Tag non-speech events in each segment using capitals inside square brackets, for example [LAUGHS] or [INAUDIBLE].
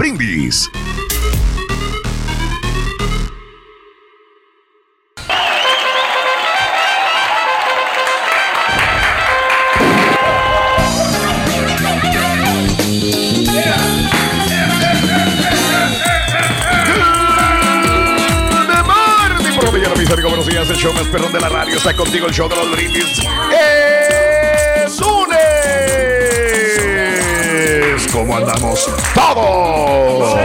Brindis. buenos días. El show más perrón de la radio está contigo, el show de los brindis. ¡Es ¿Cómo andamos todos?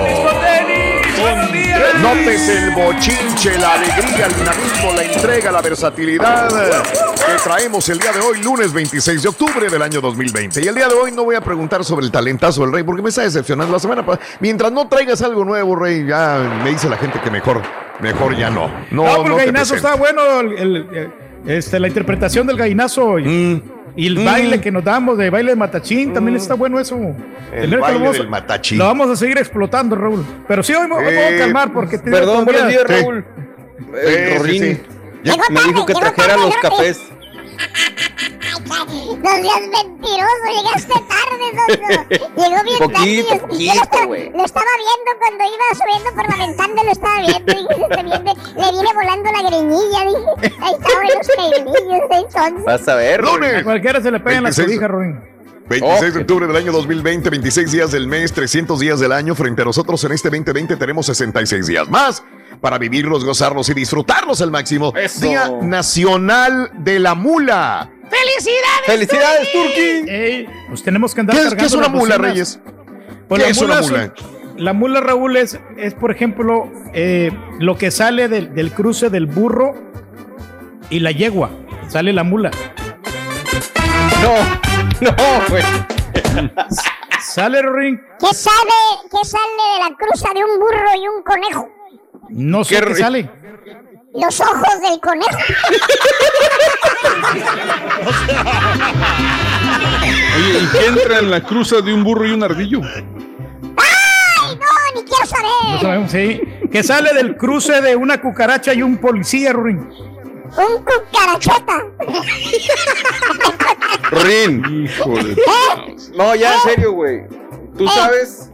Nótese el bochinche, la alegría, el dinamismo, la entrega, la versatilidad que traemos el día de hoy, lunes 26 de octubre del año 2020. Y el día de hoy no voy a preguntar sobre el talentazo del rey porque me está decepcionando la semana. Mientras no traigas algo nuevo, rey, ya me dice la gente que mejor, mejor ya no. No, No, pero no el te gallinazo presento. está bueno. el- el- eh, este, la interpretación del gallinazo y, Mm. Y el baile que nos damos de baile de matachín también está bueno eso. El Tener baile lo vamos del matachín. Lo vamos a seguir explotando, Raúl. Pero sí, hoy me, me voy Eh, a calmar porque te Perdón, buenos días, Sí. Raúl. Eh, sí, Rorín sí. Me tarde, dijo que trajera tarde, los cafés. No seas mentiroso, llegaste tarde, Soso. [LAUGHS] Llegó bien Poquito, tarde. y yo- yo poquito, lo estaba, güey. lo estaba viendo cuando iba subiendo por la ventana, lo estaba viendo. Y dije, "Se viene- le viene volando la greñilla, dije. Ahí estaban los pelillos, entonces. Vas a ver. Rorín. A Lunes. cualquiera se le pegan las 26. cobijas, Rorín. 26 de octubre del año 2020, 26 días del mes, 300 días del año. Frente a nosotros en este 2020 tenemos 66 días más para vivirlos, gozarlos y disfrutarlos al máximo. Eso. Día Nacional de la Mula. ¡Felicidades, Turki! Ey, pues tenemos que andar ¿Qué es, cargando qué es una mula, bocinas. Reyes? Pues ¿Qué la es una mula? La mula, Raúl, es, es por ejemplo, eh, lo que sale del, del cruce del burro y la yegua. Sale la mula. No, no, güey. Sale, Rorín. ¿Qué sale, ¿Qué sale de la cruza de un burro y un conejo? No sé Qué qué sale. Los ojos del conejo. [LAUGHS] Oye, ¿y qué entra en la cruza de un burro y un ardillo? ¡Ay, no! Ni quiero No saber. sabemos, sí. Que sale del cruce de una cucaracha y un policía, Rorín. Un cucarachota. Rorín. Hijo de... No, ya en serio, güey. ¿Tú sabes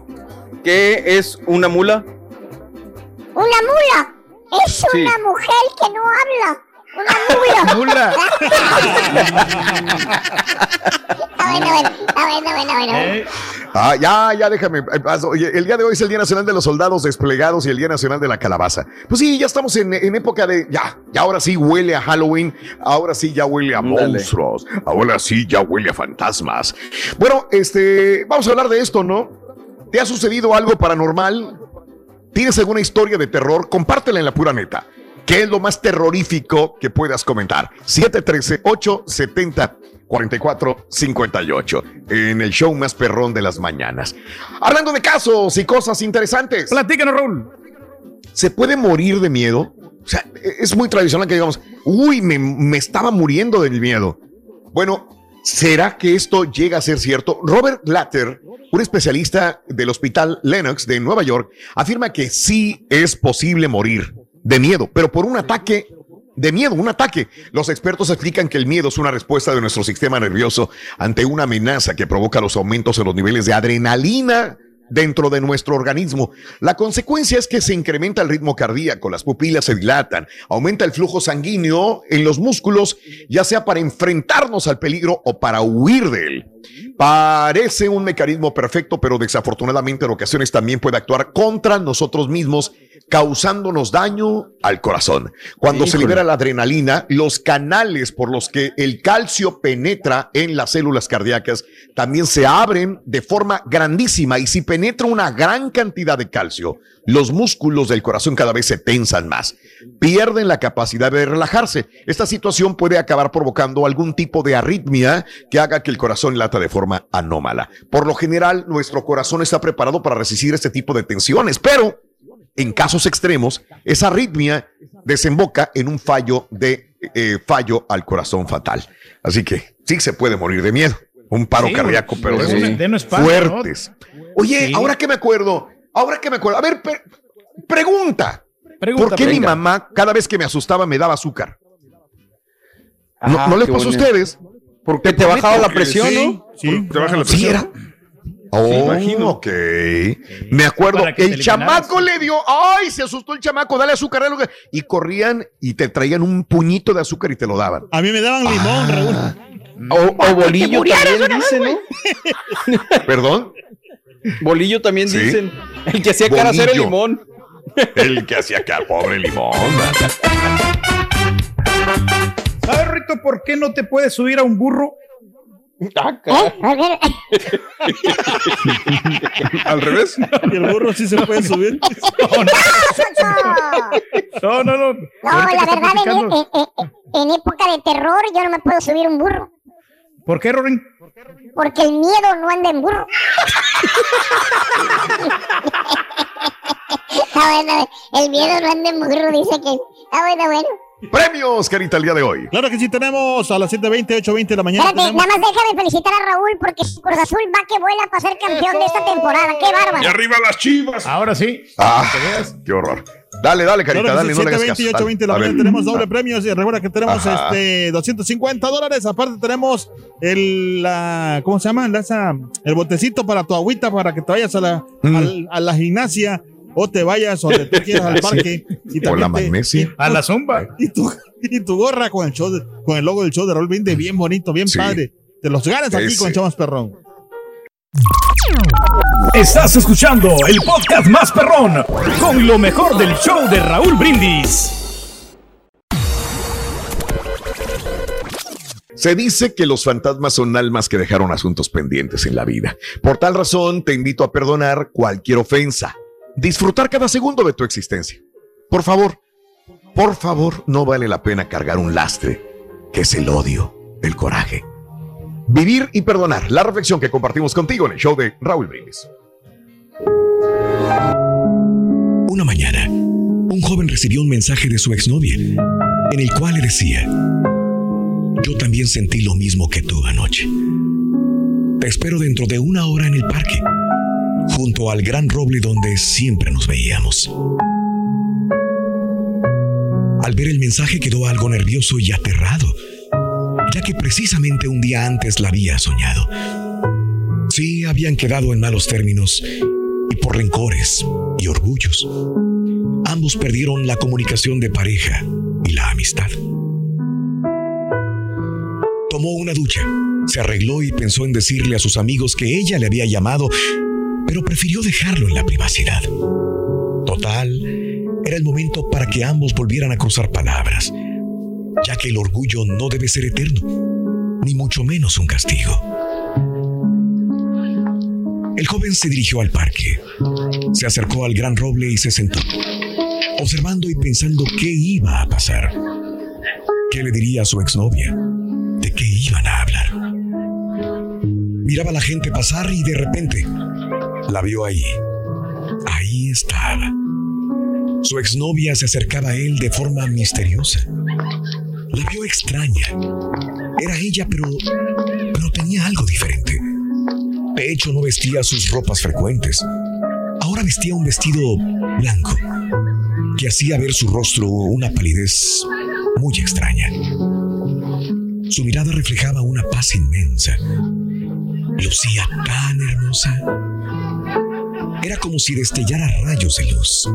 qué es una mula? Una mula. Es Sí. una mujer que no habla. Una mula. [LAUGHS] Mula. Bueno. Está bueno, bueno, bueno. Eh, Ah, ya, ya, déjame. eh, paso. Oye, el día de hoy es el Día Nacional de los Soldados Desplegados y el Día Nacional de la Calabaza. Pues sí, ya estamos en, en época de. Ya, ya ahora sí huele a Halloween. Ahora sí ya huele a monstruos. Ahora sí ya huele a fantasmas. Bueno, este. Vamos a hablar de esto, ¿no? ¿Te ha sucedido algo paranormal? ¿Tienes alguna historia de terror? Compártela en la pura neta. ¿Qué es lo más terrorífico que puedas comentar? 713-870-4458 en el show más perrón de las mañanas. Hablando de casos y cosas interesantes. platícanos, Raúl. ¿Se puede morir de miedo? O sea, es muy tradicional que digamos, uy, me, me estaba muriendo del miedo. Bueno, ¿será que esto llega a ser cierto? Robert Latter, un especialista del Hospital Lennox de Nueva York, afirma que sí es posible morir de miedo, pero por un ataque de miedo, un ataque. Los expertos explican que el miedo es una respuesta de nuestro sistema nervioso ante una amenaza que provoca los aumentos en los niveles de adrenalina dentro de nuestro organismo. La consecuencia es que se incrementa el ritmo cardíaco, las pupilas se dilatan, aumenta el flujo sanguíneo en los músculos, ya sea para enfrentarnos al peligro o para huir de él. Parece un mecanismo perfecto, pero desafortunadamente en ocasiones también puede actuar contra nosotros mismos, causándonos daño al corazón. Cuando se libera la adrenalina, los canales por los que el calcio penetra en las células cardíacas también se abren de forma grandísima y si penetra una gran cantidad de calcio, los músculos del corazón cada vez se tensan más, pierden la capacidad de relajarse. Esta situación puede acabar provocando algún tipo de arritmia que haga que el corazón lata de forma anómala. Por lo general, nuestro corazón está preparado para resistir este tipo de tensiones, pero en casos extremos, esa arritmia desemboca en un fallo de eh, fallo al corazón fatal. Así que sí se puede morir de miedo. Un paro Sí, cardíaco, pero de esos espalda, ¿no? fuertes. Oye, Sí. ahora que me acuerdo, ahora que me acuerdo, a ver, pre- pregunta. Pregunta, ¿Por qué mi mamá cada vez que me asustaba me daba azúcar? ¿No, Ah, ¿no les pasó a ustedes? Porque te bajaba la presión, sí, ¿no? sí, te baja la Sí, presión. era. Oh, imagino. ok. Me acuerdo, que el chamaco le dio, ay, se asustó el chamaco, dale azúcar, dale. Y corrían y te traían un puñito de azúcar y te lo daban. A mí me daban limón, Raúl. O, o bolillo también dicen, ¿no? ¿Perdón? Bolillo también Sí. dicen. El que hacía cara hacer el Bolillo. limón. El que hacía acá, pobre limón. ¿Sabes, Rito, por qué no te puedes subir a un burro? Ah, [LAUGHS] Al revés. Y el burro sí se puede subir. [LAUGHS] No, no, no. No, Ahorita que la verdad, en, platicando- en- en- en época de terror yo no me puedo subir un burro. ¿Por qué, Rorin? Porque el miedo no anda en burro. Está [LAUGHS] bueno, el miedo no anda en burro, dice que. Está bueno, bueno. Premios, Carita, el día de hoy. Claro que sí tenemos a las 7.20, 8.20 de la mañana. Espérate, tenemos- nada más déjame felicitar a Raúl porque Cruz Azul va que vuela para ser campeón de esta temporada. ¡Qué Y bárbaro! arriba las chivas. Ahora sí. Ah, qué horror. Dale, dale, Carita, Claro dale, sí, no le hagas 7.20 caso. y Dale, 8.20 de la a ver. mañana tenemos doble premios y recuerda que tenemos Ajá. este 250 dólares. Aparte tenemos el, la, ¿cómo se llama? La- esa- el botecito para tu agüita para que te vayas a la, Mm. al- a la gimnasia o te vayas donde tú quieras al [LAUGHS] parque. Y O la te- magnesia. A la zumba. y tu, y tu gorra con el show de- con el logo del show de Raúl Brindis, bien bonito, bien Sí. padre. Te los ganas aquí Ese. con Chamas Perrón. Estás escuchando el podcast más perrón con lo mejor del show de Raúl Brindis. Se dice que los fantasmas son almas que dejaron asuntos pendientes en la vida. Por tal razón, te invito a perdonar cualquier ofensa. Disfrutar cada segundo de tu existencia. Por favor, por favor, no vale la pena cargar un lastre, que es el odio, el coraje. Vivir y perdonar, la reflexión que compartimos contigo en el show de Raúl Brindis. Una mañana, un joven recibió un mensaje de su exnovia, en el cual le decía, yo también sentí lo mismo que tú anoche. Te espero dentro de una hora en el parque, junto al gran roble donde siempre nos veíamos. Al ver el mensaje quedó algo nervioso y aterrado, ya que precisamente un día antes la había soñado. Sí, habían quedado en malos términos y por rencores y orgullos. Ambos perdieron la comunicación de pareja y la amistad. Tomó una ducha, se arregló y pensó en decirle a sus amigos que ella le había llamado, pero prefirió dejarlo en la privacidad. Total, era el momento para que ambos volvieran a cruzar palabras, ya que el orgullo no debe ser eterno, ni mucho menos un castigo. El joven se dirigió al parque, se acercó al gran roble y se sentó, observando y pensando qué iba a pasar. ¿Qué le diría a su exnovia? ¿De qué iban a hablar? Miraba a la gente pasar y de repente la vio ahí. Ahí estaba. Su exnovia se acercaba a él de forma misteriosa. La vio extraña. Era ella, pero, pero tenía algo diferente. De hecho, no vestía sus ropas frecuentes. Ahora vestía un vestido blanco que hacía ver su rostro una palidez muy extraña. Su mirada reflejaba una paz inmensa. Lucía tan hermosa. Era como si destellara rayos de luz.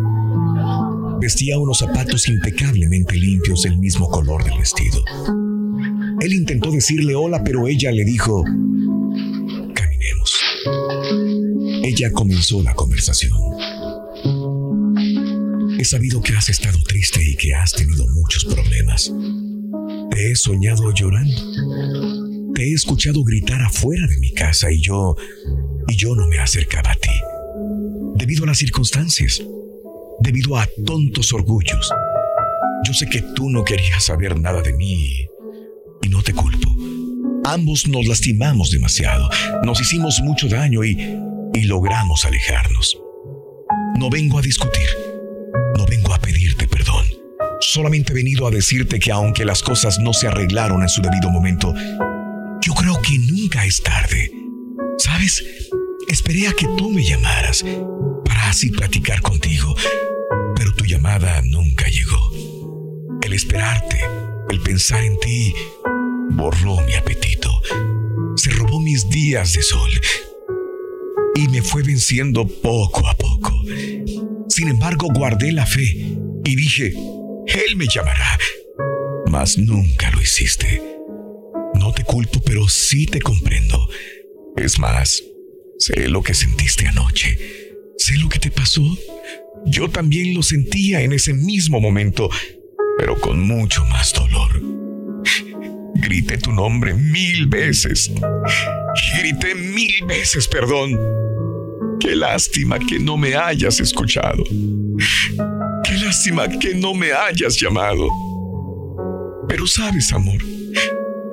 Vestía unos zapatos impecablemente limpios del mismo color del vestido. Él intentó decirle hola, pero ella le dijo, Ella comenzó la conversación. sabido que has estado triste y que has tenido muchos problemas. Te he soñado llorando. Te he escuchado gritar afuera de mi casa y yo, y yo no me acercaba a ti. Debido a las circunstancias, debido a tontos orgullos. Yo sé que tú no querías saber nada de mí y no te culpo. Ambos nos lastimamos demasiado, nos hicimos mucho daño y, y logramos alejarnos. No vengo a discutir, no vengo a pedirte perdón. Solamente he venido a decirte que aunque las cosas no se arreglaron en su debido momento, yo creo que nunca es tarde. ¿Sabes? Esperé a que tú me llamaras así platicar contigo, pero tu llamada nunca llegó. El esperarte, el pensar en ti, borró mi apetito, se robó mis días de sol y me fue venciendo poco a poco. Sin embargo, guardé la fe y dije, Él me llamará, mas nunca lo hiciste. No te culpo, pero sí te comprendo. Es más, sé lo que sentiste anoche, sé lo que te pasó. Yo también lo sentía en ese mismo momento, pero con mucho más dolor. Grité tu nombre mil veces. Grité mil veces perdón. Qué lástima que no me hayas escuchado. Qué lástima que no me hayas llamado. Pero sabes, amor,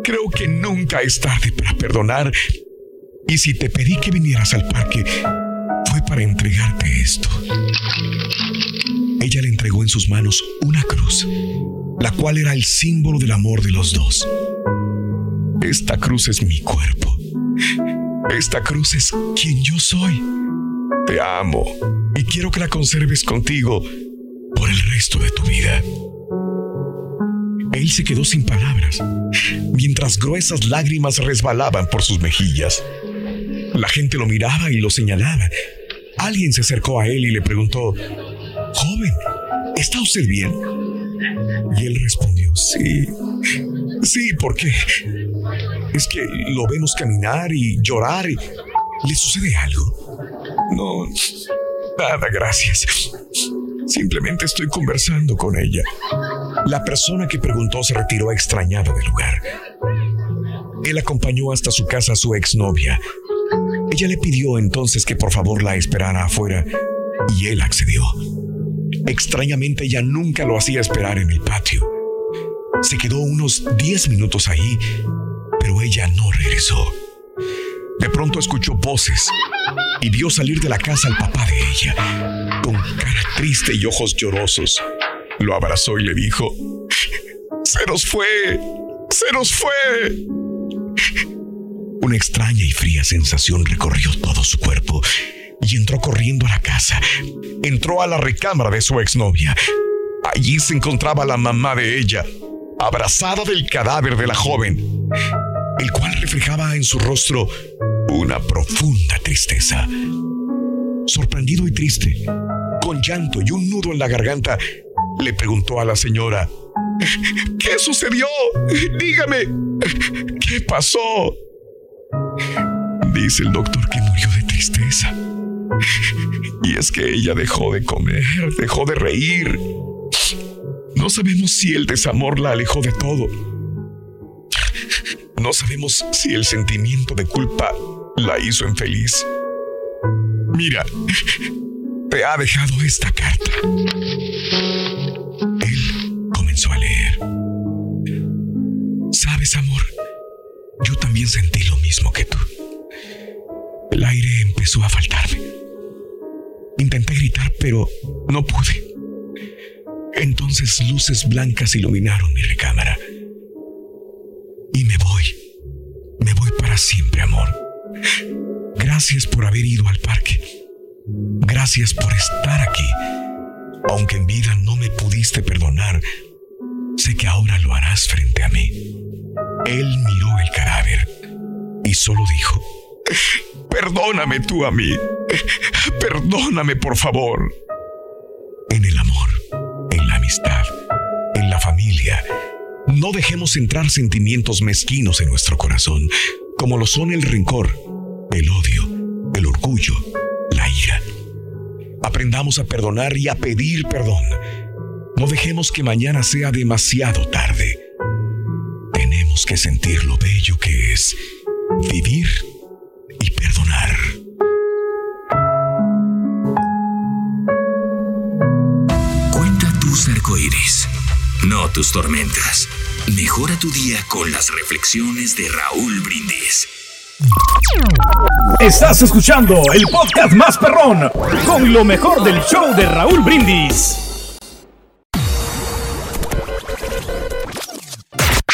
creo que nunca es tarde para perdonar. Y si te pedí que vinieras al parque, para entregarte esto. Ella le entregó en sus manos una cruz, la cual era el símbolo del amor de los dos. Esta cruz es mi cuerpo. Esta cruz es quien yo soy. Te amo y quiero que la conserves contigo por el resto de tu vida. Él se quedó sin palabras, mientras gruesas lágrimas resbalaban por sus mejillas. La gente lo miraba y lo señalaba. Alguien se acercó a él y le preguntó, Joven, ¿está usted bien? Y él respondió, sí, sí, porque es que lo vemos caminar y llorar. Y, ¿Le sucede algo? No, nada, gracias. Simplemente estoy conversando con ella. La persona que preguntó se retiró extrañado del lugar. Él acompañó hasta su casa a su exnovia. Ella le pidió entonces que por favor la esperara afuera y él accedió. Extrañamente ella nunca lo hacía esperar en el patio. Se quedó unos 10 minutos ahí, pero ella no regresó. De pronto escuchó voces y vio salir de la casa al papá de ella, con cara triste y ojos llorosos. Lo abrazó y le dijo, Se nos fue, se nos fue. Una extraña y fría sensación recorrió todo su cuerpo y entró corriendo a la casa. Entró a la recámara de su exnovia. Allí se encontraba la mamá de ella, abrazada del cadáver de la joven, el cual reflejaba en su rostro una profunda tristeza. Sorprendido y triste, con llanto y un nudo en la garganta, le preguntó a la señora, ¿Qué sucedió? Dígame, ¿qué pasó? Dice el doctor que murió de tristeza. Y es que ella dejó de comer, dejó de reír. No sabemos si el desamor la alejó de todo. No sabemos si el sentimiento de culpa la hizo infeliz. Mira, te ha dejado esta carta. Él comenzó a leer. Sabes, amor, yo también sentí lo mismo que tú. El aire empezó a faltarme. Intenté gritar, pero no pude. Entonces luces blancas iluminaron mi recámara. Y me voy. Me voy para siempre, amor. Gracias por haber ido al parque. Gracias por estar aquí. Aunque en vida no me pudiste perdonar, sé que ahora lo harás frente a mí. Él miró el cadáver y solo dijo, perdóname tú a mí. Perdóname, por favor. En el amor, en la amistad, en la familia, no dejemos entrar sentimientos mezquinos en nuestro corazón, como lo son el rencor, el odio, el orgullo, la ira. Aprendamos a perdonar y a pedir perdón. No dejemos que mañana sea demasiado tarde. Que sentir lo bello que es vivir y perdonar. Cuenta tus arcoíris, no tus tormentas. Mejora tu día con las reflexiones de Raúl Brindis. Estás escuchando el podcast más perrón con lo mejor del show de Raúl Brindis.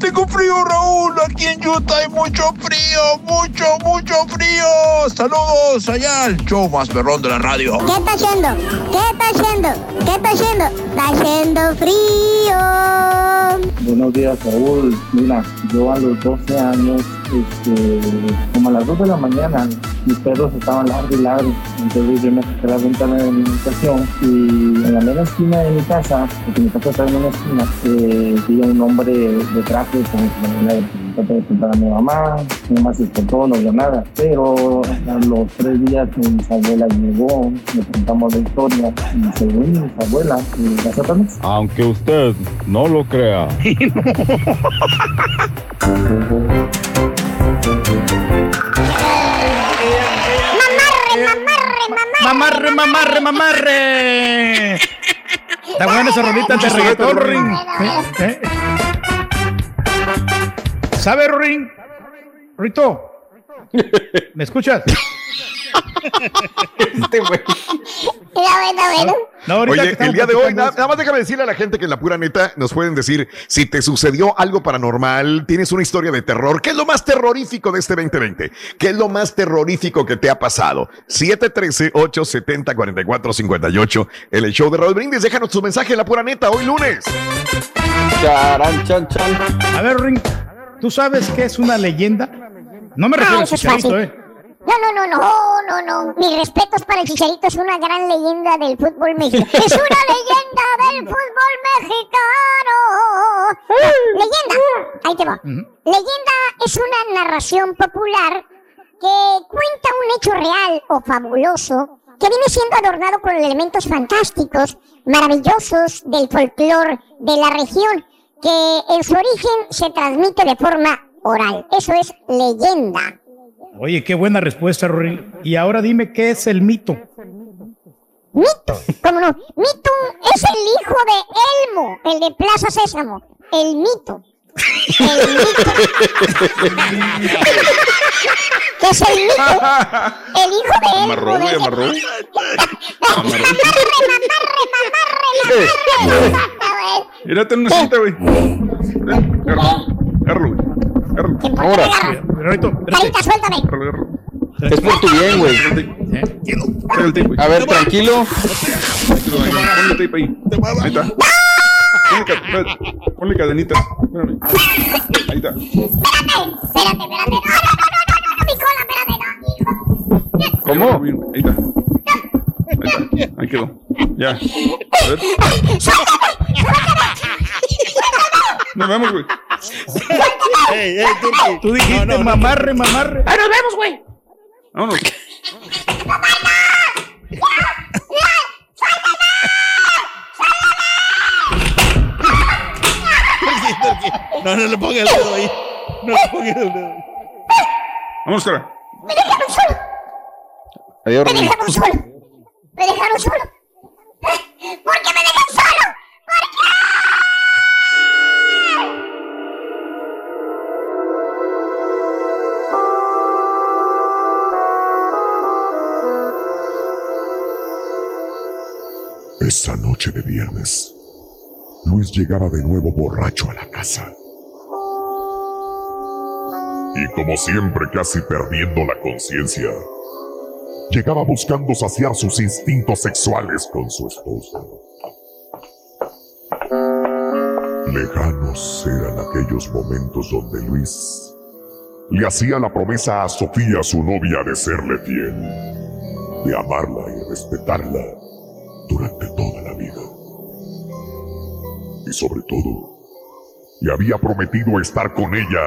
¡Tengo frío, Raúl! Aquí en Utah hay mucho frío, mucho, mucho frío. Saludos allá al show más perrón de la radio. ¿Qué está haciendo? ¿Qué está haciendo? ¿Qué está haciendo? Está haciendo frío. Buenos días, Raúl. Mira, yo a los 12 años, este, como a las 2 de la mañana, mis perros estaban largos y largos. Entonces yo me a la ventana de mi habitación y en la mera esquina de mi casa, porque mi casa está en una esquina, eh, vi a un hombre de traje como si venía de presentar a mi mamá. Mi mamá se espantó, no vio nada. Pero a los tres días mi abuela llegó, le contamos la historia y según mi abuela, y la Satanás. Aunque usted no lo crea. [LAUGHS] Mamarre, mamarre, mamarre. Está buena esa rolita de reggaetón, Ring. ¿Eh? ¿Eh? ¿Sabe, Ring? Rito. ¿Me escuchas? Este güey. Bueno, bueno. No, Oye, el día de hoy, nada, nada más déjame decirle a la gente que en la pura neta nos pueden decir si te sucedió algo paranormal, tienes una historia de terror. ¿Qué es lo más terrorífico de este 2020? ¿Qué es lo más terrorífico que te ha pasado? 713-870-4458, en el show de Raúl Brindis. Déjanos tu mensaje en la pura neta hoy lunes. Charan, chan, chan. A ver, Ring, ¿tú sabes qué es una leyenda? No me Ah, refiero a eso es Chicharito, fácil. ¿eh? No, no, no, no, no, no. Mis respetos para el Chicharito, es una gran leyenda del fútbol mexicano. [LAUGHS] ¡Es una leyenda del fútbol mexicano! Leyenda, ahí te va. Leyenda es una narración popular que cuenta un hecho real o fabuloso que viene siendo adornado con elementos fantásticos, maravillosos del folclore de la región, que en su origen se transmite de forma oral. Eso es leyenda. Oye, qué buena respuesta, Ring. Y ahora dime qué es el mito. Mito, ¿cómo no? Mito es el hijo de Elmo, el de Plaza Sésamo. El mito. El mito. ¿Qué es el mito? El hijo de Elmo. Amarró, güey, de- amarró. Mamarre, mamarre, mamarre, mamarre, mamarre. Mira, ten una cinta, güey. Agárralo, güey. Agárralo. Ahora. Espérate. Carita, suéltame. Agárralo, agárralo. Es por tu bien, güey. A ver, tranquilo. Ponle el tape ahí. Ahí está. Ponle, cadenita. Ahí está. Espérate, espérate, espérate. No, no, no, no, no, no, mi cola, espérate, no, hijo. ¿Cómo? Ahí está. Ahí está. Ahí quedó. Ya. A ver. Nos vemos, güey. [LAUGHS] Ey, ey, Turki. Tú dijiste No, no, mamarre, mamarre. ¡Ah, nos vemos, güey! Vámonos. [LAUGHS] No, no le ponga el dedo ahí. No le ponga el dedo. Vámonos, cara. ¡Me dejaron solo! Adiós, ¡Me dejaron solo! ¡Me dejaron solo! ¿Por qué Esa noche de viernes, Luis llegaba de nuevo borracho a la casa. Y como siempre, casi perdiendo la conciencia, llegaba buscando saciar sus instintos sexuales con su esposa. Lejanos eran aquellos momentos donde Luis le hacía la promesa a Sofía, su novia, de serle fiel, de amarla y respetarla durante toda la vida. Y sobre todo, le había prometido estar con ella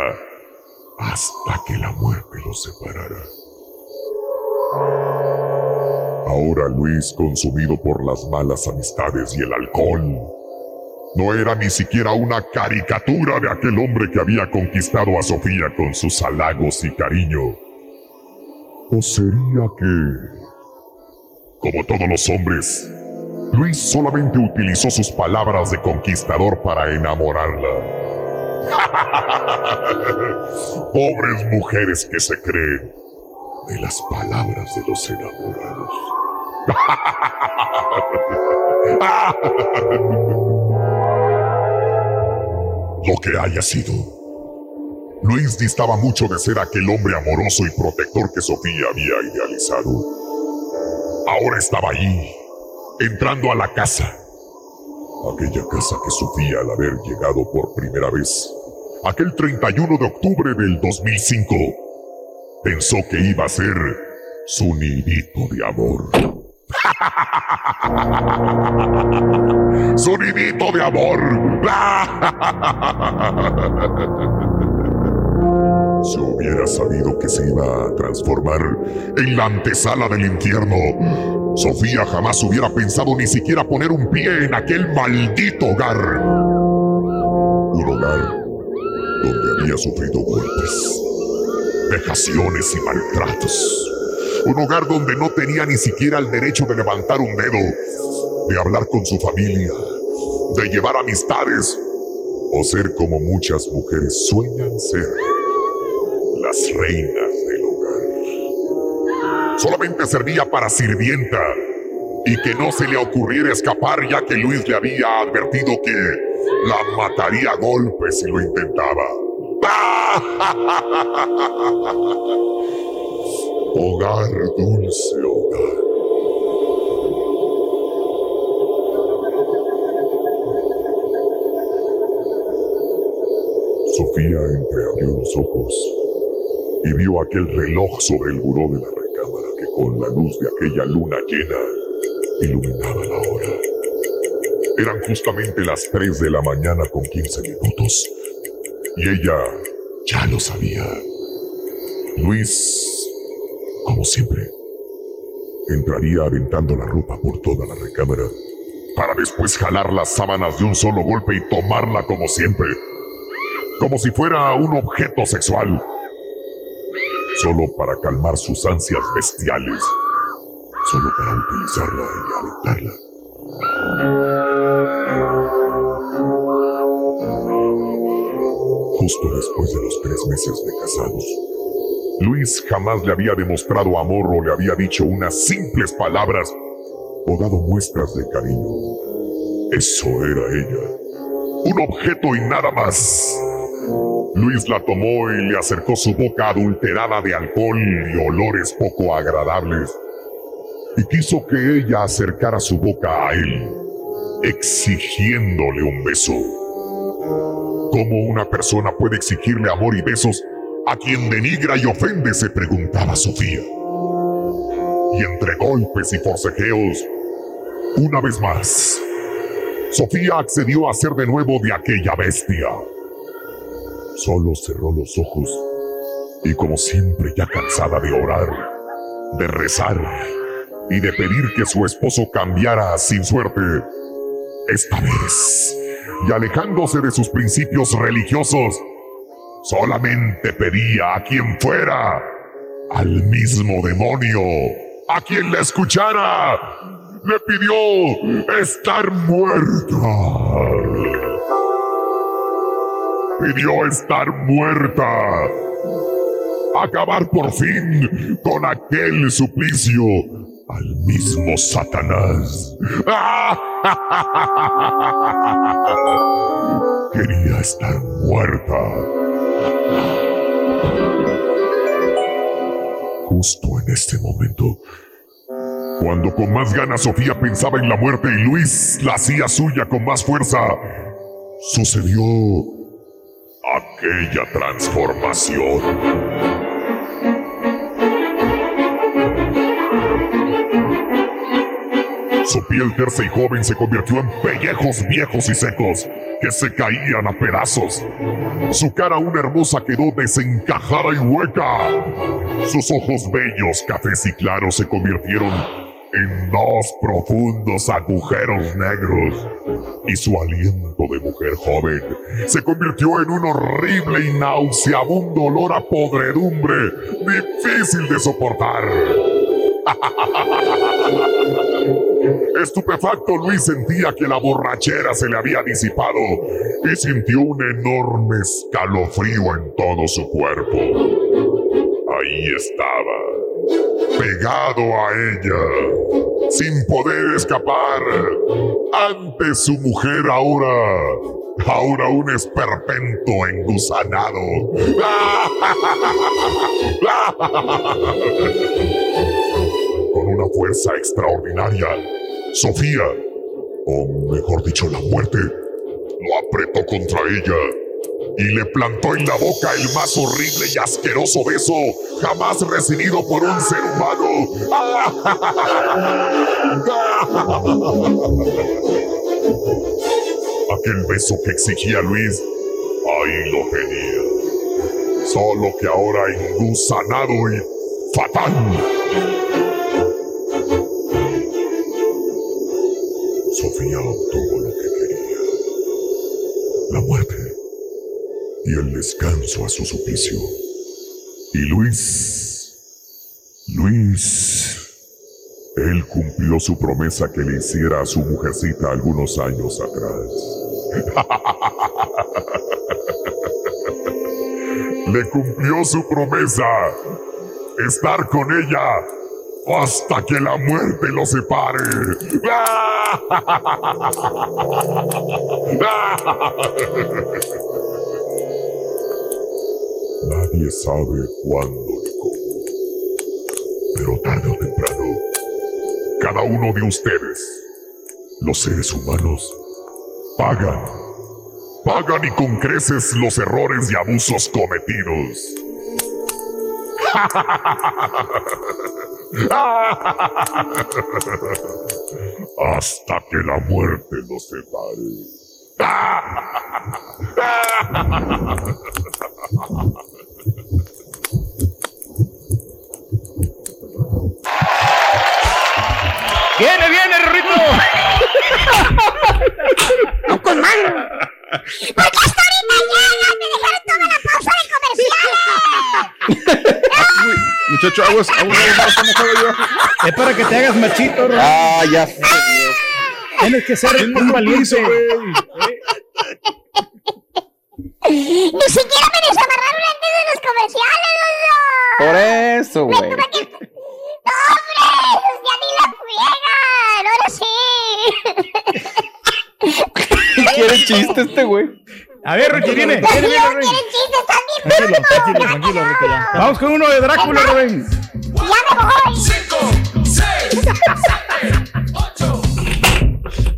hasta que la muerte los separara. Ahora Luis, consumido por las malas amistades y el alcohol, no era ni siquiera una caricatura de aquel hombre que había conquistado a Sofía con sus halagos y cariño. ¿O sería que, como todos los hombres, Luis solamente utilizó sus palabras de conquistador para enamorarla? [LAUGHS] Pobres mujeres que se creen de las palabras de los enamorados. [LAUGHS] Lo que haya sido. Luis distaba mucho de ser aquel hombre amoroso y protector que Sofía había idealizado. Ahora estaba allí, entrando a la casa. Aquella casa que Sofía al haber llegado por primera vez, aquel 31 de octubre del 2005, pensó que iba a ser su nidito de amor. [LAUGHS] Sonidito de amor. [LAUGHS] Si hubiera sabido que se iba a transformar en la antesala del infierno, Sofía jamás hubiera pensado ni siquiera poner un pie en aquel maldito hogar. Un hogar donde había sufrido golpes, vejaciones y maltratos un hogar donde no tenía ni siquiera el derecho de levantar un dedo, de hablar con su familia, de llevar amistades o ser como muchas mujeres sueñan ser, las reinas. Solamente servía para sirvienta y que no se le ocurriera escapar ya que Luis le había advertido que la mataría a golpes si lo intentaba. [LAUGHS] Hogar, dulce hogar. Sofía entreabrió los ojos y vio aquel reloj sobre el buró de la que con la luz de aquella luna llena iluminaba la hora. Eran justamente las 3 de la mañana con 15 minutos y ella ya lo sabía. Luis como siempre. Entraría aventando la ropa por toda la recámara, para después jalar las sábanas de un solo golpe y tomarla como siempre, como si fuera un objeto sexual, solo para calmar sus ansias bestiales, solo para utilizarla y aventarla. Justo después de los tres meses de casados, Luis jamás le había demostrado amor o le había dicho unas simples palabras o dado muestras de cariño. Eso era ella. Un objeto y nada más. Luis la tomó y le acercó su boca adulterada de alcohol y olores poco agradables. Y quiso que ella acercara su boca a él, exigiéndole un beso. ¿Cómo una persona puede exigirle amor y besos a quien denigra y ofende, se preguntaba Sofía. Y entre golpes y forcejeos, una vez más, Sofía accedió a ser de nuevo de aquella bestia. Solo cerró los ojos y como siempre ya cansada de orar, de rezar y de pedir que su esposo cambiara sin suerte, esta vez, y alejándose de sus principios religiosos, Solamente pedía a quien fuera, al mismo demonio, a quien la escuchara, le pidió estar muerta. Pidió estar muerta. Acabar por fin con aquel suplicio al mismo Satanás. [LAUGHS] Quería estar muerta. Justo en este momento, cuando con más ganas Sofía pensaba en la muerte y Luis la hacía suya con más fuerza, sucedió aquella transformación. Su piel tersa y joven se convirtió en pellejos viejos y secos que se caían a pedazos. Su cara una hermosa quedó desencajada y hueca. Sus ojos bellos, cafés y claros se convirtieron en dos profundos agujeros negros. Y su aliento de mujer joven se convirtió en un horrible y nauseabundo olor a podredumbre, difícil de soportar. [LAUGHS] Estupefacto, Luis sentía que la borrachera se le había disipado y sintió un enorme escalofrío en todo su cuerpo. Ahí estaba, pegado a ella, sin poder escapar, ante su mujer ahora, ahora un esperpento engusanado. Con una fuerza extraordinaria, Sofía, o mejor dicho, la muerte, lo apretó contra ella y le plantó en la boca el más horrible y asqueroso beso jamás recibido por un ser humano. [LAUGHS] Aquel beso que exigía Luis, ahí lo tenía. Solo que ahora engusanado y fatal. Sofía obtuvo lo que quería. La muerte y el descanso a su suplicio. Y Luis... Luis... Él cumplió su promesa que le hiciera a su mujercita algunos años atrás. [LAUGHS] le cumplió su promesa. Estar con ella hasta que la muerte lo separe. [LAUGHS] Nadie sabe cuándo ni cómo, pero tarde o temprano, cada uno de ustedes, los seres humanos, pagan, pagan y con creces los errores y abusos cometidos. [LAUGHS] Hasta que la muerte nos separe. [LAUGHS] ¡Viene, viene, Rito! ¡No con mano! ¿Por qué hasta ahorita llegan? ¡Me dejaron toda la pausa de comerciales! [LAUGHS] Muchacho, aguas, aguas, aguas, yo. Es para que te hagas machito, Ro. Ah, ya sé. Tienes que ser un valiente. Ni siquiera me desamarraron antes de los comerciales. Por eso, Me güey. ¡No, hombre! ¡Ya ni la friegan! ¡Ahora sí! [LAUGHS] Quiere chiste este güey. A ver, Ricky, viene. ¡Los Viene, viene, quieren chistes también! Tranquilo, tranquilo, tranquilo. Vamos con uno de Drácula, Rubén. ¡Ya me voy!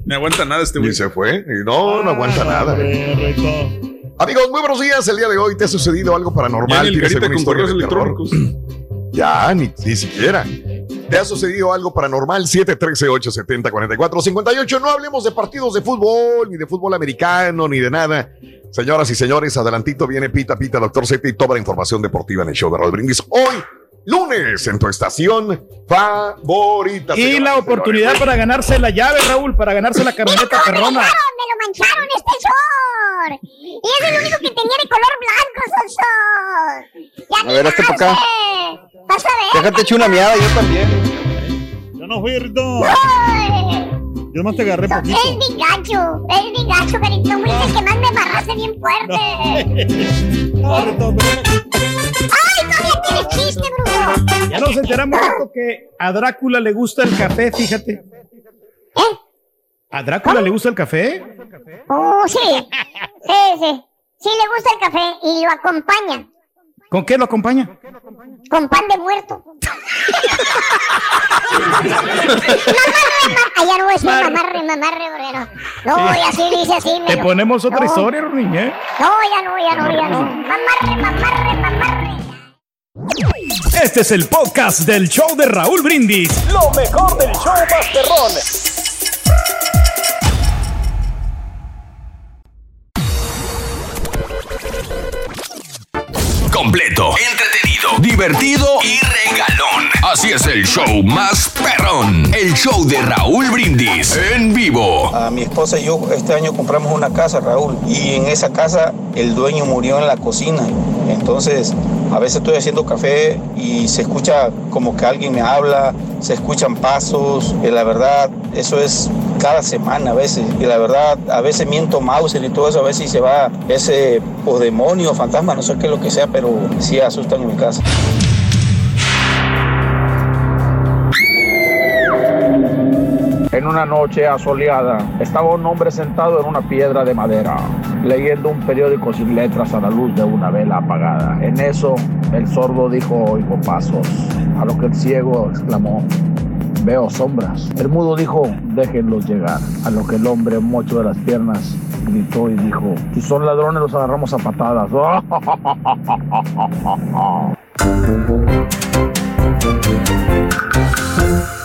Me [LAUGHS] aguanta nada este güey. Y se fue. Y no, no aguanta nada. Hombre, Rito. Amigos, muy buenos días. El día de hoy te ha sucedido algo paranormal. ¿Tienes alguna con historia correos de terror? [CLEARS THROAT] Ya, ni, ni siquiera. ¿Te ha sucedido algo paranormal? 713-870-4458. No hablemos de partidos de fútbol, ni de fútbol americano, ni de nada. Señoras y señores, adelantito viene Pita Pita, Doctor Z y toda la información deportiva en el show de Raúl Brindis. Hoy, lunes, en tu estación favorita. Y la oportunidad señores. para ganarse la llave, Raúl, para ganarse la camioneta ¡Me lo perrona. mancharon! ¡Me lo mancharon este short! Y es el único que tenía de color blanco, Soso. ¡Ya A ver, hazte pa' acá. Vas a ver. Déjate echar una miada, yo también. Yo no fui, Rito. Yo más te agarré poquito. Es mi gacho, es mi gacho, carito. Fuiste el que más me amarraste bien fuerte. [LAUGHS] No, Rito, pero- ¡Ay, tienes chiste, brujo! Ya nos enteramos que a Drácula le gusta el café, fíjate. ¿Eh? ¿A Drácula le gusta el café? Oh, sí. Sí, sí. Sí le gusta el café y lo acompaña ¿Con qué lo acompaña? con pan de muerto. [LAUGHS] Allá no es mamarre, mamarre, porque no. Y así dice así. Te ponemos otra historia, Ronin, ¿eh? No, ya no, ya no, ya no. Mamarre, mamarre, mamarre. Este es el podcast del show de Raúl Brindis. Lo mejor del show Masterrón. Completo, entretenido, divertido y. Así es el show más perrón. El show de Raúl Brindis en vivo. A mi esposa y yo este año compramos una casa, Raúl, y en esa casa el dueño murió en la cocina. Entonces, a veces estoy haciendo café y se escucha como que alguien me habla, se escuchan pasos, y la verdad, eso es cada semana a veces. Y la verdad, a veces miento Mauser y todo eso, a veces se va ese o demonio, fantasma, no sé qué es lo que sea, pero sí asustan en mi casa. En una noche asoleada, estaba un hombre sentado en una piedra de madera, leyendo un periódico sin letras a la luz de una vela apagada. En eso, el sordo dijo, oigo pasos, a lo que el ciego exclamó, veo sombras. El mudo dijo, déjenlos llegar, a lo que el hombre mocho de las piernas gritó y dijo, si son ladrones los agarramos a patadas. [LAUGHS]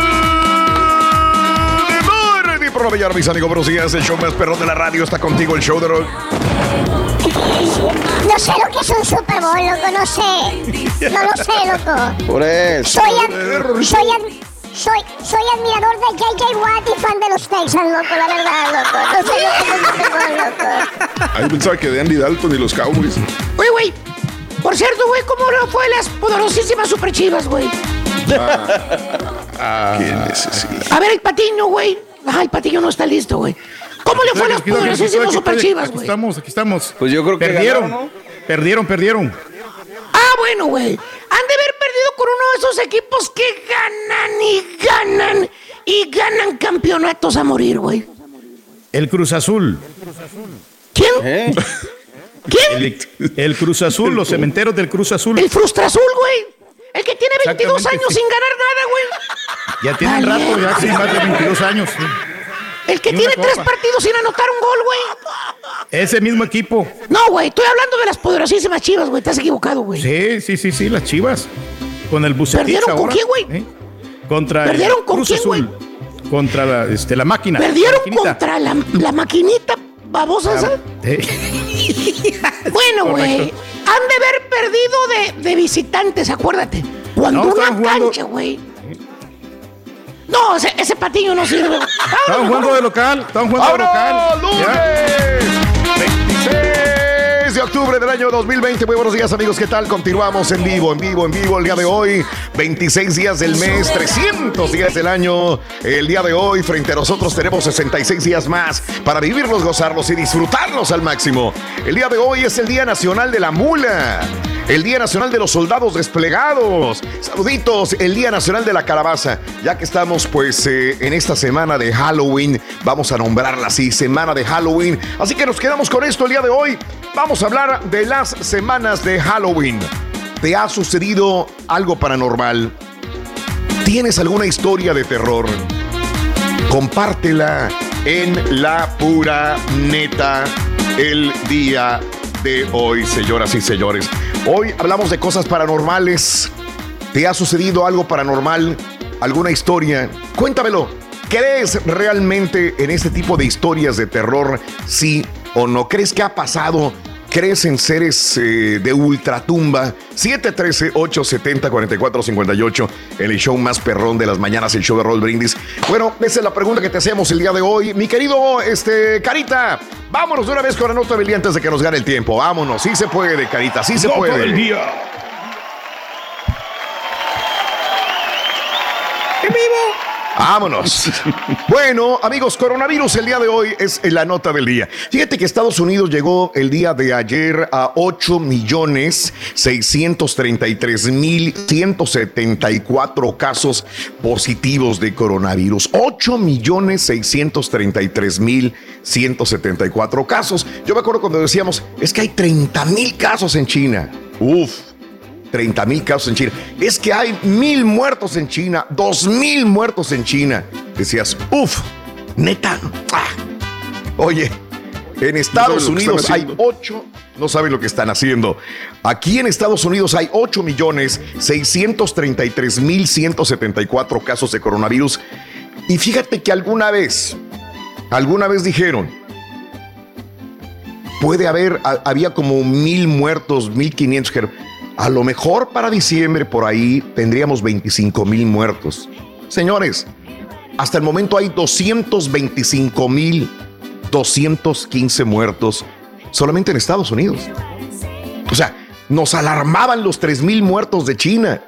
Programa ya, mis amigos, buenos días. El show más perrón de la radio está contigo. El show de los... No sé lo que es un Super Bowl, loco, no sé. No lo sé, loco. Por eso. Soy, ad- soy, ad- soy, soy admirador de JJ Watt y fan de los Texans, loco, la verdad, loco. No sé lo que es un Super Bowl, loco. Ahí pensaba que de Andy Dalton y los Cowboys. Oye, güey. Por cierto, güey, ¿cómo le fue las poderosísimas super chivas, güey? Qué necesidad. A ver, el patiño, güey. El patiño no está listo, güey. ¿Cómo le fue a las Aquí aquí poderosísimas super aquí chivas, Aquí güey? estamos, aquí estamos. Pues yo creo que Perdieron, ganaron, perdieron, perdieron. Ah, bueno, güey. Han de haber perdido con uno de esos equipos que ganan y ganan y ganan campeonatos a morir, güey. El Cruz Azul. ¿Quién? ¿Eh? ¿Quién? El, el Cruz Azul, los cementeros del Cruz Azul. El Frustra Azul, güey. El que tiene 22 Exactamente, años sí. sin ganar nada, güey. Ya tienen Vale. rato, ya sí, más de 22 años. sí. El que tiene tres partidos sin anotar un gol, güey. Ese mismo equipo. No, güey, estoy hablando de las poderosísimas chivas, güey. Te has equivocado, güey. Sí, sí, sí, sí, las chivas. Con el Bucetich ¿Perdieron con quién, güey? ¿eh? Contra ¿Perdieron el con Cruz quién, Azul. Contra la, este, la máquina. Perdieron la contra la, la maquinita babosa esa. Eh, [LAUGHS] Bueno, güey han de haber perdido de, visitantes, acuérdate. Cuando no, una cancha, güey. No, ese, ese, patiño no sirve. Estaban jugando de local, estaban jugando de local. ¡Lunes! 26 de octubre del año 2020. Muy buenos días, amigos. ¿Qué tal? Continuamos en vivo, en vivo, en vivo el día de hoy. 26 días del mes, 300 días del año. El día de hoy, frente a nosotros, tenemos 66 días más para vivirlos, gozarlos y disfrutarlos al máximo. El día de hoy es el Día Nacional de la Mula. El Día Nacional de los Soldados Desplegados. Saluditos, el Día Nacional de la Calabaza. Ya que estamos pues eh, en esta semana de Halloween, vamos a nombrarla así, semana de Halloween. Así que nos quedamos con esto el día de hoy. Vamos hablar de las semanas de Halloween. ¿Te ha sucedido algo paranormal? ¿Tienes alguna historia de terror? Compártela en la pura neta el día de hoy, señoras y señores. Hoy hablamos de cosas paranormales. ¿Te ha sucedido algo paranormal? ¿Alguna historia? Cuéntamelo. ¿Crees realmente en este tipo de historias de terror? Sí o no. ¿Crees que ha pasado? ¿Crees en seres eh, de ultratumba? 713-870-4458, el show más perrón de las mañanas, el show de Roll Brindis. Bueno, esa es la pregunta que te hacemos el día de hoy. Mi querido este, Carita, vámonos de una vez con la nota antes de que nos gane el tiempo. Vámonos, sí se puede, Carita, sí se puede. del día. Vámonos. Bueno, amigos, coronavirus el día de hoy es la nota del día. Fíjate que Estados Unidos llegó el día de ayer a 8 millones 633 mil 174 casos positivos de coronavirus. 8 millones 633 mil 174 casos. Yo me acuerdo cuando decíamos, es que hay 30 mil casos en China. Uf. 30 mil casos en China. Es que hay mil muertos en China, dos mil muertos en China. Decías, uff, neta. Ah. Oye, en Estados Unidos hay 8, no saben lo que están haciendo. Aquí en Estados Unidos hay 8 millones 633 mil 174 casos de coronavirus. Y fíjate que alguna vez, alguna vez dijeron, puede haber, ha- había como mil muertos, mil quinientos. A lo mejor para diciembre por ahí tendríamos 25 mil muertos. Señores, hasta el momento hay 225 mil 215 muertos solamente en Estados Unidos. O sea, nos alarmaban los 3 mil muertos de China.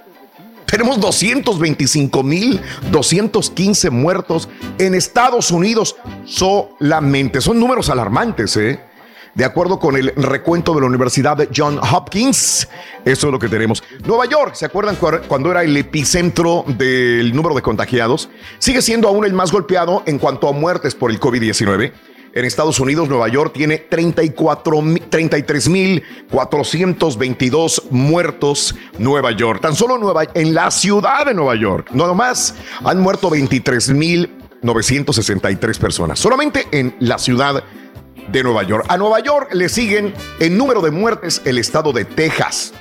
Tenemos 225 mil 215 muertos en Estados Unidos solamente. Son números alarmantes, ¿eh? De acuerdo con el recuento de la Universidad de John Hopkins, eso es lo que tenemos. Nueva York, ¿se acuerdan cu- cuando era el epicentro del número de contagiados? Sigue siendo aún el más golpeado en cuanto a muertes por el COVID-19. En Estados Unidos, Nueva York tiene 34 mi- 33.422 muertos. Nueva York. Tan solo Nueva, en la ciudad de Nueva York. No más han muerto 23.963 personas. Solamente en la ciudad de Nueva York. A Nueva York le siguen en número de muertes el estado de Texas.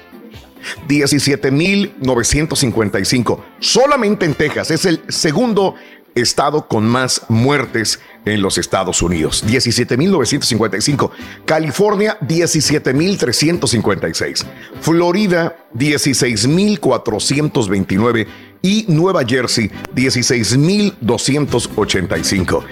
17.955. Solamente en Texas. Es el segundo estado con más muertes en los Estados Unidos. 17.955. California, 17.356. Florida, 16.429. Y Nueva Jersey, 16.285.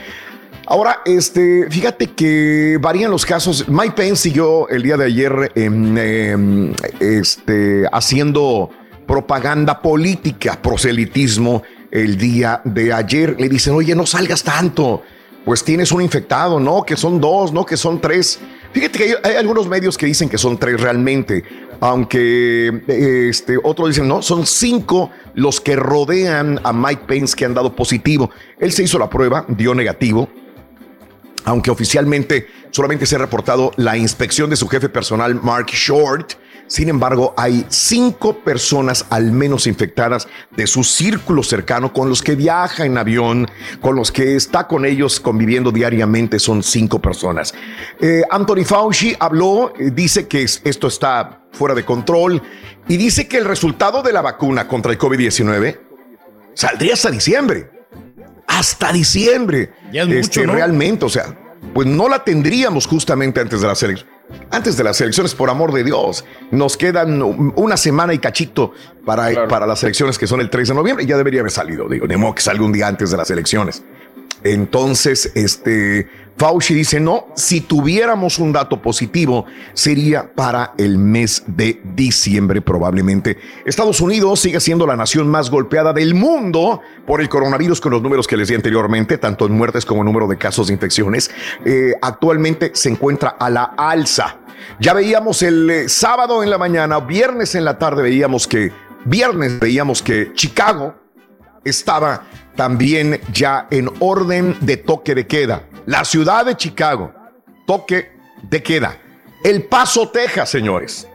Ahora, este, fíjate que varían los casos. Mike Pence siguió el día de ayer em, em, este, haciendo propaganda política, proselitismo el día de ayer. Le dicen, oye, no salgas tanto. Pues tienes un infectado, ¿no? Que son dos, ¿no? Que son tres. Fíjate que hay, hay algunos medios que dicen que son tres realmente, aunque este, otros dicen, no, son cinco los que rodean a Mike Pence que han dado positivo. Él se hizo la prueba, dio negativo, aunque oficialmente solamente se ha reportado la inspección de su jefe personal, Mark Short. Sin embargo, hay cinco personas al menos infectadas de su círculo cercano con los que viaja en avión, con los que está con ellos conviviendo diariamente. Son cinco personas. Eh, Anthony Fauci habló, eh, dice que es- esto está fuera de control y dice que el resultado de la vacuna contra el COVID-19 saldría hasta diciembre hasta diciembre. Ya es Este, mucho, ¿no? Realmente, o sea, pues no la tendríamos justamente antes de las elecciones. Antes de las elecciones, por amor de Dios, nos quedan una semana y cachito para, para las elecciones que son el 3 de noviembre. Ya debería haber salido, digo, de modo que salga un día antes de las elecciones. Entonces, este, Fauci dice, no, si tuviéramos un dato positivo, sería para el mes de diciembre probablemente. Estados Unidos sigue siendo la nación más golpeada del mundo por el coronavirus con los números que les di anteriormente, tanto en muertes como en número de casos de infecciones. Eh, actualmente se encuentra a la alza. Ya veíamos el eh, sábado en la mañana, viernes en la tarde veíamos que, viernes veíamos que Chicago, estaba también ya en orden de toque de queda. La ciudad de Chicago, toque de queda. El Paso, Texas, señores,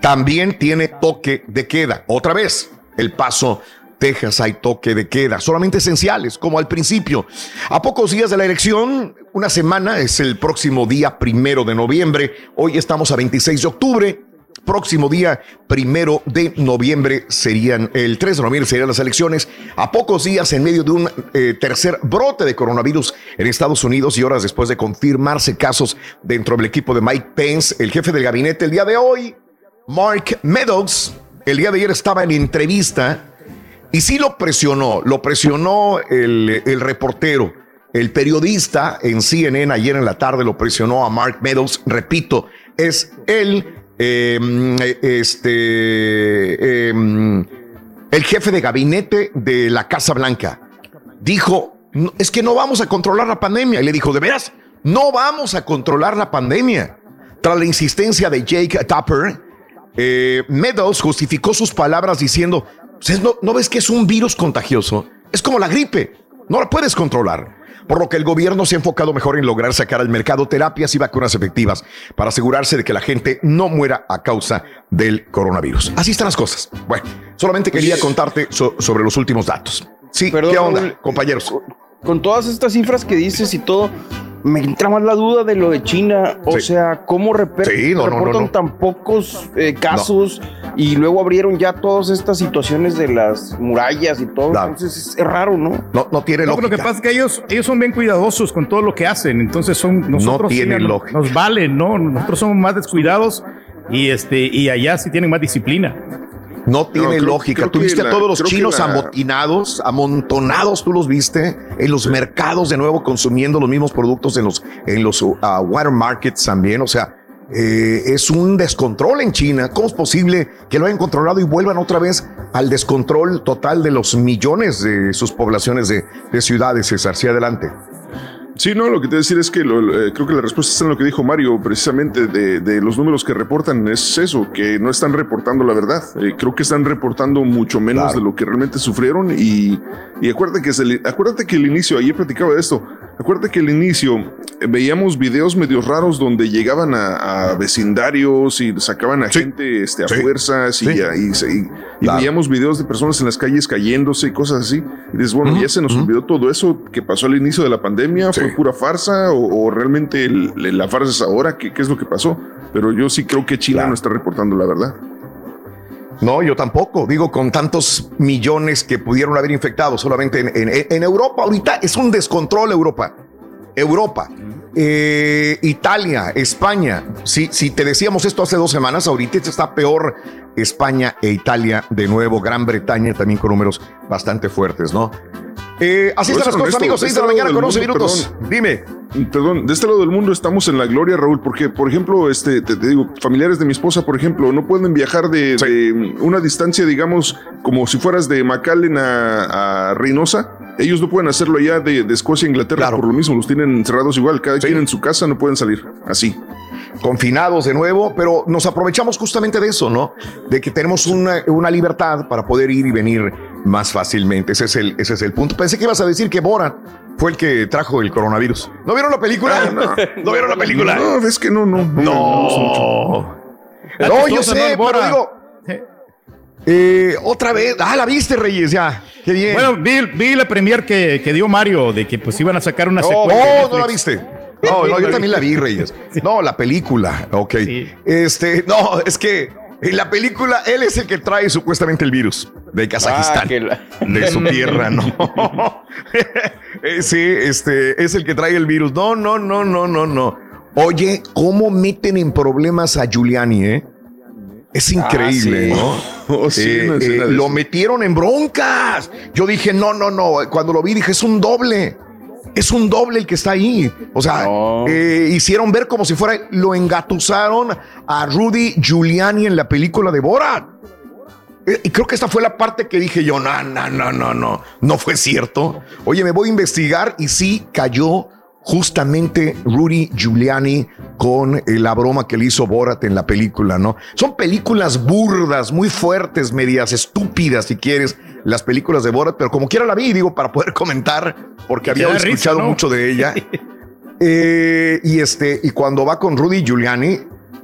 también tiene toque de queda. Otra vez, El Paso, Texas hay toque de queda, solamente esenciales, como al principio. A pocos días de la elección, una semana, es el próximo día primero de noviembre. Hoy estamos a 26 de octubre. Próximo día, primero de noviembre, serían el 3 de noviembre serían las elecciones. A pocos días, en medio de un eh, tercer brote de coronavirus en Estados Unidos y horas después de confirmarse casos dentro del equipo de Mike Pence, el jefe del gabinete, el día de hoy, Mark Meadows, el día de ayer estaba en entrevista y sí lo presionó, lo presionó el, el reportero, el periodista en CNN ayer en la tarde lo presionó a Mark Meadows, repito, es él, eh, este, eh, el jefe de gabinete de la Casa Blanca. dijo, "No, es que no vamos a controlar la pandemia. Y le dijo, ¿de veras? No vamos a controlar la pandemia. Tras la insistencia de Jake Tapper, eh, Meadows justificó sus palabras diciendo, "¿Ustedes ¿no, ¿no ves que es un virus contagioso? Es como la gripe, no la puedes controlar. Por lo que el gobierno se ha enfocado mejor en lograr sacar al mercado terapias y vacunas efectivas para asegurarse de que la gente no muera a causa del coronavirus. Así están las cosas. Bueno, solamente quería contarte so- sobre los últimos datos. Sí, Perdón, ¿qué onda, compañeros? Con todas estas cifras que dices y todo, me entra más la duda de lo de China. O Sí. sea, ¿cómo reper- Sí, no, no, no, reportan no. tan pocos eh, casos? Y luego abrieron ya todas estas situaciones de las murallas y todo. Entonces es, raro, ¿no? No, no tiene No, pero lo que pasa es que ellos, ellos son bien cuidadosos con todo lo que hacen. Entonces son nosotros sí, tiene no- lógica. nos valen, ¿no? Nosotros somos más descuidados y este y allá sí tienen más disciplina. No tiene creo- lógica. creo Tú viste a todos los chinos la- amotinados, amontonados, tú los viste en los mercados de nuevo consumiendo los mismos productos en los, en los uh, water markets también. O sea, eh, es un descontrol en China. ¿Cómo es posible que lo hayan controlado y vuelvan otra vez al descontrol total de los millones de sus poblaciones de, de ciudades, César? Sí, adelante. Sí, no, lo que te decir es que lo- eh, creo que la respuesta está en lo que dijo Mario, precisamente de, de los números que reportan, es eso, que no están reportando la verdad. Eh, creo que están reportando mucho menos de lo que realmente sufrieron y, y acuérdate, que es el, acuérdate que el inicio, ayer platicaba de esto, acuérdate que el inicio eh, veíamos videos medios raros donde llegaban a, a vecindarios y sacaban a gente este, a fuerzas y, Sí. a- y y- y Claro. veíamos videos de personas en las calles cayéndose y cosas así. Y dices, bueno, ya se nos olvidó todo eso que pasó al inicio de la pandemia, fue pura farsa o, o realmente el- la farsa es ahora, ¿Qué, ¿qué es lo que pasó? Pero yo sí creo que China no está reportando la verdad. No, yo tampoco. Digo, con tantos millones que pudieron haber infectado solamente en, en- en Europa, ahorita es un descontrol Europa. Europa, eh, Italia, España. Si, si te decíamos esto hace dos semanas, ahorita está peor España e Italia de nuevo, Gran Bretaña también con números bastante fuertes, ¿no? Eh, así están las cosas, amigos. de 6 este de la lado mañana con 11 mundo, minutos. perdón. Dime. Perdón, de este lado del mundo estamos en la gloria, Raúl, porque, por ejemplo, este, te, te digo, familiares de mi esposa, por ejemplo, no pueden viajar de, de una distancia, digamos, como si fueras de McAllen a, a Reynosa. Ellos no pueden hacerlo allá de, de Escocia a Inglaterra por lo mismo, los tienen encerrados igual, cada quien en su casa no pueden salir, así. Confinados de nuevo, pero nos aprovechamos justamente de eso, ¿no? De que tenemos una, una libertad para poder ir y venir más fácilmente. Ese es, el, ese es el punto. Pensé que ibas a decir que Borat fue el que trajo el coronavirus. ¿No vieron la película? [LAUGHS] no, vieron la película? No, es que no, no. No. No, yo sé, pero digo. eh, otra vez. Ah, la viste, Reyes, ya. Qué bien. Bueno, vi, vi la premier que, que dio Mario de que pues iban a sacar una No, secuela. de no, no la viste. No, no, yo [LAUGHS] también la vi, Reyes. No, la película. Ok. Este, no, es que en la película él es el que trae supuestamente el virus de Kazajistán. Ah, la- De su [LAUGHS] tierra, ¿no? [LAUGHS] Eh, sí, este, es el que trae el virus. No, no, no, no, no, no. Oye, ¿cómo meten en problemas a Giuliani, eh? Es increíble, Ah, sí. ¿no? Oh, sí, Eh, eh, lo metieron en broncas. Yo dije, no, no, no. Cuando lo vi dije, es un doble. Es un doble el que está ahí. O sea, eh, hicieron ver como si fuera, lo engatusaron a Rudy Giuliani en la película de Borat. Eh, Y creo que esta fue la parte que dije yo, no, no, no, no, no, no fue cierto. Oye, me voy a investigar y sí cayó justamente Rudy Giuliani con eh, la broma que le hizo Borat en la película, ¿no? Son películas burdas, muy fuertes, medias estúpidas, si quieres, las películas de Borat, pero como quiera la vi, digo, para poder comentar, porque había risa, escuchado ¿no? mucho de ella. [LAUGHS] Eh, y este, y cuando va con Rudy Giuliani,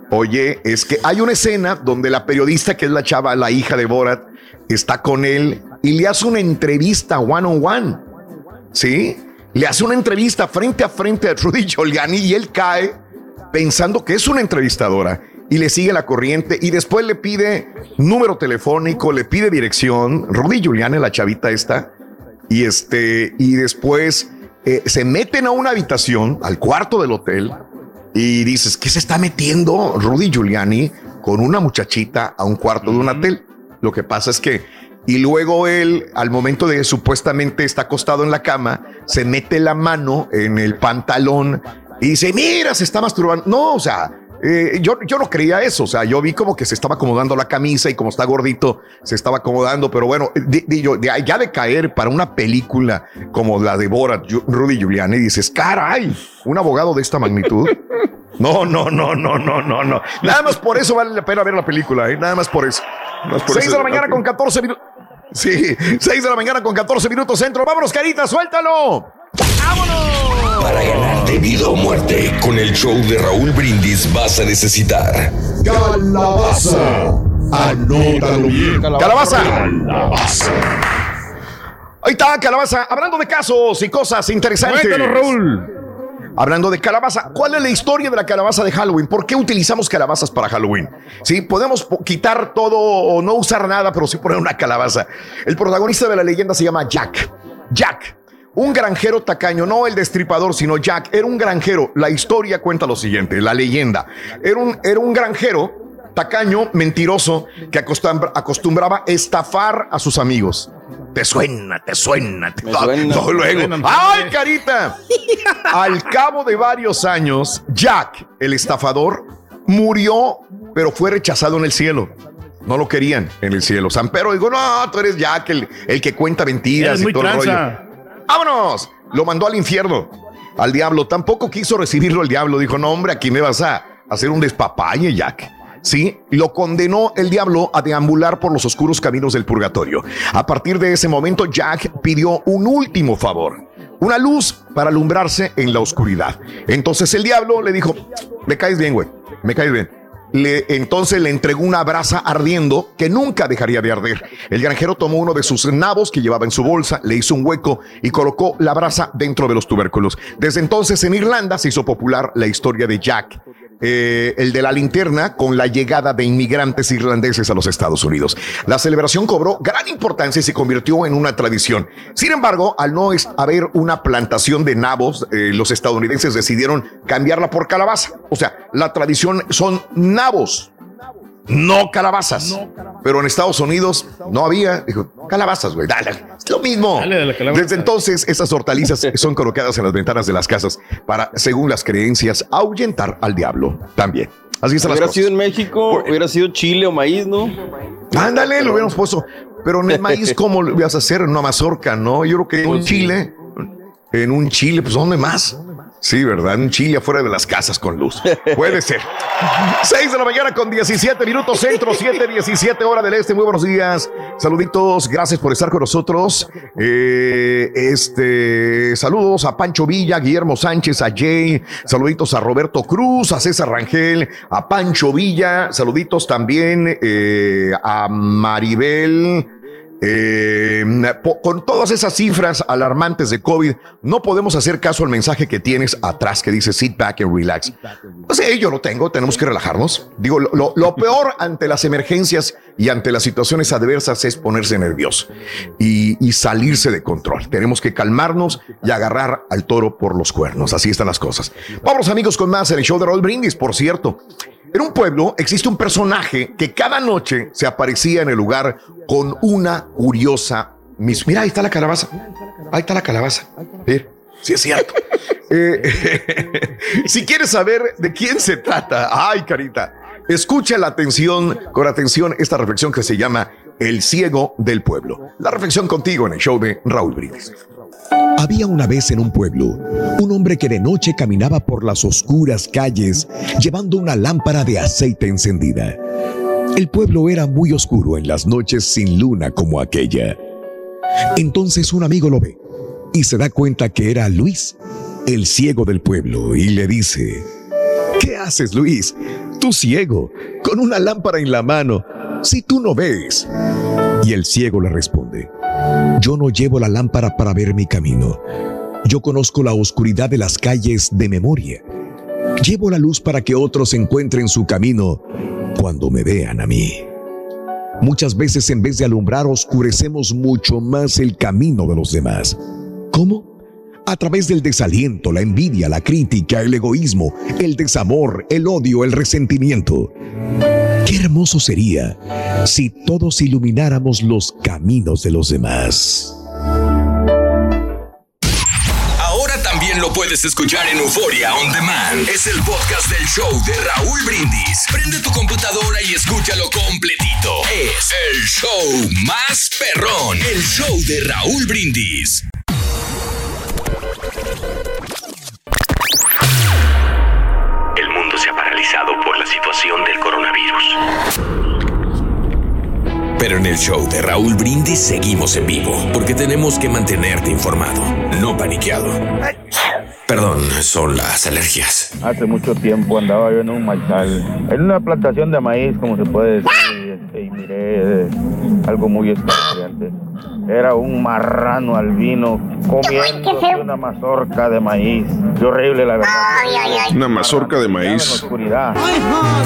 oye, es que hay una escena donde la periodista, que es la chava, la hija de Borat, está con él y le hace una entrevista one on one. ¿Sí? Le hace una entrevista frente a frente a Rudy Giuliani y él cae pensando que es una entrevistadora y le sigue la corriente y después le pide número telefónico, le pide dirección. Rudy Giuliani, la chavita esta, y este, y después eh, se meten a una habitación, al cuarto del hotel, y dices, ¿qué se está metiendo Rudy Giuliani con una muchachita a un cuarto de un hotel? Lo que pasa es que, y luego él, al momento de supuestamente está acostado en la cama, se mete la mano en el pantalón y dice, mira, se está masturbando. No, o sea, Eh, yo, yo no creía eso, o sea, yo vi como que se estaba acomodando la camisa y como está gordito, se estaba acomodando, pero bueno, yo, de- ya de caer para una película como la de Borat, Rudy Giuliani, dices, caray, un abogado de esta magnitud. No, no, no, no, no, no, no. Nada más por eso vale la pena ver la película, ¿eh? nada más por eso. por 6 eso. de la mañana con 14 minutos. Sí, 6 de la mañana con 14 minutos centro. Vámonos, carita, suéltalo. Para ganarte vida o muerte, con el show de Raúl Brindis vas a necesitar Calabaza. Anótalo bien. Calabaza. Calabaza. Ahí está, calabaza. Hablando de casos y cosas interesantes. Cuéntanos, Raúl. Hablando de calabaza, ¿cuál es la historia de la calabaza de Halloween? ¿Por qué utilizamos calabazas para Halloween? Sí, podemos po- quitar todo o no usar nada, pero sí poner una calabaza. El protagonista de la leyenda se llama Jack. Jack, un granjero tacaño, no el destripador, sino Jack, era un granjero. La historia cuenta lo siguiente, la leyenda. Era un, era un granjero tacaño, mentiroso, que acostumbra- acostumbraba estafar a sus amigos. Te suena, te suena, te suena. No, luego. Suena, ¡Ay, carita! [LAUGHS] Al cabo de varios años, Jack, el estafador, murió, pero fue rechazado en el cielo. No lo querían en el cielo. San Pedro dijo, no, tú eres Jack, el, el que cuenta mentiras Eres y muy todo el rollo. tranza. ¡Vámonos! Lo mandó al infierno, al diablo. Tampoco quiso recibirlo el diablo. Dijo, no, hombre, aquí me vas a hacer un despapalle, Jack. Sí, lo condenó el diablo a deambular por los oscuros caminos del purgatorio. A partir de ese momento, Jack pidió un último favor, una luz para alumbrarse en la oscuridad. Entonces el diablo le dijo, me caes bien, güey, me caes bien. Le- entonces le entregó una brasa ardiendo que nunca dejaría de arder. El granjero tomó uno de sus nabos que llevaba en su bolsa, le hizo un hueco y colocó la brasa dentro de los tubérculos. Desde entonces en Irlanda se hizo popular la historia de Jack, eh, el de la linterna, con la llegada de inmigrantes irlandeses a los Estados Unidos. La celebración cobró gran importancia y se convirtió en una tradición. Sin embargo, al no haber una plantación de nabos, eh, los estadounidenses decidieron cambiarla por calabaza. O sea, la tradición son nabos, no calabazas. Pero en Estados Unidos no había, dijo, calabazas, güey, dale, lo mismo. Dale. Desde entonces, esas hortalizas [LAUGHS] son colocadas en las ventanas de las casas para, según las creencias, ahuyentar al diablo también. Así están las Hubiera cosas. sido en México, hubiera sido chile o maíz, ¿no? Ándale, lo hubiéramos puesto. Pero en el maíz, [LAUGHS] ¿cómo lo ibas a hacer? En una mazorca, ¿no? Yo creo que en un chile, en un chile, pues ¿dónde más? Sí, ¿verdad? Un chile afuera de las casas con luz. Puede ser. [LAUGHS] 6 de la mañana con 17 minutos centro, 7, 17 hora del este. Muy buenos días. Saluditos, gracias por estar con nosotros. Eh, este, saludos a Pancho Villa, Guillermo Sánchez, a Jay, saluditos a Roberto Cruz, a César Rangel, a Pancho Villa, saluditos también eh, a Maribel. Eh, con todas esas cifras alarmantes de COVID, no podemos hacer caso al mensaje que tienes atrás que dice sit back and relax. Pues sí, yo lo tengo, tenemos que relajarnos. Digo, lo peor ante las emergencias y ante las situaciones adversas es ponerse nervioso y, y salirse de control. Tenemos que calmarnos y agarrar al toro por los cuernos. Así están las cosas. Vamos amigos con más en el show de Roll Brindis, por cierto. En un pueblo existe un personaje que cada noche se aparecía en el lugar con una curiosa mis. Mira, ahí está la calabaza. Ahí está la calabaza. Mira, sí es cierto. [LAUGHS] Eh, [LAUGHS] si quieres saber de quién se trata, ay, carita, escucha la atención, con atención esta reflexión que se llama El ciego del pueblo. La reflexión contigo en el show de Raúl Brindis. Había una vez en un pueblo un hombre que de noche caminaba por las oscuras calles llevando una lámpara de aceite encendida. El pueblo era muy oscuro en las noches sin luna como aquella. Entonces un amigo lo ve y se da cuenta que era Luis, el ciego del pueblo, y le dice, ¿qué haces Luis? Tú ciego, con una lámpara en la mano, si tú no ves. Y el ciego le responde, yo no llevo la lámpara para ver mi camino. Yo conozco la oscuridad de las calles de memoria. Llevo la luz para que otros encuentren su camino cuando me vean a mí. Muchas veces en vez de alumbrar oscurecemos mucho más el camino de los demás. ¿Cómo? A través del desaliento, la envidia, la crítica, el egoísmo, el desamor, el odio, el resentimiento. Qué hermoso sería si todos ilumináramos los caminos de los demás. Ahora también lo puedes escuchar en Euforia On Demand. Es el podcast del show de Raúl Brindis. Prende tu computadora y escúchalo completito. Es el show más perrón. El show de Raúl Brindis. Se ha paralizado por la situación del coronavirus. Pero en el show de Raúl Brindis seguimos en vivo, porque tenemos que mantenerte informado, no paniqueado. Perdón, son las alergias. Hace mucho tiempo andaba yo en un maizal, en una plantación de maíz, como se puede decir, este, y miré eh, algo muy escalofriante. Era un marrano albino comiendo una mazorca de maíz. Qué horrible, la verdad. Una mazorca de maíz. Oscuridad.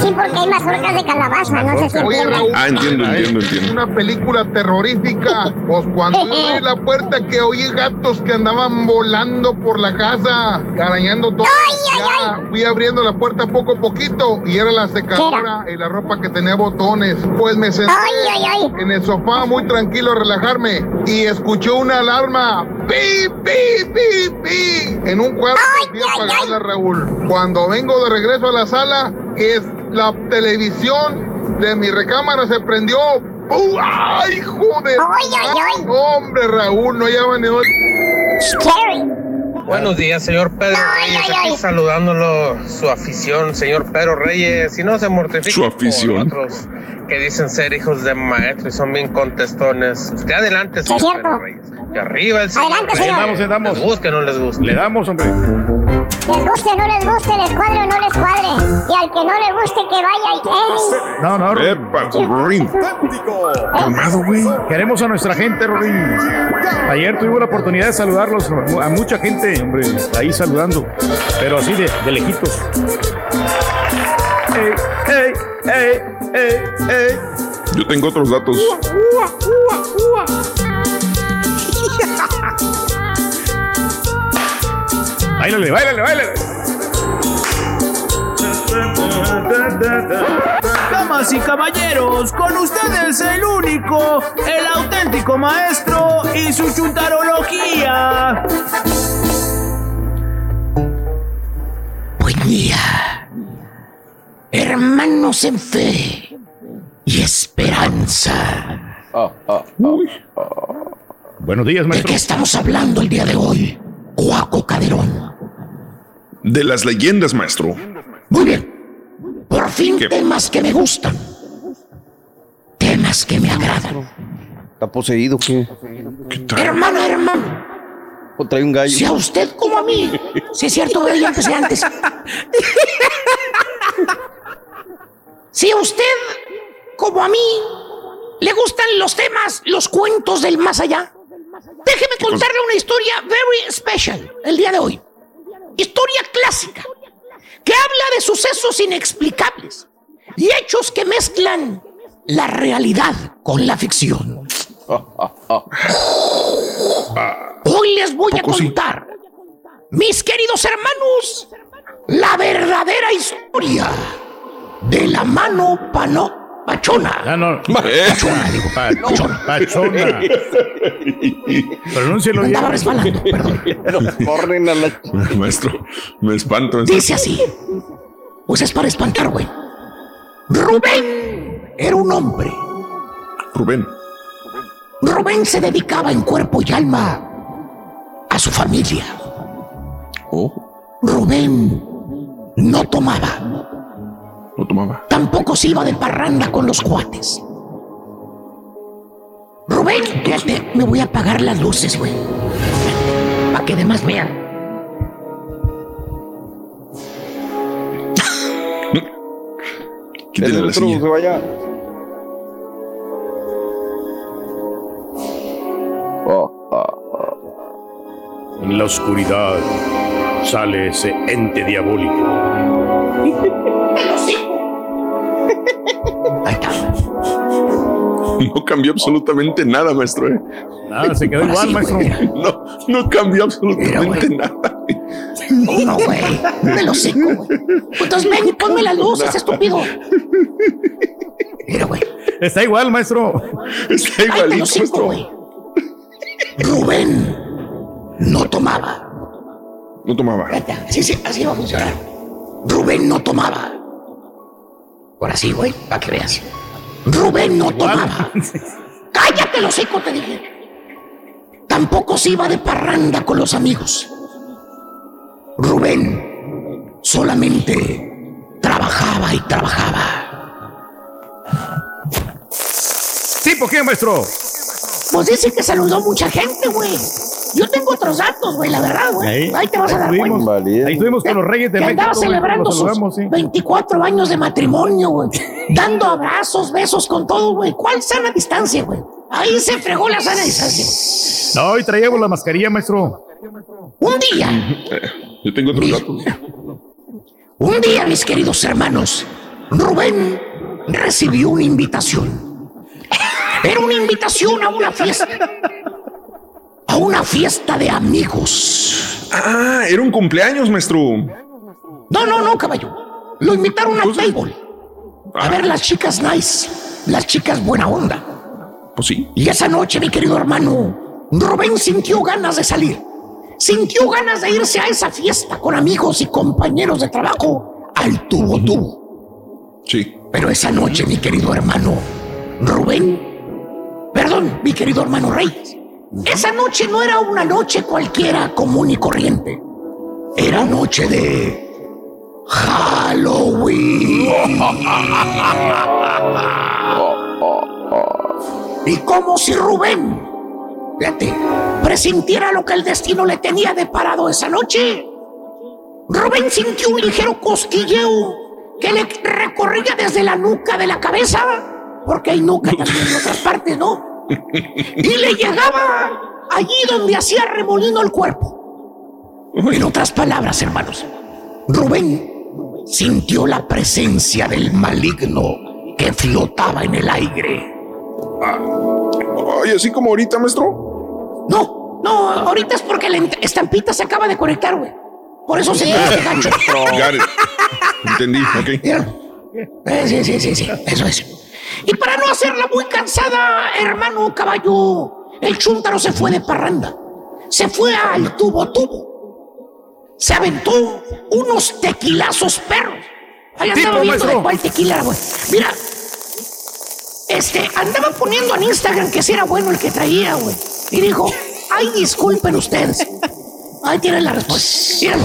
Sí, porque hay mazorcas de calabaza, no sé si Oye, entienden. Raúl, Ah, entiendo, entiendo, entiendo. Una película terrorífica. Pues cuando yo abrí [LAUGHS] la puerta que oí gatos que andaban volando por la casa, arañando todo. Ya fui abriendo la puerta poco a poquito y era la secadora y la ropa que tenía botones. Pues me senté en el sofá muy tranquilo a relajarme y escuché una alarma. ¡Pi, pi, pi, pi! En un cuarto bien apagada, Raúl. Cuando vengo de regreso a la sala, es la televisión de mi recámara se prendió. ¡Uh! ¡Ay, joder! Hombre, Raúl, no llama ni hoy. Buenos días, señor Pedro Reyes. Aquí saludándolo, su afición, señor Pedro Reyes. Si no se mortifica. Su afición. Otros que dicen ser hijos de maestro y son bien contestones. Usted adelante, señor Pedro Reyes. Y arriba el señor. Adelante, Reyes. señor. Le damos, le damos. Les guste no les guste. Le damos, hombre. Les guste, no les guste, les cuadre o no les cuadre. Y al que no le guste, que vaya y ¡Ey! No, no, Epa, Rorín. Calmado, güey. Queremos a nuestra gente, Rorín. Ayer tuvimos la oportunidad de saludarlos a mucha gente, hombre, ahí saludando, pero así de, de lejitos. Ey, ey, ey, ey, ey. Yo tengo otros datos. [LAUGHS] Báilale, báilale, báilale. Damas y caballeros, con ustedes el único, el auténtico maestro y su chuntarología. Buen día, hermanos en fe y esperanza. Buenos días, ¿De maestro. qué estamos hablando el día de hoy? Cuaco Caderón. De las leyendas, maestro. Muy bien. Por fin temas que me gustan. Temas que me agradan. ¿Está poseído qué? Hermano, hermano. ¿O trae un gallo? Si a usted como a mí, si es cierto, yo empecé antes. Si a usted como a mí le gustan los temas, los cuentos del más allá, déjeme contarle una historia very special el día de hoy. Historia clásica que habla de sucesos inexplicables y hechos que mezclan la realidad con la ficción. Hoy les voy a contar, mis queridos hermanos, la verdadera historia de la mano pano pachona. Ah, [LAUGHS] no. Pachona, digo, pachona. Pachona. Pronúncialo bien. Andaba resbalando, perdón. Corren a la... Maestro, me espanto. Dice así. Pues es para espantar, güey. Rubén era un hombre. Rubén. Rubén se dedicaba en cuerpo y alma a su familia. Rubén no tomaba. No tomaba. Tampoco se iba de parranda con los cuates. Rubén, fíjate, me voy a apagar las luces, güey. Para que demás vean. Quítale El la otro silla. se vaya. En la oscuridad sale ese ente diabólico. [LAUGHS] No cambió absolutamente nata, maestro. ¿eh? Nada, se quedó igual, maestro. No, no cambió absolutamente nada. Uno, güey. Me lo seco, güey. Entonces ven y ponme las luces, estúpido. Mira, güey. Está igual, maestro. Está cinco, maestro. güey. Rubén no tomaba. No tomaba. Sí, sí, así va a funcionar. Rubén no tomaba. Ahora sí, güey, para que veas. Rubén no tomaba. [LAUGHS] ¡Cállate, los hocico, te dije! Tampoco se iba de parranda con los amigos. Rubén solamente trabajaba y trabajaba. ¿Sí, por qué, maestro? Pues dice que saludó mucha gente, güey. Yo tengo otros datos, güey, la verdad, güey. Ahí, Ahí te vas a dar cuenta. ahí estuvimos con los reyes de Que México. andaba celebrando sus saludamos, sí. 24 años de matrimonio, güey. [LAUGHS] Dando abrazos, besos con todo, güey. ¿Cuál sana distancia, güey? Ahí se fregó la sana distancia. No, hoy traíamos la mascarilla, maestro. Un día, [LAUGHS] Yo tengo otros datos. un día, mis queridos hermanos, Rubén recibió una invitación. Era una invitación a una fiesta. A una fiesta de amigos. Ah, era un cumpleaños, maestro. No, no, no, caballo. Lo invitaron al table. A ver las chicas nice, las chicas buena onda. Pues sí. Y esa noche, mi querido hermano, Rubén sintió ganas de salir. Sintió ganas de irse a esa fiesta con amigos y compañeros de trabajo al tubo tubo. Sí. Pero esa noche, mi querido hermano, Rubén, perdón, mi querido hermano Reyes, esa noche no era una noche cualquiera común y corriente. Era noche de Halloween. Y como si Rubén, fíjate, presintiera lo que el destino le tenía deparado esa noche. Rubén sintió un ligero cosquilleo que le recorría desde la nuca de la cabeza, porque hay nuca también en otras partes, ¿no? Y le llegaba allí donde hacía remolino el cuerpo. En otras palabras, hermanos, Rubén sintió la presencia del maligno que flotaba en el aire. Ay, así como ahorita, maestro. No, no, ahorita es porque la estampita se acaba de conectar, güey. Por eso se queda este gancho. [LAUGHS] Entendí, ok. Eh, sí, sí, sí, sí, eso es. Y para no hacerla muy cansada, hermano caballo, el chúntaro se fue de parranda. Se fue al tubo tubo. Se aventó unos tequilazos perros. Ahí andaba viendo de cuál tequila, güey. Mira, este, andaba poniendo en Instagram que si era bueno el que traía, güey. Y dijo, ay, disculpen ustedes. Ahí tienen la respuesta.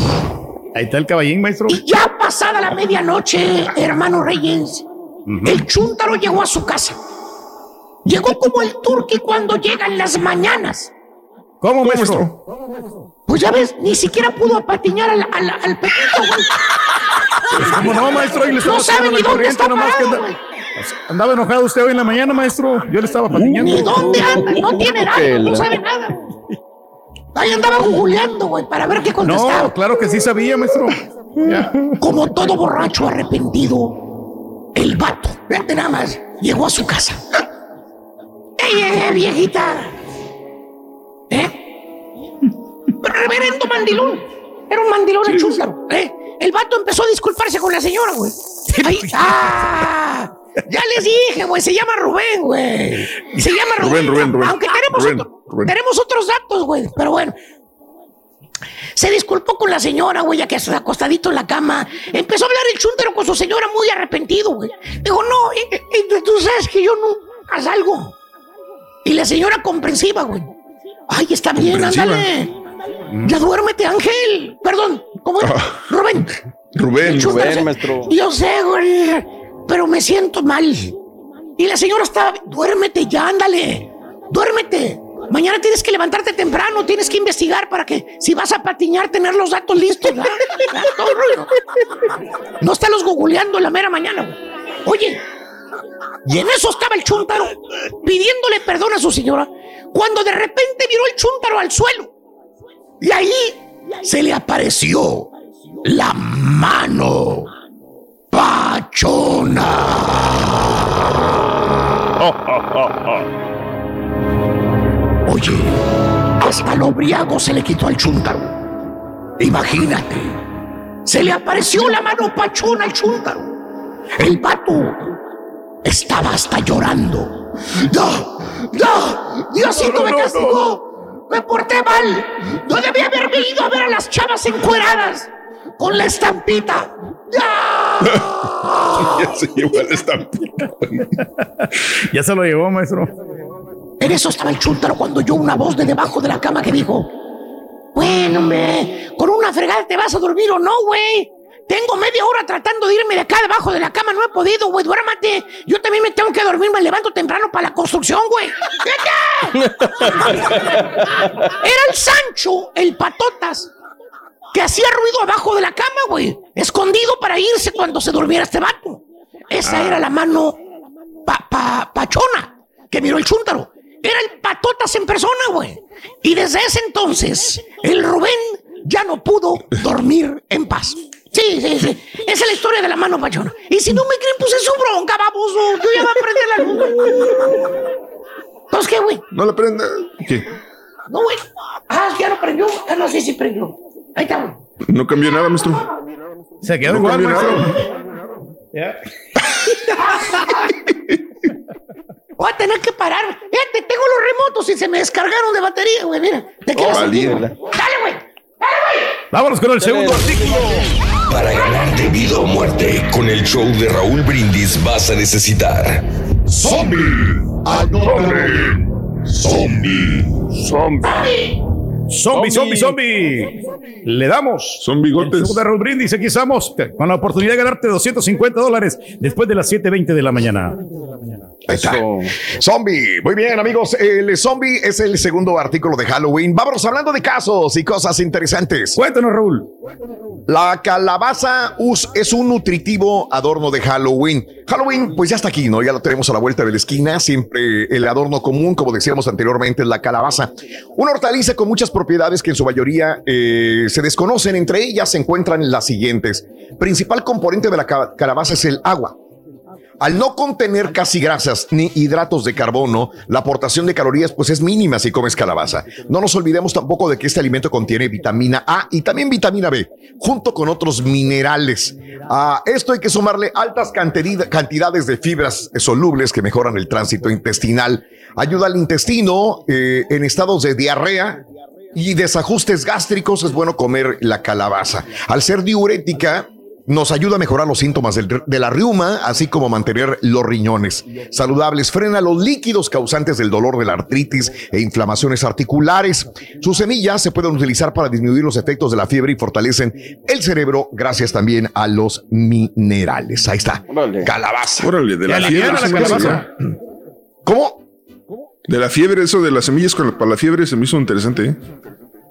Ahí está el caballín, maestro. Y ya pasada la medianoche, hermano Reyes, el chúntaro llegó a su casa. Llegó como el turqui cuando llega en las mañanas. ¿Cómo, maestro? Pues ya ves, ni siquiera pudo apatiñar al, al, al pepito, güey. ¿Cómo no, maestro? Ahí le estaba No sabe ni dónde está nomás parado, anda- güey. Andaba enojado usted hoy en la mañana, maestro. Yo le estaba patiñando. Ni dónde anda, no tiene nada, no sabe nada. güey. Ahí andaba googleando, güey, para ver qué contestaba. No, claro que sí sabía, maestro. Ya. Como todo borracho arrepentido, el vato, fíjate nada más, llegó a su casa. ¡Ey, ey, ey, viejita! ¿Eh? Reverendo mandilón. Era un mandilón el chúntaro, ¿eh? El vato empezó a disculparse con la señora, güey. Ahí- ¡Ah! Ya les dije, güey, se llama Rubén, güey. Se llama Rubén. Rubén, Rubén, Rubén. Aunque tenemos, Rubén, otro- Rubén. tenemos otros datos, güey, pero bueno. Se disculpó con la señora, güey, ya que acostadito en la cama. Empezó a hablar el chúntaro con su señora muy arrepentido, güey. Dijo, no, eh, eh, tú sabes que yo nunca salgo. Y la señora comprensiva, güey. Ay, está bien, ándale. Ya duérmete, Ángel. Perdón, ¿cómo es? Rubén. Rubén, Rubén, se- maestro. Yo sé, güey, pero me siento mal. Y la señora estaba, duérmete ya, ándale. Duérmete. Mañana tienes que levantarte temprano, tienes que investigar para que si vas a patiñar, tener los datos listos. ¿verdad? [LAUGHS] Todo rollo. No googleando en la mera mañana. Oye, y en eso estaba el chúntaro pidiéndole perdón a su señora, cuando de repente miró el chúntaro al suelo. Y ahí se le apareció la mano pachona. [LAUGHS] Oye, hasta lo briago se le quitó al chúntaro. Imagínate, se le apareció la mano pachona al chúntaro. El vato estaba hasta llorando. ¡No! ¡No! ¡Diosito me castigó! Me porté mal. No debía haberme ido a ver a las chavas encueradas. Con la estampita. [LAUGHS] ya se llevó la estampita. [LAUGHS] ya se lo llevó, maestro. En eso estaba el chúntaro cuando oyó una voz de debajo de la cama que dijo: Bueno, con una fregada te vas a dormir o no, güey. Tengo media hora tratando de irme de acá debajo de la cama, no he podido, güey. Duérmate. Yo también me tengo que dormir, me levanto temprano para la construcción, güey. [LAUGHS] Era el Sancho, el patotas, que hacía ruido abajo de la cama, güey. Escondido para irse cuando se durmiera este vato. Esa era la mano pa, pa- pachona que miró el chúntaro. Era el patotas en persona, güey. Y desde ese entonces, el Rubén ya no pudo dormir en paz. Sí, sí, sí. Esa es la historia de la mano pachona. Y si no me creen, pues es su bronca, baboso. Yo ya voy a prender la luz. Entonces, ¿qué, güey? No le prenda. ¿Qué? No, güey. Ah, ya no prendió. Ah, no sé si prendió. Ahí está, güey. No cambió nada, maestro. Se quedó No igual, cambió maestro. nada. Ya. [LAUGHS] Voy a tener que parar. Fíjate, tengo los remotos y se me descargaron de batería, güey. Mira, te quedas valía, aquí, güey. Dale, güey. Vámonos con el segundo artículo. Para ganar de vida o muerte, con el show de Raúl Brindis vas a necesitar Zombie. Adore. Zombie. Zombie. Zombie, zombie, zombie. Le damos. Son bigotes. El show de Raúl Brindis, aquí estamos con la oportunidad de ganarte 250 dólares después de las 7.20 de la mañana. Ahí está. Zombie. Muy bien, amigos. El zombie es el segundo artículo de Halloween. Vámonos hablando de casos y cosas interesantes. Cuéntanos, Raúl. La calabaza es un nutritivo adorno de Halloween. Halloween, pues ya está aquí, ¿no? Ya lo tenemos a la vuelta de la esquina. Siempre el adorno común, como decíamos anteriormente, es la calabaza. Una hortaliza con muchas propiedades que en su mayoría eh, se desconocen. Entre ellas se encuentran las siguientes. Principal componente de la ca- calabaza es el agua. Al no contener casi grasas ni hidratos de carbono, la aportación de calorías pues es mínima si comes calabaza. No nos olvidemos tampoco de que este alimento contiene vitamina A y también vitamina B, junto con otros minerales. A esto hay que sumarle altas cantidad- cantidades de fibras solubles que mejoran el tránsito intestinal, ayuda al intestino eh, en estados de diarrea, y desajustes gástricos es bueno comer la calabaza. Al ser diurética, nos ayuda a mejorar los síntomas del- de la riuma, así como mantener los riñones saludables. Frena los líquidos causantes del dolor de la artritis e inflamaciones articulares. Sus semillas se pueden utilizar para disminuir los efectos de la fiebre y fortalecen el cerebro gracias también a los minerales. Ahí está. Calabaza. Órale, de la fiebre. calabaza. ¿Cómo? De la fiebre, eso de las semillas con la- para la fiebre se me hizo interesante, ¿eh?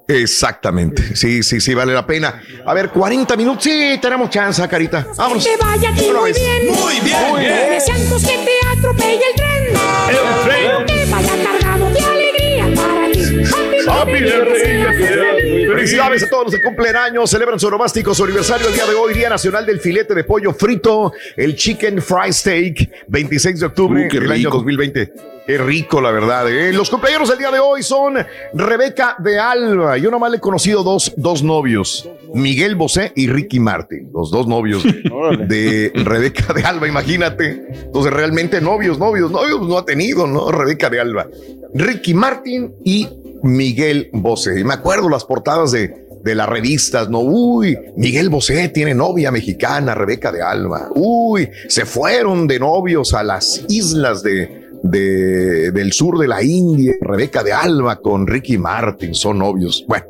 Exactamente. Sí, sí, sí, vale la pena. A ver, 40 minutos. Sí, tenemos chance, carita. Vámonos. Que vaya aquí muy vez. bien. Muy bien. Muy bien. Deseando que te atropelle el tren. El tren. Que vaya cargado de alegría para ti. Happy birthday, Felicidades a todos los que cumplen años, celebran su nomástico, su aniversario el día de hoy, Día Nacional del Filete de Pollo Frito, el Chicken Fry Steak, 26 de octubre Uh, del año rico. 2020. Qué rico, la verdad. ¿eh? Los cumpleaños del día de hoy son Rebeca de Alba. Yo nomás le he conocido dos, dos novios, Miguel Bosé y Ricky Martin, los dos novios [LAUGHS] de Rebeca de Alba, imagínate. Entonces, realmente novios, novios, novios no ha tenido, ¿no? Rebeca de Alba. Ricky Martin y Miguel Bosé. Y me acuerdo las portadas de, de las revistas, ¿no? Uy, Miguel Bosé tiene novia mexicana, Rebeca de Alba. Uy, se fueron de novios a las islas de, de- del sur de la India. Rebeca de Alba con Ricky Martin son novios. Bueno.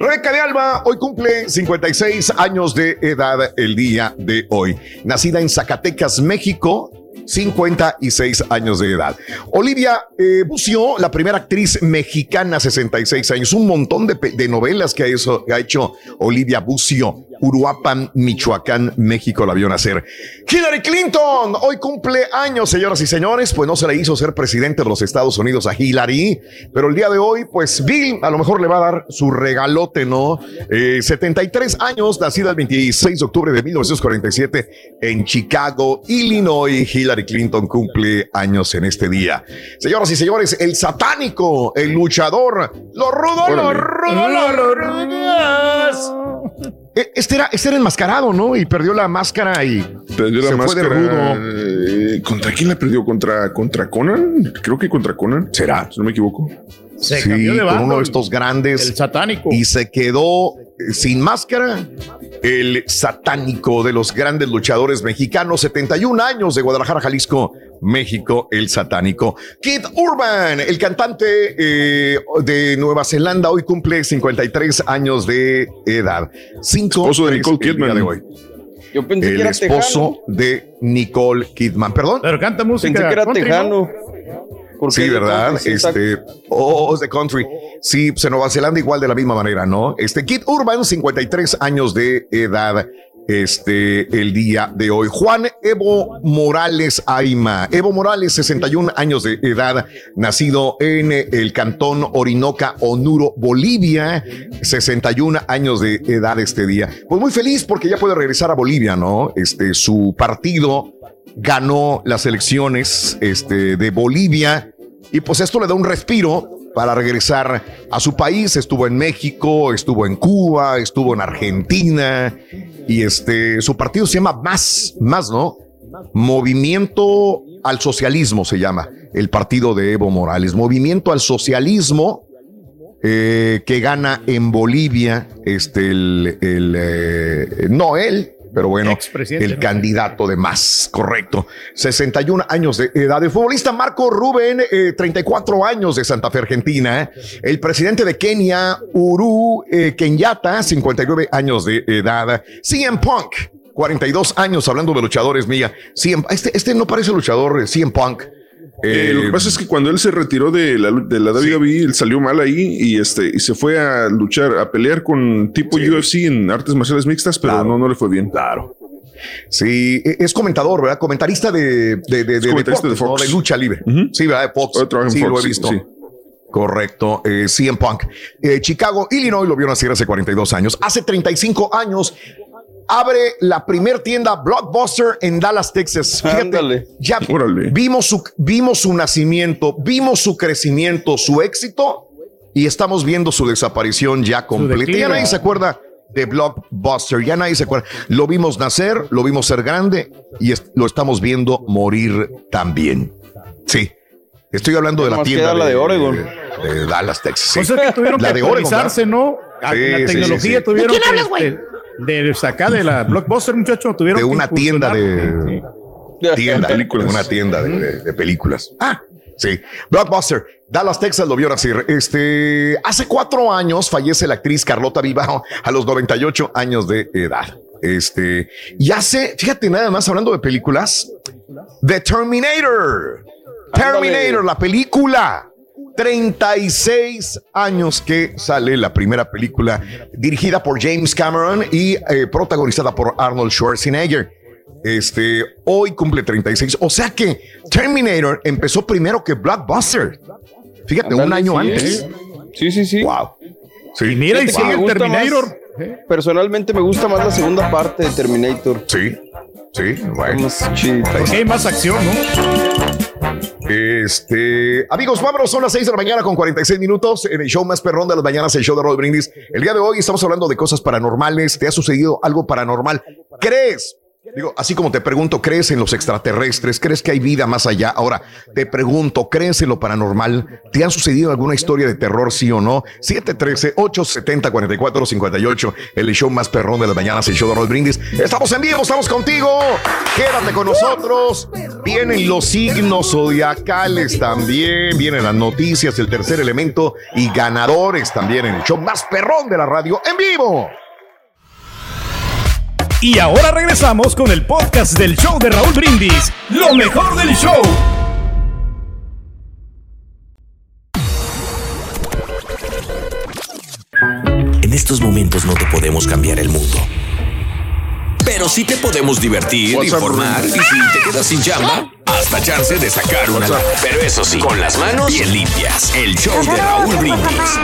Rebeca de Alba hoy cumple 56 años de edad el día de hoy. Nacida en Zacatecas, México, 56 años de edad. Olivia eh, Bucio, la primera actriz mexicana, 66 años. Un montón de, de novelas que ha, que ha hecho Olivia Bucio. Uruapan, Michoacán, México la vio nacer. Hillary Clinton, hoy cumple años, señoras y señores. Pues no se le hizo ser presidente de los Estados Unidos a Hillary, pero el día de hoy, pues Bill a lo mejor le va a dar su regalote, ¿no? Eh, 73 años, nacida el 26 de octubre de 1947 en Chicago, Illinois. Hillary Clinton cumple años en este día. Señoras y señores, el satánico, el luchador, los rudos, los rudos, los rudos. E- Este era, este era enmascarado, ¿no? Y perdió la máscara y Perdió la se máscara. fue de rudo. eh, ¿Contra quién la perdió? ¿Contra, ¿Contra Conan? Creo que contra Conan. ¿Será? Si no me equivoco. Se sí, cambió de con uno de estos grandes. El satánico. Y se quedó sin máscara. El satánico de los grandes luchadores mexicanos, 71 años de Guadalajara, Jalisco, México, el satánico. Kid Urban, el cantante eh, de Nueva Zelanda, hoy cumple 53 años de edad. Cinco Esposo de Nicole Kidman. de hoy. Yo pensé El que era esposo de Nicole Kidman. Perdón. Pero canta música. Pensé que era country, ¿no? Porque Sí, ¿verdad? Este, oh, de country. Sí, pues en Nueva Zelanda igual de la misma manera, ¿no? Este Kid Urban, 53 años de edad. Este, el día de hoy. Juan Evo Morales Aima. Evo Morales, 61 años de edad, nacido en el cantón Orinoca, Onuro, Bolivia. 61 años de edad este día. Pues muy feliz porque ya puede regresar a Bolivia, ¿no? Este, su partido ganó las elecciones este, de Bolivia y pues esto le da un respiro para regresar a su país. Estuvo en México, estuvo en Cuba, estuvo en Argentina y este su partido se llama Más, Más, ¿no? Movimiento al Socialismo se llama el partido de Evo Morales. Movimiento al Socialismo eh, que gana en Bolivia, este, el, eh, no él, pero bueno, el ¿no? candidato de más, correcto. 61 años de edad. El futbolista Marco Rubén, eh, 34 años de Santa Fe, Argentina. El presidente de Kenia, Uru eh, Kenyatta, 59 años de edad. CM Punk, 42 años, hablando de luchadores, mía. CM, este, este no parece luchador, eh, CM Punk. Eh, lo que pasa es que cuando él se retiró de la, de la WWE, él salió mal ahí y este y se fue a luchar, a pelear con tipo UFC en artes marciales mixtas, pero no, no le fue bien. Claro. Sí, e- es comentador, ¿verdad? Comentarista de, de, de, de comentarista deportes, de Fox. ¿no? de lucha libre. Sí, ¿verdad? De Fox. Sí, Fox, lo he visto. sí. Correcto. Eh, CM Punk. Eh, Chicago, Illinois, lo vio nacer hace 42 años. Hace 35 años abre la primer tienda Blockbuster en Dallas, Texas. Fíjate, Ándale. ya vimos su, vimos su nacimiento, vimos su crecimiento, su éxito y estamos viendo su desaparición ya completa. Ya nadie se acuerda de Blockbuster, ya nadie se acuerda. Lo vimos nacer, lo vimos ser grande y lo estamos viendo morir también. Sí. Estoy hablando de la tienda la de Oregon. de Dallas, Texas. sí. O sea que tuvieron La que de Oregon, actualizarse, ¿no? Sí, la tecnología sí, sí. tuvieron ¿De quién que, hablas, este, de sacar de la Blockbuster, muchacho, tuvieron de que una tienda de tienda, una tienda de, de- de películas. Ah, sí. Blockbuster, Dallas, Texas lo vio nacer. Este, hace cuatro años fallece la actriz Carlota Vivao a los 98 años de edad. Este, y hace, fíjate nada más hablando de películas, The Terminator. Terminator, la película. 36 años que sale la primera película dirigida por James Cameron y eh, protagonizada por Arnold Schwarzenegger. Este, hoy cumple 36. O sea que Terminator empezó primero que Blockbuster. Fíjate, un año sí. antes. Sí, sí, sí. Wow. Sí. Y mira, y sigue Terminator. más- personalmente me gusta más la segunda parte de Terminator. Sí, sí, bueno. Porque hay más acción, ¿no? Este, amigos, vámonos, son las 6 de la mañana con 46 minutos en el show más perrón de las mañanas, el show de Rod Brindis. El día de hoy estamos hablando de cosas paranormales. ¿Te ha sucedido algo paranormal? ¿Crees? Digo, así como te pregunto, ¿crees en los extraterrestres? ¿Crees que hay vida más allá? Ahora, te pregunto, ¿crees en lo paranormal? ¿Te han sucedido alguna historia de terror, sí o no? 713-870-4458, el show más perrón de las mañanas, el show de Rod Brindis. Estamos en vivo, estamos contigo. Quédate con nosotros. Vienen los signos zodiacales también, vienen las noticias, el tercer elemento y ganadores también en el show más perrón de la radio en vivo. Y ahora regresamos con el podcast del show de Raúl Brindis. Lo mejor del show. En estos momentos no te podemos cambiar el mundo. Pero sí te podemos divertir, informar y si te quedas sin chamba, hasta chance de sacar una. Pero eso sí, con las manos bien limpias. El show de Raúl Brindis.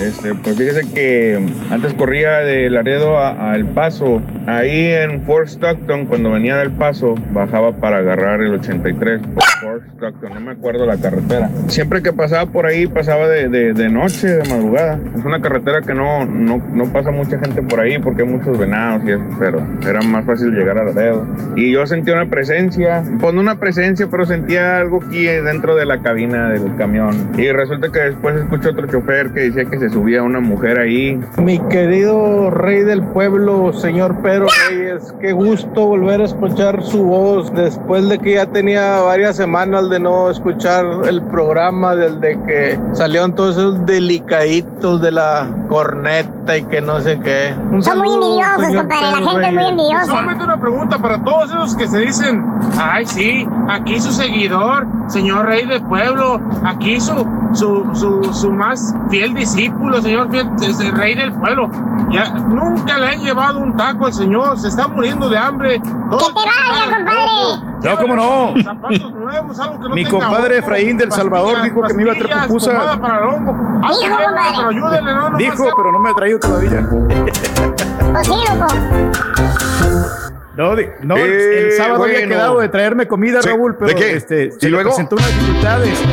Este, pues fíjese que antes corría de Laredo a, a El Paso. Ahí en Fort Stockton, cuando venía del Paso, bajaba para agarrar el 83 por Fort Stockton. No me acuerdo la carretera. Siempre que pasaba por ahí, pasaba de, de- de noche, de madrugada. Es una carretera que no, no, no pasa mucha gente por ahí porque hay muchos venados y eso, pero era más fácil llegar a Laredo. Y yo sentí una presencia, pues no una presencia, pero sentía algo aquí dentro de la cabina del camión. Y resulta que después escuché otro chofer que decía que se subía una mujer ahí. Mi querido rey del pueblo, señor Pedro Reyes, qué gusto volver a escuchar su voz después de que ya tenía varias semanas de no escuchar el programa, desde que salieron todos esos delicaditos de la corneta y que no sé qué. Un Son muy saludo, envidiosos, señor compadre. La gente es muy Reyes. envidiosa. Solamente una pregunta para todos esos que se dicen, ay sí, aquí su seguidor, señor rey del pueblo, aquí su, su, su, su más fiel discípulo, señor fiel, es el rey del pueblo. Ya nunca le han llevado un taco al señor, se está muriendo de hambre. ¡Que te vaya, compadre! No, cómo no. Zapatos nuevos, algo que no Mi tenga compadre Efraín del Salvador dijo que me iba a traer pastillas, pupusa. pomada para el hongo. Ah, Dijo, qué bien, compadre. pero ayúdenle, no, no Dijo, más- pero no me ha traído todavía. Pues sí, loco. No, no, Eh, el sábado había quedado de traerme comida, Sí, Raúl, pero ¿de qué? este, ¿Y se le presentó una dificultad este,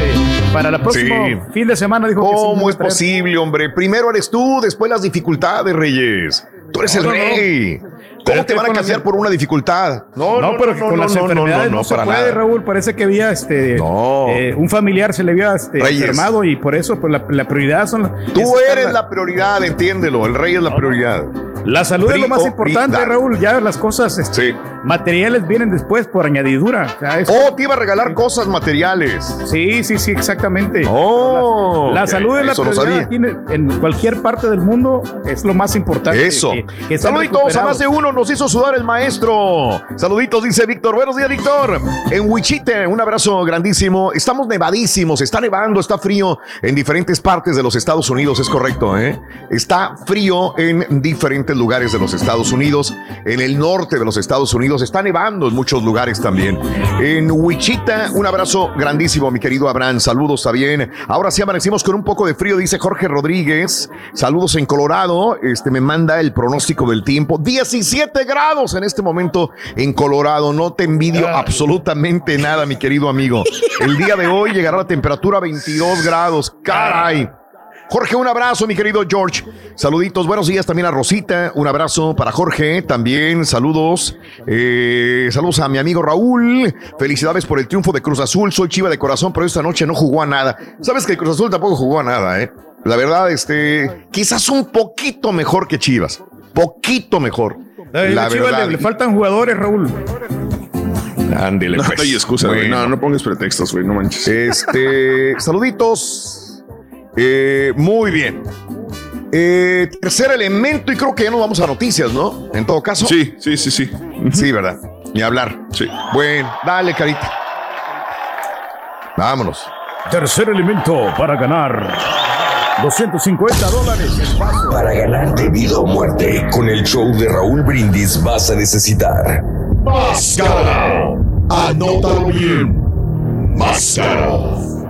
para el próximo Sí. fin de semana. Dijo que sí me ¿Cómo es posible, hombre? Primero eres tú, después las dificultades, Reyes. Tú eres el No, no, no. rey. ¿Cómo Pero te van a cambiar por una dificultad? No, pero que con las enfermedades no, se para puede, nada. Raúl. Parece que había este, eh, un familiar se le había este, enfermado y por eso pues, la, la prioridad son las- Tú es- eres la prioridad, entiéndelo. El rey es la prioridad. La salud es lo más importante. Raúl. Ya las cosas este, materiales vienen después por añadidura. O sea, Oh, te iba a regalar cosas materiales. Sí, sí, sí, exactamente. Oh, la, salud es la prioridad aquí en, en cualquier parte del mundo es lo más importante. Eso. que- que estén Saluditos a más de uno, nos hizo sudar el maestro. Saluditos, dice Víctor. Buenos días, Víctor. En Wichita, un abrazo grandísimo. Estamos nevadísimos, está nevando, está frío en diferentes partes de los Estados Unidos, es correcto, ¿eh? Está frío en diferentes lugares de los Estados Unidos. En el norte de los Estados Unidos está nevando en muchos lugares también. En Wichita, un abrazo grandísimo, mi querido Abraham. Saludos también. Ahora sí amanecimos con un poco de frío, dice Jorge Rodríguez. Saludos en Colorado. Este me manda el pronóstico del tiempo. 17 grados en este momento en Colorado. No te envidio absolutamente nada, mi querido amigo. El día de hoy llegará la temperatura a 22 grados. Caray. Jorge, un abrazo, mi querido George. Saluditos, buenos días también a Rosita. Un abrazo para Jorge también. Saludos. Eh, saludos a mi amigo Raúl. Felicidades por el triunfo de Cruz Azul. Soy chiva de corazón, pero esta noche no jugó a nada. Sabes que el Cruz Azul tampoco jugó a nada, ¿eh? La verdad, este, quizás un poquito mejor que Chivas. Poquito mejor. A La Chivas verdad. le, le faltan jugadores, Raúl. Ándele, No pues. hay excusa, güey. Bueno. No, no pongas pretextos, güey. No manches. Este, saluditos. Eh, muy bien. Eh, tercer elemento, y creo que ya nos vamos a noticias, ¿no? En todo caso. Sí, sí, sí, sí. Sí, ¿verdad? Ni hablar. Sí. Bueno, dale, carita. Vámonos. Tercer elemento para ganar 250 dólares. Para ganar de vida o muerte, con el show de Raúl Brindis vas a necesitar. Máscara. Anótalo bien. Máscara.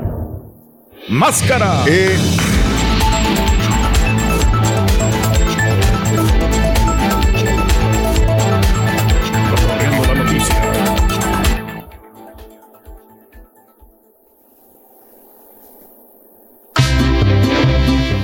Máscara. Eh,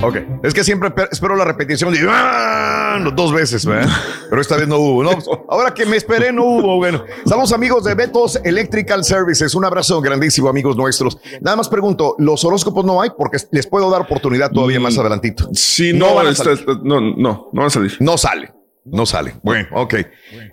ok. Es que siempre pe- espero la repetición de ¡Ah! dos veces, ¿verdad? Pero esta vez no hubo. No, pues, ahora que me esperé, no hubo. Bueno, saludos amigos de Betos Electrical Services. Un abrazo grandísimo, amigos nuestros. Nada más pregunto: ¿los horóscopos no hay? Porque les puedo dar oportunidad todavía más adelantito. Sí, No no, van a está- salir. está- no, no, no van a salir. No sale. No sale. Bueno, ok.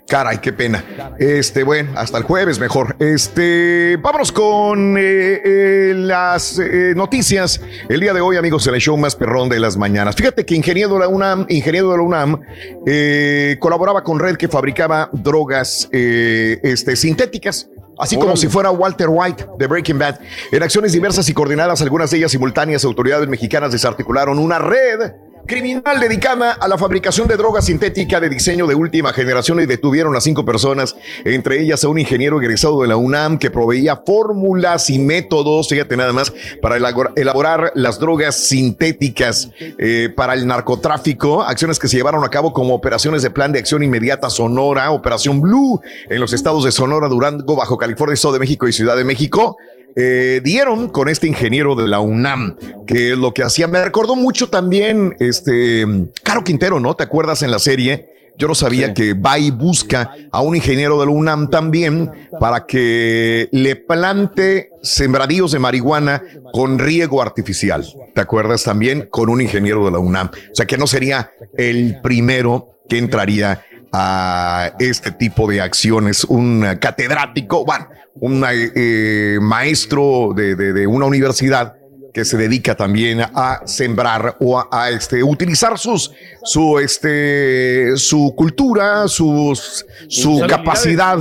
Caray, qué pena. Este, bueno, hasta el jueves mejor. Este, vámonos con eh, eh, las eh, noticias. El día de hoy, amigos, en el show más perrón de las mañanas. Fíjate que ingeniero de la UNAM, ingeniero de la UNAM, eh, colaboraba con red que fabricaba drogas este, sintéticas. Así como si fuera Walter White de Breaking Bad. En acciones diversas y coordinadas, algunas de ellas simultáneas, autoridades mexicanas desarticularon una red criminal dedicada a la fabricación de droga sintética de diseño de última generación y detuvieron a cinco personas, entre ellas a un ingeniero egresado de la UNAM que proveía fórmulas y métodos, fíjate nada más, para elaborar las drogas sintéticas eh, para el narcotráfico, acciones que se llevaron a cabo como operaciones de plan de acción inmediata Sonora, Operación Blue, en los estados de Sonora, Durango, Bajo California, Estado de México y Ciudad de México. Eh, dieron con este ingeniero de la UNAM, que lo que hacía, me recordó mucho también este Caro Quintero, ¿no? ¿Te acuerdas en la serie? Yo no sabía que va y busca a un ingeniero de la UNAM también para que le plante sembradíos de marihuana con riego artificial. ¿Te acuerdas también? Con un ingeniero de la UNAM. O sea que no sería el primero que entraría a este tipo de acciones. Un catedrático, bueno, un eh, maestro de, una universidad que se dedica también a sembrar o a, este, utilizar sus, su, este, su cultura, sus, su capacidad,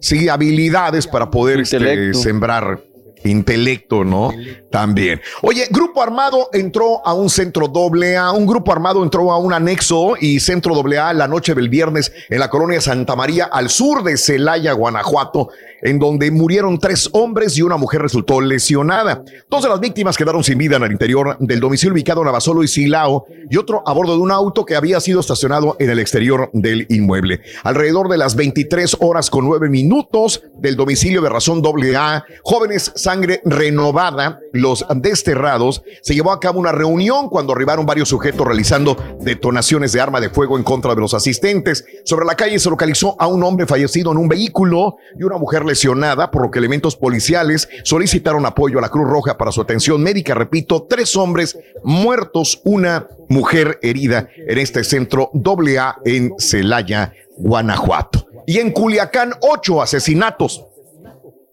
sí, habilidades para poder este, sembrar intelecto, ¿no? También. Oye, grupo armado entró a un centro doble A, un grupo armado entró a un anexo y centro doble A la noche del viernes en la colonia Santa María, al sur de Celaya, Guanajuato, en donde murieron tres hombres y una mujer resultó lesionada. Dos de las víctimas quedaron sin vida en el interior del domicilio ubicado en Abasolo y Silao y otro a bordo de un auto que había sido estacionado en el exterior del inmueble. Alrededor de las 23 horas con 9 minutos del domicilio de razón doble A, jóvenes sangre renovada, los desterrados, se llevó a cabo una reunión cuando arribaron varios sujetos realizando detonaciones de arma de fuego en contra de los asistentes. Sobre la calle se localizó a un hombre fallecido en un vehículo y una mujer lesionada, por lo que elementos policiales solicitaron apoyo a la Cruz Roja para su atención médica. Repito, tres hombres muertos, una mujer herida en este centro AA en Celaya, Guanajuato. Y en Culiacán, ocho asesinatos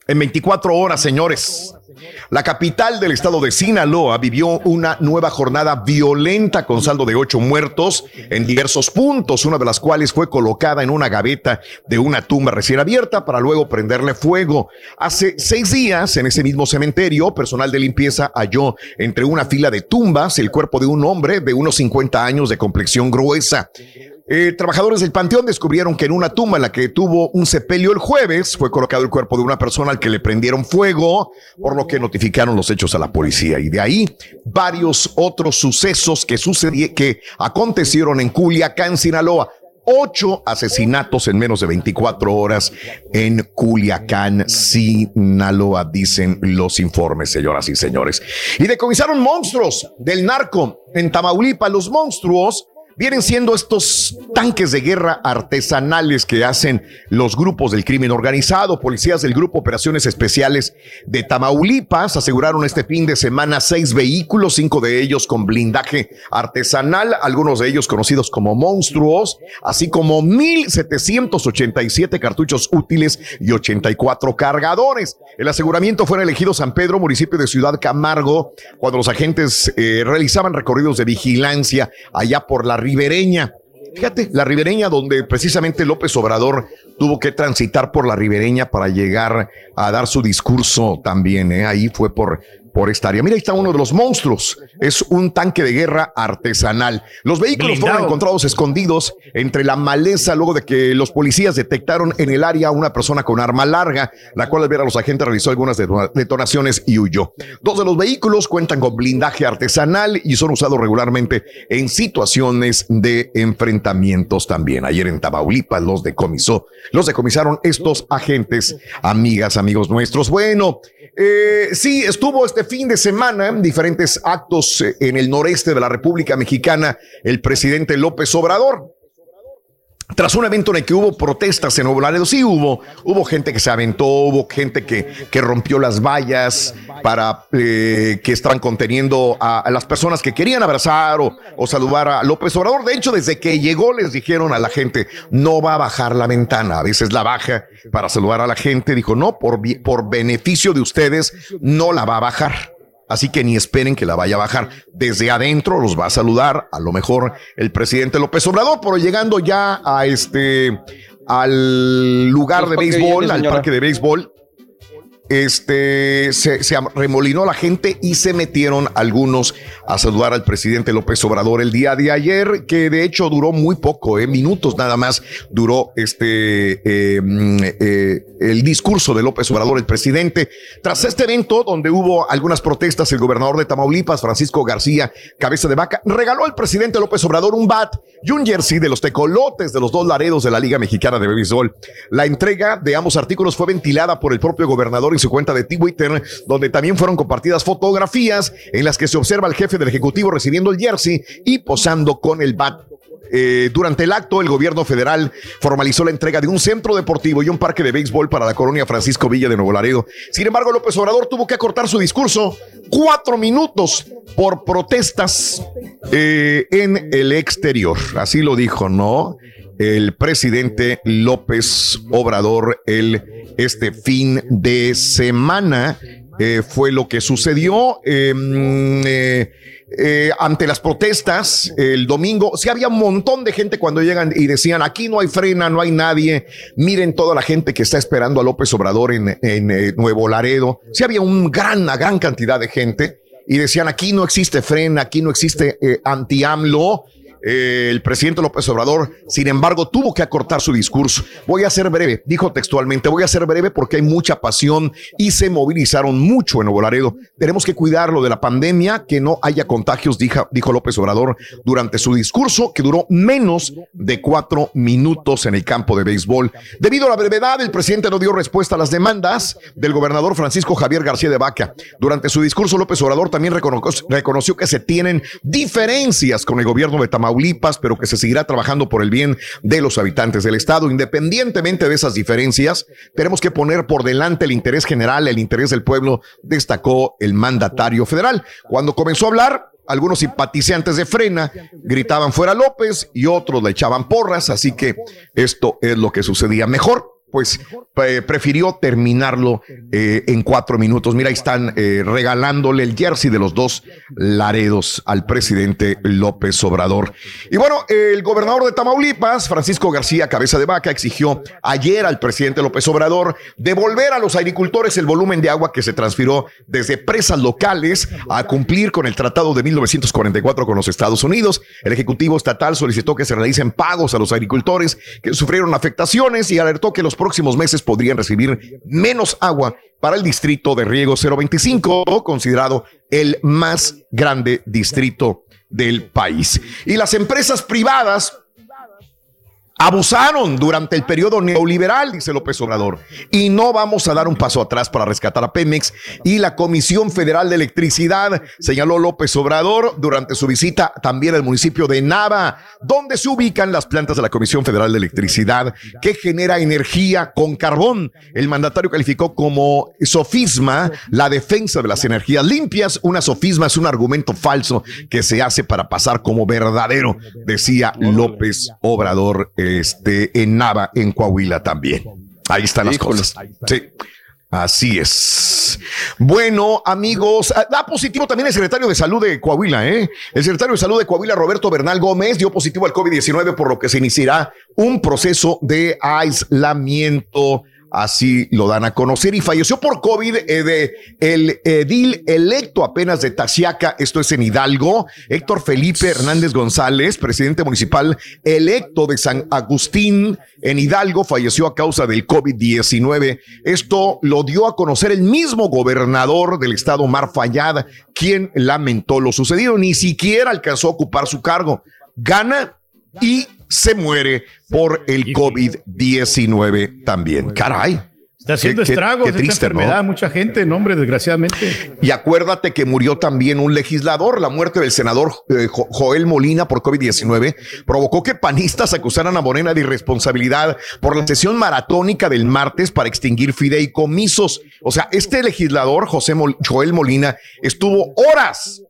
en 24 horas, señores. La capital del estado de Sinaloa vivió una nueva jornada violenta con saldo de ocho muertos en diversos puntos, una de las cuales fue colocada en una gaveta de una tumba recién abierta para luego prenderle fuego. Hace seis días, en ese mismo cementerio, personal de limpieza halló entre una fila de tumbas el cuerpo de un hombre de unos 50 años de complexión gruesa. Eh, trabajadores del Panteón descubrieron que en una tumba en la que tuvo un sepelio el jueves fue colocado el cuerpo de una persona al que le prendieron fuego, por lo que notificaron los hechos a la policía. Y de ahí varios otros sucesos que sucedieron, que acontecieron en Culiacán, Sinaloa. Ocho asesinatos en menos de 24 horas en Culiacán, Sinaloa, dicen los informes, señoras y señores. Y decomisaron monstruos del narco en Tamaulipas. Los monstruos vienen siendo estos tanques de guerra artesanales que hacen los grupos del crimen organizado. Policías del Grupo Operaciones Especiales de Tamaulipas aseguraron este fin de semana seis vehículos, cinco de ellos con blindaje artesanal, algunos de ellos conocidos como monstruos, así como 1.787 cartuchos útiles y 84 cargadores. El aseguramiento fue en elegido San Pedro, municipio de Ciudad Camargo, cuando los agentes eh, realizaban recorridos de vigilancia allá por la ribereña. Fíjate, la ribereña donde precisamente López Obrador tuvo que transitar por la ribereña para llegar a dar su discurso también. ¿eh? Ahí fue por por esta área. Mira, ahí está uno de los monstruos. Es un tanque de guerra artesanal. Los vehículos fueron encontrados escondidos entre la maleza luego de que los policías detectaron en el área a una persona con arma larga, la cual al ver a los agentes realizó algunas detonaciones y huyó. Dos de los vehículos cuentan con blindaje artesanal y son usados regularmente en situaciones de enfrentamientos también. Ayer en Tamaulipas los decomisó, los decomisaron estos agentes, amigas, amigos nuestros. Bueno, eh, sí, estuvo este fin de semana diferentes actos eh, en el noreste de la República Mexicana el presidente López Obrador. Tras un evento en el que hubo protestas en Nuevo Laredo, sí hubo, hubo gente que se aventó, hubo gente que, que rompió las vallas para eh, que estaban conteniendo a, las personas que querían abrazar o, o, saludar a López Obrador. De hecho, desde que llegó les dijeron a la gente, no va a bajar la ventana, a veces la baja para saludar a la gente. Dijo, no, por, por beneficio de ustedes, no la va a bajar. Así que ni esperen que la vaya a bajar. Desde adentro los va a saludar a lo mejor el presidente López Obrador, pero llegando ya a este, al lugar de béisbol, al parque de béisbol, este, se, se remolinó la gente y se metieron algunos a saludar al presidente López Obrador el día de ayer, que de hecho duró muy poco, eh, minutos nada más duró este mm, eh, el discurso de López Obrador, el presidente. Tras este evento, donde hubo algunas protestas, el gobernador de Tamaulipas, Francisco García Cabeza de Vaca, regaló al presidente López Obrador un bat y un jersey de los tecolotes de los dos laredos de la Liga Mexicana de Béisbol. La entrega de ambos artículos fue ventilada por el propio gobernador en su cuenta de Twitter, donde también fueron compartidas fotografías en las que se observa al jefe del Ejecutivo recibiendo el jersey y posando con el bat eh, durante el acto, el gobierno federal formalizó la entrega de un centro deportivo y un parque de béisbol para la colonia Francisco Villa de Nuevo Laredo. Sin embargo, López Obrador tuvo que acortar su discurso cuatro minutos por protestas eh, en el exterior. Así lo dijo, ¿no? El presidente López Obrador el, este fin de semana. Eh, fue lo que sucedió. Em, eh, eh, ante las protestas el domingo, sí había un montón de gente cuando llegan y decían, aquí no hay frena, no hay nadie, miren toda la gente que está esperando a López Obrador en, Nuevo Laredo. Sí había gran, una gran cantidad de gente y decían, aquí no existe frena, aquí no existe anti-AMLO. Eh, el presidente López Obrador, sin embargo, tuvo que acortar su discurso. Voy a ser breve, dijo textualmente, voy a ser breve porque hay mucha pasión y se movilizaron mucho en Nuevo Laredo. Tenemos que cuidarlo de la pandemia, que no haya contagios, dijo, López Obrador durante su discurso, que duró menos de cuatro minutos en el campo de béisbol. Debido a la brevedad, el presidente no dio respuesta a las demandas del gobernador Francisco Javier García de Vaca. Durante su discurso, López Obrador también reconoció, reconoció que se tienen diferencias con el gobierno de Tamaulipas pero que se seguirá trabajando por el bien de los habitantes del Estado. Independientemente de esas diferencias, tenemos que poner por delante el interés general, el interés del pueblo, destacó el mandatario federal. Cuando comenzó a hablar, algunos simpatizantes de Frena gritaban fuera López y otros le echaban porras, así que esto es lo que sucedía. Mejor pues eh, prefirió terminarlo eh, en cuatro minutos. Mira, ahí están eh, regalándole el jersey de los dos Laredos al presidente López Obrador. Y bueno, el gobernador de Tamaulipas, Francisco García Cabeza de Vaca, exigió ayer al presidente López Obrador devolver a los agricultores el volumen de agua que se transfirió desde presas locales a cumplir con el tratado de 1944 con los Estados Unidos. El Ejecutivo Estatal solicitó que se realicen pagos a los agricultores que sufrieron afectaciones y alertó que los próximos meses podrían recibir menos agua para el distrito de riego 025, considerado el más grande distrito del país. Y las empresas privadas Abusaron durante el periodo neoliberal, dice López Obrador, y no vamos a dar un paso atrás para rescatar a Pemex. Y la Comisión Federal de Electricidad, señaló López Obrador durante su visita también al municipio de Nava, donde se ubican las plantas de la Comisión Federal de Electricidad que genera energía con carbón. El mandatario calificó como sofisma la defensa de las energías limpias. Una sofisma es un argumento falso que se hace para pasar como verdadero, decía López Obrador este, en Nava, en Coahuila también. Ahí están las cosas. Sí. Así es. Bueno, amigos, ah, da positivo también el secretario de Salud de Coahuila, ¿eh? El secretario de Salud de Coahuila, Roberto Bernal Gómez, dio positivo al COVID-19, por lo que se iniciará un proceso de aislamiento Así lo dan a conocer y falleció por COVID eh, de el edil electo apenas de Taxiaca, esto es en Hidalgo, Héctor Felipe Hernández González, presidente municipal electo de San Agustín en Hidalgo, falleció a causa del COVID-19. Esto lo dio a conocer el mismo gobernador del estado, Mar Fallada, quien lamentó lo sucedido, ni siquiera alcanzó a ocupar su cargo. Gana y se muere por el COVID-19 también. Caray. Está haciendo Qué- qué- estragos qué esta triste, enfermedad, ¿no? mucha gente, no, hombre, desgraciadamente. Y acuérdate que murió también un legislador. La muerte del senador eh, Jo- Joel Molina por COVID-19 provocó que panistas acusaran a Morena de irresponsabilidad por la sesión maratónica del martes para extinguir fideicomisos. O sea, este legislador, José Mol- Joel Molina, estuvo horas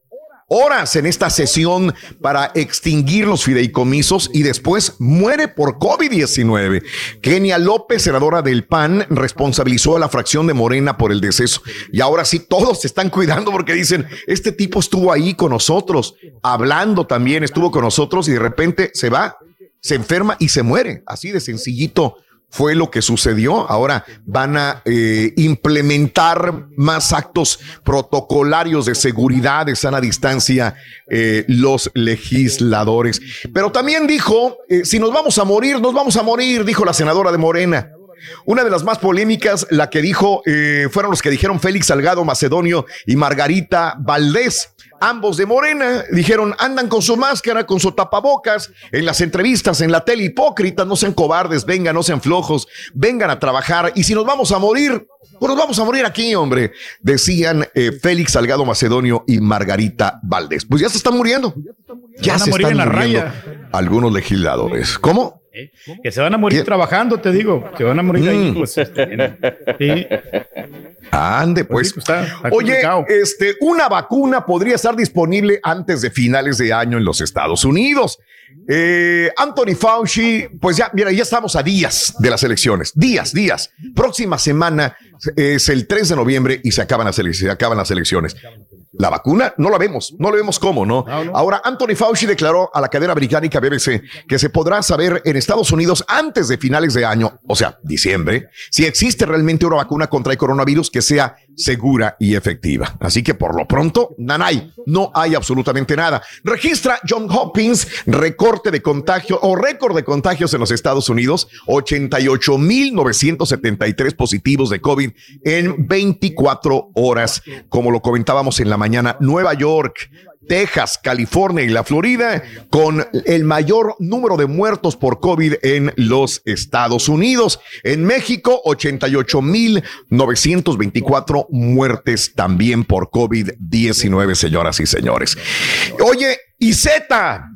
horas en esta sesión para extinguir los fideicomisos y después muere por COVID-19. Kenia López, senadora del PAN, responsabilizó a la fracción de Morena por el deceso. Y ahora sí, todos se están cuidando porque dicen, este tipo estuvo ahí con nosotros, hablando también, estuvo con nosotros y de repente se va, se enferma y se muere. Así de sencillito fue lo que sucedió. Ahora van a eh, implementar más actos protocolarios de seguridad de sana distancia eh, los legisladores. Pero también dijo, eh, si nos vamos a morir, nos vamos a morir, dijo la senadora de Morena. Una de las más polémicas, la que dijo, eh, fueron los que dijeron Félix Salgado Macedonio y Margarita Valdés. Ambos de Morena dijeron, andan con su máscara, con su tapabocas, en las entrevistas, en la tele, hipócritas, no sean cobardes, vengan, no sean flojos, vengan a trabajar. Y si nos vamos a morir, pues nos vamos a morir aquí, hombre, decían eh, Félix Salgado Macedonio y Margarita Valdés. Pues ya se están muriendo. Ya se morir están muriendo raya. algunos legisladores. ¿Cómo? Que se van a morir trabajando, te digo. Se van a morir ahí. Mm. Pues, este, en- sí. Ande, pues. está- está Oye, este, una vacuna podría estar disponible antes de finales de año en los Estados Unidos. Eh, Anthony Fauci, pues ya, mira, ya estamos a días de las elecciones. Días, días. Próxima semana es el 3 de noviembre y se acaban las, ele- se acaban las elecciones. La vacuna no la vemos, no lo vemos cómo, ¿no? Ahora, Anthony Fauci declaró a la cadena británica BBC que se podrá saber en Estados Unidos antes de finales de año, o sea, diciembre, si existe realmente una vacuna contra el coronavirus que sea segura y efectiva. Así que por lo pronto, nanay, no hay absolutamente nada. Registra John Hopkins recorte de contagio o récord de contagios en los Estados Unidos, 88.973 positivos de COVID en 24 horas, como lo comentábamos en la mañana. Nueva York, Texas, California y la Florida con el mayor número de muertos por COVID en los Estados Unidos. En México, 88.924 muertes también por COVID-19, señoras y señores. Oye, y Z,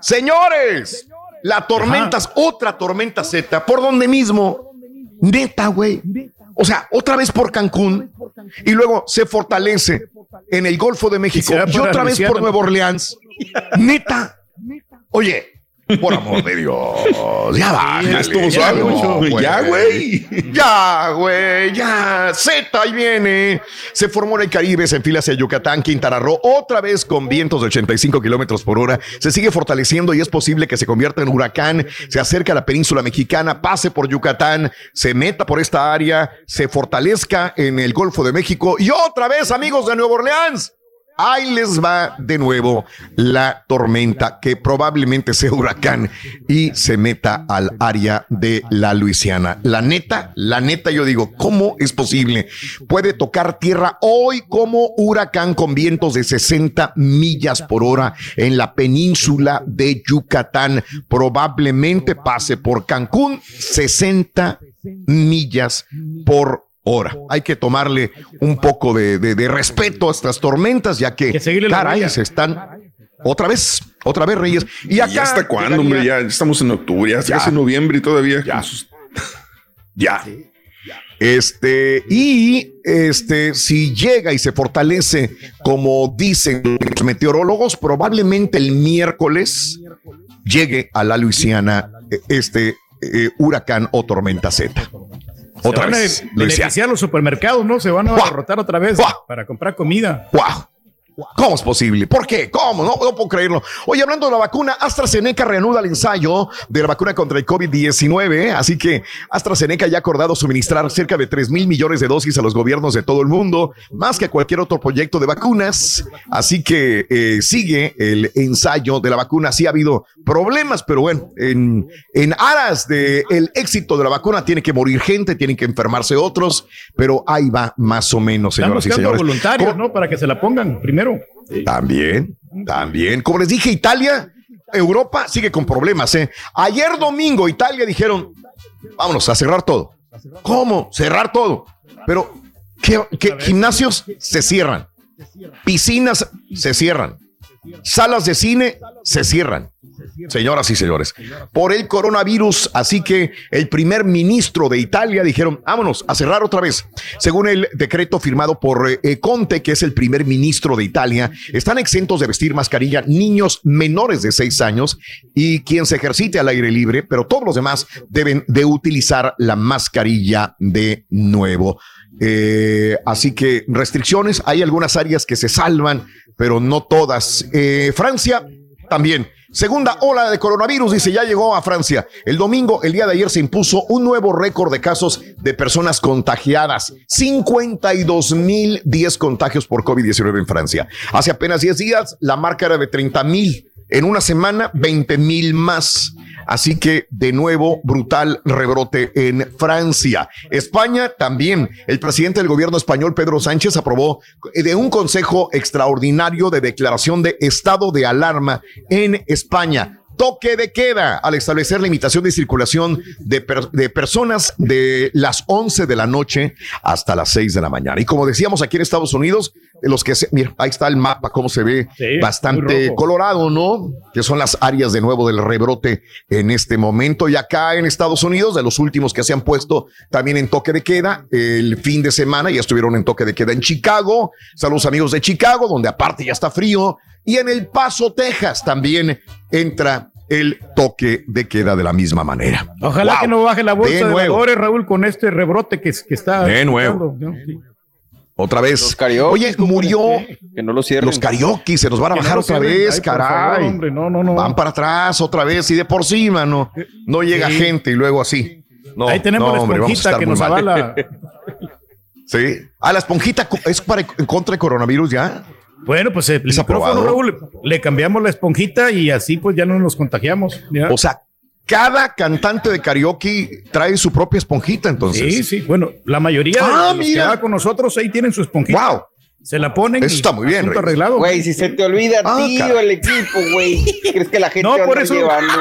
señores, la tormenta, otra tormenta Z, por donde mismo, neta, güey. O sea, otra vez por Cancún y luego se fortalece en el Golfo de México y otra vez por Nueva Orleans. Neta. Oye, por amor de Dios, ya bájale. estuvo ya suave, mucho. Ya, güey. Ya, güey, ya. Z, ahí viene. Se formó en el Caribe, se enfila hacia Yucatán, Quintana Roo, otra vez con vientos de 85 kilómetros por hora. Se sigue fortaleciendo y es posible que se convierta en huracán. Se acerca a la península mexicana, pase por Yucatán, se meta por esta área, se fortalezca en el Golfo de México y otra vez, amigos de Nueva Orleans. Ahí les va de nuevo la tormenta que probablemente sea huracán y se meta al área de la Luisiana. La neta, la neta, yo digo, ¿cómo es posible? Puede tocar tierra hoy como huracán con vientos de 60 millas por hora en la península de Yucatán. Probablemente pase por Cancún 60 millas por hora. Hay que tomarle un poco de, de- de respeto a estas tormentas, ya que, caray, se están otra vez, otra vez, Reyes. Y acá ¿Y hasta cuándo, hombre? Ya estamos en octubre, ya, Ya. casi noviembre y todavía. Ya. Ya. Este, y este, si llega y se fortalece, como dicen los meteorólogos, probablemente el miércoles llegue a la Luisiana eh, este eh, huracán o tormenta Z. Se Otra van a vez, Luisiana. beneficiar los supermercados, ¿no? Se van a derrotar otra vez para comprar comida. ¿Cómo es posible? ¿Por qué? ¿Cómo? No, no puedo creerlo. Oye, hablando de la vacuna, AstraZeneca reanuda el ensayo de la vacuna contra el COVID-19. Así que AstraZeneca ya ha acordado suministrar cerca de 3 mil millones de dosis a los gobiernos de todo el mundo, más que cualquier otro proyecto de vacunas. Así que eh, sigue el ensayo de la vacuna. Sí ha habido problemas, pero bueno, en, en aras del el éxito de la vacuna tiene que morir gente, tienen que enfermarse otros, pero ahí va más o menos, Están señoras y buscando señores. voluntarios, ¿Cómo- ¿no? Para que se la pongan primero. También, también. Como les dije, Italia, Europa sigue con problemas. ¿eh? Ayer domingo, Italia dijeron, vámonos a cerrar todo. ¿Cómo? Cerrar todo. Pero, ¿qué, qué gimnasios se cierran? Piscinas se cierran. Salas de cine se cierran. Señoras y señores, por el coronavirus, así que el primer ministro de Italia dijeron, vámonos a cerrar otra vez. Según el decreto firmado por eh, Conte, que es el primer ministro de Italia, están exentos de vestir mascarilla niños menores de seis años y quien se ejercite al aire libre, pero todos los demás deben de utilizar la mascarilla de nuevo. Eh, así que restricciones, hay algunas áreas que se salvan, pero no todas. Eh, Francia también Segunda ola de coronavirus, dice, ya llegó a Francia. El domingo, el día de ayer, se impuso un nuevo récord de casos de personas contagiadas. 52 mil 10 contagios por COVID-19 en Francia. Hace apenas 10 días, la marca era de 30 mil. En una semana, 20 mil más. Así que, de nuevo, brutal rebrote en Francia. España también. El presidente del gobierno español, Pedro Sánchez, aprobó de un consejo extraordinario de declaración de estado de alarma en España toque de queda al establecer limitación de circulación de, per- de personas de las 11 de la noche hasta las 6 de la mañana. Y como decíamos aquí en Estados Unidos, los que se, mira, ahí está el mapa, cómo se ve Sí, bastante colorado, ¿no? Que son las áreas de nuevo del rebrote en este momento. Y acá en Estados Unidos, de los últimos que se han puesto también en toque de queda, el fin de semana ya estuvieron en toque de queda en Chicago. Saludos amigos de Chicago, donde aparte ya está frío. Y en El Paso, Texas, también entra el toque de queda de la misma manera. Ojalá Wow. que no baje la bolsa De de, valores, Raúl, con este rebrote que, que está. De nuevo. ¿no? Sí. Otra vez. Los karaoke, Oye, murió Que no lo cierren. los karaoke, se nos van a Que bajar otra vez, Ay, por favor, caray. hombre, no, no, no. Van para atrás otra vez y de por sí, mano. No llega Sí. gente y luego así. No, Ahí tenemos no, la hombre, esponjita que nos avala. [LAUGHS] Sí. Ah, la esponjita es para en contra de coronavirus ya. Bueno, pues el ¿Es micrófono, aprobado? Raúl, le cambiamos la esponjita y así pues ya no nos contagiamos. ¿ya? O sea, cada cantante de karaoke trae su propia esponjita, entonces. sí, sí. Bueno, la mayoría Ah, de los que mira. va con nosotros ahí tienen su esponjita. Wow. Se la ponen. Eso está muy bien, arreglado. Güey, si se te olvida, Ah, tío, caray. el equipo, güey. [LAUGHS] ¿Crees que la gente No, anda por eso. llevando?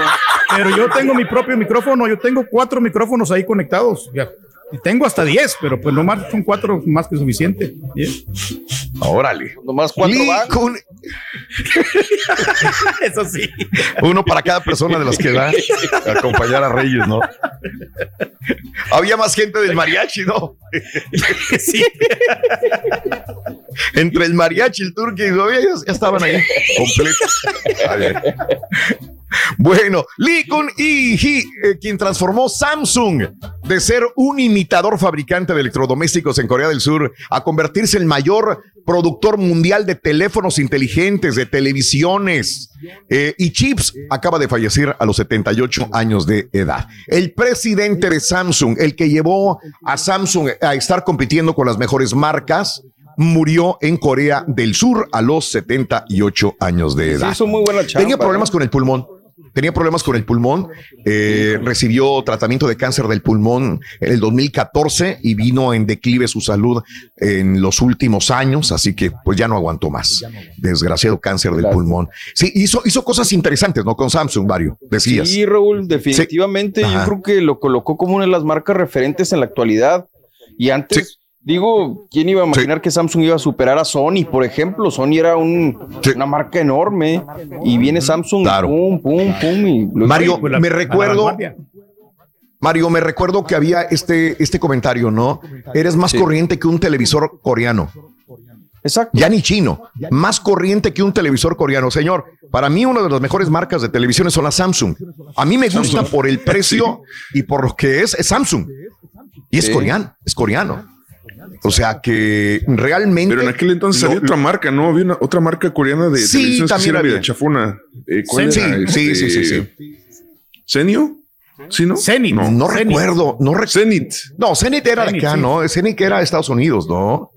Pero yo tengo mi propio micrófono, yo tengo cuatro micrófonos ahí conectados. ya. Tengo hasta diez, pero pues nomás son cuatro más que suficiente. Bien. Órale. Nomás cuatro Lee van. Kun- [LAUGHS] Eso sí. Uno para cada persona de las que va a acompañar a Reyes, ¿no? Había más gente del mariachi, ¿no? Sí. Entre el mariachi, el turque y ya, ya estaban ahí completos. Bueno, Lee Kun Hee, eh, quien transformó Samsung de ser un imitador fabricante de electrodomésticos en Corea del Sur a convertirse en el mayor productor mundial de teléfonos inteligentes, de televisiones eh, y chips, acaba de fallecer a los 78 años de edad. El presidente de Samsung, el que llevó a Samsung a estar compitiendo con las mejores marcas, murió en Corea del Sur a los 78 años de edad. Sí, hizo muy buena chamba. Tenía problemas con el pulmón. Tenía problemas con el pulmón, eh, recibió tratamiento de cáncer del pulmón en el 2014 y vino en declive su salud en los últimos años, así que pues ya no aguantó más. Desgraciado cáncer del pulmón. Sí, hizo, hizo cosas interesantes, ¿no? Con Samsung, Mario, decías. Sí, Raúl, definitivamente Sí. yo creo que lo colocó como una de las marcas referentes en la actualidad. Y antes, digo, ¿quién iba a imaginar que Samsung iba a superar a Sony, por ejemplo? Sony era un- una marca enorme y viene Samsung, Claro. pum, pum, pum. Y Mario, la- me la recuerdo. Mario, me recuerdo que había este, este comentario, ¿no? Eres más Sí. corriente que un televisor coreano. Exacto. Ya ni chino, más corriente que un televisor coreano. Señor, para mí una de las mejores marcas de televisiones son las Samsung. A mí me gusta por el precio [LAUGHS] y por lo que es, es Samsung. Y es Sí. coreano, es coreano. O sea que realmente... Pero en aquel entonces lo- había otra marca, ¿no? Había una, otra marca coreana de Sí, televisiones que también sí era había. media chafona. Eh, ¿cuál Sí, era? sí, Este, sí, sí, sí. ¿Senio? ¿Sí, no? Zenit. No, no Zenit. recuerdo, no recuerdo. Zenit. No, Zenit era de acá, sí. ¿no? Zenit era de Estados Unidos, ¿no?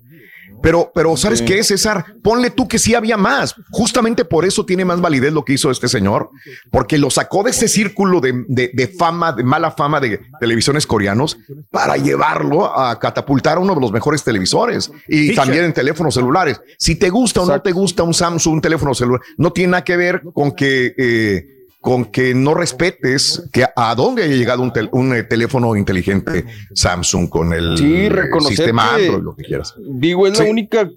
Pero, pero, ¿sabes Sí. qué, César? Ponle tú que sí había más. Justamente por eso tiene más validez lo que hizo este señor, porque lo sacó de ese círculo de, de- de fama, de mala fama de televisiones coreanos, para llevarlo a catapultar a uno de los mejores televisores y también en teléfonos celulares. Si te gusta o no te gusta un Samsung, un teléfono celular, no tiene nada que ver con que eh, con que no respetes que a dónde haya llegado un, tel- un, eh, teléfono inteligente Samsung con el Sí, sistema Android, lo que quieras. Digo, es Sí. la única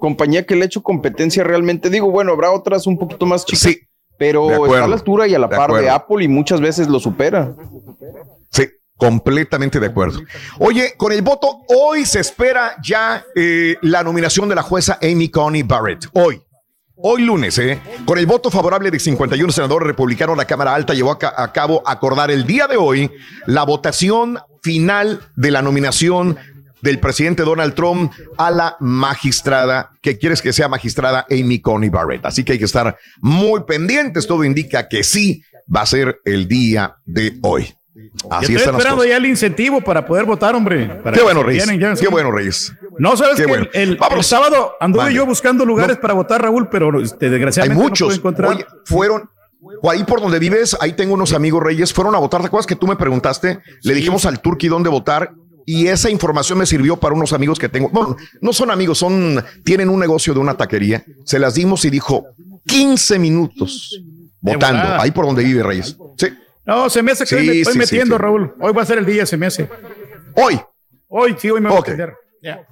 compañía que le ha hecho competencia realmente. Digo, bueno, habrá otras un poquito más chicas, Sí, pero acuerdo, está a la altura y a la de par de. Apple y muchas veces lo supera. sí, completamente de acuerdo. Oye, con el voto, hoy se espera ya eh, la nominación de la jueza Amy Coney Barrett. Hoy. Hoy lunes, ¿eh? con el voto favorable de 51 senadores republicanos, la Cámara Alta llevó a, ca- a cabo acordar el día de hoy la votación final de la nominación del presidente Donald Trump a la magistrada, que quieres que sea magistrada Amy Coney Barrett. Así que hay que estar muy pendientes. Todo indica que sí va a ser el día de hoy. Así Yo estoy esperando ya el incentivo para poder votar, hombre. Para Qué bueno, Reyes. vienen Qué bueno, Reyes. No, sabes Qué que bueno. el, el- Vámonos. el sábado anduve yo buscando lugares para votar, Raúl, pero este, Hay desgraciadamente no muchos. pude encontrar. Oye, fueron. o Ahí por donde vives, ahí tengo unos amigos reyes, fueron a votar. ¿Te acuerdas que tú me preguntaste? Le dijimos al Turqui dónde votar y esa información me sirvió para unos amigos que tengo. Bueno, no son amigos, son, tienen un negocio de una taquería. Se las dimos y dijo 15 minutos votando. Ahí por donde vive Reyes. Sí. No, se me hace que Sí, hoy me estoy sí, metiendo, sí. Raúl. Hoy va a ser el día, se me hace. Hoy. Hoy, sí, hoy me voy a meter. Ya.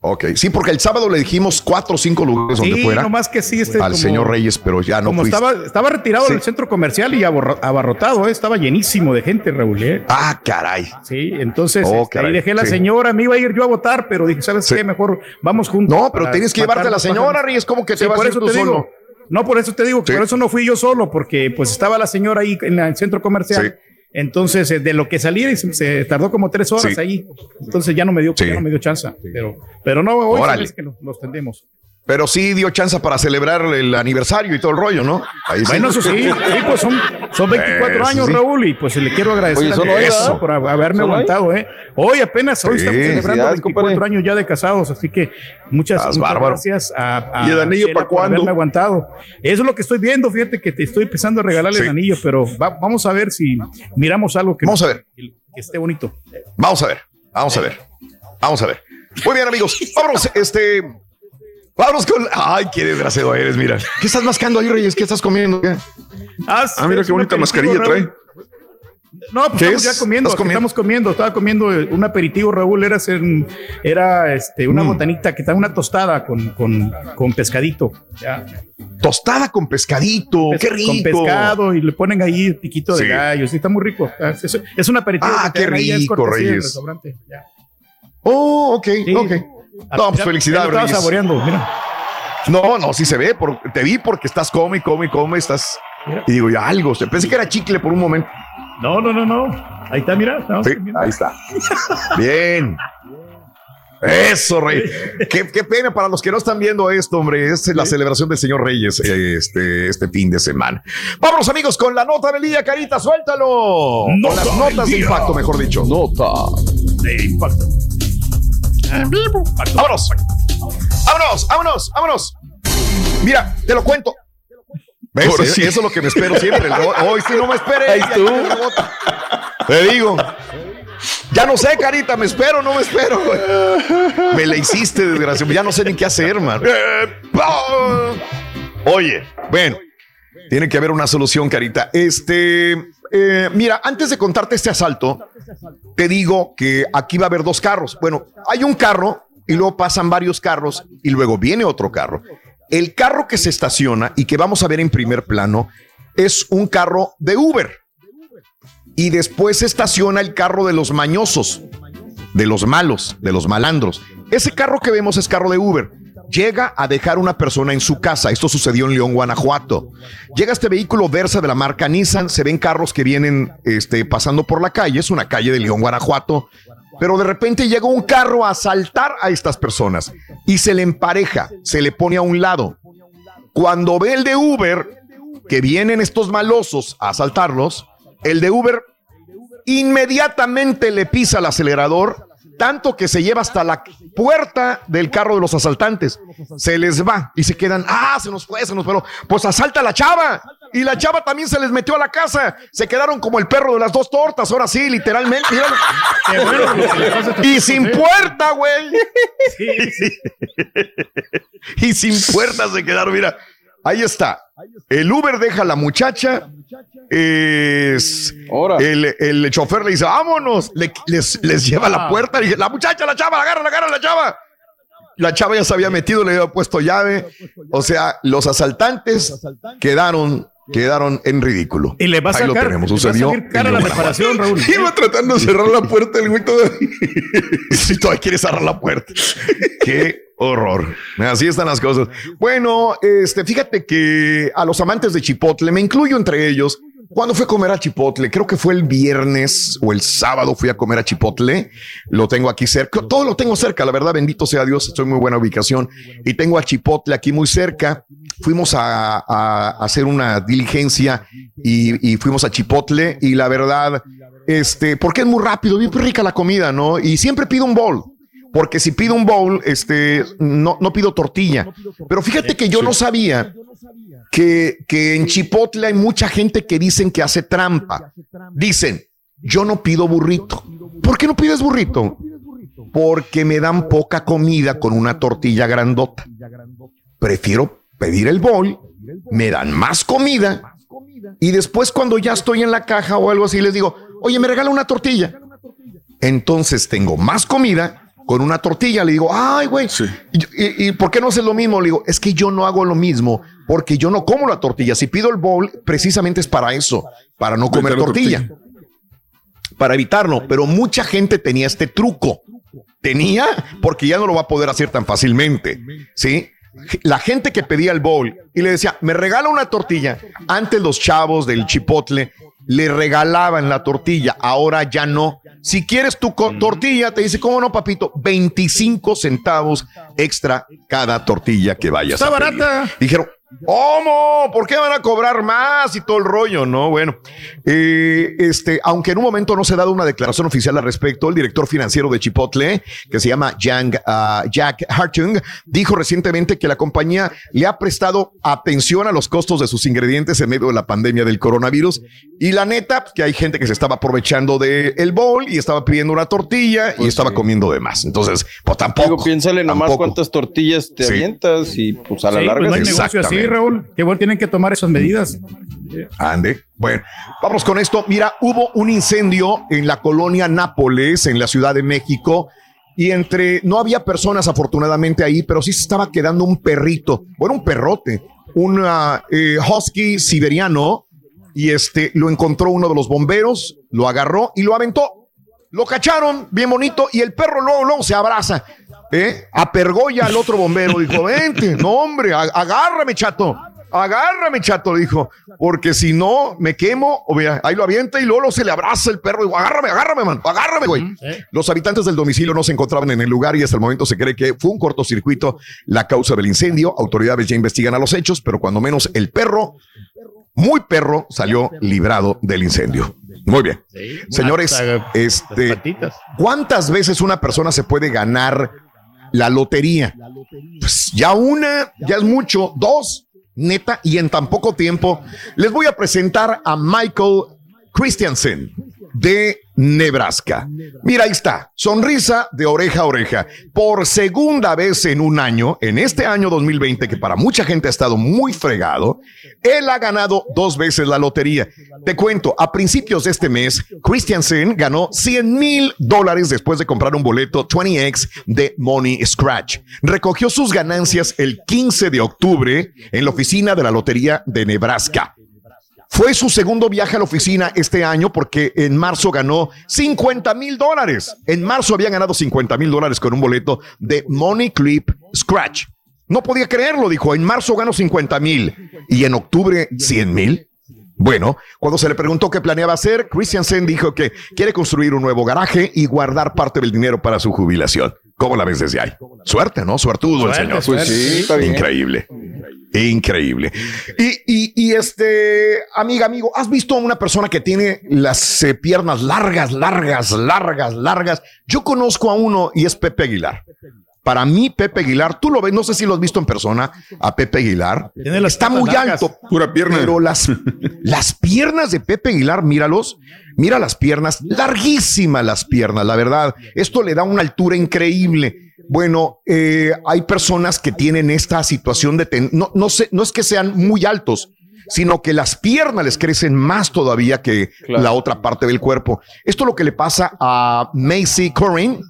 Ok. Sí, porque el sábado le dijimos cuatro o cinco lugares donde Sí, fuera. nomás que sí, este al como- señor Reyes, pero ya no Como fuiste. estaba, estaba retirado del centro comercial y abarrotado, ¿eh? estaba llenísimo de gente, Raúl. ¿eh? Ah, caray. Sí, entonces Oh, este, caray, ahí dejé a la señora, me iba a ir yo a votar, pero dije, ¿sabes qué? Mejor vamos juntos. No, pero tienes que llevarte a la señora. Reyes. ¿Cómo que te vas a ir tú solo? No, por eso te digo, por eso no fui yo solo, porque pues estaba la señora ahí en el centro comercial. Entonces, eh, de lo que salí, se, tardó como tres horas Sí. ahí. Entonces ya no me dio, ya no me dio chance. Pero, pero no, hoy que nos, nos tendemos. Pero sí dio chance para celebrar el aniversario y todo el rollo, ¿no? Ahí sí. Bueno, eso sí, sí, pues son, son 24 Eso años, sí. Raúl, y pues le quiero agradecer por hab- haberme aguantado, ¿eh? Hoy apenas, hoy Sí. estamos celebrando Felicidades, 24 años ya de casados, así que muchas, gracias a, a ¿Y el anillo Chela pa' por haberme aguantado. Eso es lo que estoy viendo, fíjate que te estoy empezando a regalarle Sí. el anillo, pero va- vamos a ver si miramos algo que, Vamos a ver. que esté bonito. Vamos a ver, vamos a ver, vamos a ver. Muy bien, amigos. Vámonos, este. Vámonos con. Ay, qué desgraciado eres, mira. ¿Qué estás mascando ahí, Reyes? ¿Qué estás comiendo? ¿Qué? Ah, mira qué bonita mascarilla trae. No, pues ¿Qué estamos es? ya comiendo, estamos comiendo, estaba comiendo eh, un aperitivo, Raúl, era, un- era este, una Mm. botanita que está una tostada con, con, con pescadito. ya. Tostada con pescadito. Pes- qué rico. Con pescado y le ponen ahí piquito Sí. de gallo, sí, está muy rico. Ah, Es, es un aperitivo Ah, que qué dan ahí, es rico, del Reyes. restaurante. ya. Oh, ok, ok. No, pues felicidades, estaba saboreando, mira. No, no, sí se ve. por- te vi porque estás come, y come, y come, estás. Y digo, ya algo. Pensé que era chicle por un momento. No, no, no, no. Ahí está, mira. Sí, ahí está. Bien. Eso, Rey. Qué, qué pena para los que no están viendo esto, hombre. Es la celebración del señor Reyes eh, este, este fin de semana. Vámonos, amigos, con la nota del día, Carita, suéltalo. con Nota las del notas de impacto, mejor dicho. Nota. de impacto. Vámonos. Vámonos, vámonos, vámonos. Mira, te lo cuento. ¿Ves? Sí. Eso es lo que me espero siempre. Hoy sí no me Ya tú. Te digo. Ya no sé, carita, me espero, no me espero. güey. Me la hiciste, desgraciado. Ya no sé ni qué hacer, man. Eh. Oye, bueno, tiene que haber una solución, carita. Este, eh, mira, antes de contarte este asalto, te digo que aquí va a haber dos carros. Bueno, hay un carro y luego pasan varios carros y luego viene otro carro. El carro que se estaciona y que vamos a ver en primer plano es un carro de Uber. Y después se estaciona el carro de los mañosos, de los malos, de los malandros. Ese carro que vemos es carro de Uber. Llega a dejar una persona en su casa. Esto sucedió en León, Guanajuato. Llega este vehículo Versa de la marca Nissan. Se ven carros que vienen este, pasando por la calle. Es una calle de León, Guanajuato. Pero de repente llega un carro a asaltar a estas personas y se le empareja, se le pone a un lado. Cuando ve el de Uber que vienen estos malosos a asaltarlos, el de Uber inmediatamente le pisa el acelerador, tanto que se lleva hasta la puerta del carro de los asaltantes. Se les va y se quedan, ah, se nos fue, se nos fue. Pues asalta a la chava. Y la chava también se les metió a la casa. Se quedaron como el perro de las dos tortas, ahora sí, literalmente. tus y sin ¿eh? puerta, güey. [LAUGHS] Y sin puertas se quedaron. Mira, ahí está. El Uber deja a la muchacha. Es Ahora. el, el chofer le dice, vámonos. Le- les, les lleva a la Ah. puerta. Y dice, la muchacha, la chava, agarra, agarra la chava. La chava ya se había metido, le había puesto llave. O sea, los asaltantes quedaron, quedaron en ridículo. Y le va a Ahí lo sacar, tenemos. le va a Sucedió. cara la reparación, Raúl. [LAUGHS] Iba tratando de cerrar la puerta el güey todavía. [LAUGHS] Si todavía quiere cerrar la puerta. [LAUGHS] Qué horror. Así están las cosas. Bueno, este, fíjate que a los amantes de Chipotle, me incluyo entre ellos, ¿Cuándo fui a comer a Chipotle? Creo que fue el viernes o el sábado fui a comer a Chipotle. Lo tengo aquí cerca. Todo lo tengo cerca, la verdad, bendito sea Dios. Estoy en muy buena ubicación y tengo a Chipotle aquí muy cerca. Fuimos a, hacer una diligencia y, fuimos a Chipotle y la verdad, este, porque es muy rápido, bien rica la comida, ¿no? Y siempre pido un bowl. Porque si pido un bowl, este, no, no pido tortilla. Pero fíjate que yo no sabía que, que en Chipotle hay mucha gente que dicen que hace trampa. Dicen, yo no pido burrito. ¿Por qué no pides burrito? Porque me dan poca comida con una tortilla grandota. Prefiero pedir el bowl, me dan más comida y después cuando ya estoy en la caja o algo así les digo, oye, me regala una tortilla. Entonces tengo más comida con una tortilla. Le digo, ay, güey, y, y- y por qué no haces lo mismo? Le digo, es que yo no hago lo mismo porque yo no como la tortilla. Si pido el bowl, precisamente es para eso, para no comer Evitar la tortilla, para evitarlo. Pero mucha gente tenía este truco. Tenía porque ya no lo va a poder hacer tan fácilmente. Sí. La gente que pedía el bowl y le decía, me regala una tortilla. Antes los chavos del chipotle le regalaban la tortilla, ahora ya no. Si quieres tu tortilla, te dice, ¿cómo no, papito? 25 centavos extra cada tortilla que vayas Está a pedir. barata. Dijeron, ¿cómo? ¿Por qué van a cobrar más y todo el rollo? No, bueno, eh, este, aunque en un momento no se ha dado una declaración oficial al respecto, el director financiero de Chipotle, que se llama Yang, ah, Jack Hartung, dijo recientemente que la compañía le ha prestado atención a los costos de sus ingredientes en medio de la pandemia del coronavirus. Y la neta, pues, que hay gente que se estaba aprovechando del el bowl y estaba pidiendo una tortilla y estaba comiendo de más. Entonces, pues tampoco. Digo, piénsale nomás tampoco. cuántas tortillas te Sí. avientas y pues a la Sí, larga. pues no hay sí. negocio así, Raúl. Que igual tienen que tomar esas medidas. Ande. Bueno, vamos con esto. Mira, hubo un incendio en la colonia Nápoles, en la Ciudad de México. Y entre, no había personas afortunadamente ahí, pero sí se estaba quedando un perrito, bueno, un perrote, un ah, eh, husky siberiano, y este lo encontró uno de los bomberos, lo agarró y lo aventó. Lo cacharon, bien bonito, y el perro luego, luego se abraza. ¿Eh? Apergolla al otro bombero, dijo, vente, no hombre, agárrame, chato. Agárrame, chato, dijo, porque si no me quemo, o mira, ahí lo avienta y luego, luego se le abraza el perro. Digo, agárrame, agárrame, man, agárrame, güey. Los habitantes del domicilio no se encontraban en el lugar y hasta el momento se cree que fue un cortocircuito la causa del incendio. Autoridades ya investigan a los hechos, pero cuando menos el perro, muy perro, salió librado del incendio. Muy bien. Señores, este, ¿cuántas veces una persona se puede ganar la lotería? Pues ya una, ya es mucho, dos, neta, y en tan poco tiempo les voy a presentar a Michael Christiansen de Nebraska. Mira, ahí está, sonrisa de oreja a oreja. Por segunda vez en un año, en este año 2020, que para mucha gente ha estado muy fregado, él ha ganado dos veces la lotería. Te cuento, a principios de este mes, Christiansen ganó 100 mil dólares después de comprar un boleto 20X de Money Scratch. Recogió sus ganancias el 15 de octubre en la oficina de la Lotería de Nebraska. Fue su segundo viaje a la oficina este año porque en marzo ganó 50 mil dólares. En marzo había ganado 50 mil dólares con un boleto de Money Clip Scratch. No podía creerlo, dijo. En marzo ganó 50 mil y en octubre 100 mil. Bueno, cuando se le preguntó qué planeaba hacer, Christiansen dijo que quiere construir un nuevo garaje y guardar parte del dinero para su jubilación. ¿Cómo la ves desde ahí? Suerte, ¿no? Suertudo el señor. suerte. Pues sí, está bien. Increíble. Increíble. Y, y- y, este, amiga, amigo, ¿has visto a una persona que tiene las eh, piernas largas, largas, largas, largas? Yo conozco a uno y es Pepe Aguilar. Para mí, Pepe Aguilar, tú lo ves, no sé si lo has visto en persona, a Pepe Aguilar. Está muy largas. alto. Pura pierna. Pero las, [LAUGHS] las piernas de Pepe Aguilar, míralos, mira las piernas, larguísimas las piernas, la verdad. Esto le da una altura increíble. Bueno, eh, hay personas que tienen esta situación de, ten- no, no sé, no es que sean muy altos, sino que las piernas les crecen más todavía que la otra parte del cuerpo. Esto es lo que le pasa a Macy Corinne,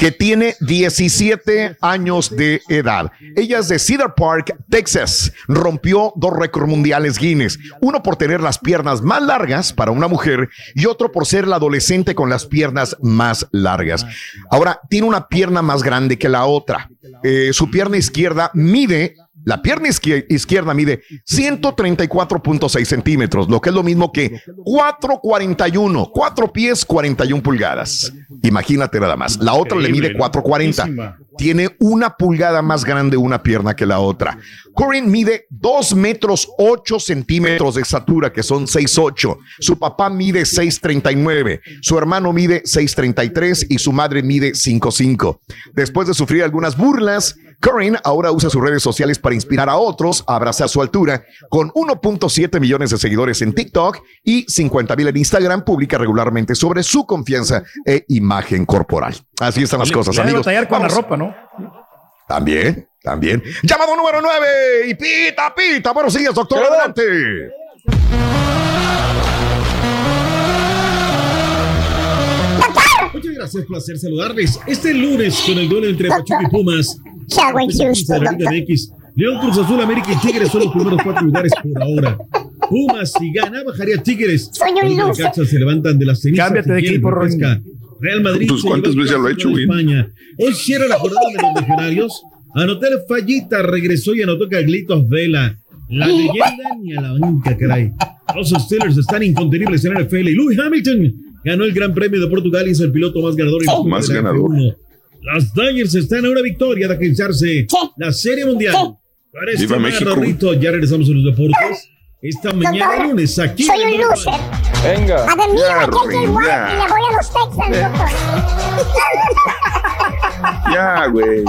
que tiene 17 años de edad. Ella es de Cedar Park, Texas. Rompió dos récords mundiales Guinness. Uno por tener las piernas más largas para una mujer y otro por ser la adolescente con las piernas más largas. Ahora, tiene una pierna más grande que la otra. Eh, su pierna izquierda mide La pierna izquier- izquierda mide 134.6 centímetros, lo que es lo mismo que 441, 4 pies, 41 pulgadas. Imagínate nada más. La otra le mide ¿no? 440. Buenísima. Tiene una pulgada más grande una pierna que la otra. Corinne mide 2 metros 8 centímetros de estatura, que son 6'8. Su papá mide 6'39. Su hermano mide 6'33 y su madre mide 5'5. Después de sufrir algunas burlas, Corinne ahora usa sus redes sociales para inspirar a otros a abrazar su altura. Con 1.7 millones de seguidores en TikTok y 50 mil en Instagram, publica regularmente sobre su confianza e imagen corporal. Así están las cosas, amigos. batallar con la ropa, ¿no? También, también. Llamado número 9 y pita, pita. Buenos días, doctor. Adelante. Muchas gracias, placer saludarles. Este lunes con el duelo entre Pachuca y Pumas. [LAUGHS] Ya, güey, Fecha 15 de Houston, la Liga MX. León Cruz Azul, América y Tigres son los primeros cuatro lugares por ahora. Pumas, si gana, bajaría Tigres. Soy un Los se levantan de las cenizas. Cámbiate de equipo, Ron. Real Madrid. Pues, ¿cuántas veces lo ha hecho, güey? España. Hoy cierra la jornada de los legionarios. Anotó el fallita, regresó y anotó Caglitos Vela. La leyenda ni a la banca, caray. Los Steelers están incontenibles en el NFL y Lewis Hamilton ganó el Gran Premio de Portugal y es el piloto más ganador. historia Más ganador. F1. Los Dodgers están a una victoria de alcanzarse la Serie Mundial. Para este Viva México. Rito, ya regresamos a los deportes. Esta mañana Doctor, lunes aquí. Soy un el loser. Venga. A ver, Ya, mira, que Rubén, el ya. y le voy a los Texans, doctor. [LAUGHS] Ya, güey.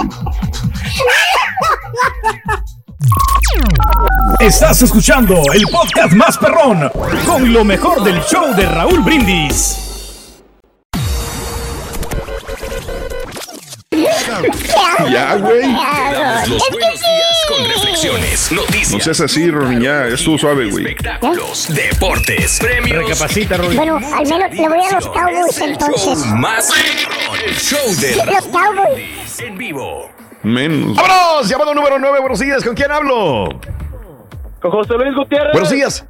Estás escuchando el podcast más perrón con lo mejor del show de Raúl Brindis. Ya, güey. Los buenos días con reflexiones, noticias. No seas así, Ronnie, ya. Estuvo suave, güey. Espectáculos, deportes, premios. Recapacita, Ron. Bueno, al menos le voy a los Cowboys entonces. Show más el show de Los Cowboys. En vivo. Menos. ¡Vámonos! Llamado número 9. Buenos días. ¿Con quién hablo? Con José Luis Gutiérrez. Buenos días.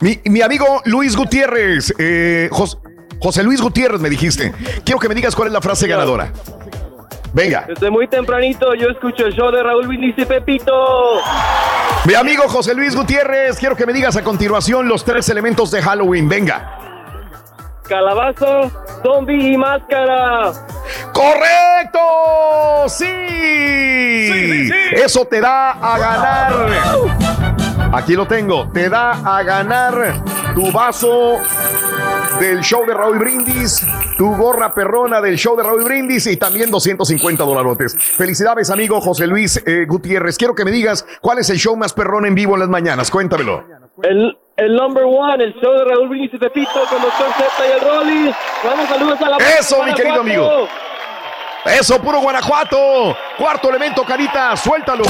Mi, mi amigo Luis Gutiérrez. eh, Jos- José Luis Gutiérrez, me dijiste. Quiero que me digas cuál es la frase ganadora. Venga. Desde muy tempranito yo escucho el show de Raúl Brindis y Pepito. Mi amigo José Luis Gutiérrez, quiero que me digas a continuación los tres elementos de Halloween. Venga. Calabazo, zombie y máscara. ¡Correcto! ¡Sí! Eso te da a ganar. Aquí lo tengo. Te da a ganar tu vaso del show de Raúl Brindis, tu gorra perrona del show de Raúl Brindis y también 250 dolarotes. Felicidades, amigo José Luis eh, Gutiérrez. Quiero que me digas cuál es el show más perrón en vivo en las mañanas. Cuéntamelo. El, el number one, el show de Raúl Brindis y Pepito con Doctor Z y el Rolly. Vamos, saludos a la Eso, mi querido amigo. Eso, puro Guanajuato. Cuarto elemento, Carita, suéltalo.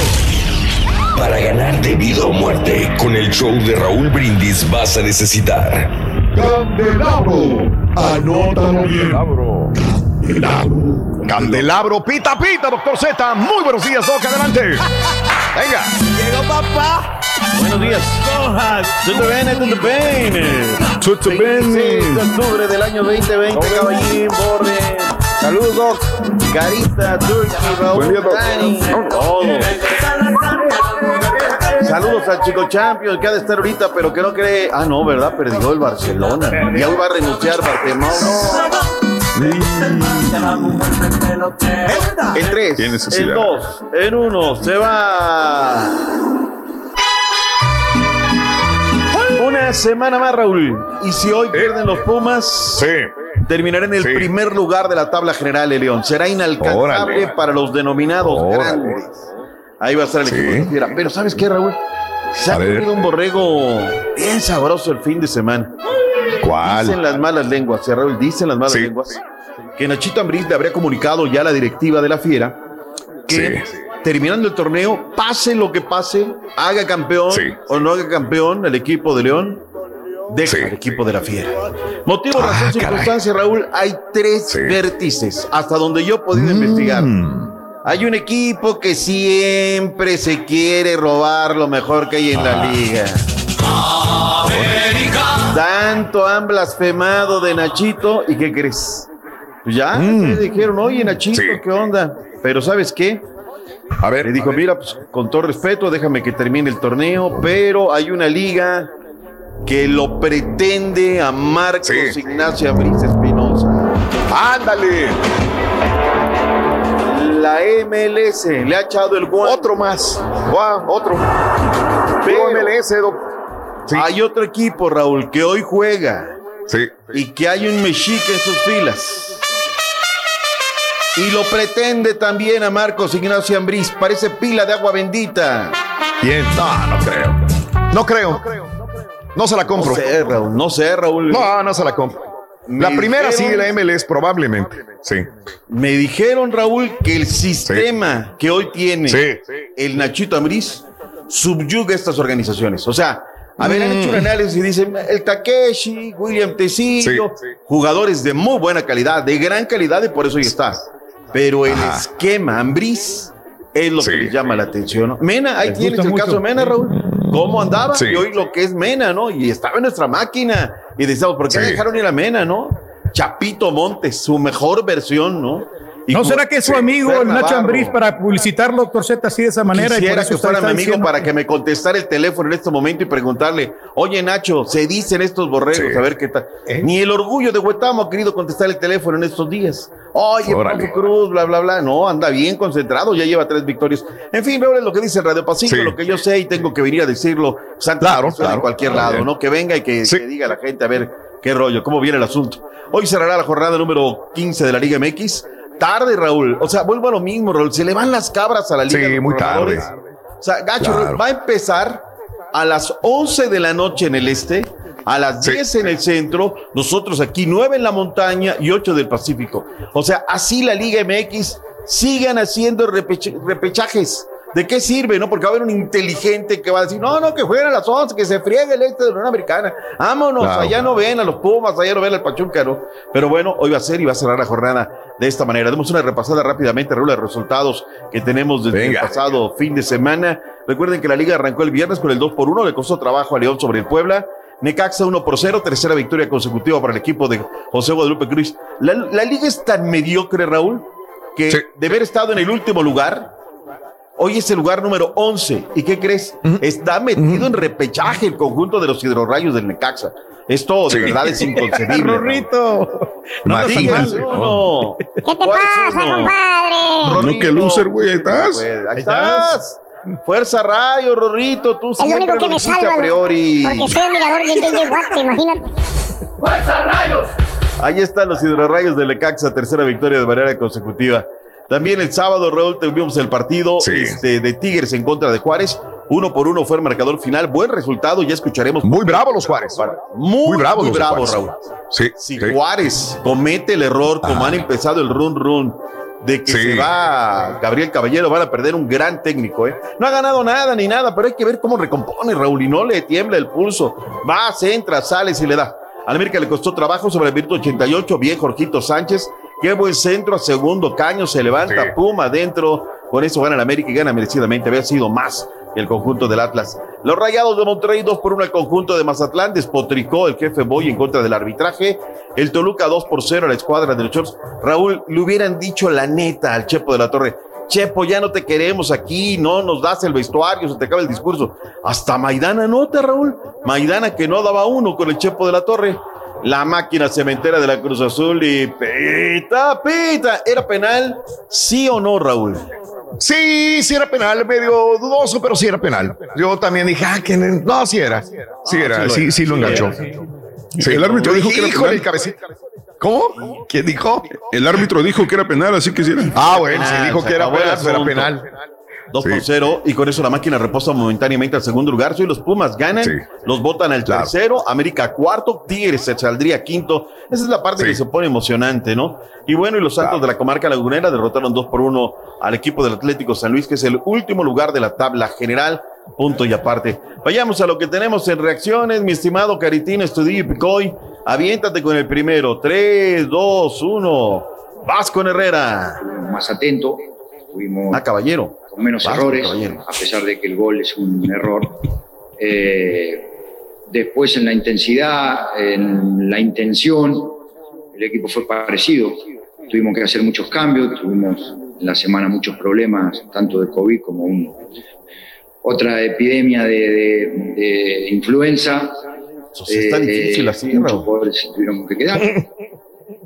Para ganar de vida o muerte, con el show de Raúl Brindis vas a necesitar. Candelabro. Anótalo bien. Candelabro. Candelabro, pita, pita, doctor Z. Muy buenos días, Doc. Adelante. [LAUGHS] Venga. Llegó papá. Buenos días. Tudo bene, tudo bene. Tudo 26 de octubre del año 2020, caballín, Borre. Saludos, Doc. Carita, Turkey, Raúl, Buen día, Doc. Dani. Todo. Saludos al Chico Champions que ha de estar ahorita, pero que no cree. Ah, no, ¿verdad? Perdió el Barcelona. Y hoy va a renunciar. En tres, Qué necesidad. en dos, en uno, se va. Una semana más, Raúl. Y si hoy pierden los Pumas, terminará en el Sí. primer lugar de la tabla general de León. Será inalcanzable Órale. para los denominados Órale. grandes. Ahí va a estar el Sí. equipo de Fiera. Pero ¿sabes qué, Raúl? Se ha comido un borrego bien sabroso el fin de semana. ¿Cuál? Dicen las malas lenguas, ¿eh, Raúl, dicen las malas Sí. lenguas, que Nachito Ambriz le habría comunicado ya a la directiva de la Fiera que Sí. terminando el torneo, pase lo que pase, haga campeón Sí. o no haga campeón el equipo de León, deja Sí. el equipo de la Fiera. Motivo, Ah, razón, circunstancia, Raúl, hay tres Sí. vértices, hasta donde yo he podido investigar. Hay un equipo que siempre se quiere robar lo mejor que hay en Ah. la liga. Tanto han blasfemado de Nachito y ¿qué crees? Pues ya Mm. le dijeron, oye Nachito, Sí. ¿qué onda? Pero ¿sabes qué? A ver. Le dijo, mira, pues, con todo respeto, déjame que termine el torneo, pero hay una liga que lo pretende a Marcos Ignacio Ambriz Espinosa. ¡Ándale! La MLS le ha echado el guante. Otro más. Guau, otro. Pero MLS, hay otro equipo, Raúl, que hoy juega. Sí. Y que hay un mexica en sus filas. Y lo pretende también a Marcos Ignacio Ambriz. Parece pila de agua bendita. ¿Quién? No, no creo. No creo. No se la compro. No sé, Raúl. No sé, Raúl. No, no se la compro. La Me primera sí, dijeron- la MLS, probablemente. Sí. Me dijeron, Raúl, que el sistema que hoy tiene Sí. el Nachito Ambriz subyuga estas organizaciones. O sea, a ver, han Mm. hecho un análisis y dicen, el Takeshi, William Tecillo, jugadores de muy buena calidad, de gran calidad y por eso ahí está. Pero el Ajá. esquema Ambriz es lo que les llama la atención. ¿no? Mena, ahí Les tienes el mucho. caso de Mena, Raúl. ¿Cómo andaba? Sí. Y hoy lo que es Mena, ¿no? Y estaba en nuestra máquina. Y decíamos, ¿por qué Sí. dejaron ir a Mena, no? Chapito Montes, su mejor versión, ¿no? Y ¿No será que es su amigo el Nacho. Ambriz para publicitarlo, doctor Z, así de esa manera? y Quisiera eso que fuera mi amigo diciendo- para que me contestara el teléfono en este momento y preguntarle, oye Nacho, se dicen estos borregos, Sí. a ver qué tal. ¿Eh? Ni el orgullo de Huetamo ha querido contestar el teléfono en estos días. Oye. Pablo Cruz, bla, bla, bla. No, anda bien concentrado, ya lleva tres victorias. En fin, veo lo que dice el Radio Pacífico, Sí. lo que yo sé y tengo que venir a decirlo. antes Claro, claro. En cualquier lado, bien. ¿no? Que venga y que, Sí. que diga a la gente a ver qué rollo, cómo viene el asunto. Hoy cerrará la jornada número 15 de la Liga MX. Tarde, Raúl. O sea, vuelvo a lo mismo, Raúl. Se le van las cabras a la Liga. Sí, muy tarde. O sea, Gacho, Claro. va a empezar a las 11 de la noche en el este, a las 10 en el centro, nosotros aquí 9 en la montaña y 8 del Pacífico. O sea, así la Liga MX sigan haciendo repechajes. ¿De qué sirve, no? Porque va a haber un inteligente que va a decir, no, no, que jueguen a las 11, que se friegue el este de la Unión Americana. Vámonos, Claro. allá no ven a los Pumas, allá no ven al Pachuca, ¿no? Pero bueno, hoy va a ser y va a cerrar la jornada de esta manera. Demos una repasada rápidamente, Raúl, de resultados que tenemos desde Venga. el pasado fin de semana. Recuerden que la liga arrancó el viernes con el 2 por 1, le costó trabajo a León sobre el Puebla. Necaxa 1 por 0, tercera victoria consecutiva para el equipo de José Guadalupe Cruz. La, la liga es tan mediocre, Raúl, que Sí. de haber estado en el último lugar, hoy es el lugar número 11. ¿Y qué crees? Está metido en repechaje el conjunto de los hidrorrayos del Necaxa. Esto de Sí. verdad es inconcebible. [LAUGHS] Rorrito. No Imagínate. uno. ¿Qué te ¿Cuál es pasa, compadre? No, que loser, güey, ahí estás. Pues, ahí estás. Fuerza Rayo, Rorrito, tú siempre único que lo me salva. a priori. Porque soy admirador del DJ Watt, imagínate. Ahí están los hidrorrayos de Lecaxa, tercera victoria de manera consecutiva. También el sábado, Raúl, tuvimos el partido Sí. este, de Tigres en contra de Juárez. Uno por uno fue el marcador final. Buen resultado, ya escucharemos. Muy bravo los Juárez. Muy, Muy bravos muy los bravo, Juárez. Raúl. Sí. Si sí. Juárez comete el error, como han empezado el run run, de que Sí. se va Gabriel Caballero, van a perder un gran técnico, ¿eh? No ha ganado nada ni nada, pero hay que ver cómo recompone Raúl y no le tiembla el pulso. Va, se entra, sale y le da. Al América le costó trabajo sobre el minuto 88, bien Jorgito Sánchez. Qué buen centro a segundo caño, se levanta, Sí. Puma adentro. Con eso gana el América y gana merecidamente. Había sido más que el conjunto del Atlas. Los Rayados de Monterrey 2 por 1 al conjunto de Mazatlán. Despotricó el jefe Boy en contra del arbitraje. El Toluca 2 por 0 a la escuadra de los Chops. Raúl, le hubieran dicho la neta al Chepo de la Torre. Chepo, ya no te queremos aquí, no nos das el vestuario, se te acaba el discurso. Hasta Maidana nota, Raúl. Maidana que no daba uno con el Chepo de la Torre. La máquina cementera de la Cruz Azul y pita, pita. ¿Era penal? ¿Sí o no, Raúl? Sí, sí era penal, medio dudoso, pero sí era penal. Yo también dije, ah, que no, sí era. Sí era, sí, sí lo enganchó. Sí, El árbitro dijo que era "Híjole, penal". el cabecita. ¿Cómo? ¿Quién dijo? El árbitro dijo que era penal, así que sí era. Ah, bueno, Ah, dijo se que era penal, pero era penal. 2 por Sí. 0 y con eso la máquina reposa momentáneamente al segundo lugar. Soy los Pumas ganan, Sí. los votan al Claro. tercero, América cuarto, Tigres se saldría quinto. Esa es la parte Sí. que se pone emocionante, ¿no? Y bueno, y los Santos de la comarca lagunera derrotaron 2 por 1 al equipo del Atlético San Luis, que es el último lugar de la tabla general. Punto y aparte. Vayamos a lo que tenemos en reacciones, mi estimado Caritín, Estudillo y Picoy. Aviéntate con el primero. 3, 2, 1. Vas con Herrera. más atento, fuimos Ah, caballero. Con menos errores, a pesar de que el gol es un error. Eh, después en la intensidad, en la intención, el equipo fue parecido. Tuvimos que hacer muchos cambios, tuvimos en la semana muchos problemas, tanto de COVID como un, otra epidemia de, de- de influenza. está difícil así, muchos Raúl. jugadores se tuvieron que quedar. [LAUGHS]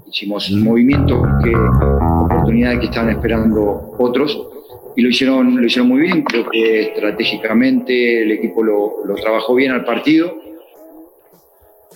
Hicimos un movimiento que oportunidades que estaban esperando otros y lo hicieron, lo hicieron muy bien. Creo que estratégicamente el equipo lo, lo trabajó bien al partido.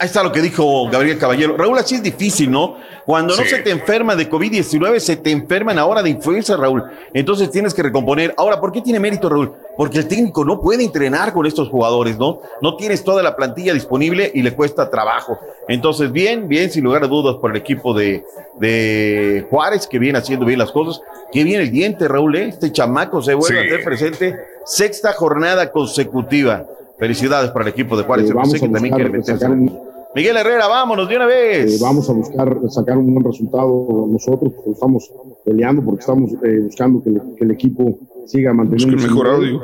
Ahí está lo que dijo Gabriel Caballero. Raúl, así es difícil, ¿no? Cuando no se te enferma de COVID-19, se te enferman ahora de influenza, Raúl. Entonces tienes que recomponer. Ahora, ¿por qué tiene mérito, Raúl? Porque el técnico no puede entrenar con estos jugadores, ¿no? No tienes toda la plantilla disponible y le cuesta trabajo. Entonces, bien, bien, sin lugar a dudas, por el equipo de, de Juárez, que viene haciendo bien las cosas. Qué bien el diente, Raúl, ¿eh? Este chamaco se vuelve Sí. a hacer presente. Sexta jornada consecutiva. Felicidades para el equipo de Juárez. Eh, vamos sé que a también buscar quiere meterse. sacar un- Miguel Herrera, vámonos de una vez. Eh, vamos a buscar sacar un buen resultado nosotros, porque estamos peleando, porque estamos eh, buscando que, el- que el equipo siga manteniendo. Busca el su mejor nivel.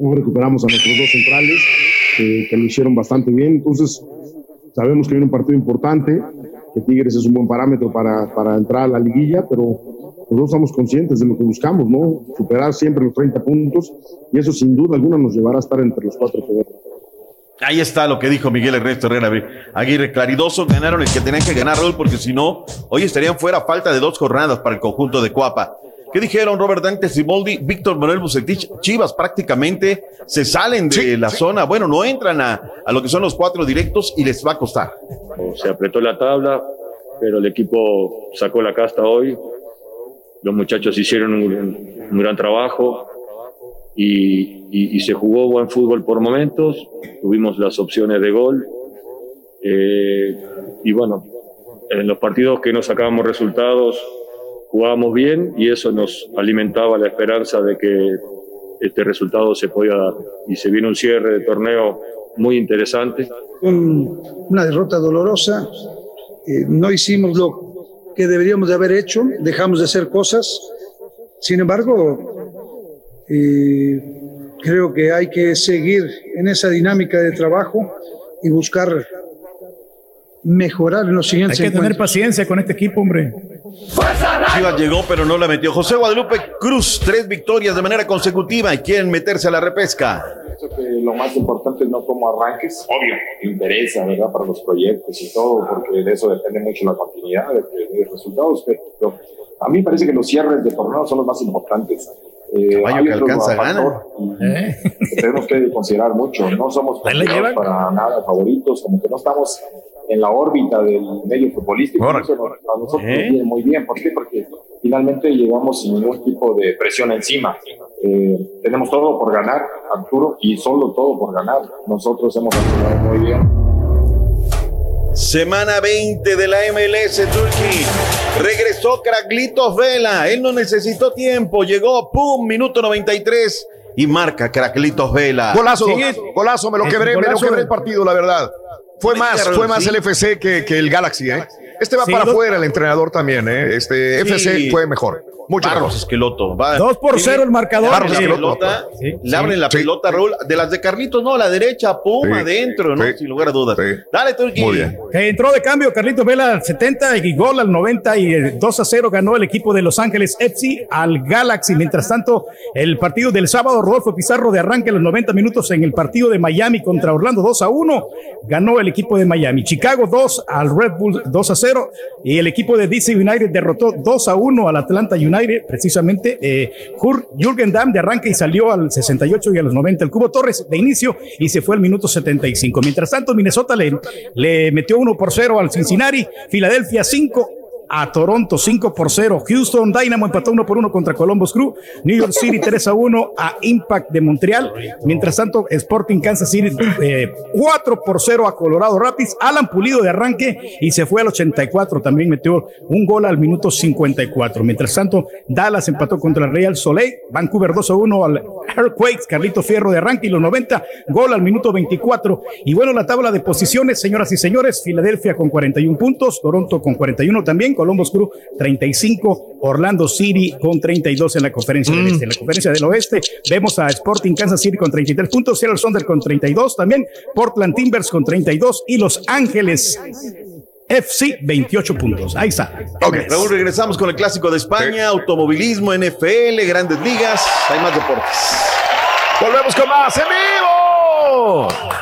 No recuperamos a nuestros dos centrales, eh, que lo hicieron bastante bien. Entonces, sabemos que viene un partido importante, que Tigres es un buen parámetro para, para entrar a la liguilla, pero nosotros estamos conscientes de lo que buscamos, ¿no? Superar siempre los 30 puntos, y eso sin duda alguna nos llevará a estar entre los cuatro primeros. Ahí está lo que dijo Miguel Ernesto Herrera Aguirre. Claridoso ganaron el que tenían que ganar, Raúl, porque si no, hoy estarían fuera a falta de dos jornadas para el conjunto de Cuapa. ¿Qué dijeron Robert Dante Siboldi, Víctor Manuel Bucetich? Chivas prácticamente se salen de la zona. Bueno, no entran a, a lo que son los cuatro directos y les va a costar. se apretó la tabla, pero el equipo sacó la casta hoy. Los muchachos hicieron un, gran trabajo y, se jugó buen fútbol por momentos. Tuvimos las opciones de gol. Eh, y bueno, en los partidos que no sacábamos resultados, jugábamos bien y eso nos alimentaba la esperanza de que este resultado se podía dar. Y se viene un cierre de torneo muy interesante. un- una derrota dolorosa. Eh, no hicimos lo que deberíamos de haber hecho, dejamos de hacer cosas. Sin embargo, eh, creo que hay que seguir en esa dinámica de trabajo y buscar mejorar en los Hay siguientes que tener paciencia con este equipo, hombre. Chivas llegó, pero no la metió. José Guadalupe Cruz, tres victorias de manera consecutiva y quieren meterse a la repesca. Que lo más importante es no como arranques, obvio, interesa, ¿verdad? Para los proyectos y todo, porque de eso depende mucho la continuidad de, de los resultados. Pero a mí me parece que los cierres de torneo son los más importantes. Eh, Caballo que alcanza, factor y tenemos que considerar mucho. No somos para nada favoritos, como que no estamos en la órbita del medio futbolístico. Órale. Eso nos- a nosotros ¿Eh? nos viene muy bien. ¿Por qué? Porque finalmente llegamos sin ningún tipo de presión encima. Eh, tenemos todo por ganar, Arturo, y solo todo por ganar. Nosotros hemos accionado muy bien. Semana 20 de la MLS Turkey. Regresó Craglitos Vela. Él no necesitó tiempo. Llegó, pum, minuto 93 y marca Craglitos Vela. Golazo, golazo, me lo quebré, me lo quebré el partido, la verdad. Fue más, fue más sí. el FC que, que el Galaxy, ¿eh? Este va Sí, para afuera, el entrenador también, ¿eh? Este Sí. FC fue mejor. Mucho Barros. Esqueloto. Va. Dos por cero el marcador. Le abren la Sí. pelota, Sí, le abren la sí. pelota, Raúl. De las de Carlitos, no, a la derecha, pum, Sí, adentro, ¿no? sí. Sin lugar a dudas. Sí. Dale, Turquía. Muy bien. Que entró de cambio Carlitos Vela al 70 y gol al 90 y eh, 2 a 0 ganó el equipo de Los Ángeles FC al Galaxy. Mientras tanto, el partido del sábado, Rodolfo Pizarro de arranque a los 90 minutos en el partido de Miami contra Orlando 2 a 1. Ganó el equipo de Miami. Chicago 2 al Red Bull 2 a 0 y el equipo de DC United derrotó 2 a 1 al Atlanta United. Precisamente eh, Jürgen Damm de arranque y salió al 68 y a los 90. El Cubo Torres de inicio y se fue al minuto 75. Mientras tanto, Minnesota le, le metió 1 por 0 al Cincinnati. Filadelfia 5 a Toronto 5 por 0. Houston Dynamo empató 1 por 1 contra Columbus Crew. New York City 3 a 1 a Impact de Montreal. Mientras tanto, Sporting Kansas City eh, 4 por 0 a Colorado Rapids. Alan Pulido de arranque y se fue al 84. También metió un gol al minuto 54. Mientras tanto, Dallas empató contra el Real Soleil. Vancouver 2 a 1 al Earthquakes. Carlito Fierro de arranque y los 90. Gol al minuto 24. Y bueno, la tabla de posiciones, señoras y señores. Filadelfia con 41 puntos. Toronto con 41 también. Columbus Crew 35. Orlando City con 32 en la conferencia del este. En la conferencia del oeste vemos a Sporting Kansas City con 33 puntos. Seattle Thunder con 32 también. Portland Timbers con 32 y Los Ángeles FC 28 puntos. Ahí está. Ok, Raúl, regresamos con el clásico de España, automovilismo, NFL, grandes ligas, hay más deportes. Volvemos con más en vivo.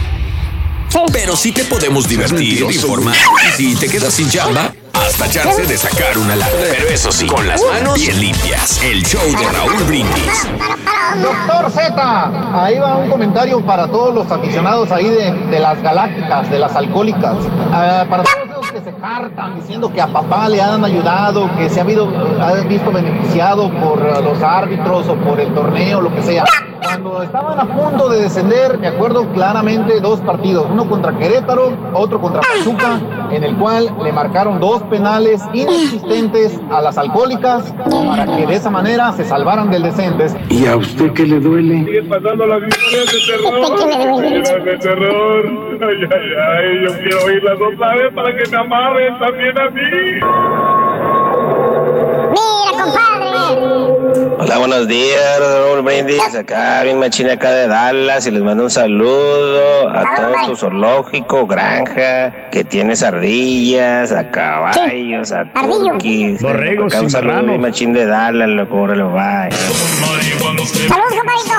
Pero sí te podemos divertir, informar. Y si te quedas sin chamba, hasta chance de sacar una lana. Pero eso sí, con las manos bien limpias. El show de Raúl Brindis. Doctor Z, ahí va un comentario para todos los aficionados ahí de, de las galácticas, de las alcohólicas. Ah, para todos se hartan diciendo que a papá le han ayudado, que se ha, habido, ha visto beneficiado por los árbitros o por el torneo, lo que sea. Cuando estaban a punto de descender, me acuerdo claramente dos partidos, uno contra Querétaro, otro contra Pachuca, en el cual le marcaron dos penales inexistentes a las alcohólicas para que de esa manera se salvaran del descender. ¿Y a usted qué le duele? Sigue pasando las historias de terror. Historias de terror. Ay, ay, ay. Yo quiero oírlas otra vez para que me amarren también a mí. Hola, buenos días, Raúl Brindis. Acá, bien machina acá de Dallas. Y les mando un saludo a todo tu zoológico, granja, que tienes ardillas, a caballos, a turquis. Borregos un y saludo bien machín de Dallas, loco, órale, bye. Saludos, compadrito.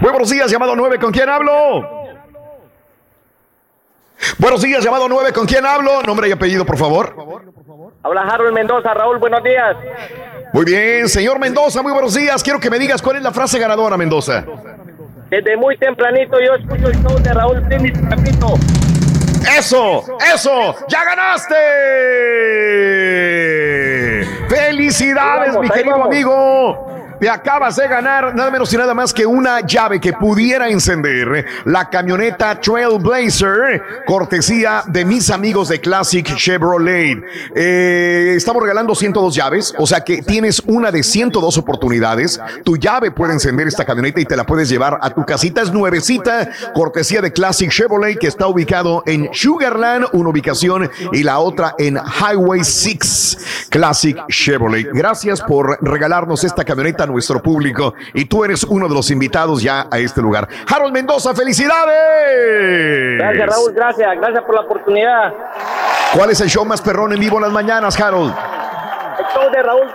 Muy buenos días, llamado 9, ¿con quién hablo? Buenos días, llamado 9, ¿con quién hablo? Nombre y apellido, por favor. Habla Harold Mendoza, Raúl, buenos días. Muy bien, señor Mendoza, muy buenos días. Quiero que me digas cuál es la frase ganadora, Mendoza. Desde muy tempranito yo escucho el show de Raúl Brindis, repito. ¡Eso! ¡Eso! ¡Ya ganaste! ¡Felicidades, vamos, mi querido vamos. amigo! Te acabas de ganar nada menos y nada más que una llave que pudiera encender la camioneta Trailblazer, cortesía de mis amigos de Classic Chevrolet. Eh, estamos regalando 102 llaves, o sea que tienes una de 102 oportunidades. Tu llave puede encender esta camioneta y te la puedes llevar a tu casita. Es nuevecita, cortesía de Classic Chevrolet, que está ubicado en Sugarland, una ubicación, y la otra en Highway 6 Classic Chevrolet. Gracias por regalarnos esta camioneta nuestro público y tú eres uno de los invitados ya a este lugar. Harold Mendoza, felicidades. Gracias, Raúl, gracias, gracias por la oportunidad. ¿Cuál es el show más perrón en vivo en las mañanas, Harold? El show de Raúl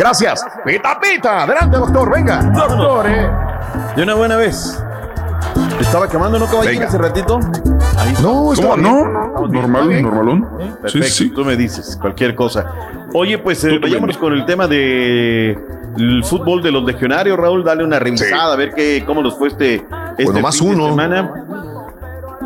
Gracias. Pita, pita. Adelante, doctor. Venga. Doctor, eh. De una buena vez. Estaba quemando, ¿no, caballero, hace ratito? Ahí. No, ¿Cómo no? Normal, normalón. Sí, Perfecto, sí. tú me dices cualquier cosa. Oye, pues eh, vayámonos con el tema de el fútbol de los legionarios, Raúl, dale una revisada, a ver qué, cómo nos fue este, este Bueno, más fin de uno. semana.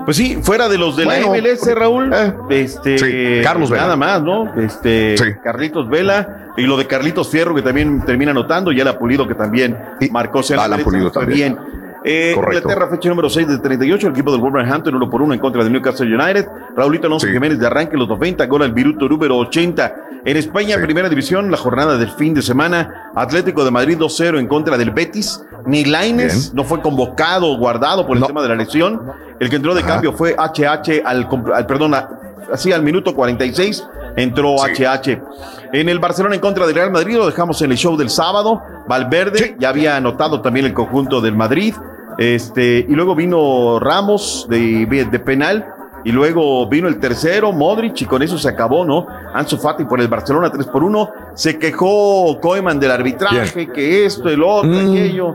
Pues sí, fuera de los de Bueno, la MLS, Raúl, este, sí, Carlos Vela. nada más, ¿no? Este, Sí. Carlitos Vela y lo de Carlitos Fierro que también termina anotando, y el Pulido que también marcó Alan Pulido también. bien. Eh. Inglaterra, fecha número 6 de 38, el equipo del Wolverhampton 1 por 1 en contra del Newcastle United. Raulito Alonso Jiménez de arranque los 90, gol al Viruto número 80. En España, primera división, la jornada del fin de semana, Atlético de Madrid 2-0 en contra del Betis. Ni Laines no fue convocado o guardado por el tema de la lesión. El que entró de cambio fue HH al, al perdón, a- así al minuto 46 entró HH. En el Barcelona en contra del Real Madrid lo dejamos en el show del sábado. Valverde ya había anotado también el conjunto del Madrid. Este, y luego vino Ramos de, de penal. Y luego vino el tercero, Modric, y con eso se acabó, ¿no? Ansu Fati por el Barcelona 3 por 1. Se quejó Koeman del arbitraje, que esto, el otro, aquello.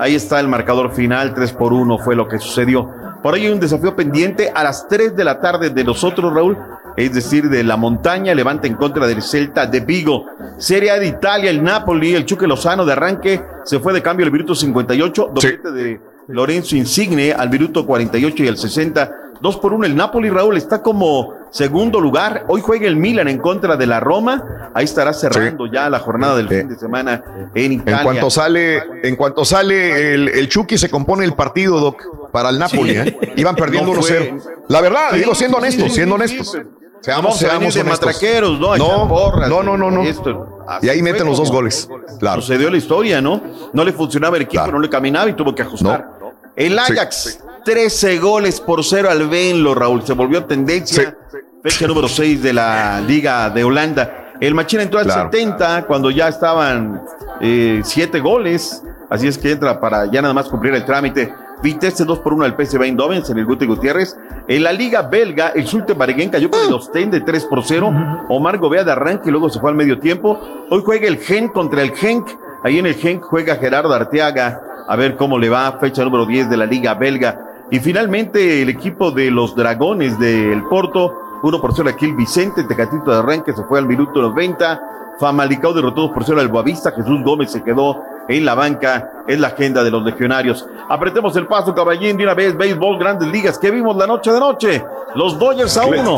Ahí está el marcador final, 3 por 1 fue lo que sucedió. Por ahí hay un desafío pendiente a las 3 de la tarde de nosotros, Raúl, es decir, de la montaña, levanta en contra del Celta de Vigo. Serie A de Italia, el Napoli, el Chuque Lozano de arranque, se fue de cambio al minuto 58, doblete de Lorenzo Insigne al minuto 48 y al 60. 2 por 1 el Napoli, Raúl, está como segundo lugar. Hoy juega el Milan en contra de la Roma. Ahí estará cerrando ya la jornada del fin de semana en Italia. En cuanto sale, en cuanto sale el, el Chucky, se compone el partido, Doc, para el Napoli. Sí. ¿eh? Iban perdiendo No 1-0. fue. La verdad, Sí, digo, siendo sí, honestos, sí, siendo sí, honestos. sí. Seamos, seamos de honestos. matraqueros, ¿no? No, porras, no, no, no, no. esto. y ahí meten los dos goles. Claro. Sucedió la historia, ¿no? No le funcionaba el equipo, Claro. no le caminaba y tuvo que ajustar. El Sí. Ajax, 13 goles por cero al Venlo, Raúl. Se volvió tendencia. Fecha número 6 de la Liga de Holanda. El Machín entró al Claro. 70 cuando ya estaban 7 goles. Así es que entra para ya nada más cumplir el trámite. Vitesse 2 por 1 al PSV Eindhoven, en el Guti Gutiérrez. En la Liga Belga, el Sulte Bareguen cayó con el Ostend de 3 por 0. Omar Gobea de arranque y luego se fue al medio tiempo. Hoy juega el Genk contra el Genk. Ahí en el Genk juega Gerardo Arteaga. A ver cómo le va. Fecha número 10 de la Liga Belga. Y finalmente el equipo de los Dragones del Porto. 1 por 0 aquí el Vicente. Tecatito de arranque se fue al minuto 90. Famalicao derrotó 2 por 0 al Boavista. Jesús Gómez se quedó en la banca. Es la agenda de los legionarios. Apretemos el paso, caballín, de una vez. Béisbol, grandes ligas. que vimos la noche de noche? Los Dodgers a uno.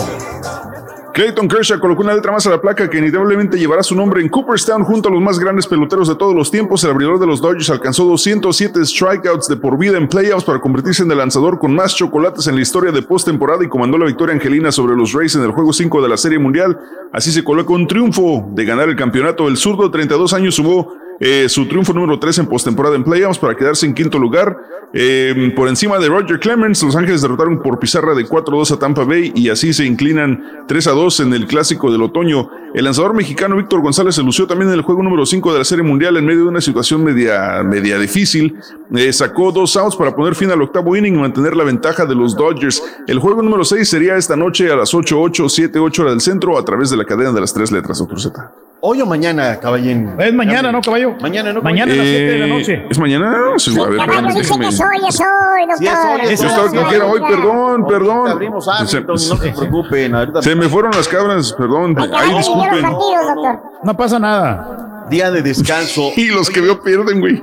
Clayton Kershaw colocó una letra más a la placa que inevitablemente llevará su nombre en Cooperstown junto a los más grandes peloteros de todos los tiempos. El abridor de los Dodgers alcanzó 207 strikeouts de por vida en playoffs para convertirse en el lanzador con más chocolates en la historia de postemporada y comandó la victoria angelina sobre los Rays en el juego 5 de la Serie Mundial. Así se coloca un triunfo de ganar el campeonato. El zurdo de 32 años sumó eh, su triunfo número 3 en postemporada en playoffs para quedarse en quinto lugar. Eh, por encima de Roger Clemens, Los Ángeles derrotaron por pizarra de 4-2 a Tampa Bay y así se inclinan 3-2 en el clásico del otoño. El lanzador mexicano Víctor González se lució también en el juego número 5 de la Serie Mundial en medio de una situación media, media difícil. Eh, sacó dos outs para poner fin al octavo inning y mantener la ventaja de los Dodgers. El juego número 6 sería esta noche a las 8-8, 7-8 hora del centro a través de la cadena de las tres letras, doctor Z. Hoy o mañana, caballín. Es mañana, ¿no, caballo? Mañana, ¿no? Mañana a las 7 de la Eh, noche. ¿Es mañana? Sí, a ver, Caballo espérame, dice déjame- que soy, es hoy, doctor. Sí, es hoy, es Yo estaba como que era hoy, perdón, perdón. Abrimos Se, Arlington, no se preocupen. ahorita- se me fueron las cabras, perdón. Ay, disculpen. No pasa nada. Día de descanso. [LAUGHS] Y los que veo pierden, güey.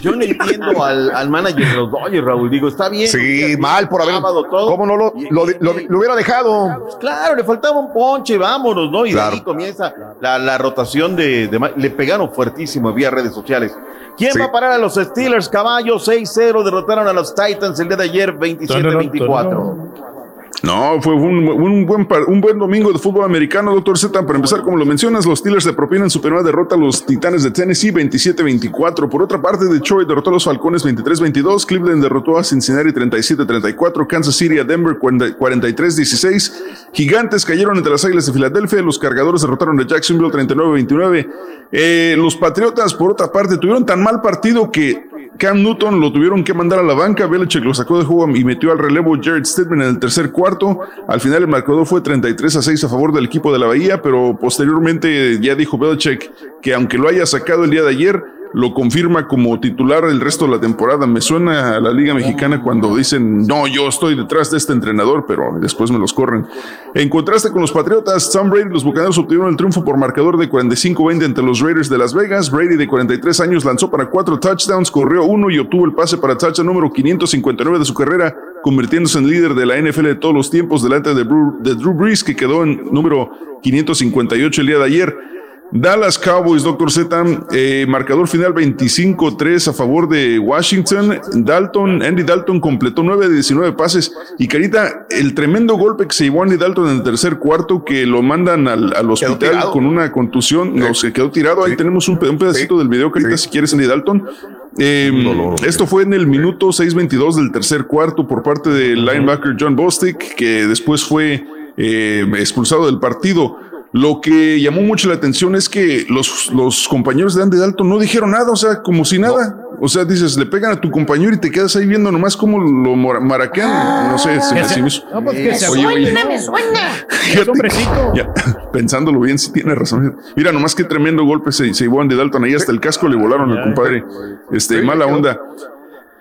Yo no entiendo al, al manager de los Dodgers, Raúl. Digo, está bien. Sí, mal por haber. ¿Cómo no lo, lo, lo- lo hubiera dejado? Pues claro, le faltaba un ponche, vámonos, ¿no? Y de Claro. ahí comienza la, la rotación de, de Le pegaron fuertísimo vía redes sociales. ¿Quién Sí. va a parar a los Steelers? Caballo 6-0, derrotaron a los Titans el día de ayer 27-24. No, fue un, un buen, un buen domingo de fútbol americano, doctor Z. Para empezar, como lo mencionas, los Steelers le propinan su primera derrota a los Titanes de Tennessee 27-24. Por otra parte, Detroit derrotó a los Falcones 23-22. Cleveland derrotó a Cincinnati 37-34. Kansas City a Denver 40 43-16. Gigantes cayeron entre las Águilas de Filadelfia. Los Cargadores derrotaron a Jacksonville 39-29. Eh, los Patriotas, por otra parte, tuvieron tan mal partido que Cam Newton lo tuvieron que mandar a la banca. Belichick lo sacó de juego y metió al relevo Jared Stidham en el tercer cuarto. Al final el marcador fue 33 a 6 a favor del equipo de la Bahía, pero posteriormente ya dijo Belichick que aunque lo haya sacado el día de ayer, lo confirma como titular el resto de la temporada. Me suena a la Liga Mexicana cuando dicen, no, yo estoy detrás de este entrenador, pero después me los corren. En contraste con los Patriotas, Tom Brady los Bucaneros obtuvieron el triunfo por marcador de 45-20 ante los Raiders de Las Vegas. Brady, de 43 años, lanzó para cuatro touchdowns, corrió uno y obtuvo el pase para touchdown número 559 de su carrera, convirtiéndose en líder de la NFL de todos los tiempos delante de Drew Brees, que quedó en número 558 el día de ayer. Dallas Cowboys, Dr. Z, eh, marcador final 25-3 a favor de Washington. Dalton, Andy Dalton completó 9 de 19 pases. Y Carita, el tremendo golpe que se llevó Andy Dalton en el tercer cuarto, que lo mandan al, al hospital con una contusión, no, se quedó tirado. Ahí tenemos un, un pedacito del video, Carita, si quieres, Andy Dalton. Eh, esto fue en el minuto 6-22 del tercer cuarto por parte del linebacker John Bostic, que después fue eh, expulsado del partido. Lo que llamó mucho la atención es que los, los compañeros de Andy Dalton no dijeron nada, o sea, como si nada. O sea, dices, le pegan a tu compañero y te quedas ahí viendo nomás cómo lo maraquean. No sé, se me, se me hizo- No, pues que se Oye, oye. Suena, me suena. [LAUGHS] Fíjate, ya, pensándolo bien, sí tiene razón. Mira, nomás qué tremendo golpe se, se llevó Andy Dalton ahí hasta el casco le volaron al compadre. Este, mala onda.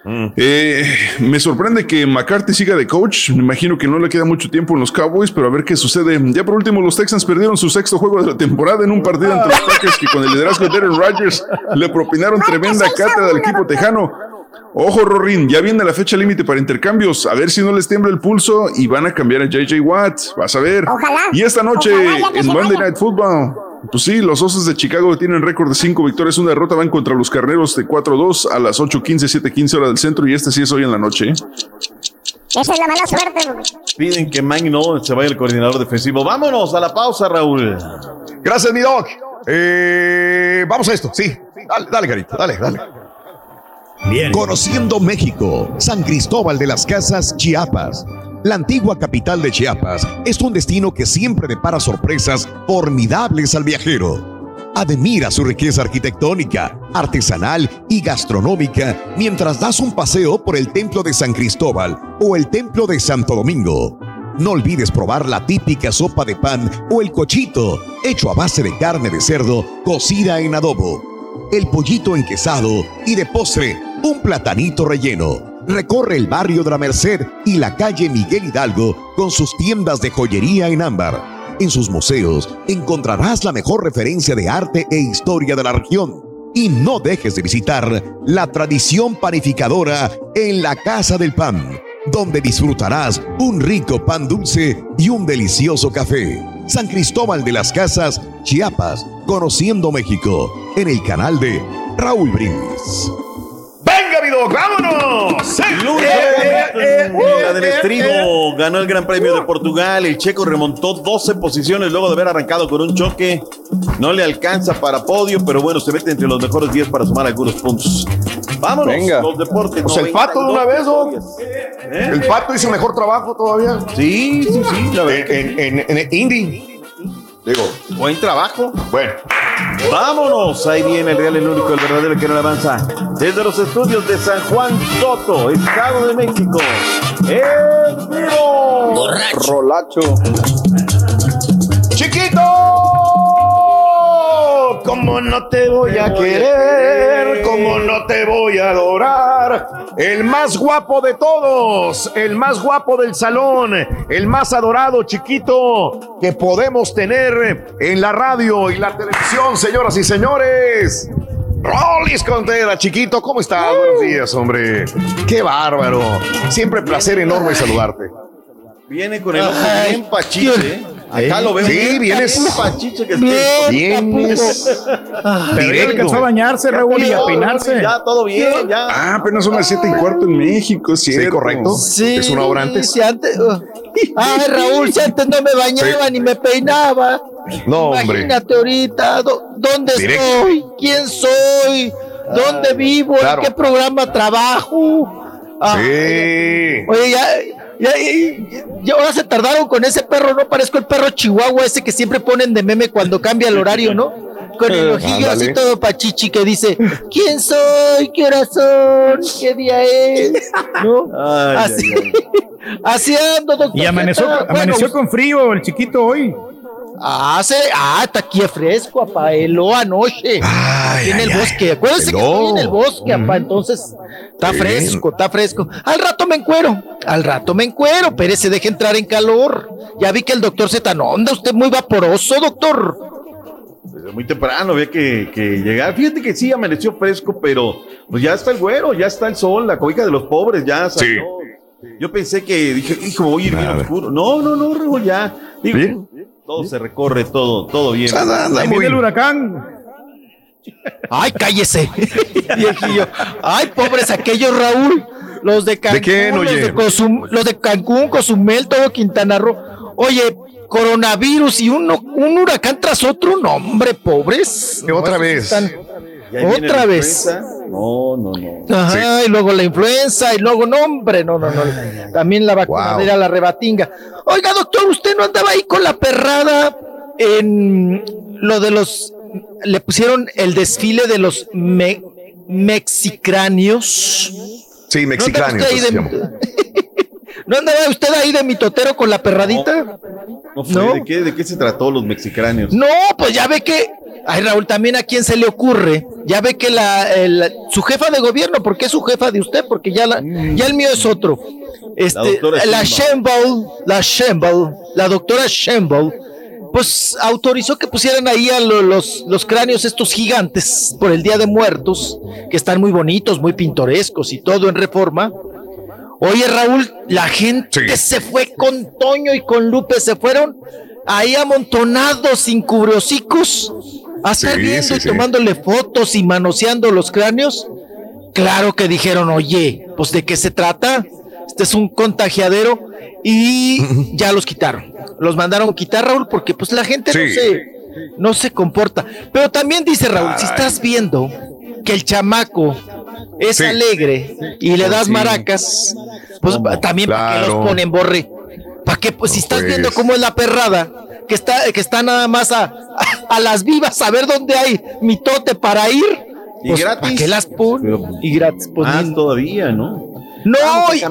Eh, me sorprende que McCarthy siga de coach. Me imagino que no le queda mucho tiempo en los Cowboys, pero a ver qué sucede. Ya por último, los Texans perdieron su sexto juego de la temporada en un partido ante los Packers que con el liderazgo de Aaron Rodgers le propinaron tremenda cátedra al equipo tejano. Ojo, Rorin, ya viene la fecha límite para intercambios. A ver si no les tiembla el pulso y van a cambiar a JJ Watt. Vas a ver. Ojalá. Y esta noche en Monday vaya. Night Football. Pues sí, los Osos de Chicago tienen récord de cinco victorias, una derrota. Van contra los Carneros de 4-2 a las 8:15, 7:15 hora del centro. Y este sí es hoy en la noche. Esa es la mala suerte. Piden que Mike no se vaya el coordinador defensivo. Vámonos a la pausa, Raúl. Gracias, mi doc. Eh, vamos a esto, sí. Dale, dale, Carita, dale, dale. Bien. Conociendo México, San Cristóbal de las Casas, Chiapas. La antigua capital de Chiapas es un destino que siempre depara sorpresas formidables al viajero. Admira su riqueza arquitectónica, artesanal y gastronómica mientras das un paseo por el Templo de San Cristóbal o el Templo de Santo Domingo. No olvides probar la típica sopa de pan o el cochito, hecho a base de carne de cerdo cocida en adobo el pollito enquesado y de postre, un platanito relleno. Recorre el barrio de la Merced y la calle Miguel Hidalgo con sus tiendas de joyería en ámbar. En sus museos encontrarás la mejor referencia de arte e historia de la región. Y no dejes de visitar la tradición panificadora en la Casa del Pan, donde disfrutarás un rico pan dulce y un delicioso café. San Cristóbal de las Casas, Chiapas, Conociendo México, en el canal de Raúl Brindis. ¡Venga, mi Doc, vámonos! Luis Hamilton, la del estribo, ganó el Gran Premio de Portugal. El checo remontó 12 posiciones luego de haber arrancado con un choque. No le alcanza para podio, pero bueno, se mete entre los mejores 10 para sumar algunos puntos. Vámonos, Venga. los deportes. Pues el pato de una vez, ¿no? ¿Eh? El pato hizo mejor trabajo todavía. Sí, sí, sí. La verdad. En, en, en, en Indy. Digo, Buen trabajo. bueno. Vámonos, ahí viene el real, el único, el verdadero que no le avanza. Desde los estudios de San Juan Soto, Estado de México. ¡En vivo! Rolacho. ¿Cómo no te voy a querer? ¿Cómo no te voy a adorar? El más guapo de todos, el más guapo del salón, el más adorado chiquito que podemos tener en la radio y la televisión, señoras y señores. Rolis Contreras, chiquito, ¿cómo estás? Buenos días, hombre. Qué bárbaro. Siempre placer enorme saludarte. Viene con el ojo bien pachiche. Acá lo veo. Sí, bien vienes- que. Vienes Pero ya alcanzó a bañarse, Raúl, y a peinarse. Ya, todo bien, ya. Ah, apenas son las siete y cuarto en México. Sí, correcto. Sí, Es una hora antes. si antes- uh, Ay, [LAUGHS] Raúl, si antes no me bañaba ni me peinaba. No, hombre. Imagínate ahorita, ¿dó- ¿dónde Directo. estoy? ¿Quién soy? ¿Dónde vivo? claro. ¿En qué programa trabajo? Ah, Sí. Oye, ya, ya ahora se tardaron con ese perro, ¿no? Parezco el perro chihuahua ese que siempre ponen de meme cuando cambia el horario, ¿no? Con el [LAUGHS] ojillo así todo pachichi que dice, ¿quién soy? ¿Qué hora son? ¿Qué día es? ¿No? Ay, así, ay, [LAUGHS] así ando, doctor. Y amaneció, Bueno, amaneció con frío el chiquito hoy. Ah, se, ah, está aquí fresco, apá, heló anoche. Ay, en el ay, bosque. Acuérdense que estoy en el bosque, apá, entonces está Bien. fresco, está fresco. Al rato me encuero, al rato me encuero, Pérez se deja entrar en calor. Ya vi que el doctor se tan onda, usted muy vaporoso, doctor. Desde muy temprano había que, que llegar. Fíjate que sí, amaneció fresco, pero pues ya está el güero, ya está el sol, la cobija de los pobres, ya salió. Yo pensé que dije, hijo, voy a ir bien oscuro. No, no, no, Raúl, ya. Digo, Bien. Todo se recorre, todo, todo bien. Anda, muy- el huracán. Ay, cállese, [LAUGHS] viejillo. Ay, pobres aquellos, Raúl. Los de Cancún, quién, los, oye? de Cozum- los de Cancún, Cozumel, todo Quintana Roo. Oye, coronavirus y un, un huracán tras otro, no, hombre, pobres. ¿Qué otra No, esos vez? están- Otra vez. No, no, no. Ajá, y luego la influenza, y luego, no, hombre, no, no, no. También la vacunadera, la rebatinga. Oiga, doctor, ¿usted no andaba ahí con la perrada en lo de los. Le pusieron el desfile de los me- mexicranios? Sí, mexicano. ¿No andaba, usted ahí de, llama. [LAUGHS] ¿No andaba usted ahí de mitotero con la perradita? No fue, No. ¿De, qué, ¿De qué se trató los mexicanos? No, pues ya ve que, ay Raúl, también a quién se le ocurre, ya ve que la, el- su jefa de gobierno, porque es su jefa de usted, porque ya la, ya el mío es otro. Este, la. Sheinbaum, la Sheinbaum, la doctora Sheinbaum, pues autorizó que pusieran ahí a lo- los, los cráneos estos gigantes por el Día de Muertos, que están muy bonitos, muy pintorescos y todo en reforma. Oye, Raúl, la gente Sí. se fue con Toño y con Lupe, se fueron ahí amontonados sin a estar Sí, viendo sí, y sí. tomándole fotos y manoseando los cráneos. Claro que dijeron, oye, pues de qué se trata. Este es un contagiadero y ya los quitaron. Los mandaron quitar, Raúl, porque pues la gente no se no se comporta. Pero también dice Raúl, si estás viendo que el chamaco es alegre y le das maracas, pues también para que los ponen borre. ¿Para qué? Pues si estás viendo cómo es la perrada, que está, que está nada más a, a, las vivas a ver dónde hay mitote para ir. Y pues, gratis. ¿para qué las ponen? Y gratis. Pues, Más todavía, ¿no? No,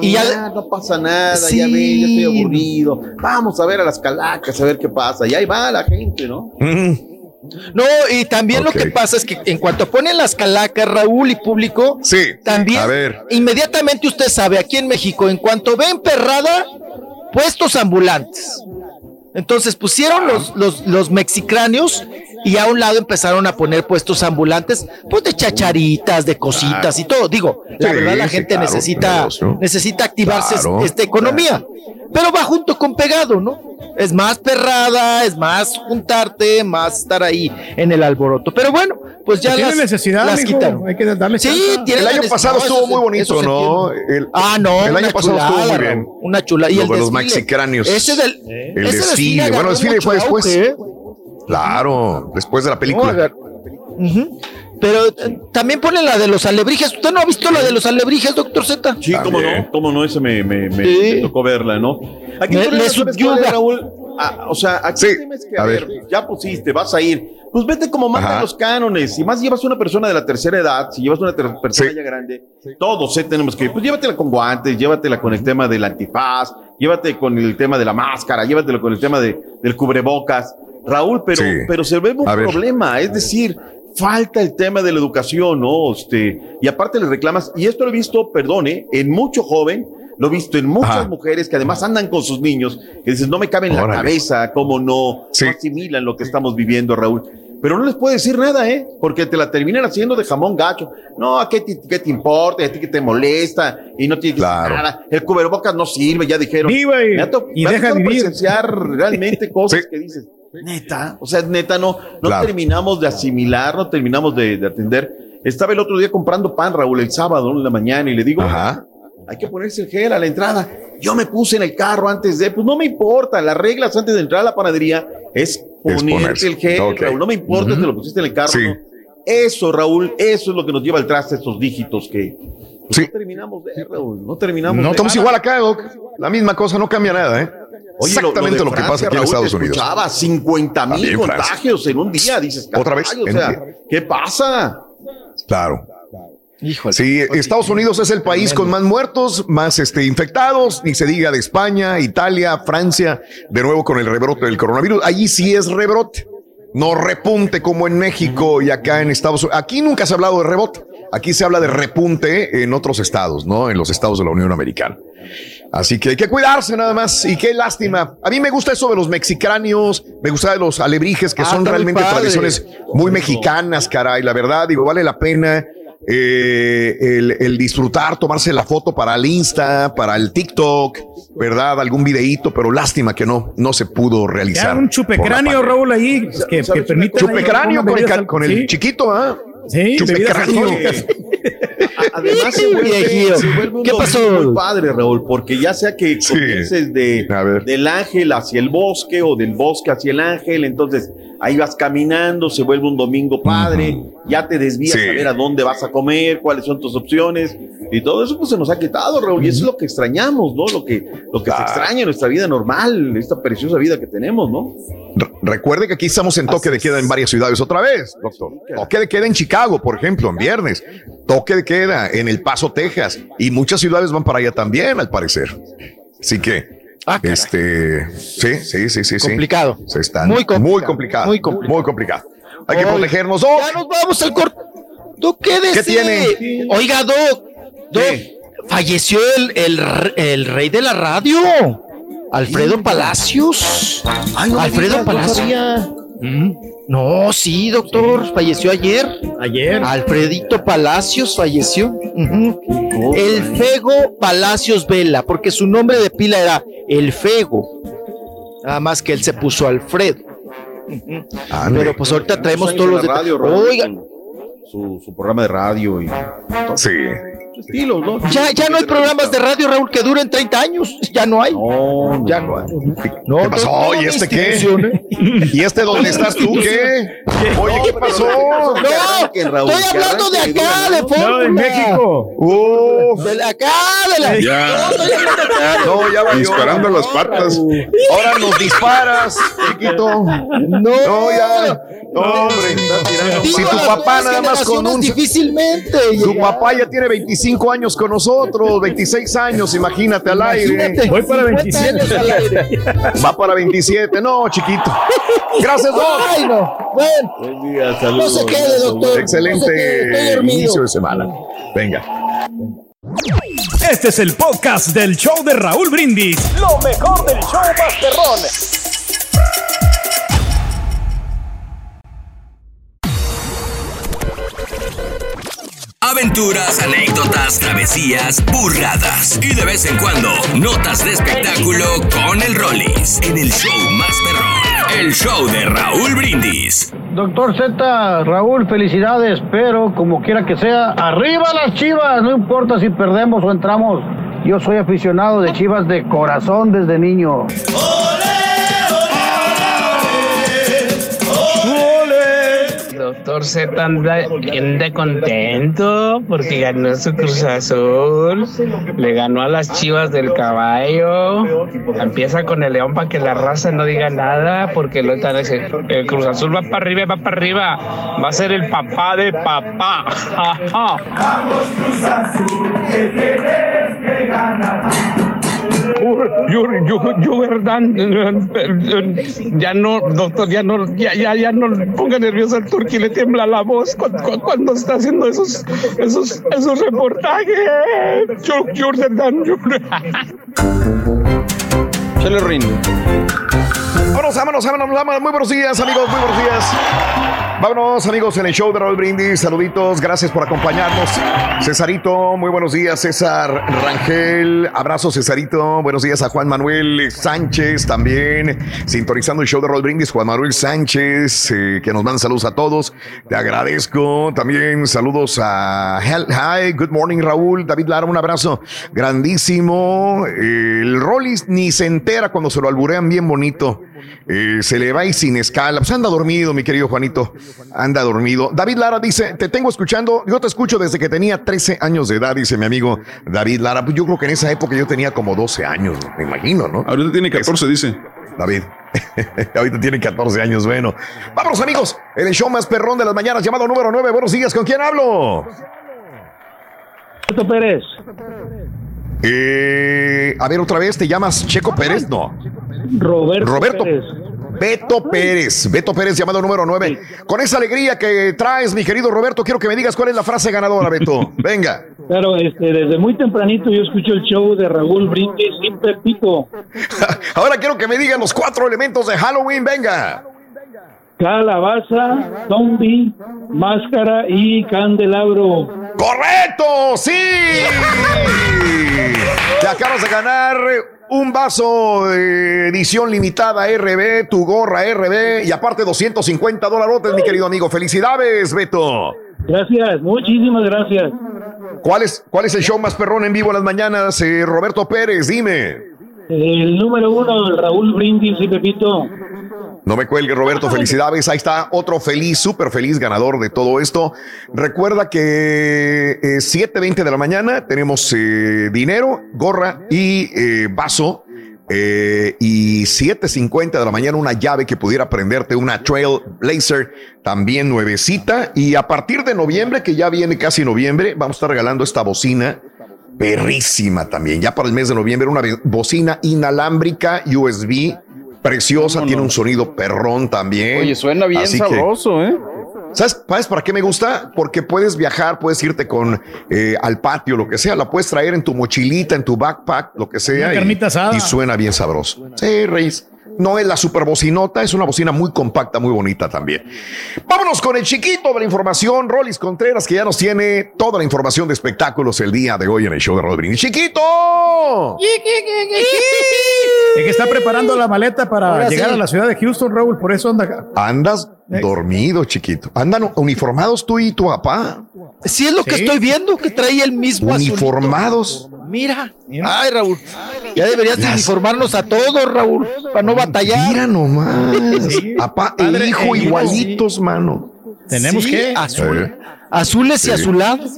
y- ya- no pasa nada, Sí. ya ves, ya estoy aburrido. Vamos a ver a las calacas, a ver qué pasa. Y ahí va la gente, ¿no? No, y también lo que pasa es que en cuanto ponen las calacas, Raúl y público, también a ver. inmediatamente usted sabe, aquí en México, en cuanto ven perrada, puestos ambulantes. Entonces pusieron los, los, los mexicráneos y a un lado empezaron a poner puestos ambulantes, pues de chacharitas, de cositas y todo. Digo, la Sí, verdad la sí, gente claro, necesita, necesita activarse Claro. esta economía. Pero va junto con pegado, ¿no? Es más perrada, es más juntarte, más estar ahí en el alboroto. Pero bueno, pues ya Tiene las, necesidad, las quitaron. hay que darle Sí, El año pasado No, estuvo eso muy bonito, ¿no? El- ah, no, el año pasado estuvo muy bien. Una chula. Y Lo el de los desfile. mexicráneos. Ese del, El ese desfile. Bueno, el desfile fue después. Claro, después de la película. agar- Ujú. Pero eh, también pone la de los alebrijes. ¿Usted no ha visto la de los alebrijes, doctor Z? Sí, cómo no, cómo no, ese me, me, me- Sí. me tocó verla, ¿no? Aquí Me- el problema, le ¿sabes cuál es, subyuga. Raúl? Ah, o sea, aquí el tema es que, a, ver, ver. ya pusiste, vas a ir. Pues vete como mandan Ajá. los cánones. Si más llevas una persona de la tercera edad, si llevas una persona ya grande, todos eh, tenemos que ir. Pues llévatela con guantes, llévatela con el tema del antifaz, llévate con el tema de la máscara, llévatela con el tema de, del cubrebocas. Raúl, pero, Sí. pero se ve un A ver. problema. Es decir, falta el tema de la educación, ¿no? Este, y aparte le reclamas, y esto lo he visto, perdone, en mucho joven, lo he visto en muchas Ajá. mujeres que además andan con sus niños, que dices, no me cabe en la cabeza, cómo no, no asimilan lo que estamos viviendo, Raúl. Pero no les puede decir nada, ¿eh? Porque te la terminan haciendo de jamón gacho. No, ¿a qué te, qué te importa? ¿A ti qué te molesta? Y no tienes nada. El cubrebocas no sirve, ya dijeron. Y- Me ha to- y me ha deja tocado vivir. presenciar realmente [LAUGHS] cosas que dices, neta, o sea, neta, no, no Claro. terminamos de asimilar, no terminamos de, de atender. Estaba el otro día comprando pan, Raúl, el sábado en la mañana, y le digo, hay que ponerse el gel a la entrada. Yo me puse en el carro antes de, pues no me importa, las reglas antes de entrar a la panadería es ponerte ponerse. el gel. Raúl, no me importa si te lo pusiste en el carro. Sí. ¿no? Eso, Raúl, eso es lo que nos lleva al traste, estos dígitos que pues, no terminamos de, Raúl, no terminamos No, de. estamos igual acá, Doc. La misma cosa, no cambia nada, ¿eh? Oye, Exactamente lo, que Francia, pasa aquí en Raúl, Estados te Unidos. escuchaba 50 mil contagios en un día, dices. Otra vez, O en sea. ¿qué pasa? Claro. Sí, Estados Unidos es el país con más muertos, más este, infectados, ni se diga de España, Italia, Francia, de nuevo con el rebrote del coronavirus. Allí sí es rebrote, no repunte como en México y acá en Estados Unidos. Aquí nunca se ha hablado de rebote, aquí se habla de repunte en otros estados, ¿no? En los estados de la Unión Americana. Así que hay que cuidarse nada más y qué lástima. A mí me gusta eso de los mexicráneos, me gusta de los alebrijes que Ah, son realmente tradiciones muy mexicanas, caray. La verdad, digo, vale la pena eh, el, el disfrutar, tomarse la foto para el Insta, para el TikTok, ¿verdad? Algún videíto, pero lástima que no, no se pudo Ya realizar. un chupecráneo, Raúl, ahí que, que permite. Chupecráneo con el, con el chiquito, ¿ah? Sí, bebidas Chupecráneo. alcohólicas. [LAUGHS] Además, se vuelve, se vuelve un ¿Qué pasó? muy padre, Raúl, porque ya sea que comiences de, del ángel hacia el bosque o del bosque hacia el ángel, entonces ahí vas caminando, se vuelve un domingo padre, ya te desvías Sí. a ver a dónde vas a comer, cuáles son tus opciones, y todo eso pues se nos ha quitado, Raúl, y eso es lo que extrañamos, ¿no? Lo que, lo que se extraña en nuestra vida normal, esta preciosa vida que tenemos, ¿no? Re- Recuerde que aquí estamos en toque de queda en varias ciudades otra vez, doctor. Toque de queda en Chicago, por ejemplo, en viernes. Toque de queda en El Paso, Texas. Y muchas ciudades van para allá también, al parecer. Así que, este, sí, sí, sí, sí. sí. Complicado. Se están Muy complicado. Muy complicado. Muy complicado. Muy complicado. Hay que protegernos. Doc. Ya nos vamos al corte. Doc. ¿Qué tiene? Oiga, Doc. Doc, falleció el, el, rey de la radio. Alfredo Palacios. no Alfredo digas, Palacios. Mm. No, sí, doctor, falleció ayer. Ayer. Alfredito Palacios falleció. El Fego Palacios Vela, porque su nombre de pila era El Fego. Nada más que él se puso Alfredo. Pero pues ahorita traemos todos los detalles. radio, Raúl, Oiga, Su, su programa de radio y Sí. Estilo, ¿no? Ya, ya no hay programas de radio, Raúl, que duren 30 años. Ya no hay. No, ya no hay. No, ¿Qué pasó? ¿Y este qué? ¿Y este dónde estás tú? [LAUGHS] ¿Qué? Oye, ¿qué pasó? No, estoy hablando de acá, de fórmula. No, en México. Uf. De acá, de la. Ya. No, estoy hablando de acá. No, ya valió. Disparando las patas. Ahora nos disparas, chiquito. No, No, ya. No, hombre. Si tu papá nada más con un... Difícilmente. Tu papá ya tiene 25 años con nosotros, 26 años, imagínate al aire. Voy para 50 años al aire. Va para 27, no, chiquito. Gracias, Doc. Ay, no. Bueno, Buen día, no saludos. se quede, doctor. No se quede, Excelente estoy dormido. inicio de semana. Venga. Este es el podcast del show de Raúl Brindis. Lo mejor del show Masterrón. Aventuras, anécdotas, travesías, burradas y de vez en cuando notas de espectáculo con el Rollis en el show más perrón, el show de Raúl Brindis. Doctor Z, Raúl, felicidades, pero como quiera que sea, arriba las chivas, no importa si perdemos o entramos. Yo soy aficionado de chivas de corazón desde niño. ¡Oh! 14 anda, anda contento porque ganó su Cruz Azul, le ganó a las chivas del caballo. Empieza con el León para que la raza no diga nada porque lo están el Cruz Azul va para arriba, va para arriba. Va a ser el papá de papá. [LAUGHS] Vamos Cruz Azul, que tienes que ganar ya no, doctor, ya no, ya, ya, ya no ponga nervioso al turqui, le tiembla la voz cuando, cuando está haciendo esos, esos, esos reportajes. Yo, yo, verdad, yo- Se le rinde. Vámonos, vámonos, vámonos, vámonos. Muy buenos días, amigos, muy buenos días. Vámonos, amigos, en el show de Raúl Brindis. Saluditos, gracias por acompañarnos. Cesarito, muy buenos días. César Rangel, abrazo, Cesarito. Buenos días a Juan Manuel Sánchez también. Sintonizando el show de Raúl Brindis, Juan Manuel Sánchez, eh, que nos manda saludos a todos. Te agradezco. También saludos a Hel- Hi, good morning, Raúl. David Lara, un abrazo grandísimo. El Rollis ni se entera cuando se lo alburean bien bonito. Eh, se le va y sin escala. Pues anda dormido, mi querido Juanito. Anda dormido. David Lara dice: Te tengo escuchando. Yo te escucho desde que tenía 13 años de edad, dice mi amigo David Lara. Pues yo creo que en esa época yo tenía como 12 años, me imagino, ¿no? Ahorita tiene 14, dice. David. [LAUGHS] Ahorita tiene 14 años, bueno. Vámonos, amigos. En el show más perrón de las mañanas, llamado número 9. Buenos días, ¿con quién hablo? Cheto Pérez. Eh, a ver, otra vez, ¿te llamas Checo Pérez? No. Roberto, Roberto Pérez. Beto Pérez, Beto Pérez, llamado número 9. Con esa alegría que traes, mi querido Roberto, quiero que me digas cuál es la frase ganadora, Beto. [LAUGHS] Venga. Claro, este, desde muy tempranito yo escucho el show de Raúl Brindis y Pepito. [LAUGHS] Ahora quiero que me digan los cuatro elementos de Halloween, venga. Calabaza, zombie, máscara y candelabro. ¡Correcto! ¡Sí! [LAUGHS] Te acabas de ganar un vaso de edición limitada RB, tu gorra RB y aparte 250 dólares, mi querido amigo. ¡Felicidades, Beto! Gracias, muchísimas gracias. ¿Cuál es, ¿Cuál es el show más perrón en vivo en las mañanas? Eh, Roberto Pérez, dime. El número uno, Raúl Brindis y Pepito. No me cuelgue, Roberto. Felicidades. Ahí está otro feliz, súper feliz ganador de todo esto. Recuerda que eh, 7:20 de la mañana tenemos eh, dinero, gorra y eh, vaso. eh, y 7.50 de la mañana una llave que pudiera prenderte una Trail Blazer también nuevecita y a partir de noviembre que ya viene casi noviembre vamos a estar regalando esta bocina perrísima también ya para el mes de noviembre una bocina inalámbrica USB preciosa, tiene un sonido perrón también. Oye, suena bien Así que- sabroso, ¿eh? ¿Sabes, ¿Sabes para qué me gusta? Porque puedes viajar, puedes irte con eh, al patio, lo que sea, la puedes traer en tu mochilita, en tu backpack, lo que sea. Una y-. Y, suena bien sabroso. Sí, Reis. No es la super bocinota, es una bocina muy compacta, muy bonita también. Vámonos con el chiquito de la información, Rolis Contreras, que ya nos tiene toda la información de espectáculos el día de hoy en el show de Rodríguez. ¡Chiquito! Es que está preparando la maleta para Ahora llegar sí. a la ciudad de Houston, Raúl, por eso anda acá. Andas dormido, chiquito. ¿Andan uniformados tú y tu papá? Sí, es lo que estoy viendo, que trae el mismo Uniformados. Mira. Ay, Raúl. Ya deberías de uniformarnos a todos, Raúl, para no batallar. Mira nomás. Papá e hijo igualitos, mano. Tenemos Sí, que. azul. Azules y azulados.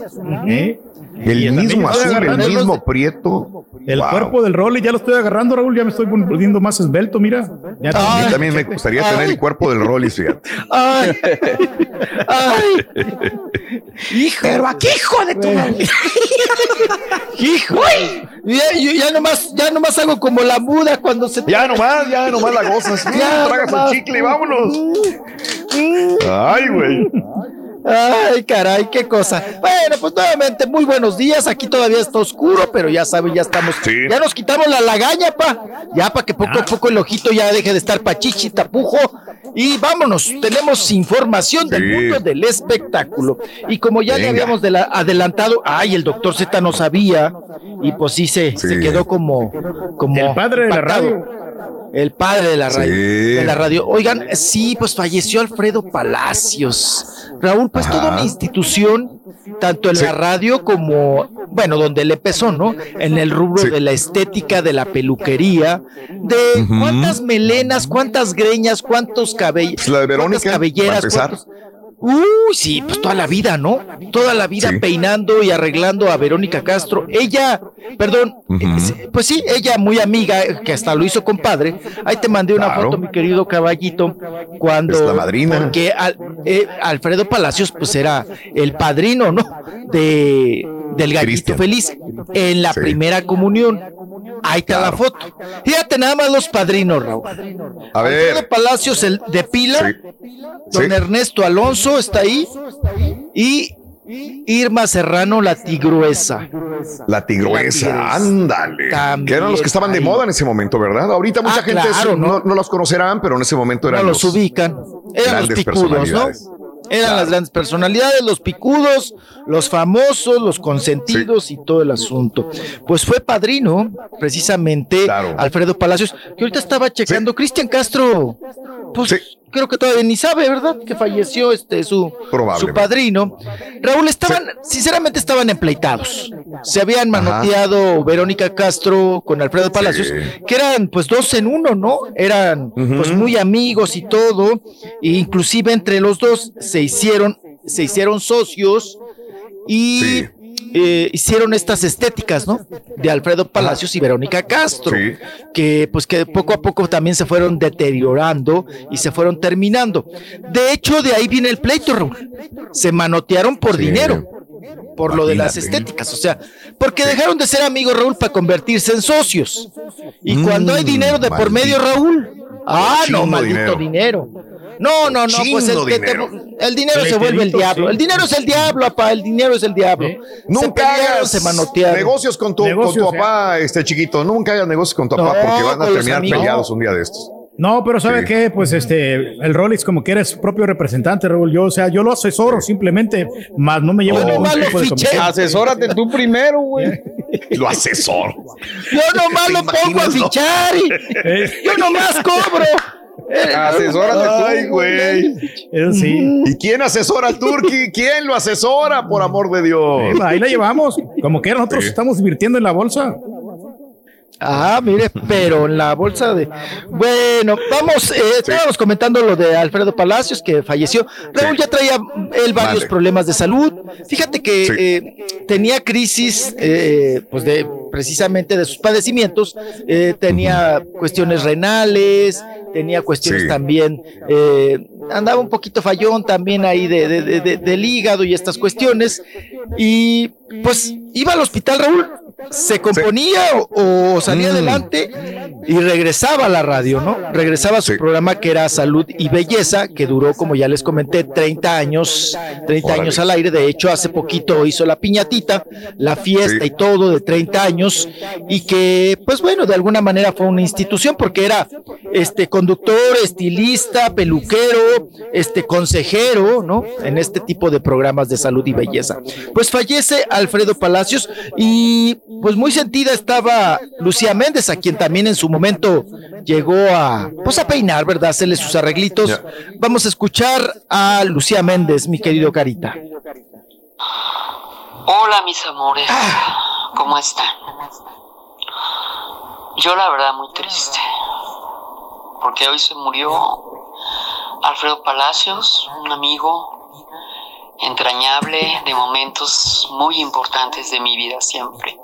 También mismo azul, el mismo los- prieto. El Wow. cuerpo del Rolly ya lo estoy agarrando, Raúl. Ya me estoy volviendo más esbelto, mira. Ya A mí también me gustaría tener el cuerpo del Rollis, fíjate. Ay. Ay. Hijo. Pero aquí, hijo de tu madre. Hijo. Ya, yo ya nomás, ya nomás hago como la muda cuando se. Ya nomás, ya nomás la gozas. Ya Tragas nomás. el chicle y vámonos. Ay, güey. Ay, caray, qué cosa. Bueno, pues nuevamente, muy buenos días. Aquí todavía está oscuro, pero ya saben, ya estamos. Ya nos quitamos la lagaña, pa. Ya para que poco a poco el ojito ya deje de estar pachichi, tapujo. Y vámonos, tenemos información del Sí. mundo del espectáculo. Y como ya le habíamos de la- adelantado, ay, el doctor Z no sabía. Y pues sí se, se quedó como, como. El padre de la radio. El padre de la radio. Sí. De la radio. Oigan, sí, pues falleció Alfredo Palacios. Raúl, pues toda una institución, tanto en la radio como, bueno, donde le empezó, ¿no? En el rubro de la estética, de la peluquería, de cuántas melenas, cuántas greñas, cuántos cabellos, Pues la de Verónica, cuántas cabelleras, para empezar. cuántos- Uy, sí, pues toda la vida, ¿no? Toda la vida Sí. peinando y arreglando a Verónica Castro. Ella, perdón, eh, pues sí, ella muy amiga, que hasta lo hizo compadre. Ahí te mandé una Claro. foto, mi querido caballito, cuando... Es la madrina. Porque al- eh, Alfredo Palacios, pues era el padrino, ¿no? De, del gallito feliz en la Sí. primera comunión. Ahí está la foto. Fíjate nada más los padrinos, Raúl. A Alfredo ver. Palacios el de Pila, don Sí. Ernesto Alonso está ahí y Irma Serrano la tigruesa. La tigruesa, ándale. Que eran los que estaban de ahí. moda en ese momento, ¿verdad? Ahorita mucha Ah, gente claro, no, ¿no? no los conocerán, pero en ese momento eran No los ubican. Eran los picudos, ¿no? Eran las grandes personalidades, los picudos, los famosos, los consentidos y todo el asunto. Pues fue padrino, precisamente, Alfredo Palacios, que ahorita estaba checando. Cristian Castro, pues creo que todavía ni sabe, ¿verdad? Que falleció este su, su padrino. Raúl, estaban, sinceramente estaban empleitados. Se habían manoteado Verónica Castro con Alfredo Palacios, que eran pues dos en uno, ¿no? Eran pues muy amigos y todo, e inclusive entre los dos se hicieron, se hicieron socios y eh, hicieron estas estéticas, ¿no? De Alfredo Palacios y Verónica Castro, que pues que poco a poco también se fueron deteriorando y se fueron terminando. De hecho, de ahí viene el pleito, Raúl. Se manotearon por dinero. Por lo de las estéticas, o sea, porque dejaron de ser amigos, Raúl, para convertirse en socios. Y cuando hay dinero de por medio, Raúl, ah, no, Chingo maldito dinero. dinero. No, no, no, pues el, que te- dinero. el dinero se vuelve el diablo. sí. El dinero es el diablo, papá, el dinero es el diablo. Nunca hagas se manotearon. negocios con tu, Negocios, con tu papá, este chiquito. Nunca hagas negocios con tu papá porque van a terminar amigos. peleados un día de estos. No, pero ¿sabe Sí. qué? Pues este, el Rolex como que eres propio representante, Raúl. Yo, o sea, yo lo asesoro simplemente, más no me llevo Yo ningún nomás lo tipo de fiché. comisión. Asesórate tú primero, güey. [LAUGHS] Lo asesoro. Yo nomás lo pongo a no? fichar y yo nomás cobro. [LAUGHS] Asesórate tú. Ay, güey. Eso sí. ¿Y quién asesora al Turqui? ¿Quién lo asesora, por amor de Dios? Eh, ahí la llevamos. Como que nosotros Sí. estamos divirtiendo en la bolsa. Ah, mire, pero en la bolsa de. Bueno, vamos, eh, estábamos comentando lo de Alfredo Palacios que falleció. Raúl ya traía él varios Vale. problemas de salud. Fíjate que Sí. eh, tenía crisis, eh, pues de precisamente de sus padecimientos. Eh, tenía cuestiones renales, tenía cuestiones también. eh, andaba un poquito fallón también ahí de, de- de- de- del hígado y estas cuestiones. Y pues iba al hospital, Raúl. Se componía o, salía Mm. adelante y regresaba a la radio, ¿no? Regresaba a su Sí. programa que era Salud y Belleza, que duró, como ya les comenté, 30 años, 30 Órale. años al aire. De hecho, hace poquito hizo la piñatita, la fiesta Sí. y todo de 30 años, y que, pues bueno, de alguna manera fue una institución porque era este conductor, estilista, peluquero, este consejero, ¿no? En este tipo de programas de salud y belleza. Pues fallece Alfredo Palacios y pues muy sentida estaba Lucía Méndez, a quien también en su momento llegó a pues a peinar, ¿verdad? Hacerle sus arreglitos. Ya. Vamos a escuchar a Lucía Méndez, mi querido Carita. Hola mis amores, ¿cómo están? Yo la verdad muy triste, porque hoy se murió Alfredo Palacios, un amigo entrañable de momentos muy importantes de mi vida siempre.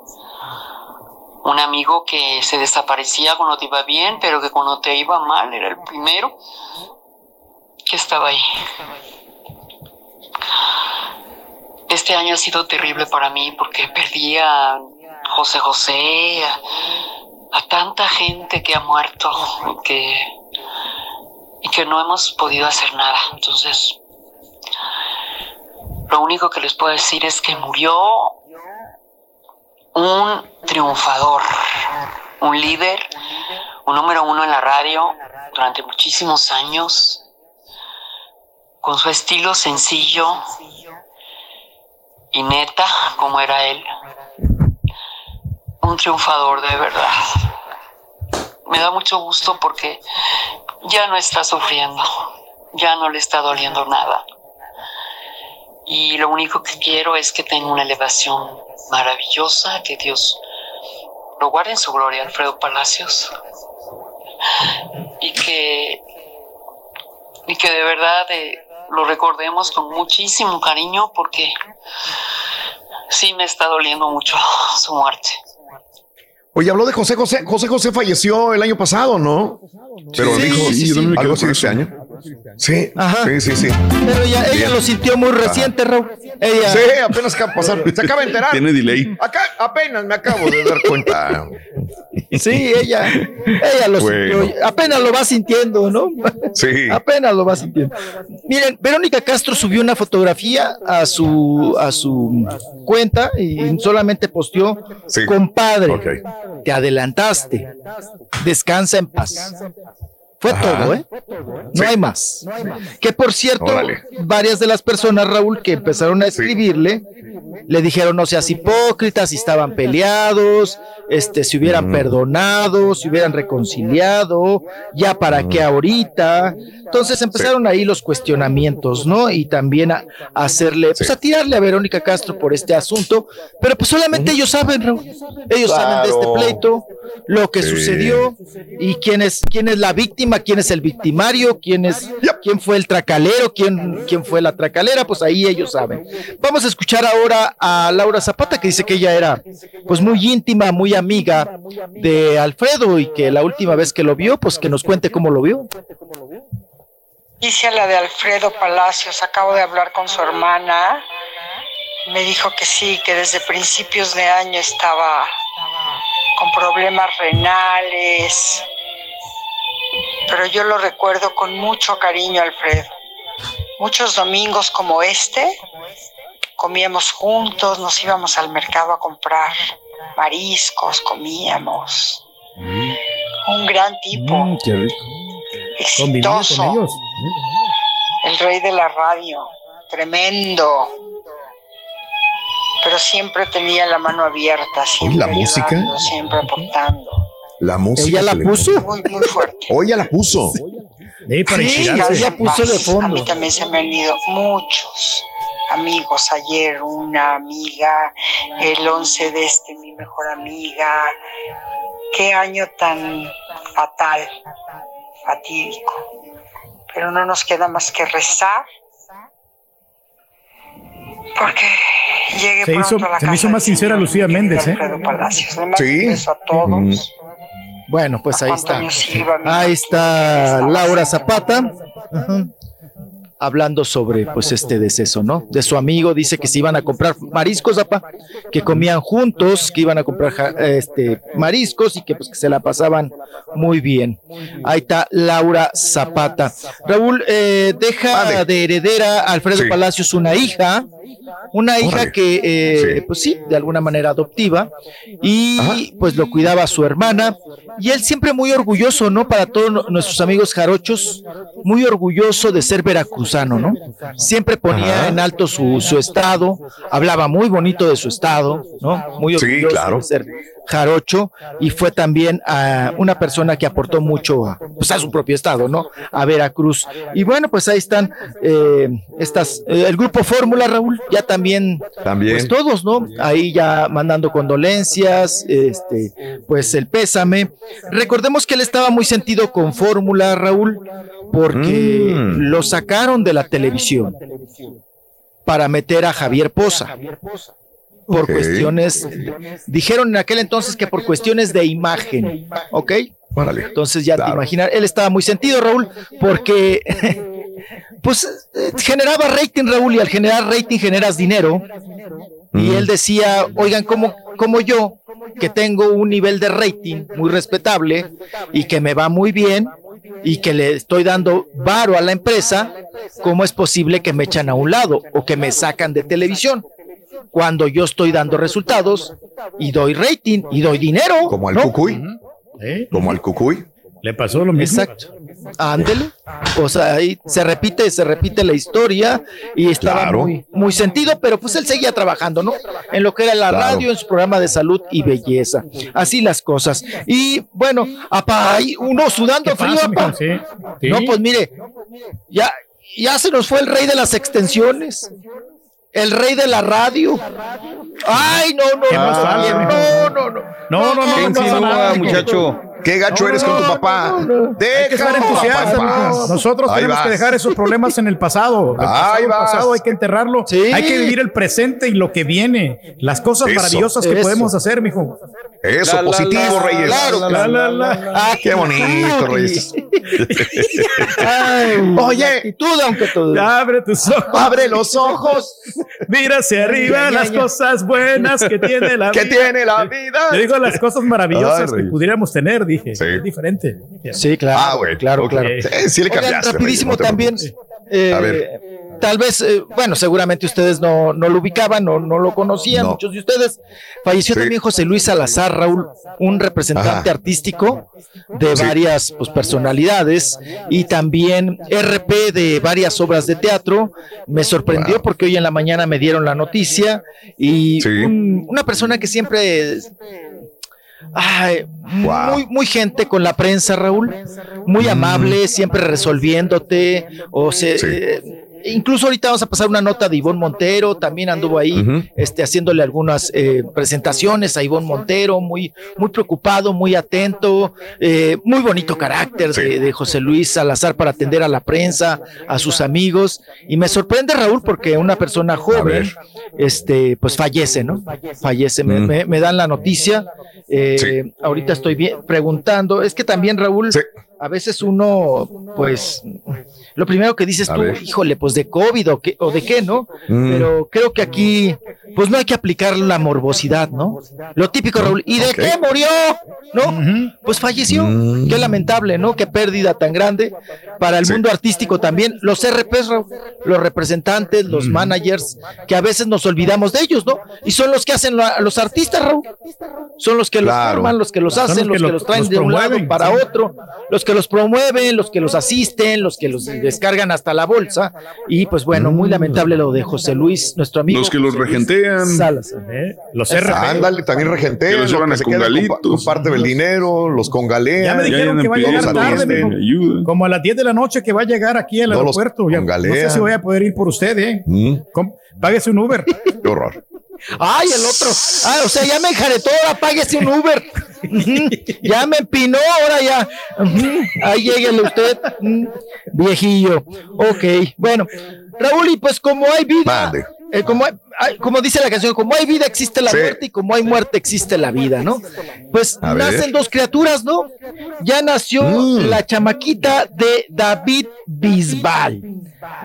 Un amigo que se desaparecía cuando te iba bien, pero que cuando te iba mal era el primero que estaba ahí. Este año ha sido terrible para mí porque perdí a José José, a, tanta gente que ha muerto que, y que no hemos podido hacer nada. Entonces, lo único que les puedo decir es que murió un triunfador, un líder, un número uno en la radio durante muchísimos años, con su estilo sencillo y neta, como era él. Un triunfador de verdad. Me da mucho gusto porque ya no está sufriendo, ya no le está doliendo nada. Y lo único que quiero es que tenga una elevación maravillosa, que Dios lo guarde en su gloria, Alfredo Palacios. Y que, y que de verdad eh, lo recordemos con muchísimo cariño porque sí me está doliendo mucho [LAUGHS] su muerte. Oye, habló de José José. José José falleció el año pasado, ¿no? Pero Sí, dijo sí, algo así este año. Sí, Ajá. sí, sí, sí. Pero ella, ella lo sintió muy reciente, Raúl. Ella, Sí, apenas acaba de pasar. Se acaba de enterar. Tiene delay. Acá apenas me acabo de dar cuenta. [LAUGHS] sí, ella, ella lo Bueno. sintió. Apenas lo va sintiendo, ¿no? Sí. Apenas lo va sintiendo. Miren, Verónica Castro subió una fotografía a su a su cuenta y solamente posteó, Sí. compadre, te adelantaste, descansa en paz. Fue Ajá. todo, ¿eh? No hay más. Que por cierto, Órale. varias de las personas, Raúl, que empezaron a escribirle, le dijeron no seas hipócrita, si estaban peleados, este, si hubieran perdonado, si hubieran reconciliado, ya para qué ahorita. Entonces empezaron ahí los cuestionamientos, ¿no? Y también a, a hacerle, pues a tirarle a Verónica Castro por este asunto, pero pues solamente ellos saben, Raúl. Ellos saben de este pleito, lo que Sí. sucedió y quién es, quién es la víctima, quién es el victimario, quién es, quién fue el tracalero, quién, quién fue la tracalera, pues ahí ellos saben. Vamos a escuchar ahora a Laura Zapata, que dice que ella era pues muy íntima, muy amiga de Alfredo y que la última vez que lo vio, pues que nos cuente cómo lo vio. Dice a la de Alfredo Palacios, acabo de hablar con su hermana, me dijo que sí, que desde principios de año estaba con problemas renales, pero yo lo recuerdo con mucho cariño, Alfredo. Muchos domingos como este, comíamos juntos, nos íbamos al mercado a comprar mariscos, comíamos. Un gran tipo, Mm, qué rico. Conviviendo con exitoso, el rey de la radio, tremendo. Pero siempre tenía la mano abierta, siempre la música. ayudando, siempre aportando. La música. ¿Ella la puso? Muy, muy fuerte. Hoy ya la puso. Sí, para Sí, ella puso de A fondo. mí también se me han ido muchos amigos. Ayer una amiga, el 11 de este mi mejor amiga. Qué año tan fatal, fatídico. Pero no nos queda más que rezar. Porque llegue Se pronto hizo, a la se me casa hizo más sincera Lucía Méndez, ¿eh? Palacios. Le mando Sí. un beso a todos. Bueno, pues ahí está. Ahí está Laura. Zapata. Ajá. Hablando sobre pues este deceso, ¿no? De su amigo, dice que se iban a comprar mariscos, apa, que comían juntos, que iban a comprar ja- este mariscos y que pues que se la pasaban muy bien. Ahí está Laura Zapata. Raúl eh, deja de heredera a Alfredo Sí. Palacios una hija, una hija Órale. que eh, Sí. pues sí, de alguna manera adoptiva y Ajá. pues lo cuidaba su hermana y él siempre muy orgulloso, ¿no? Para todos nuestros amigos jarochos, muy orgulloso de ser veracruzano, ¿no? Siempre ponía Ajá. en alto su, su estado, hablaba muy bonito de su estado, ¿no? Muy Sí, orgulloso claro. de ser Jarocho y fue también a una persona que aportó mucho a, pues, a su propio estado, ¿no? A Veracruz. Y bueno, pues ahí están eh, estas, eh, el grupo Fórmula, Raúl, ya también, También. pues todos, ¿no? Ahí ya mandando condolencias, este, pues el pésame. Recordemos que él estaba muy sentido con Fórmula, Raúl, porque Mm. lo sacaron de la televisión para meter a Javier Poza por cuestiones, dijeron en aquel entonces que por cuestiones de imagen, ¿ok? Entonces ya te Claro. imaginas, él estaba muy sentido, Raúl, porque [LAUGHS] pues eh, generaba rating, Raúl, y al generar rating generas dinero. Y él decía, oigan, como, como yo, que tengo un nivel de rating muy respetable y que me va muy bien y que le estoy dando varo a la empresa, ¿cómo es posible que me echan a un lado o que me sacan de televisión? Cuando yo estoy dando resultados y doy rating y doy dinero. Como al ¿no? cucuy. Como al cucuy. Le pasó lo mismo. Exacto. Ándele. O sea, ahí se repite, se repite la historia y estaba Claro. muy, muy sentido, pero pues él seguía trabajando, ¿no? En lo que era la Claro. radio, en su programa de salud y belleza. Así las cosas. Y bueno, apa, ahí uno sudando ¿Qué frío, pasa, apa. mijo? Sí, sí. No, pues mire, ya, ya se nos fue el rey de las extensiones. El rey de la radio. Ay, no, no, ¿Qué no, más falta, no, mijo? no, no, no. No, no, no, ¿Qué no pasa insinúa, nada, mijo. muchacho? Qué gacho eres con tu papá. Que mijo. Nosotros Ahí tenemos que dejar esos problemas en el pasado. El Ahí pasado hay que enterrarlo. Sí. Hay que vivir el presente y lo que viene. Las cosas Eso. maravillosas que podemos hacer, mijo. Eso, La, positivo, la, Reyes. claro, La, la, la. Ah, Qué bonito, Reyes. Ay, [LAUGHS] Oye. actitud, aunque todo. Abre tus ojos. Abre los ojos. Mira hacia arriba Ya, ya, las cosas buenas que tiene la ¿Qué vida. tiene la vida? Yo digo las cosas maravillosas Ay, que pudiéramos tener, dije. Sí. Es diferente. Sí, claro. Ah, güey. claro, claro. Sí, sí le Oigan, cambiaste. rapidísimo no también. preocupes. eh, A ver. Tal vez, eh, bueno, seguramente ustedes no, no lo ubicaban, no, no lo conocían, No. muchos de ustedes. Falleció Sí. también José Luis Salazar, Raúl, un representante Ajá. artístico de Sí. varias pues, personalidades y también RP de varias obras de teatro. Me sorprendió Wow. porque hoy en la mañana me dieron la noticia y Sí. un- una persona que siempre Ay, Wow. muy, muy gente con la prensa, Raúl. Muy amable, siempre resolviéndote. O se, Sí. eh, incluso ahorita vamos a pasar una nota de Ivonne Montero, también anduvo ahí, este, haciéndole algunas eh, presentaciones a Ivonne Montero, muy, muy preocupado, muy atento, eh, muy bonito carácter Sí. de, de José Luis Salazar para atender a la prensa, a sus amigos. Y me sorprende, Raúl, porque una persona joven, este, pues fallece, ¿no? Fallece, me, me- me dan la noticia. eh, Sí. Ahorita estoy bien, preguntando, es que también, Raúl, Sí. A veces uno, pues, lo primero que dices A tú, ver. híjole, pues de COVID o, qué, o de qué, ¿no? Mm. Pero creo que aquí, pues no hay que aplicar la morbosidad, ¿no? Lo típico, Raúl. ¿Y de qué murió? ¿No? Pues falleció. Mm. Qué lamentable, ¿no? Qué pérdida tan grande para el Sí. mundo artístico también. Los RPs, Raúl, los representantes, los managers, que a veces nos olvidamos de ellos, ¿no? Y son los que hacen la- los artistas, Raúl. Son los que los Claro. forman, los que los hacen, los los que que lo- los traen los de un lado para sí. otro, los que los promueven, los que los asisten, los que los descargan hasta la bolsa. Y pues bueno, muy lamentable lo de José Luis, nuestro amigo. Los que los regentean. Salazar. ¿Eh? Los. RP. Ándale, también regentea. Que los llevan a del dinero, los congalean. Ya me dijeron andan que va a llegar tarde. Como a las 10 de la noche que va a llegar aquí al No, aeropuerto. Ya- no sé si voy a poder ir por usted, ¿eh? Mm, Páguese un Uber. qué horror. Ay, el otro. Ah, o sea, ya me enjaretó, ahora páguese un Uber. Ya me empinó, ahora ya. Ahí lléguele usted, viejillo. Ok, bueno. Raúl, y pues como hay vida, eh, como, hay- hay- como dice la canción, como hay vida existe la Sí. muerte y como hay muerte existe la vida, ¿no? Pues A ver. nacen dos criaturas, ¿no? Ya nació Mm. la chamaquita de David Bisbal.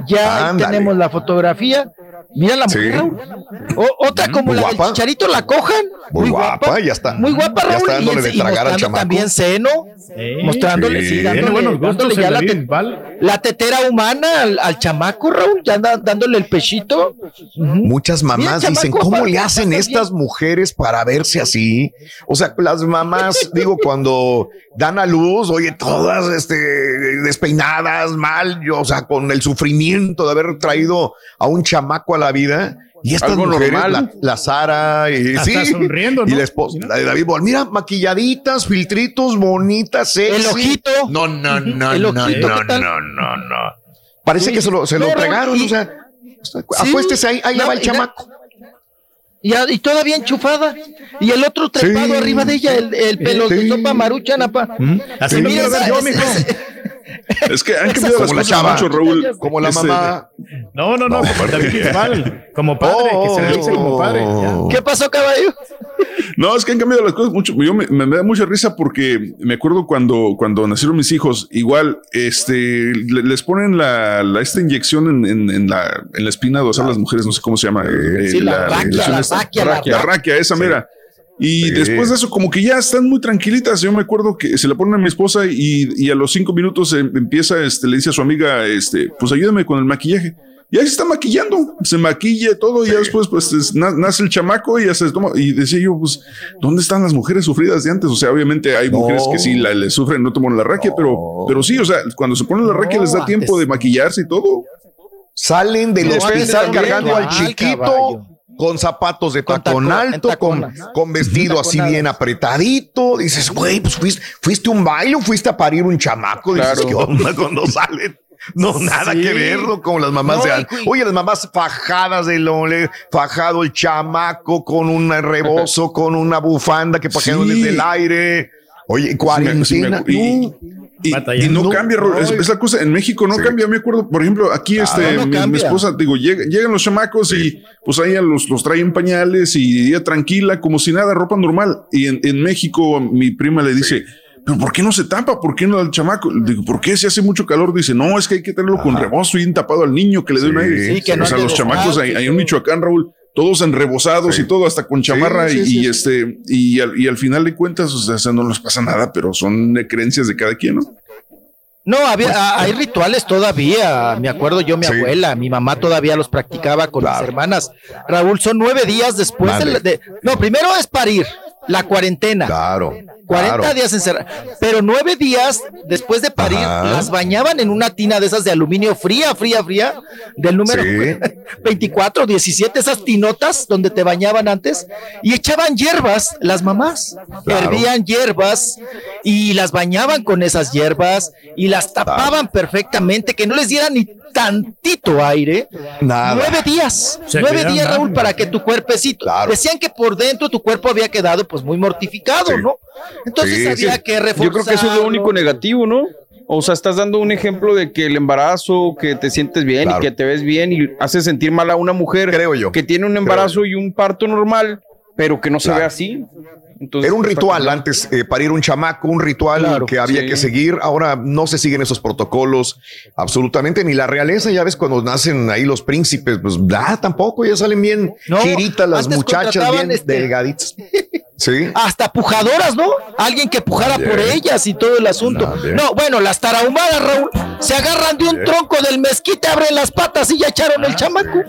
Ya Ándale. tenemos la fotografía. Mira la mujer, Sí. O- otra como la guapa. del Chicharito la cojan. Muy guapa, ya está. Muy guapa, Ya Raúl. está dándole y, de y tragar al chamaco. también seno. Mostrándole, sí, Sí. dándole, ya la, te- tetera humana al, al chamaco, Raúl. Ya anda dándole el pechito. Muchas mamás Mira, dicen, chamaco, ¿cómo le hacen estas mujeres para verse así? O sea, las mamás, [LAUGHS] digo, cuando dan a luz, oye, todas este, despeinadas, mal, yo, o sea, con el sufrimiento de haber traído a un chamaco a la vida. Y estas Algo mujeres, normal. la, la Sara y, Hasta sí, sonriendo, y ¿no? la esposa, la de David Boal, mira, maquilladitas, filtritos, bonitas, sexy. El ojito. No, no, [LAUGHS] no, El no, ojito, no, no, no, no. Parece Sí. que se lo, se lo No, no, tragaron, y- o sea, Sí, acuéstese ahí, ahí le no, va el chamaco. Y, a- y todavía enchufada. Y el otro trepado Sí. arriba de ella, el, el pelo de sopa maruchan, apa. Así Sí, lo mira, quiero ver yo, mijo. [LAUGHS] Es que han cambiado las cosas chava, mucho, Raúl. como la Este, mamá. No, no, no, No, como David Bisbal, como padre, que se le dice como padre. ya. ¿Qué pasó, caballo? No, es que han cambiado las cosas mucho. Yo me, me- me da mucha risa porque me acuerdo cuando, cuando nacieron mis hijos, igual, este, le- les ponen la, la- esta inyección en, en- en la, en la espina dorsal, las mujeres, no sé cómo se llama. eh, Sí, la la raquia, la raquia, esa mera. Y Sí. después de eso, como que ya están muy tranquilitas. Yo me acuerdo que se la ponen a mi esposa y, y a los cinco minutos em- empieza, este, le dice a su amiga, este, pues ayúdame con el maquillaje. Y ahí se está maquillando, se maquilla todo y ya después pues es- na- nace el chamaco y ya se toma. Y decía yo, pues, ¿dónde están las mujeres sufridas de antes? O sea, obviamente hay No. mujeres que sí la, le sufren, no toman la raquia, pero, pero sí, o sea, cuando se ponen la raquia les da tiempo antes. de maquillarse y todo. Salen del No, hospital cargando al chiquito caballo. Con zapatos de Con tacón taco- alto, con, vestido así bien apretadito. Dices, güey, pues fuiste, fuiste a un baile o fuiste a parir un chamaco. Dices, Claro. ¿qué onda cuando salen? No, [LAUGHS] nada Sí. que verlo con las mamás No, de Oye, las mamás fajadas de lole, fajado el chamaco con un rebozo, [LAUGHS] con una bufanda que para que no les Sí. dé el aire. Oye, Sí me- cuarentena. sí me- y-. Y, no cambia, es, la cosa, en México no Sí. cambia, me acuerdo, por ejemplo, aquí este, no mi, esposa, digo, llega- llegan los chamacos y pues ahí los, los traen pañales y ella tranquila, como si nada, ropa normal. Y en, en México mi prima le dice, pero ¿por qué no se tapa? ¿Por qué no al chamaco? Le Digo, ¿por qué si hace mucho calor? Dice, no, es que hay que tenerlo con rebozo y bien tapado al niño que le dé un aire. sí, que no o sea, los chamacos descalzo ahí, y ahí en todo. Michoacán, Raúl, todos enrebosados Sí. y todo, hasta con chamarra sí, y, sí, y sí. este, y al, y al final de cuentas, o sea, no les pasa nada, pero son creencias de cada quien, ¿no? No, había, ah, hay rituales todavía. Me acuerdo yo, mi Sí. abuela, mi mamá todavía los practicaba con Claro. mis hermanas. Raúl, son nueve días después de, de- No, primero es parir, la cuarentena. Claro. 40 claro. días encerradas. Pero nueve días después de parir, Ajá. las bañaban en una tina de esas de aluminio fría, fría, fría, del número Sí. [LAUGHS] 24, 17, esas tinotas donde te bañaban antes, y echaban hierbas, las mamás. Claro. Hervían hierbas y las bañaban con esas hierbas y las tapaban perfectamente, que no les dieran ni tantito aire. Nada. Nueve días, Se nueve días, Raúl, para que tu cuerpecito. Claro. Decían que por dentro tu cuerpo había quedado pues muy mortificado, Sí. ¿no? Entonces Sí, había sí. que reforzar. Yo creo que eso es lo único negativo, ¿no? O sea, estás dando un ejemplo de que el embarazo, que te sientes bien Claro. y que te ves bien y hace sentir mal a una mujer Creo yo. que tiene un embarazo y un parto normal, pero que no se Claro. ve así. Entonces, Era un pues, ritual antes, eh, para ir un chamaco, un ritual Claro, que había sí. que seguir. Ahora no se siguen esos protocolos absolutamente, ni la realeza. Ya ves, cuando nacen ahí los príncipes, pues ah, tampoco, ya salen bien No, giritas las muchachas, bien este, delgaditas. [LAUGHS] Sí. Hasta pujadoras, ¿no? Alguien que pujara por ellas y todo el asunto. No, bien. No, bueno, las tarahumaras, Raúl, se agarran de un tronco del mezquite, abren las patas y ya echaron el chamaco.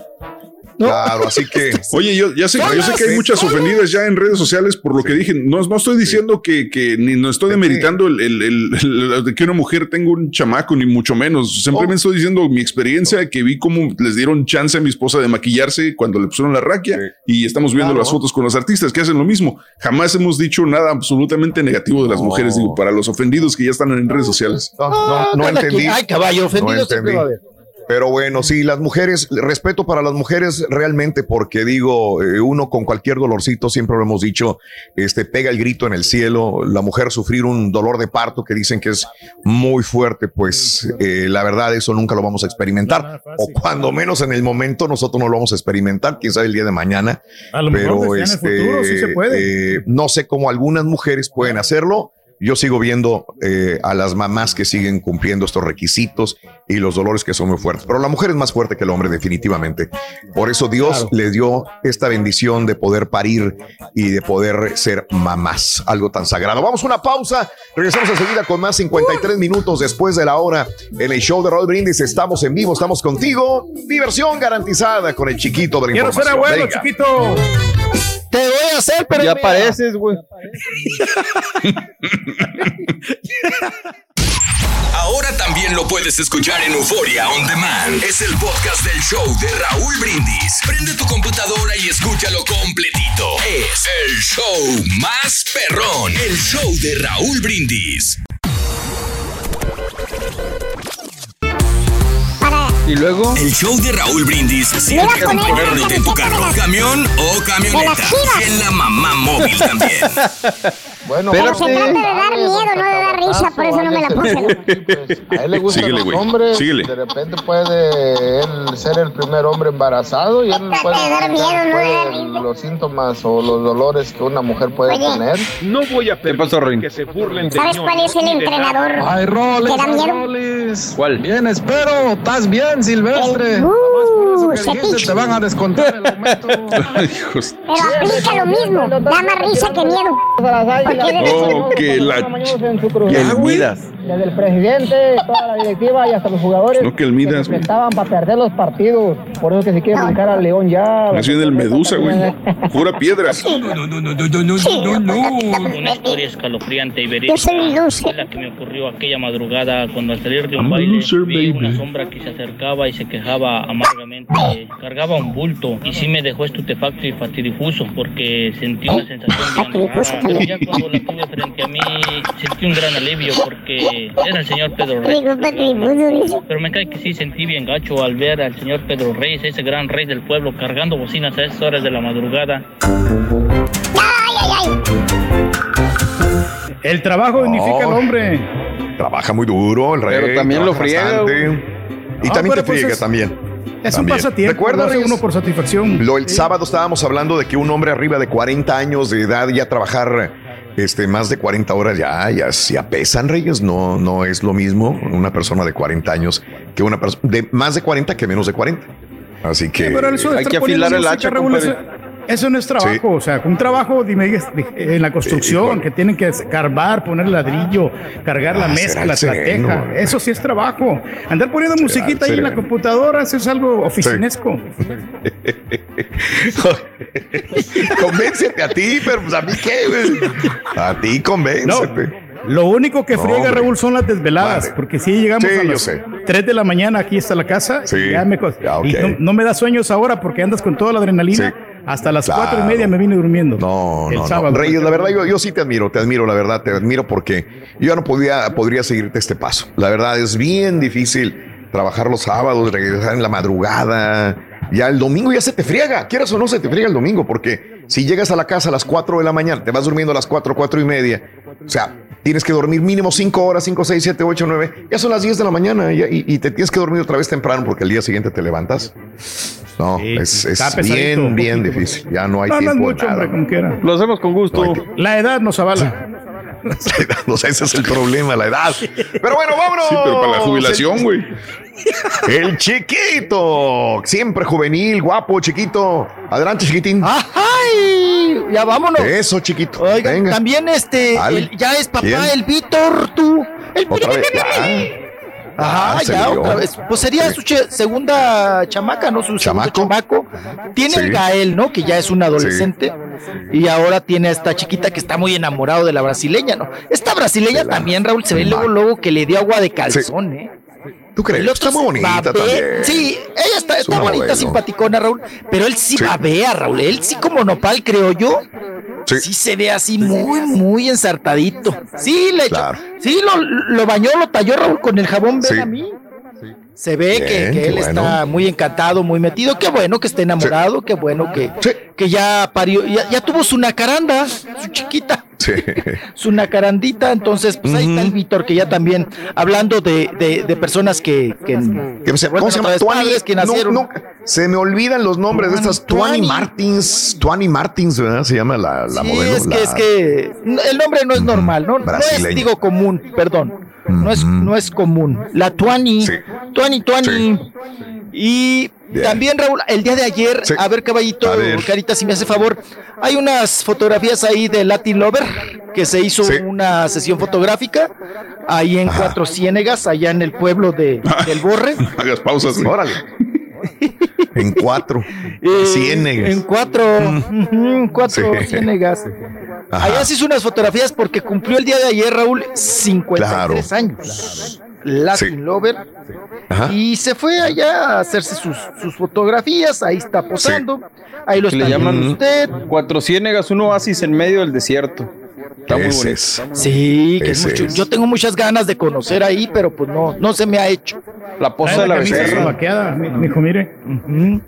¿No? Claro, así que. [LAUGHS] Oye, yo ya sé, yo sé que hay muchas ofendidas ya en redes sociales por lo que dije. No, no estoy diciendo que, que ni no estoy demeritando el, el- el- el- de que una mujer tenga un chamaco, ni mucho menos. Simplemente estoy diciendo mi experiencia, que vi cómo les dieron chance a mi esposa de maquillarse cuando le pusieron la raquia y estamos viendo Claro. las fotos con los artistas que hacen lo mismo. Jamás hemos dicho nada absolutamente negativo de las No. mujeres, digo, para los ofendidos que ya están en redes sociales. No, no, Ah, no entendí. Ay, caballo, ofendido No entendí. Pero bueno, sí, las mujeres, respeto para las mujeres realmente, porque digo, eh, uno con cualquier dolorcito, siempre lo hemos dicho, este pega el grito en el cielo. La mujer sufrir un dolor de parto que dicen que es muy fuerte, pues eh, la verdad, eso nunca lo vamos a experimentar. o cuando menos en el momento nosotros no lo vamos a experimentar, quién sabe el día de mañana. A lo Pero mejor decían en el futuro sí se puede. eh, no sé cómo algunas mujeres pueden hacerlo. Yo sigo viendo eh, a las mamás que siguen cumpliendo estos requisitos y los dolores que son muy fuertes. Pero la mujer es más fuerte que el hombre, definitivamente. Por eso Dios Claro. le dio esta bendición de poder parir y de poder ser mamás, algo tan sagrado. Vamos a una pausa. Regresamos enseguida con más 53 minutos después de la hora en el show de Rod Brindis. Estamos en vivo, estamos contigo. Diversión garantizada con el chiquito de la Quiero ser información. abuelo, Venga. chiquito. Te voy a hacer, pero. Ya apareces, güey. Ahora también lo puedes escuchar en Euforia On Demand. Es el podcast del show de Raúl Brindis. Prende tu computadora y escúchalo completito. Es el show más perrón. El show de Raúl Brindis. Y luego. El show de Raúl Brindis. Si Mira, quieres con ponerte en tu carro, camión o camioneta. Y en la mamá móvil también. [LAUGHS] Bueno, Pero se trata de dar miedo, no de dar risa, por eso no me la puse. A él le gustan Síguele, los güey, hombres. síguele. De repente puede él ser el primer hombre embarazado y él puede de dar miedo, no de dar puede- los síntomas o los dolores que una mujer puede Oye. tener. No voy a ¿Qué pasó, Rin? que se burlen de ¿Sabes cuál es el entrenador? Ay, Roles, ¿Te da miedo? Roles. ¿Cuál? Bien, espero. ¿Estás bien, Silvestre? Por eso Uh, que se te van a descontar el aumento. [LAUGHS] Pero aplica lo mismo, da más risa que miedo. Porque Oh, que la. El Midas. Desde el presidente, toda la directiva y hasta los jugadores No, que el Midas, güey. estaban para perder los partidos. Por eso que se quiere brincar al León ya. Nació en el Medusa, güey. Pura piedra. Una historia escalofriante y Yo verídica la que me ocurrió aquella madrugada cuando al salir de un baile vi una sombra que se acercaba y se quejaba amargamente. Cargaba un bulto y sí me dejó estupefacto y fatidifuso porque sentí una sensación rara. Pero ya cuando la tuve frente a mí sentí un gran alivio porque era el señor Pedro Reyes. Pero me cae que sí sentí bien gacho al ver al señor Pedro Reyes, ese gran rey del pueblo, cargando bocinas a esas horas de la madrugada. Ay, ay, ay. El trabajo dignifica al hombre. Trabaja muy duro, el rey. Pero también lo friega, bastante. Y Ah, también te pues friega es- también. Es un pasatiempo. ¿Recuerdas, lo hace Reyes? uno por satisfacción. Lo el Sí. sábado estábamos hablando de que un hombre arriba de 40 años de edad ya trabajar este más de 40 horas ya ya, ya pesan Reyes, no no es lo mismo una persona de 40 años que una persona de más de 40 que menos de 40. Así que Sí, pero eso de hay que afilar el hacha, compadre. Eso, no es trabajo, o sea, un trabajo dime, en la construcción, que tienen que carbar, poner ladrillo, cargar la Ah, mezcla, la sereno, teja, eso sí es trabajo. Andar poniendo musiquita ahí en la computadora, eso es algo oficinesco. [LAUGHS] Convéncete a ti, pero pues a mí qué, güey? A ti No, convéncete. lo único que friega, hombre. Raúl, son las desveladas, Madre. porque si llegamos Sí, a las sé. 3 de la mañana, aquí está la casa, Sí. ya me co- Ya, y no, no me da sueños ahora porque andas con toda la adrenalina. Sí. Hasta las Claro. cuatro y media me vine durmiendo. No, el no, sábado. no. Reyes, la verdad, yo, yo sí te admiro, te admiro, la verdad, te admiro porque yo no podía, podría seguirte este paso. La verdad, es bien difícil trabajar los sábados, regresar en la madrugada. Ya el domingo ya se te friega, quieras o no se te friega el domingo, porque si llegas a la casa a las 4 de la mañana, te vas durmiendo a las 4, 4 y media, o sea, tienes que dormir mínimo 5 horas, 5, 6, 7, 8, 9, ya son las 10 de la mañana y, y- y te tienes que dormir otra vez temprano porque el día siguiente te levantas. No, Sí, es, bien, bien difícil, ya no hay No, tiempo mucho, nada. hombre. Lo hacemos con gusto. No La edad nos avala. [LAUGHS] o sea, ese es el problema, la edad. Pero bueno, vámonos. Sí, pero para la jubilación, güey. El chiquito, siempre juvenil, guapo, chiquito. Adelante, chiquitín. ¡Ay! Ya vámonos. Eso, chiquito. Oigan, Venga. también este, el- ya es papá, ¿Quién? el Víctor, tú. El Otra vez. Ajá, Ah, ya otra vez. Pues sería su segunda chamaca, ¿no? Su segundo chamaco. Tiene Sí. el Gael, ¿no? Que ya es un adolescente. Y ahora tiene a esta chiquita que está muy enamorado de la brasileña, ¿no? Esta brasileña también, Raúl, se ve luego, luego que le dio agua de calzón, ¿eh? ¿Tú crees? Está muy bonita babea. también. Sí, ella está, Es está bonita, modelo. simpaticona, Raúl. Pero él sí, Sí. babea, Raúl. Él sí como nopal, creo yo. Sí. se ve así muy, muy ensartadito. Sí, le echó-. Sí, lo, lo bañó, lo talló, Raúl, con el jabón Sí. ven a mí. Se ve que, Bien, que qué él bueno. está muy encantado, muy metido. Qué bueno que esté enamorado, qué bueno que, que ya parió, ya, ya tuvo su nacaranda, su chiquita Sí. su nacarandita. Entonces, pues ahí está el Víctor, que ya también, hablando de, de, de personas que, que, ¿Qué se- ¿Cómo se llama? Tuani- padres que nacieron. no, se me olvidan los nombres de estas. Tuani Tuani. Martins. Tuani Martins, ¿verdad? Se llama la, la Sí, modelo. es que, la- es que el nombre no es normal, ¿no? No es, digo, común, perdón. No es, no es común. La Tuani, Tuani, Tuani. Y también, Raúl, el día de ayer, a ver, caballito, A ver. Carita, si me hace favor, hay unas fotografías ahí de Latin Lover, que se hizo una sesión fotográfica ahí en Cuatro Ciénegas, allá en el pueblo de, del Borre. [LAUGHS] Hagas pausas. güey. Órale. En cuatro. Eh, Ciénegas. En cuatro, ujú, cuatro Sí. ciénegas. Ajá. Allá se hizo unas fotografías porque cumplió el día de ayer, Raúl, 53 Claro. años. Latin Lover. Y se fue allá a hacerse sus, sus fotografías, ahí está posando. Ahí lo está le llaman usted. Cuatro Ciénegas, un oasis en medio del desierto. Está muy Ese bonito. es. Sí, que es mucho- es. yo tengo muchas ganas de conocer ahí, pero pues no, no se me ha hecho. La poza de la becerra. mijo, mire. Ujú.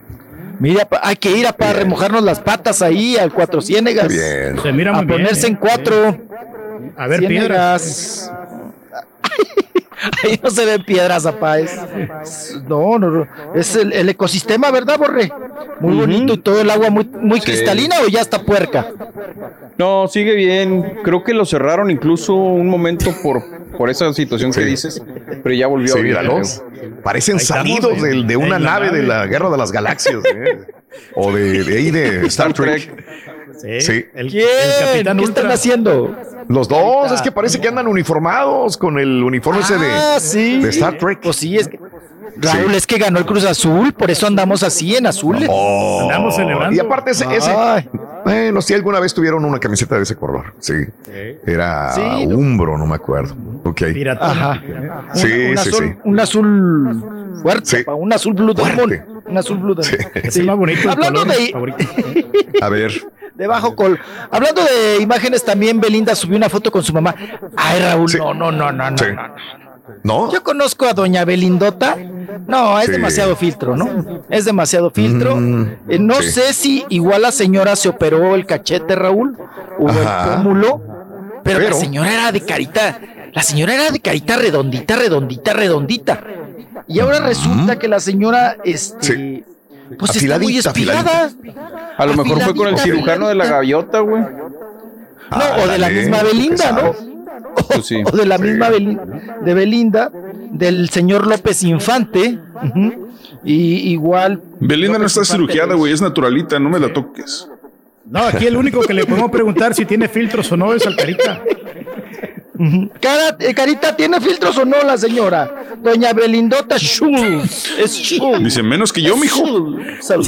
Mira, pa- hay que ir a para remojarnos las patas ahí al Cuatro Ciénegas. Bien. Se mira A muy bien. ponerse ¿eh? en cuatro. A ver, piedras. [LAUGHS] Ahí no se ven piedras, apá. es- no, no, no. Es el, el ecosistema, ¿verdad, Borre? Muy bonito y todo el agua muy, muy Sí. cristalina o ya está puerca. No, sigue bien. Creo que lo cerraron incluso un momento por, por esa situación que dices, pero ya volvió Sí, a abrir. míralos. Parecen salidos de una nave de la Guerra de las Galaxias. ¿eh? O de, de ahí de Star Trek. Sí. Sí. El, ¿Quién? el Capitán ¿Qué Ultra. están haciendo? Los dos, es que parece que andan uniformados con el uniforme ese Ah, de, sí. de Star Trek. Pues sí, es que. Raúl, es que ganó el Cruz Azul, por eso andamos así en azules. Oh. Andamos celebrando. Y aparte ese, ese- bueno, si alguna vez tuvieron una camiseta de ese color, sí. Era Sí, no. Umbro, no me acuerdo. Ok. Piratón. Ajá. Sí, un, un sí, azul, sí. un azul fuerte, Sí. pa, un azul blue. Fuerte. Un azul blue demon. Es el más bonito. el Hablando color de- favorito. [LAUGHS] A ver. De bajo col. Hablando de imágenes, también Belinda subió una foto con su mamá. Ay, Raúl, Sí. no, no, no, no, no, Sí. no, no. ¿No? Yo conozco a doña Belindota. No, es Sí. demasiado filtro, ¿no? Es demasiado filtro. Mm, Eh, no sí. sé si igual la señora se operó el cachete, Raúl, o Ajá. el pómulo, pero, la señora era de carita, la señora era de carita redondita, redondita, redondita. Y ahora resulta que la señora, este, Sí. Pues está muy Afiladita, espigada. A lo mejor fue con el Afiladita, cirujano de la gaviota, güey. No, o de la misma ¿tú qué Belinda, ¿no? Pues sí. O de la Sí. misma Belin- de Belinda, del señor López Infante. Y igual. Belinda no está Infante cirugiada, es- güey, es naturalita, no me la toques. No, aquí el único que le podemos preguntar si tiene filtros o no es al Carita. Cara- eh, Carita, ¿tiene filtros o no la señora? Doña Belindota Schultz. Es Schultz. Dice, menos que yo, mijo. Salud.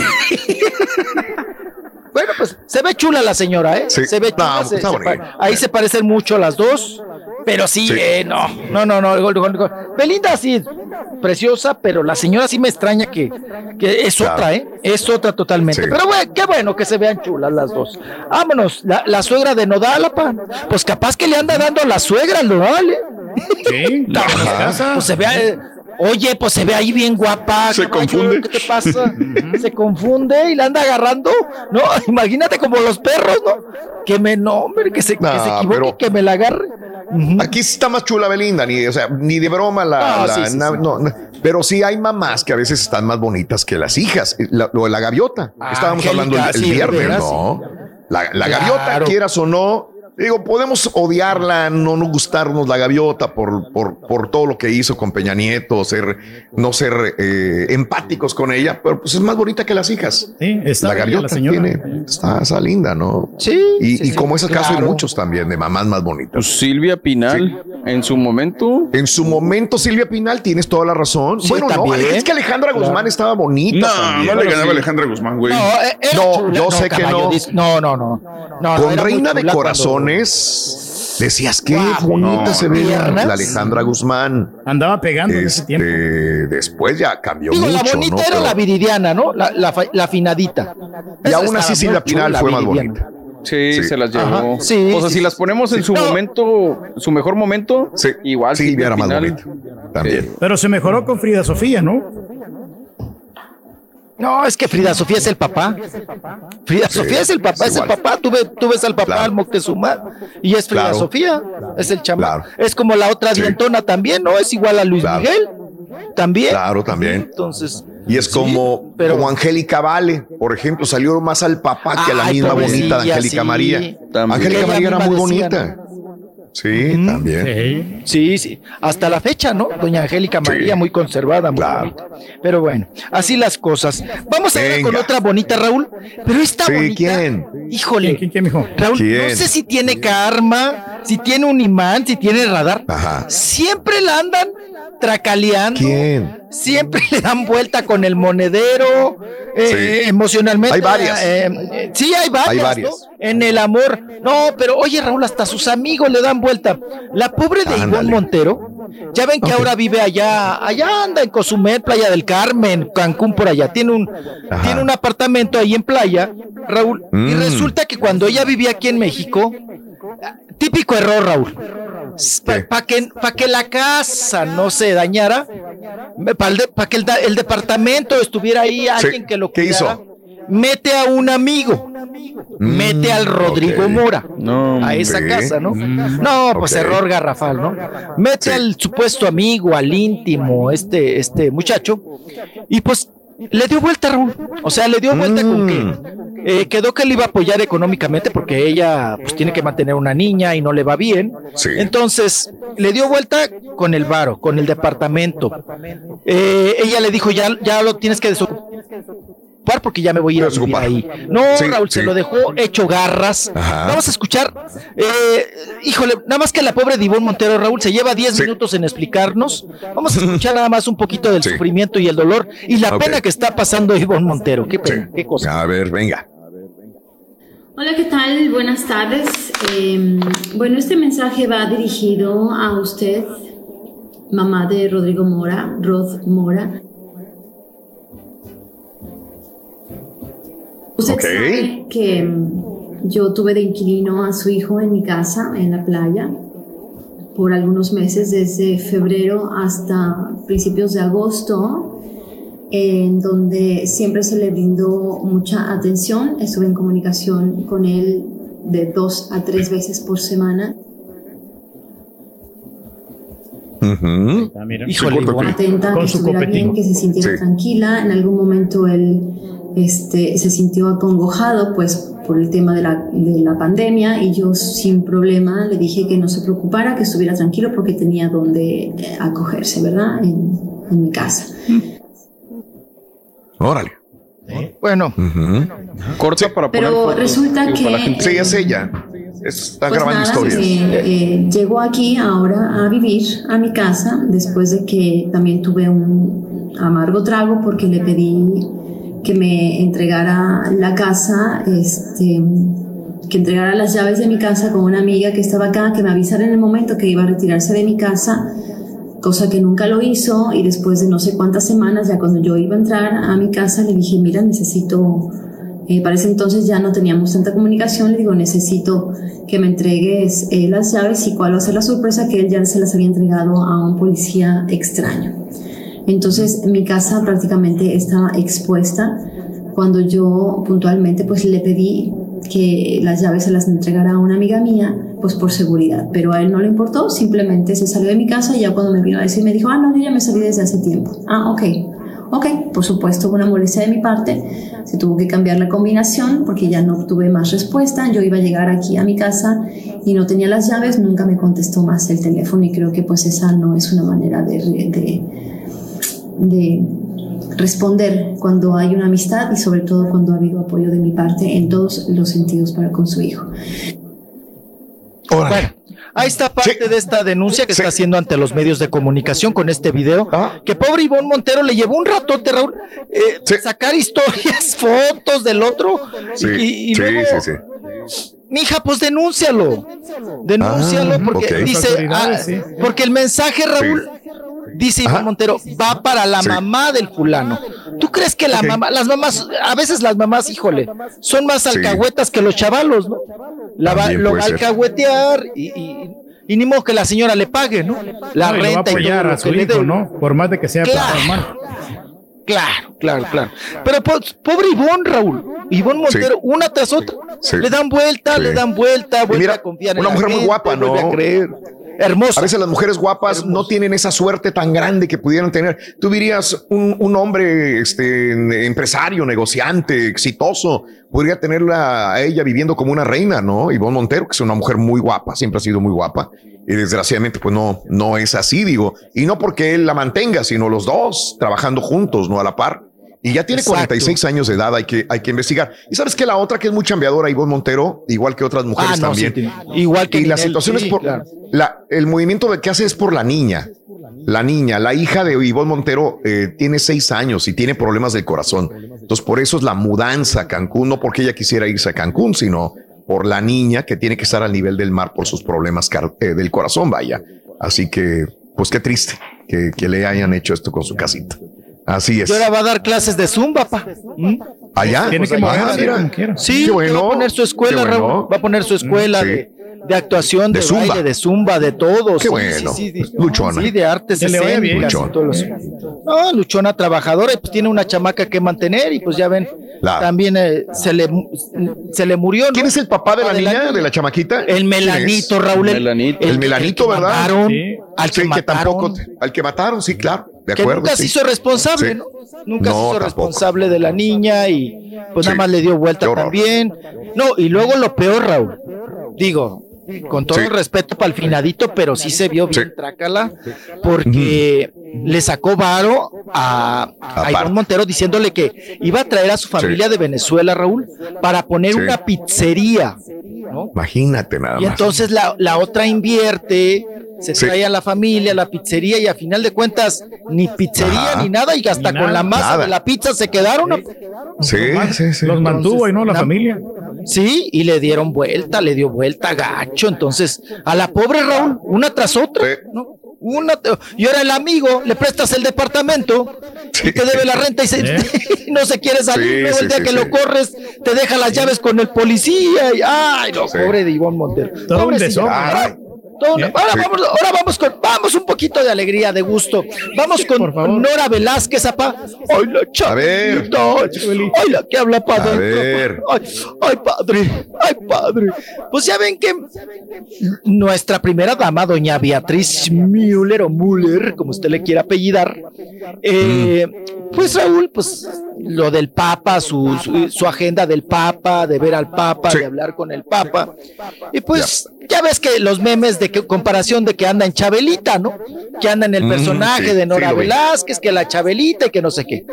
Bueno, pues se ve chula la señora, ¿eh? Sí. Se ve chula. No, se- está se bonita. pa- ahí se parecen mucho las dos. Pero sí, Sí. eh, no, no, no, no. gol, gol, gol. Belinda sí, preciosa, pero la señora sí me extraña que, que es Claro. otra, ¿eh? Es otra totalmente. Sí. Pero bueno, qué bueno que se vean chulas las dos. Vámonos, la, la suegra de Nodalapa. Pues capaz que le anda dando a la suegra al Nodal, ¿eh? Sí, la. Pues se ve, eh, oye, pues se ve ahí bien guapa. Se caballo, confunde. ¿Qué te pasa? [LAUGHS] se confunde y la anda agarrando. No, [LAUGHS] imagínate como los perros, ¿no? Que me nombre, que se, que se equivoque pero- que me la agarre. Ujú. Aquí sí está más chula Belinda, ni, o sea, ni de broma la. No, la- sí, sí, na- sí. no, no. pero sí hay mamás que a veces están más bonitas que las hijas. La- lo de la gaviota. Ah, Estábamos hablando el, el viernes, ¿no? La, la Claro. gaviota, quieras o no. Digo, podemos odiarla, no, no gustarnos la gaviota por, por, por todo lo que hizo con Peña Nieto, ser, no ser eh, empáticos con ella, pero pues es más bonita que las hijas. Sí, está la gaviota la señora. tiene, está, está linda, ¿no? Sí. Y, sí, y sí, como es el caso, hay claro. muchos también de mamás más bonitas. Pues Silvia Pinal, en su momento. En su momento, Silvia Pinal, tienes toda la razón. Sí, bueno, no, es que Alejandra Claro. Guzmán estaba bonita. No, también. no le ganaba Alejandra Guzmán, güey. No, eh, No, yo sé que caballo, no. No, no, no. no, no, Con Reina de chula decías que bonita no, se veía la Alejandra Guzmán. Andaba pegando en ese Este, tiempo. después ya cambió Digo, mucho, la bonita ¿no? era Pero- la viridiana, ¿no? La, la, la afinadita. y Esa aún así muy Pinal chula, fue más bonita. Sí, Sí. se las llevó. Sí, o sea, sí, si las sí. ponemos en su No. momento, su mejor momento, Sí, igual Silvia era más bonita. También. Pero se mejoró con Frida Sofía, ¿no? No, es que Frida Sofía es el papá. Frida Sí, Sofía es el papá, es es el papá. Tú, ve- tú ves al papá, Claro. al Moctezuma, y es Frida Claro. Sofía, es el. Claro. Es como la otra Sí. dientona también, ¿no? Es igual a Luis. Miguel. También. Claro, también. Entonces. Y es Sí, como, pero- como Angélica Vale, por ejemplo, salió más al papá que a la Ay, misma bonita de Angélica. María. Angélica María era muy bonita. Sí, también. Sí, sí. Hasta la fecha, ¿no? Doña Angélica María, muy conservada, muy Claro. bonita. Pero bueno, así las cosas. Vamos a ver con otra bonita, Raúl. Pero esta Sí, bonita. ¿quién? Híjole. ¿Quién, quién? Raúl, ¿Quién? no sé si tiene karma, si tiene un imán, si tiene radar. Ajá. Siempre la andan tracaleando. ¿Quién? Siempre le dan vuelta con el monedero, eh, Sí. emocionalmente. Hay varias. eh, eh, sí, hay varias. Hay ¿no? varias. En el amor. No, pero oye, Raúl, hasta sus amigos le dan vuelta. La pobre de Ivonne Ándale. Montero, Ya ven que ahora vive allá, allá anda en Cozumel, Playa del Carmen, Cancún por allá. Tiene un, tiene un apartamento ahí en playa, Raúl. Y Mm. resulta que cuando ella vivía aquí en México, típico error, Raúl. Para que, pa que la casa no se dañara, para que el, departamento estuviera ahí, alguien que lo ¿Qué cuidara, hizo? mete a un amigo, mete al Rodrigo ok. Mora No, a esa casa, ¿no? Mm, No, pues error garrafal, ¿no? Mete al supuesto amigo, al íntimo, este, este muchacho, y pues le dio vuelta, Raúl. O sea, le dio vuelta con que eh, quedó que le iba a apoyar económicamente porque ella pues tiene que mantener una niña y no le va bien. Sí. Entonces, le dio vuelta con el varo, con el departamento. Eh, ella le dijo, ya, ya lo tienes que desocupar porque ya me voy a ir a ahí. No, Sí, Raúl, se lo dejó hecho garras. Ajá. Vamos a escuchar. eh, híjole, nada más que la pobre Divón Montero, Raúl, se lleva 10 minutos en explicarnos. Vamos a escuchar nada más un poquito del sufrimiento y el dolor y la pena que está pasando Ivonne Montero. Qué pena, qué cosa. A ver, venga. Hola, ¿qué tal? Buenas tardes. Eh, bueno, este mensaje va dirigido a usted, mamá de Rodrigo Mora, Rod Mora. Usted sabe que mm, yo tuve de inquilino a su hijo en mi casa, en la playa, por algunos meses, desde febrero hasta principios de agosto, en donde siempre se le brindó mucha atención. Estuve en comunicación con él de dos a tres veces por semana. Ujú. Híjole, Ivonne. atenta, que su estuviera bien, que se sintiera Sí. tranquila. En algún momento él este, se sintió acongojado, pues por el tema de la, de la pandemia, y yo sin problema le dije que no se preocupara, que estuviera tranquilo porque tenía donde eh, acogerse, ¿verdad? En, en mi casa. Órale. Bueno, Ujú. Corta para poner Pero fotos, resulta la que- gente. Sí, es ella. Está Pues grabando nada, historias. eh, eh, llegó aquí ahora a vivir a mi casa después de que también tuve un amargo trago porque le pedí que me entregara la casa, este, que entregara las llaves de mi casa con una amiga que estaba acá, que me avisara en el momento que iba a retirarse de mi casa, cosa que nunca lo hizo y después de no sé cuántas semanas, ya cuando yo iba a entrar a mi casa, le dije, mira, necesito eh, para ese entonces ya no teníamos tanta comunicación. Le digo, necesito que me entregues eh, las llaves y cuál va a ser la sorpresa que él ya se las había entregado a un policía extraño. Entonces mi casa prácticamente estaba expuesta cuando yo puntualmente pues le pedí que las llaves se las entregara a una amiga mía pues por seguridad, pero a él no le importó, simplemente se salió de mi casa y ya cuando me vino a decir me dijo, ah no, yo ya me salí desde hace tiempo. Ah, ok, Ok, por supuesto, una molestia de mi parte. Se tuvo que cambiar la combinación porque ya no obtuve más respuesta. Yo iba a llegar aquí a mi casa y no tenía las llaves. Nunca me contestó más el teléfono y creo que pues esa no es una manera de, de responder cuando hay una amistad y sobre todo cuando ha habido apoyo de mi parte en todos los sentidos para con su hijo. Bueno, ahí está parte de esta denuncia que está haciendo ante los medios de comunicación con este video. Que pobre Ivonne Montero le llevó un ratote, Raúl, eh, sacar historias, [LAUGHS] fotos del otro. Sí, y, y sí, luego, sí, sí. Mija, pues denúncialo. Denúncialo Ah, porque dice, ah, porque el mensaje, Raúl, dice Ivonne Montero, va para la Sí. mamá del fulano. ¿Tú crees que la mamá, las mamás, a veces las mamás, híjole, son más Sí. alcahuetas que los chavalos, ¿no? La va, lo va a alcahuetear y, y, y ni modo que la señora le pague, ¿no? La No, y lo va a renta y todo a su hijo. ¿no? Por más de que sea Claro. mal. Claro, claro, claro. Pero pues, pobre Ivonne, Raúl. Ivonne Montero, una tras otra. Sí. Le dan vuelta, Sí. le dan vuelta, vuelve mira, a confiar en una la mujer muy guapa, ¿no? a creer. Hermosa. A veces las mujeres guapas no tienen esa suerte tan grande que pudieran tener. Tú dirías, un, un hombre este, empresario, negociante, exitoso, podría tenerla a ella viviendo como una reina, ¿no? Ivonne Montero, que es una mujer muy guapa, siempre ha sido muy guapa. Y desgraciadamente, pues no, no es así, digo. Y no porque él la mantenga, sino los dos trabajando juntos, no a la par. Y ya tiene Exacto. 46 años de edad, hay que, hay que investigar. Y sabes que la otra que es muy chambeadora, Ivonne Montero, igual que otras mujeres Ah, no, también. sí, igual que y la situación sí, es por claro. la, el movimiento que hace es por la niña. La niña, la hija de Ivonne Montero, eh, tiene seis años y tiene problemas del corazón. Entonces, por eso es la mudanza a Cancún, no porque ella quisiera irse a Cancún, sino por la niña que tiene que estar al nivel del mar por sus problemas eh, del corazón, vaya. Así que pues qué triste que, que le hayan hecho esto con su casita. Así es. Y ahora va a dar clases de Zumba, pa. ¿Mm? Allá. Tiene que Ah, moverse mira. como quiera. Sí, que bueno, va a poner su escuela, bueno. Raúl. Va a poner su escuela Sí. de, de actuación, de, De Zumba. baile, de zumba, de todo. Qué sí, bueno. Sí, sí, de, Luchona. sí, de artes escénicas Luchona. No, luchona trabajadora y pues tiene una chamaca que mantener y pues ya ven, también eh, se, le, se le murió. ¿no? ¿Quién es el papá de la de niña, la- de la chamaquita? El melanito, Raúl. El, Melanito. El melanito, ¿verdad? mataron, Sí. al que, Sí, que mataron, tampoco, al que mataron, sí, claro, de que acuerdo. nunca sí. se hizo responsable, Sí. ¿no? Nunca No, se hizo tampoco. responsable de la niña y pues Sí. nada más le dio vuelta también. No, y luego lo peor, Raúl. Digo, con todo Sí. el respeto para el finadito, pero sí se vio bien Sí. trácala, porque le sacó varo a. Ivonne Montero diciéndole que iba a traer a su familia de Venezuela, Raúl, para poner Sí. una pizzería. ¿no? Imagínate nada Y más. entonces la, la otra invierte, se Sí. trae a la familia, la pizzería, y a final de cuentas, ni pizzería Ajá. ni nada, y hasta con la masa Nada. de la pizza se quedaron. sí, sí, sí. Los mantuvo y no la familia. Sí, y le dieron vuelta, le dio vuelta gacho. Entonces, a la pobre Raúl, una tras otra, Sí. ¿no? Una, y ahora el amigo, le prestas el departamento y te debe la renta y, se- y [LAUGHS] no se quiere salir. Sí, Luego sí, el día sí, que sí. lo corres, te deja las llaves con el policía. Y, ay, no, Sí. pobre de Ivonne Montero. Todo un desorden. Ahora- todo una- ahora, Sí. vamos, ahora vamos con, vamos un poquito de alegría, de gusto. Vamos con. Nora Velázquez, apá. Ay, la A ver. chavita. Ay, la que habla ver. Ay, ay, padre, ay, padre. Pues ya ven que nuestra primera dama, doña Beatriz Müller o Müller, como usted le quiera apellidar, eh, pues Raúl, pues lo del Papa, su, su, su agenda del Papa, de ver al Papa, Sí. de hablar con el Papa. Y pues ya ves que los memes de que, comparación de que anda en Chabelita, ¿no? Que anda en el Mm, personaje sí, de Nora sí. Velázquez, que la Chabelita y que no sé qué.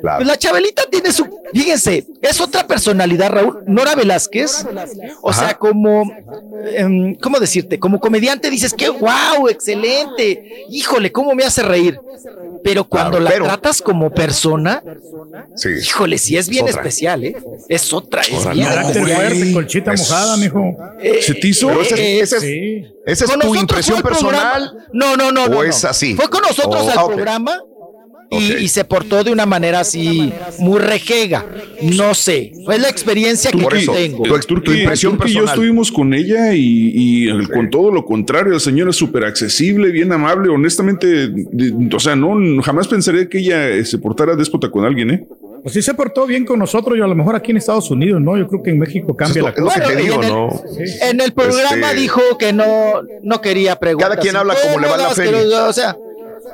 Claro. Pues la Chabelita tiene su, fíjense, es otra personalidad, Raúl. Nora Velázquez, o Ajá. sea, como, em, ¿cómo decirte? Como comediante dices que wow, excelente, híjole, cómo me hace reír. Pero cuando Claro, la pero- tratas como persona, Sí. híjole, sí es bien Es especial, ¿eh? Es otra, es bien Carácter especial. fuerte, colchita Es- mojada, mijo. Eh, ¿Se te hizo? Ese, eh, ese Sí. Esa es con tu nosotros impresión fue al programa. personal. No, no, no, ¿O no. no. es así? Fue con nosotros Oh, al programa y, se portó de una manera así muy rejega. No sé, fue la experiencia que eso, tengo. tu- impresión Turki y yo personal. estuvimos con ella y, y el- con todo lo contrario, la señora es súper accesible, bien amable, honestamente, o sea, no, jamás pensaría que ella eh, se portara déspota con alguien, ¿eh? Pues sí se portó bien con nosotros, yo a lo mejor aquí en Estados Unidos, ¿no? Yo creo que en México cambia la cosa. que te Bueno, digo, y en el- ¿no? En el programa Este- dijo que no, no quería preguntar. Cada quien habla como le va la feria. O sea,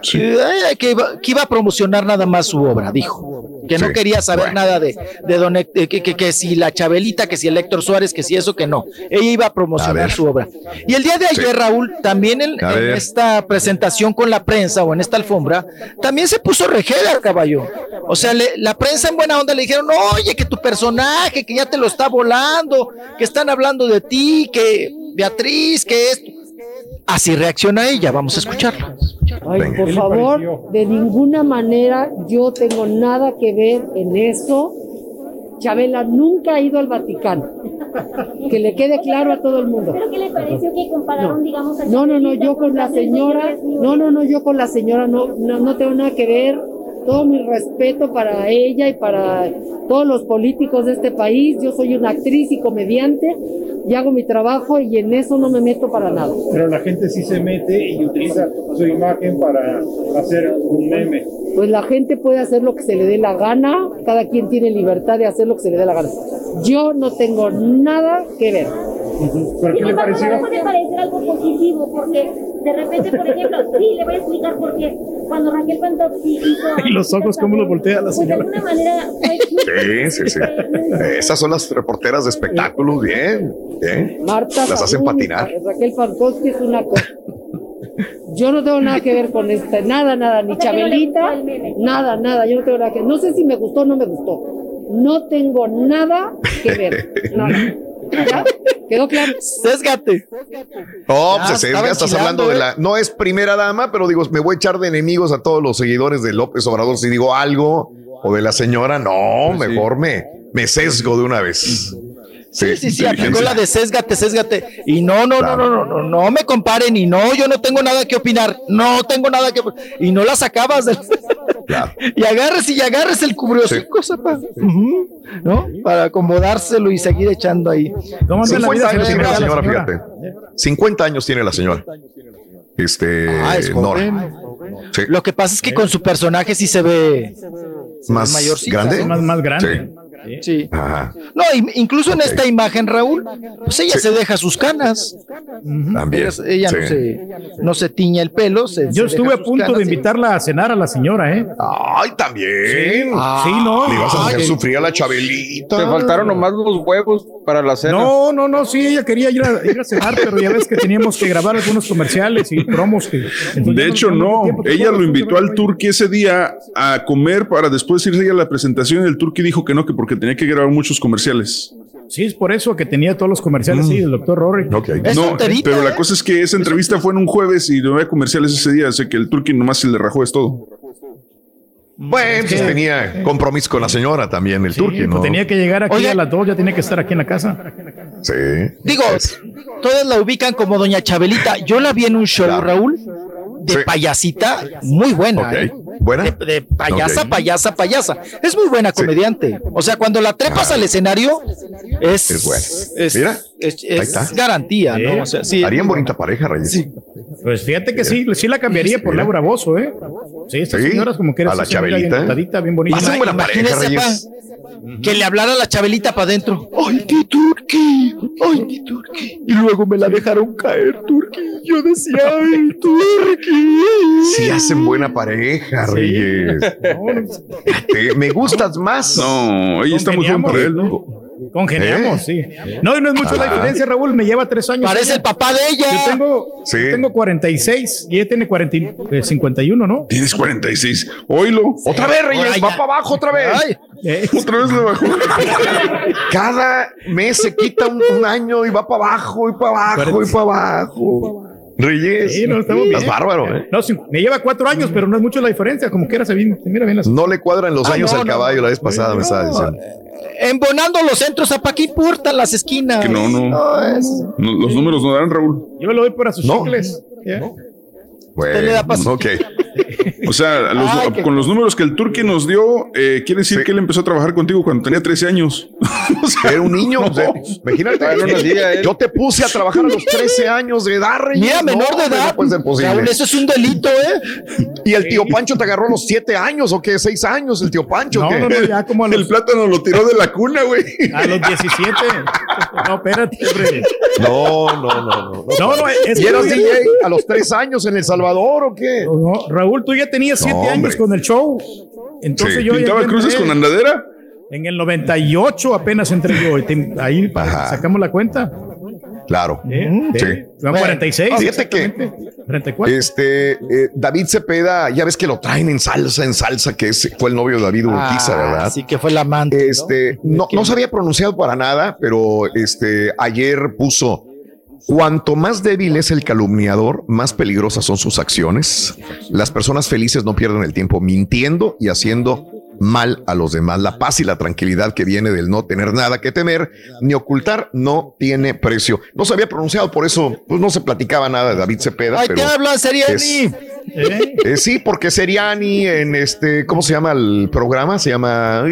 Sí. eh, que, iba, que iba a promocionar nada más su obra, dijo. Que no Sí, quería saber bueno. nada de, de don, eh, que, que- que si la Chabelita, que si el Héctor Suárez, que si eso, que no. Ella iba a promocionar su obra. Y el día de ayer, Sí. Raúl, también en, en esta presentación con la prensa o en esta alfombra, también se puso rejega, caballo. O sea, le- la prensa en buena onda le dijeron, oye, que tu personaje, que ya te lo está volando, que están hablando de ti, que Beatriz, que esto. Así reacciona ella, vamos a escucharla. Ay, Venga. por ¿Qué le favor, de ninguna manera yo tengo nada que ver en eso. Chabela nunca ha ido al Vaticano. Que le quede claro a todo el mundo. ¿Pero qué le pareció que compararon, No. digamos, a No, no, no, yo con la señora, no, no, no, yo con la señora no, no, no tengo nada que ver. Todo mi respeto para ella y para todos los políticos de este país. Yo soy una actriz y comediante y hago mi trabajo y en eso no me meto para nada. Pero la gente sí se mete y utiliza su imagen para hacer un meme. Pues la gente puede hacer lo que se le dé la gana, cada quien tiene libertad de hacer lo que se le dé la gana. Yo no tengo nada que ver. ¿Pero qué le pareció? no puede parecer algo positivo, porque de repente, por ejemplo, sí, le voy a explicar por qué. Cuando Raquel Pantofsky hizo... [LAUGHS] Y los ojos, cómo lo voltea la Pues de alguna manera fue [LAUGHS] Sí, sí, sí. Esas son las reporteras de espectáculos, bien, bien. Marta Las hacen patinar. Raquel Pankowski es una cosa. Yo no tengo nada que ver con esta, nada, nada, ni O sea, que no le Chabelita, nada, nada, yo no tengo nada que No sé si me gustó o no me gustó. No tengo nada que ver. [LAUGHS] Nada. ¿Ya? ¿Quedó claro? Sésgate. No, pues se sesga, estás hablando de la. No es primera dama, pero digo, me voy a echar de enemigos a todos los seguidores de López Obrador si digo algo o de la señora. No, Pues sí. mejor me, me sesgo de una vez. Sí, sí, sí, aplicó la de sésgate, sésgate. Y no, no, no, no, no, no, no me comparen y no, yo no tengo nada que opinar, no tengo nada que y no la sacabas del... [LAUGHS] y agarres y agarres el cubriocico, zapa. Ujú, ¿no? Para acomodárselo y seguir echando ahí. ¿Cómo anda la 50 vida, años tiene la señora? fíjate. 50 años tiene la señora. Este, Ah, es joven. Nora. Sí. Lo que pasa es que con su personaje sí se ve Más mayorcita, grande. Más, más grande. Sí. Ajá. No, incluso en esta imagen, Raúl, pues ella Sí. se deja sus canas. También. Ella, ella no, se, no se tiña el pelo. se- Yo se estuve a punto canas de y- invitarla a cenar a la señora, ¿eh? Ay, también. Sí, no. Le vas a hacer Ay, sufrir a la Chabelita. Te faltaron nomás los huevos para la cena. No, no, no, sí, ella quería ir a, ir a cenar, pero ya ves que teníamos que grabar algunos comerciales y promos. Que, De hecho, no. tiempo, Ella lo invitó al Turqui ese día a comer para después irse ella a la presentación y el Turqui dijo que no, que porque tenía que grabar muchos comerciales. Sí, es por eso que tenía todos los comerciales, sí, el doctor Rory. Ok. No, pero la cosa es que esa entrevista fue en un jueves y no había comerciales ese día, así que el Turqui nomás se le rajó es todo. Bueno, pues tenía compromiso con la señora también, el turqui, Pues ¿no? tenía que llegar aquí Oye. a las dos, ya tenía que estar aquí en la casa. Sí. Digo, todas la ubican como Doña Chabelita. Yo la vi en un show, Raúl, de Sí. payasita, muy buena. Ok. ¿eh? ¿Buena? De, de payasa, payasa, payasa. Es muy buena comediante. O sea, cuando la trepas al escenario, es, Es buena. es- Mira, es- ahí es garantía, ¿no? O sea, sí, Harían bonita pareja, Reyes. Pues fíjate que sí, sí la cambiaría por. Laura Bozo, ¿eh? Sí, estas Sí, señoras como que era a la bien Chabelita. bien bonita. Hacen buena pareja, Reyes. pa, que le hablara a la Chabelita para adentro. Ay, ti Turqui, ay, ti Turqui. Y luego me la dejaron caer, Turqui. Yo decía, ay, Turqui. Sí hacen buena pareja, Reyes. Me gustas más. No, ella está muy joven para él, ¿no? Congeniamos, sí. No, y no es mucho la Ajá. diferencia, Raúl. Me lleva tres años. Parece el papá de ella. Yo tengo, Sí. yo tengo 46 y ella tiene 40 y- eh, 51, ¿no? Tienes 46. Oílo. Otra vez, Reyes, Ay, va ya. para abajo otra vez. Ay, Eh, Otra vez le bajó. [LAUGHS] Cada mes se quita un, un año y va para abajo y para abajo y para abajo. Reyes, Sí, no, estamos estás bien. bárbaro, ¿eh? No, sí, me lleva cuatro años, pero no es mucho la diferencia. Como quiera, se, bien- se mira bien las No le cuadran los Ah, años no, al no, caballo la vez pasada, me estaba diciendo. embonando los centros, ¿a para qué importan las esquinas? Que no, no. es- No, los números no dan, Raúl. Yo lo doy para sus No. chicles. ¿ya? Usted le da Bueno, paso. ok. O sea, los- Ay, qué- con los números que el Turqui nos dio, eh, quiere decir Sí. que él empezó a trabajar contigo cuando tenía 13 años. [LAUGHS] O sea, Era un niño. no. o sea, imagínate. No. Yo te puse a trabajar a los [LAUGHS] 13 años de edad, Reyes. Mira, menor No, de edad. No puede ser posible. Raúl, eso es un delito, ¿eh? Y el tío Pancho te agarró a los 7 años o qué, 6 años, el tío Pancho. No, ¿qué? no, no, ya como a [LAUGHS] los, El plátano lo tiró de la cuna, güey. a los 17. No, espérate, hombre. No, no, no, no. No, no, es ¿Y que eras tú ya- DJ a los 3 años en El Salvador o qué? No, Raúl, tú ya tenías siete No, años con el show. Entonces Sí. yo ya ¿Pintaba yo cruces con andadera? En el 98 apenas entré yo. Ahí Ajá. sacamos la cuenta. Claro. ¿eh? Sí. ¿eh? Son 46. Fíjate que- exactamente. 34. Este, eh, David Cepeda, ya ves que lo traen en salsa, en salsa, que es, fue el novio de David Urquiza, Ah, ¿verdad? Sí, que fue la amante. Este, no, no se había pronunciado para nada, pero este, ayer puso, cuanto más débil es el calumniador, más peligrosas son sus acciones. Las personas felices no pierden el tiempo mintiendo y haciendo mal a los demás. La paz y la tranquilidad que viene del no tener nada que temer ni ocultar no tiene precio. No se había pronunciado, por eso pues, no se platicaba nada de David Cepeda. Ay, pero te hablan, Seriani. es- eh, sí, porque Seriani en este, ¿cómo se llama el programa? Se llama.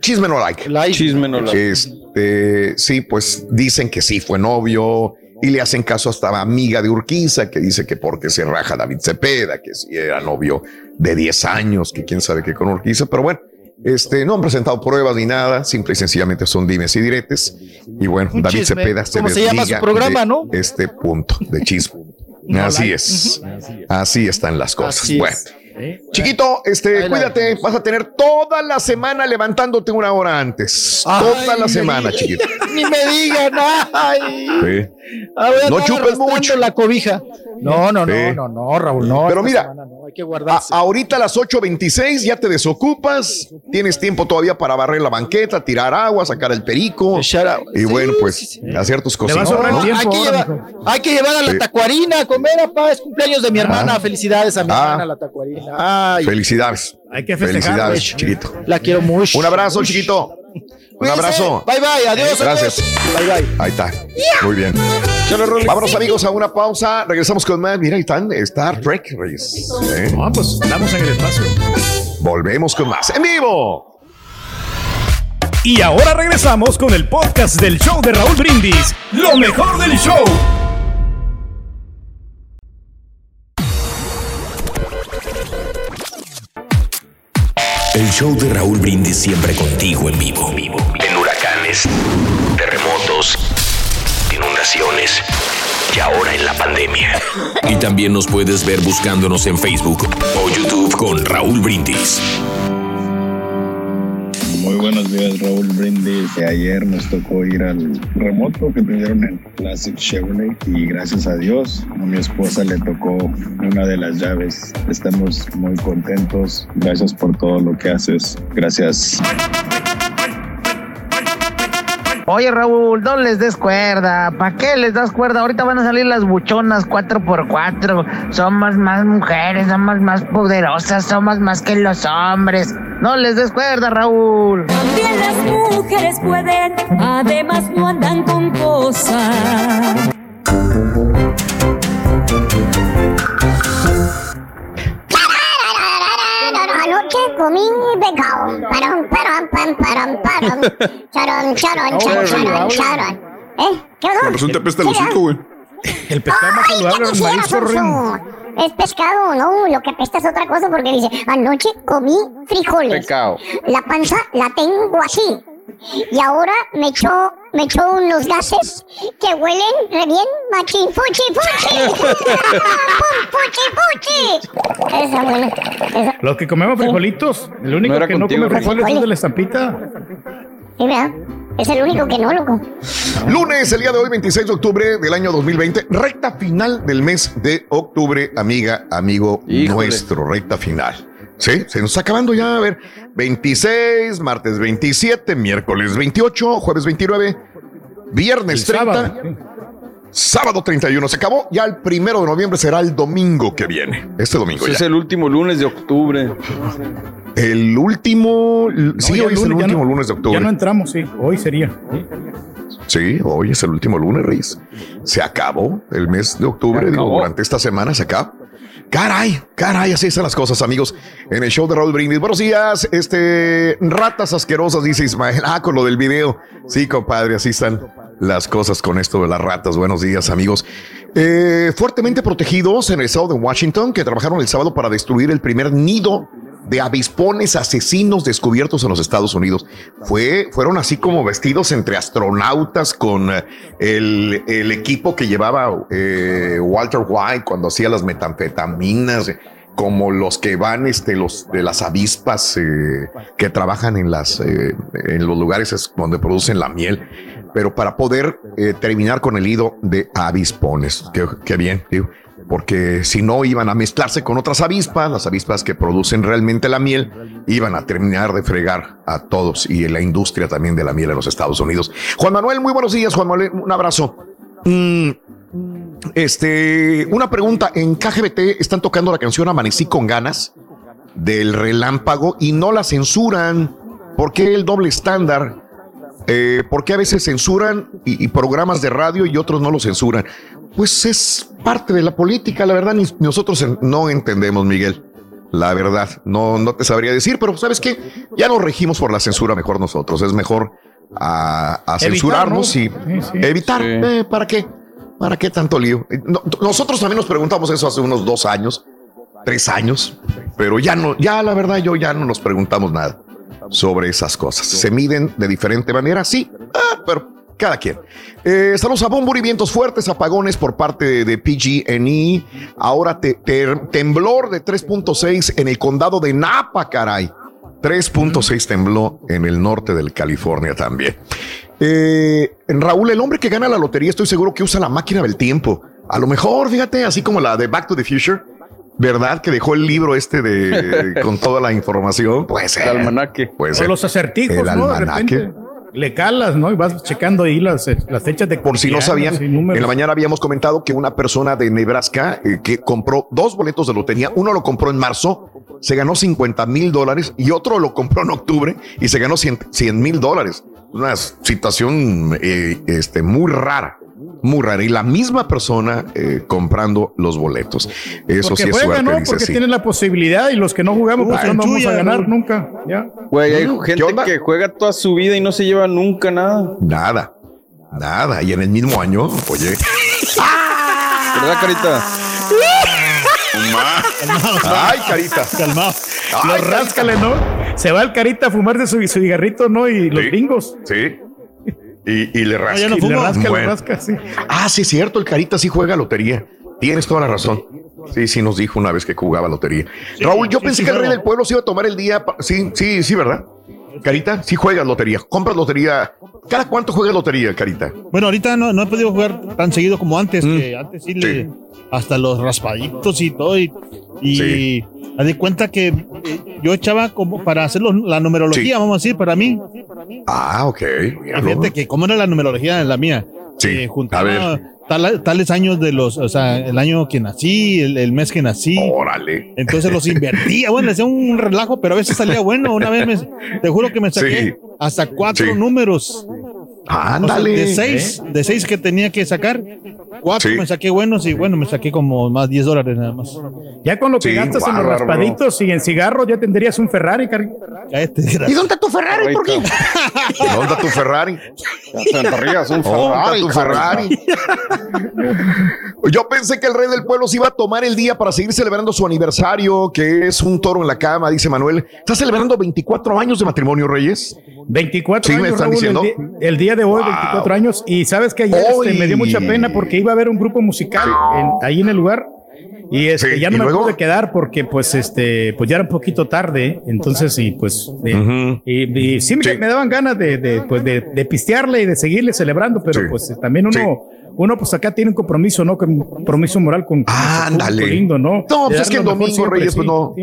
Chisme no like. Chisme no like. Este, sí, pues dicen que sí fue novio y le hacen caso hasta amiga de Urquiza que dice que porque se raja David Cepeda, que si era novio de 10 años, que quién sabe qué con Urquiza, pero bueno. Este, no han presentado pruebas ni nada, simple y sencillamente son dimes y diretes. Y bueno, Un David chisme. Cepeda se ¿Cómo se llama su programa, de no? Este punto de chisme. [LAUGHS] Así es. Así están las cosas. Así bueno. Es. Chiquito, este, cuídate, vas a tener toda la semana levantándote una hora antes. toda la semana, chiquito. [LAUGHS] Ni me digan, ay. Sí. No chupes mucho. la cobija. No, no, no, Sí. no, no, Raúl, no. Pero mira, semana no, hay que A- guardarse. ahorita a las 8.26 ya te desocupas, tienes tiempo todavía para barrer la banqueta, tirar agua, sacar el perico. Y Sí, bueno, pues sí, sí. hacer tus tiempo hay, que llevar, hay que llevar a la Sí. tacuarina a comer, papá. Es cumpleaños de mi hermana. Felicidades a mi Ah. hermana, la tacuarina. Ay, Felicidades. Hay que. Felicidades, chiquito. la quiero mucho. Un abrazo, chiquito. [LAUGHS] Un abrazo. Bye bye, adiós. Gracias. Bye bye. Ahí está. Muy bien. Vámonos amigos a una pausa. Regresamos con más. Mira, ahí están Star Trek, Reyes. ¿Eh? No, pues estamos en el espacio. Volvemos con más en vivo. Y ahora regresamos con el podcast del show de Raúl Brindis. Lo mejor del show. Show de Raúl Brindis siempre contigo en vivo. En huracanes, terremotos, inundaciones y ahora en la pandemia. Y también nos puedes ver buscándonos en Facebook o YouTube con Raúl Brindis. Muy buenos días, Raúl Brindis. Ayer nos tocó ir al remoto que tuvieron en Classic Chevrolet y gracias a Dios a mi esposa le tocó una de las llaves. Estamos muy contentos. Gracias por todo lo que haces. Gracias. Oye Raúl, no les des cuerda. ¿Para qué les das cuerda? Ahorita van a salir las buchonas 4x4. Somos más mujeres, somos más poderosas, somos más que los hombres. No les des cuerda, Raúl. También las mujeres pueden, además no andan con cosas. Anoche comí pecado. Param, param, pam, param, param. Charon, charon, charon, charon, charon. ¿Eh? ¿Qué pasó? Con razón te apesta el ¿Sí, hocico, güey. El pescado más saludable ¿qué es Sonso? Rin. Es pescado, no, lo que apesta es otra cosa porque dice, anoche comí frijoles. Pecado. La panza la tengo así. Y ahora me echó, me echó unos gases que huelen re bien, machín, fuchi, fuchi. [LAUGHS] Pum, fuchi, fuchi. Esa buena. Esa. Los que comemos frijolitos, el único No que no come frijoles es de la estampita. Sí, ¿verdad? Es el único que no, loco. Lunes, el día de hoy, 26 de octubre del año 2020, recta final del mes de octubre, amiga, amigo Híjole. nuestro, recta final. Sí, se nos está acabando ya, a ver, 26, martes 27, miércoles 28, jueves 29, viernes El 30, sábado. sábado, 31. Se acabó, ya el primero de noviembre será el domingo que viene. Este domingo Es ya. el último lunes de octubre. El último, sí, hoy el es el lunes, último no- lunes de octubre. Ya no entramos, sí. Hoy sería. Sí, hoy es el último lunes, Reyes. Se acabó el mes de octubre, digo, durante esta semana se acaba. Caray, caray, así están las cosas, amigos. En el show de Raúl Brindis. Buenos días, este, ratas asquerosas, dice Ismael. Ah, con lo del video. Sí, compadre, así están las cosas con esto de las ratas. Buenos días, amigos. Eh, fuertemente protegidos en el estado de Washington, que trabajaron el sábado para destruir el primer nido de avispones asesinos descubiertos en los Estados Unidos. Fue, fueron así como vestidos entre astronautas con eh, el, el equipo que llevaba eh, Walter White cuando hacía las metanfetaminas, eh, como los que van, este, los de las avispas que trabajan en las, en los lugares es- donde producen la miel. Pero para poder terminar con el nido de avispones. Qué, qué bien, digo porque si no iban a mezclarse con otras avispas, las avispas que producen realmente la miel, iban a terminar de fregar a todos y en la industria también de la miel en los Estados Unidos. Juan Manuel, muy buenos días, Juan Manuel, un abrazo. Mm, este, una pregunta, en KGBT están tocando la canción Amanecí con ganas del relámpago y no la censuran. ¿Por qué el doble estándar? Eh, ¿Por qué a veces censuran y, y programas de radio y otros no lo censuran? Pues es parte de la política, la verdad, ni nosotros no entendemos, Miguel. La verdad, no, no te sabría decir, pero ¿sabes qué? Ya nos regimos por la censura mejor nosotros. Es mejor a, a Evitar, censurarnos ¿no? y Sí, sí. evitar. Sí. Eh, ¿Para qué? ¿Para qué tanto lío? Eh, no- nosotros también nos preguntamos eso hace unos dos años, tres años, pero ya no, ya la verdad, yo ya no nos preguntamos nada sobre esas cosas. Se miden de diferente manera, sí, ah, pero cada quien. Eh, saludos a Bombur y vientos fuertes, apagones por parte de, de PG&E. Ahora te- te- temblor de 3.6 en el condado de Napa, caray. 3.6 tembló en el norte del California también. Eh, Raúl, el hombre que gana la lotería, estoy seguro que usa la máquina del tiempo. A lo mejor, fíjate, así como la de Back to the Future, ¿verdad? Que dejó el libro este de [LAUGHS] con toda la información. Puede ser. El almanaque. O ser. los acertijos, El ¿no? De almanaque. repente. le calas, ¿no? Y vas checando ahí las, las fechas de Por si no sabían, en la mañana habíamos comentado que una persona de Nebraska eh, que compró dos boletos de lotería, uno lo compró en marzo, se ganó 50 mil dólares y otro lo compró en octubre y se ganó 100 mil dólares. Una situación eh, este, muy rara muy rara. Y la misma persona eh, comprando los boletos. Eso sí es suerte, ¿no? Porque tienen la posibilidad y los que no jugamos, pues no vamos a ganar nunca. ¿ya? Güey, hay gente que juega toda su vida y no se lleva nunca nada. Nada. Nada. Y en el mismo año, oye. ¿Verdad, Carita? Ay, Carita. Calmado. Lo ráscale, ¿no? Se va el Carita a fumar de su, cigarrito, ¿no? Y los bingos. Sí. Y, le rasca. y le rasca, le rasca, sí. Ah, sí, es cierto, el Carita sí juega lotería. Tienes toda la razón. Sí, sí, nos dijo una vez que jugaba lotería. Raúl, yo pensé que el rey del pueblo se iba a tomar el día. Sí, sí, sí, ¿verdad? Carita, sí juegas lotería. Compras lotería. ¿Cada cuánto juegas lotería, Carita? Bueno, ahorita no, no he podido jugar tan seguido como antes, mm. que antes sí, le. Hasta los raspaditos y todo. Y, y de cuenta que eh, yo echaba como para hacer la numerología, vamos a decir, para mí. Ah, ok. Fíjate que, ¿cómo era la numerología en la mía? Sí, eh, a ver tales años de los, o sea, el año que nací, el, mes que nací. Órale. Entonces los invertía. Bueno, hacía un relajo, pero a veces salía bueno. Una vez me, te juro que me saqué hasta cuatro números. Ándale. de seis, de seis que tenía que sacar, cuatro me saqué buenos y bueno, me saqué como más 10 dólares nada más. Ya con lo que gastas en los raspaditos y en cigarros, ya tendrías un Ferrari, Cari. ¿Y dónde está tu Ferrari? ¿Por qué? ¿Dónde está tu Ferrari? Ya te un Ferrari. tu Ferrari? Yo pensé que el rey del pueblo se iba a tomar el día para seguir celebrando su aniversario, que es un toro en la cama, dice Manuel. ¿Está celebrando 24 años de matrimonio, Reyes? 24 años. El, día, de hoy, 24 años. Y sabes que ayer este, me dio mucha pena porque iba a haber un grupo musical ahí en el lugar. Y este, ya no me pude quedar porque pues este pues ya era un poquito tarde, entonces y pues y, sí, Me, daban ganas de, pues de, pistearle y de seguirle celebrando, pero pues también uno uno pues acá tiene un compromiso, ¿no? Un compromiso moral con, ah, ándale. lindo, ¿no? No, pues es que el domingo Reyes pues no.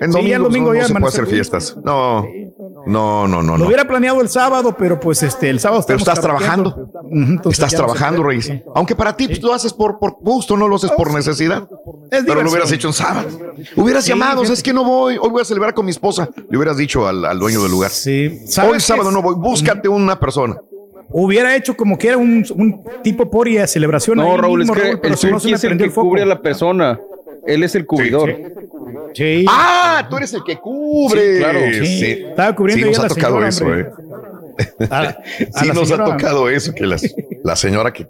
En domingo, ya no, se puede hacer fiestas. No, no, no, no. Lo hubiera planeado el sábado, pero pues este, el sábado. Pero estás trabajando. estás trabajando, Reyes. Aunque para ti pues, lo haces por, por gusto, no lo haces por necesidad. pero lo hubieras hecho en sábado. Hubieras llamado, es que no voy, hoy voy a celebrar con mi esposa. Le hubieras dicho al, dueño del lugar. Sí. Hoy sábado no voy, búscate una persona hubiera hecho como que era un, un tipo por y celebración. No, Raúl, es que el turqui es el que cubre a la persona. Él es el cubridor. Sí, Ah, tú eres el que cubre. Sí, claro. Sí. Estaba cubriendo sí, nos ha tocado eso, eh. sí, nos ha tocado eso, que la señora que,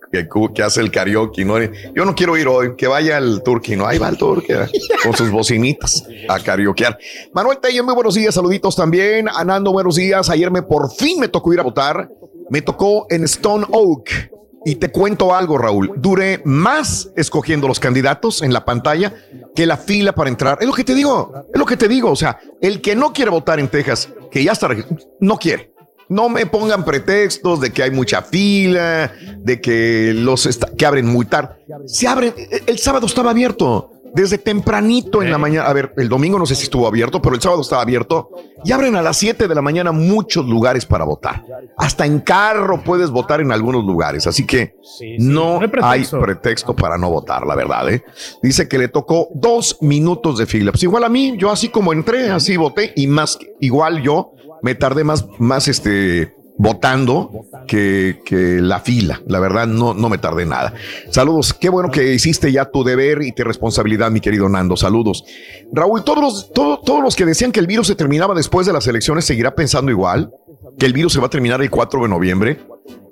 que, hace el karaoke, ¿no? Yo no quiero ir hoy, que vaya el turqui, ¿no? Ahí va el turqui eh, con sus bocinitas a karaokear. Manuel Teller, muy buenos días, saluditos también. Anando, buenos días. Ayer me por fin me tocó ir a votar. Me tocó en Stone Oak. Y te cuento algo, Raúl. Duré más escogiendo los candidatos en la pantalla que la fila para entrar. Es lo que te digo, es lo que te digo. O sea, el que no quiere votar en Texas, que ya está no quiere. No me pongan pretextos de que hay mucha fila, de que los que abren muy tarde. Se abren, el sábado estaba abierto. Desde tempranito en la mañana, a ver, el domingo no sé si estuvo abierto, pero el sábado estaba abierto y abren a las 7 de la mañana muchos lugares para votar. Hasta en carro puedes votar en algunos lugares, así que no, hay pretexto para no votar, la verdad. ¿eh? Dice que le tocó dos minutos de fila. Pues igual a mí, yo así como entré, así voté y más, igual yo me tardé más, más este, votando que, que, la fila. La verdad, no, no me tardé nada. Saludos. Qué bueno que hiciste ya tu deber y tu responsabilidad, mi querido Nando. Saludos. Raúl, todos los, todos los que decían que el virus se terminaba después de las elecciones, ¿seguirá pensando igual? ¿Que el virus se va a terminar el 4 de noviembre?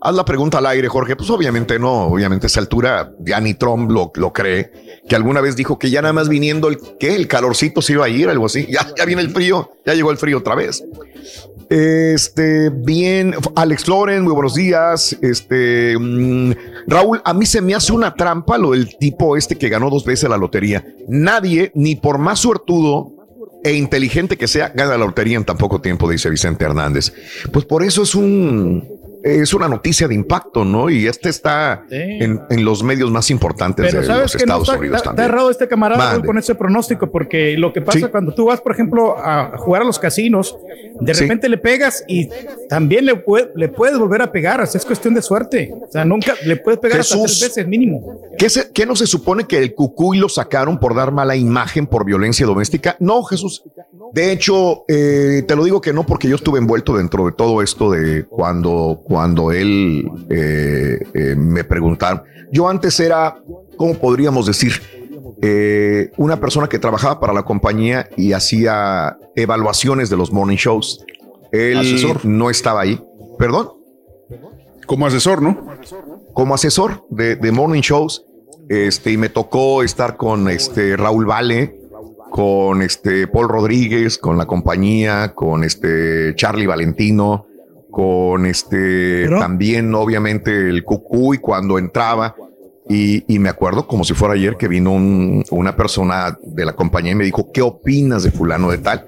Haz la pregunta al aire, Jorge. Pues obviamente no, obviamente a esa altura ya ni Trump lo, lo cree. Que alguna vez dijo que ya nada más viniendo el, que el calorcito se iba a ir, algo así. Ya, ya viene el frío, ya llegó el frío otra vez. Este, bien, Alex Loren, muy buenos días. Este, mm, Raúl, a mí se me hace una trampa lo del tipo este que ganó dos veces la lotería. Nadie, ni por más suertudo e inteligente que sea, gana la lotería en tan poco tiempo, dice Vicente Hernández. Pues por eso es un, es una noticia de impacto, ¿no? Y este está en, en, los medios más importantes de los Estados Unidos está, también. Está errado este camarada con ese pronóstico, porque lo que pasa cuando tú vas, por ejemplo, a jugar a los casinos, de repente le pegas y también le, le puedes volver a pegar, es cuestión de suerte. O sea, nunca le puedes pegar hasta tres veces mínimo. ¿qué, se, ¿Qué no se supone que el cucuy lo sacaron por dar mala imagen por violencia doméstica? No, Jesús. De hecho, eh, te lo digo que no, porque yo estuve envuelto dentro de todo esto de cuando, cuando él eh, eh, me preguntaron. Yo antes era, ¿cómo podríamos decir? una persona que trabajaba para la compañía y hacía evaluaciones de los morning shows. Él asesor. no estaba ahí. ¿Perdón? Como asesor, ¿no? Como asesor de, de morning shows. Este, y me tocó estar con este Raúl Vale, con este Paul Rodríguez, con la compañía, con este Charlie Valentino, con este también obviamente el Cucuy cuando entraba. Y, me acuerdo como si fuera ayer que vino una persona de la compañía y me dijo, ¿qué opinas de fulano de tal?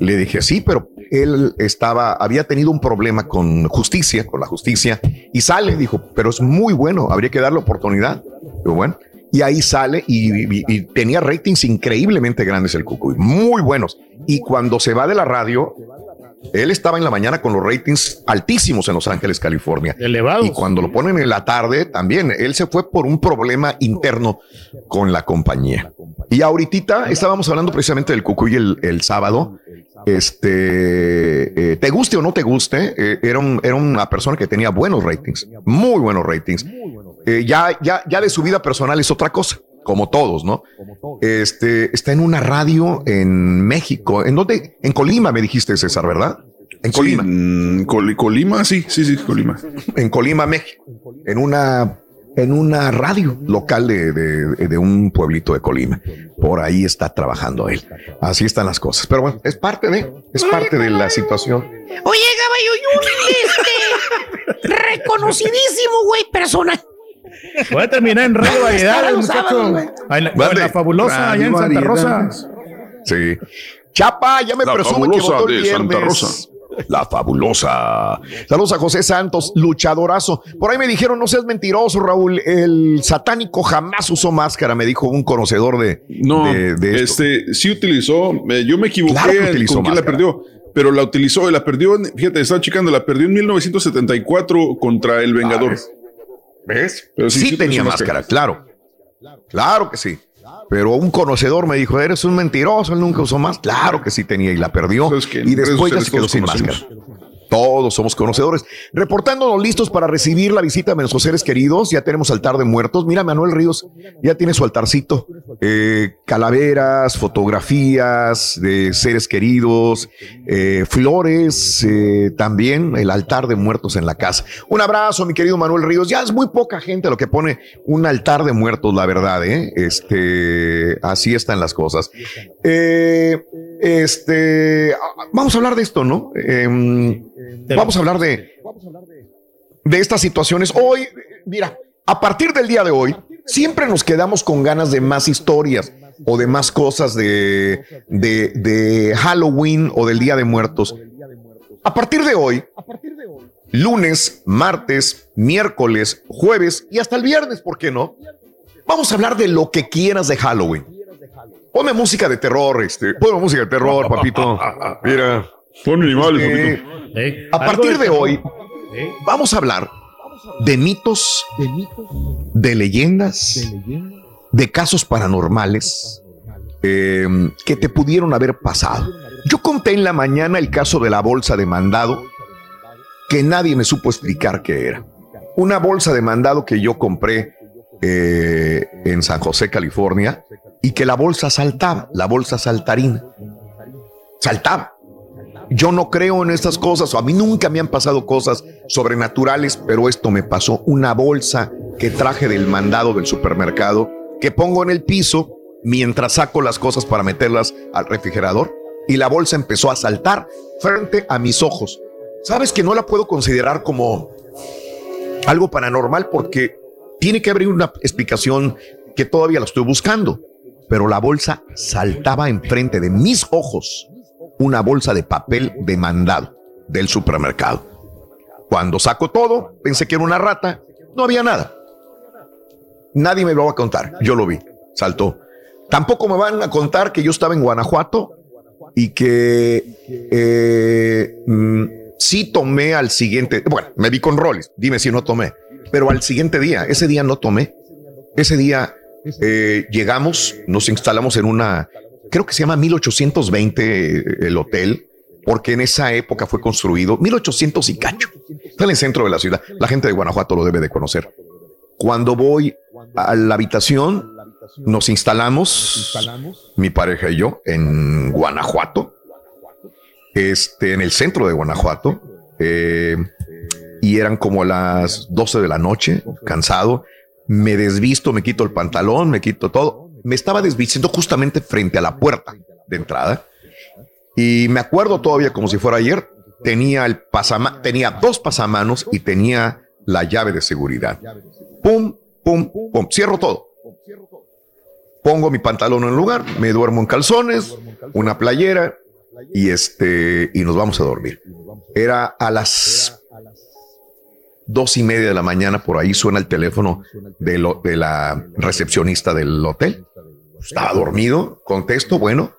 Le dije, sí, pero él estaba, había tenido un problema con justicia, con la justicia, y sale, dijo, pero es muy bueno, habría que darle oportunidad. Pero bueno, y ahí sale y, tenía ratings increíblemente grandes el Cucuy, muy buenos. Y cuando se va de la radio, él estaba en la mañana con los ratings altísimos en Los Ángeles, California. Elevados. Y cuando lo ponen en la tarde, también él se fue por un problema interno con la compañía. Y ahorita estábamos hablando precisamente del Cucuy el, el sábado. Este, eh, te guste o no te guste, eh, era, era una persona que tenía buenos ratings, muy buenos ratings. Eh, ya, ya, ya de su vida personal es otra cosa, como todos, ¿no? Este está en una radio en México. ¿En dónde? En Colima, me dijiste, César, ¿verdad? En Colima. en Colima, sí, sí, sí, Colima. En Colima, México. En una, en una radio local de, de, un pueblito de Colima. Por ahí está trabajando él. Así están las cosas. Pero bueno, es parte de, es parte de la situación. Oye, caballo, este [LAUGHS] reconocidísimo, güey, persona Voy a terminar en Radio Variedades, muchacho. la, fabulosa, allá en Santa Rosa. Sí. Chapa, ya me presume que votó el Santa Rosa. La fabulosa. Saludos a José Santos, luchadorazo. Por ahí me dijeron, no seas mentiroso, Raúl. El satánico jamás usó máscara, me dijo un conocedor de. No, de, este sí utilizó. Yo me equivoqué con quién la perdió, pero la utilizó y la perdió. Fíjate, estaba checando, la perdió en 1974 contra el Vengador. ¿Ves? sí, tenía máscara, claro. Claro que sí. Pero un conocedor me dijo, eres un mentiroso, él nunca usó más. Claro que sí tenía y la perdió. y después ya se quedó sin máscara. Todos somos conocedores. Reportándonos listos para recibir la visita de nuestros seres queridos. Ya tenemos altar de muertos. Mira, Manuel Ríos ya tiene su altarcito. Eh, calaveras, fotografías de seres queridos, eh, flores, eh, también el altar de muertos en la casa. Un abrazo, mi querido Manuel Ríos. Ya es muy poca gente lo que pone un altar de muertos, la verdad. Este, así están las cosas. Este, vamos a hablar de esto, ¿no? Em, Vamos a hablar de, de estas situaciones. Hoy, mira, a partir del día de hoy, siempre nos quedamos con ganas de más historias o de más cosas de, de, de Halloween o del Día de Muertos. A partir de hoy, lunes, martes, miércoles, jueves y hasta el viernes, ¿por qué no? Vamos a hablar de lo que quieras de Halloween. Ponme música de terror, este, ponme música de terror, [LAUGHS] papito. Mira. Son animales, eh, eh, A partir de hoy, vamos a hablar de mitos, de leyendas, de casos paranormales eh, que te pudieron haber pasado. Yo conté en la mañana el caso de la bolsa de mandado que nadie me supo explicar qué era. Una bolsa de mandado que yo compré en San José, California, y que la bolsa saltaba, la bolsa saltarina. Saltaba. Yo no creo en estas cosas, o a mí nunca me han pasado cosas sobrenaturales, pero esto me pasó. Una bolsa que traje del mandado del supermercado, que pongo en el piso mientras saco las cosas para meterlas al refrigerador, y la bolsa empezó a saltar frente a mis ojos. Sabes que no la puedo considerar como algo paranormal porque tiene que haber una explicación que todavía la estoy buscando, pero la bolsa saltaba enfrente de mis ojos una bolsa de papel de mandado del supermercado. Cuando saco todo, pensé que era una rata, no había nada. Nadie me lo va a contar, yo lo vi, saltó. Tampoco me van a contar que yo estaba en Guanajuato y que eh, mm, sí tomé al siguiente, bueno, me vi con Rollis, dime si no tomé, pero al siguiente día, ese día no tomé. Ese día eh, llegamos, nos instalamos en una, creo que se llama 1820 el hotel, porque en esa época fue construido 1800 y cacho. Está en el centro de la ciudad. La gente de Guanajuato lo debe de conocer. Cuando voy a la habitación, nos instalamos, mi pareja y yo, en Guanajuato, este, en el centro de Guanajuato, eh, y eran como las 12 de la noche, cansado, me desvisto, me quito el pantalón, me quito todo. Me estaba desvistiendo justamente frente a la puerta de entrada y me acuerdo todavía como si fuera ayer, tenía el pasama tenía dos pasamanos y tenía la llave de seguridad. Pum, pum, pum, cierro todo. Pongo mi pantalón en lugar, me duermo en calzones, una playera y este y nos vamos a dormir. Era a las dos y media de la mañana por ahí suena el teléfono de, lo, de la recepcionista del hotel. Estaba dormido, contesto, bueno,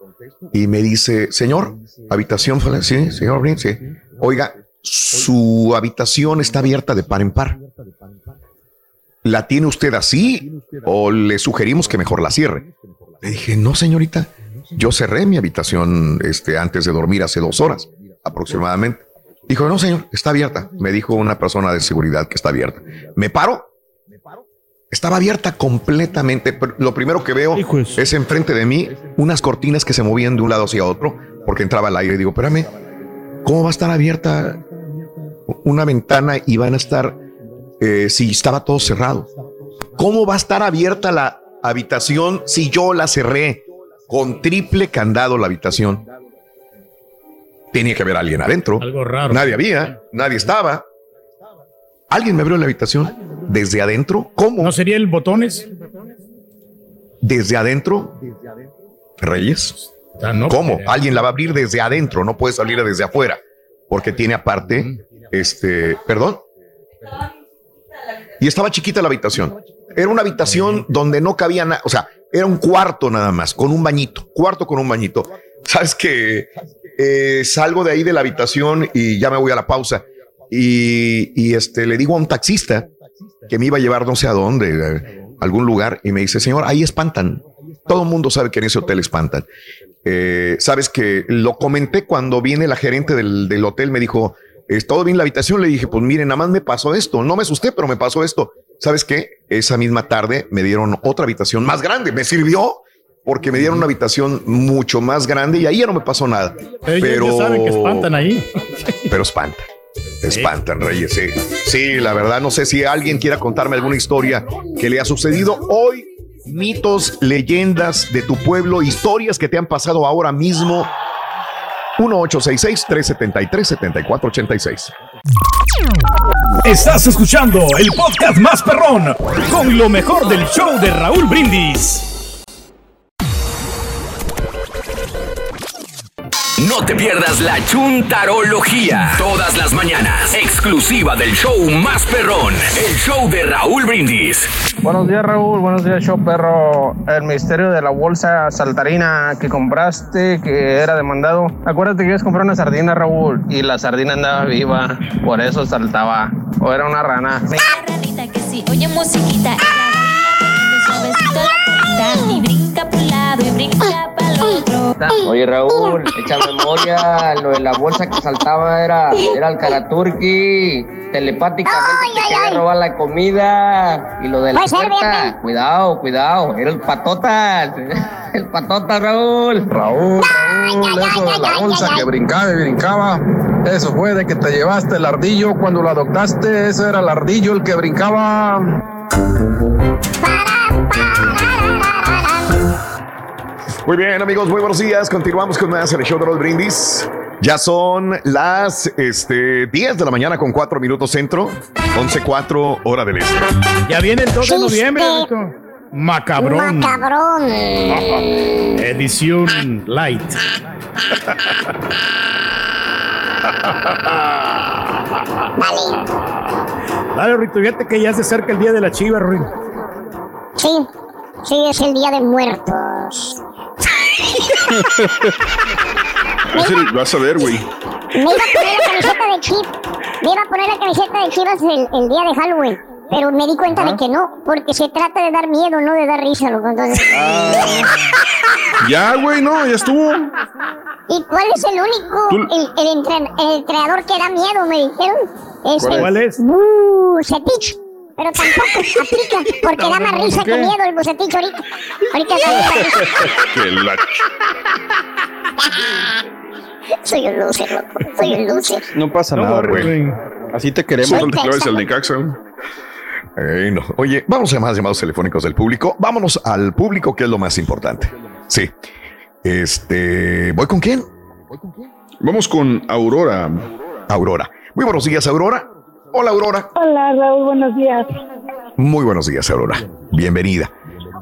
y me dice, señor, habitación, sí, señor, sí. Oiga, su habitación está abierta de par en par. ¿La tiene usted así o le sugerimos que mejor la cierre? Le dije, no, señorita, yo cerré mi habitación este, antes de dormir hace dos horas aproximadamente. Dijo, no, señor, está abierta. Me dijo una persona de seguridad que está abierta. Me paro estaba abierta completamente. Lo primero que veo es enfrente de mí unas cortinas que se movían de un lado hacia otro porque entraba el aire. Y digo, espérame, ¿cómo va a estar abierta una ventana y van a estar eh, si estaba todo cerrado? ¿Cómo va a estar abierta la habitación si yo la cerré con triple candado la habitación? Tenía que haber alguien adentro. Algo raro. Nadie había, nadie estaba. Alguien me abrió la habitación desde adentro. ¿Cómo? ¿No sería el botones? Desde adentro. Reyes. ¿Cómo? Alguien la va a abrir desde adentro, no puede salir desde afuera, porque tiene aparte, este, perdón. Y estaba chiquita la habitación. Era una habitación donde no cabía nada, o sea, era un cuarto nada más, con un bañito, cuarto con un bañito. Sabes que eh, salgo de ahí de la habitación y ya me voy a la pausa. Y, este, le digo a un taxista que me iba a llevar no sé a dónde, algún lugar, y me dice, señor, ahí espantan. Todo el mundo sabe que en ese hotel espantan. Eh, Sabes que lo comenté cuando viene la gerente del, del hotel, me dijo, ¿es todo bien la habitación? Le dije, pues miren, nada más me pasó esto. No me asusté, pero me pasó esto. ¿Sabes qué? Esa misma tarde me dieron otra habitación más grande. Me sirvió porque me dieron una habitación mucho más grande y ahí ya no me pasó nada. pero saben que espantan ahí. [LAUGHS] Pero espantan. Espantan, Reyes. Sí. sí, la verdad, no sé si alguien quiera contarme alguna historia que le ha sucedido hoy. Mitos, leyendas de tu pueblo, historias que te han pasado ahora mismo. 1-866-373-7486. Estás escuchando el podcast más perrón con lo mejor del show de Raúl Brindis. No te pierdas la chuntarología. Todas las mañanas. Exclusiva del show más perrón. El show de Raúl Brindis. Buenos días, Raúl. Buenos días, show perro. El misterio de la bolsa saltarina que compraste, que era demandado. Acuérdate que ibas a comprar una sardina, Raúl. Y la sardina andaba viva. Por eso saltaba. O era una rana. que sí, oye musiquita. Y brinca por un lado y brinca. Oye Raúl, echa memoria, lo de la bolsa que saltaba era, era el Karaturki, telepáticamente te quería robar la comida. Y lo de la puerta, cuidado, cuidado, era el patotas, [LAUGHS] el patotas Raúl. Raúl, Raúl, eso de la bolsa que brincaba y brincaba, eso fue de que te llevaste el ardillo cuando lo adoptaste, ese era el ardillo el que brincaba. Muy bien, amigos, muy buenos días. Continuamos con más en el show de los brindis. Ya son las este, 10 de la mañana con 4 minutos centro, 11.4 hora del este. Ya viene el 2 de noviembre, Macabrón. Macabrón. Edición light. Dale. Dale, Rito, fíjate que ya se acerca el día de la chiva, Rito. Sí, sí, es el día de muertos. Vas a ver, güey. Me iba a poner la camiseta de Chip. Me iba a poner la camiseta de Chivas el, el día de Halloween. Pero me di cuenta de que no, porque se trata de dar miedo, no de dar risa, loco. Entonces... Ya, güey, no, ya estuvo. ¿Y cuál es el único, el, el, entren- el entrenador que da miedo, me dijeron? Es ¿Cuál el- es? ¿Cuál es? Bucetich. Pero tampoco aplica, porque da más risa ¿por que miedo el Bucetich ahorita. Ahorita da más risa. Que la- Soy un loser, loco. Soy un loser. No pasa No, nada, güey. Así te queremos. No te claves Necaxa. Ey, no. Oye, vamos a más llamados telefónicos del público. Vámonos al público, que es lo más importante. Sí. Este, ¿voy con quién? Vamos con Aurora. Aurora. Muy buenos días, Aurora. Hola, Aurora. Hola, Raúl, buenos días. Muy buenos días, Aurora. Bienvenida.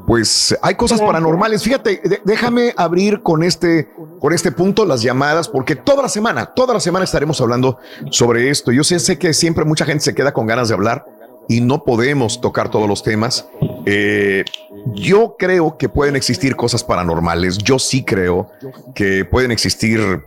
Pues hay cosas Gracias. paranormales. Fíjate, déjame abrir con este, con este punto las llamadas, porque toda la semana, toda la semana estaremos hablando sobre esto. Yo sé, sé que siempre mucha gente se queda con ganas de hablar y no podemos tocar todos los temas. Eh, yo creo que pueden existir cosas paranormales. Yo sí creo que pueden existir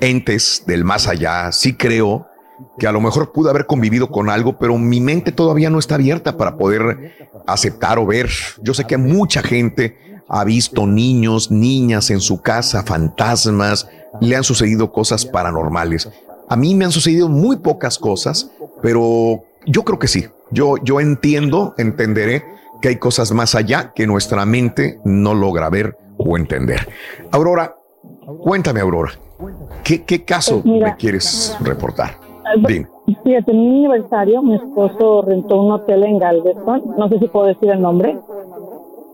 entes del más allá. Sí creo que a lo mejor pude haber convivido con algo, pero mi mente todavía no está abierta para poder aceptar o ver. Yo sé que mucha gente ha visto niños, niñas en su casa, fantasmas, le han sucedido cosas paranormales. A mí me han sucedido muy pocas cosas, pero yo creo que sí. Yo, yo entiendo, entenderé que hay cosas más allá que nuestra mente no logra ver o entender. Aurora, cuéntame, Aurora, ¿qué, qué caso Pues me quieres reportar? Dime. Fíjate, en mi aniversario, mi esposo rentó un hotel en Galveston. No sé si puedo decir el nombre.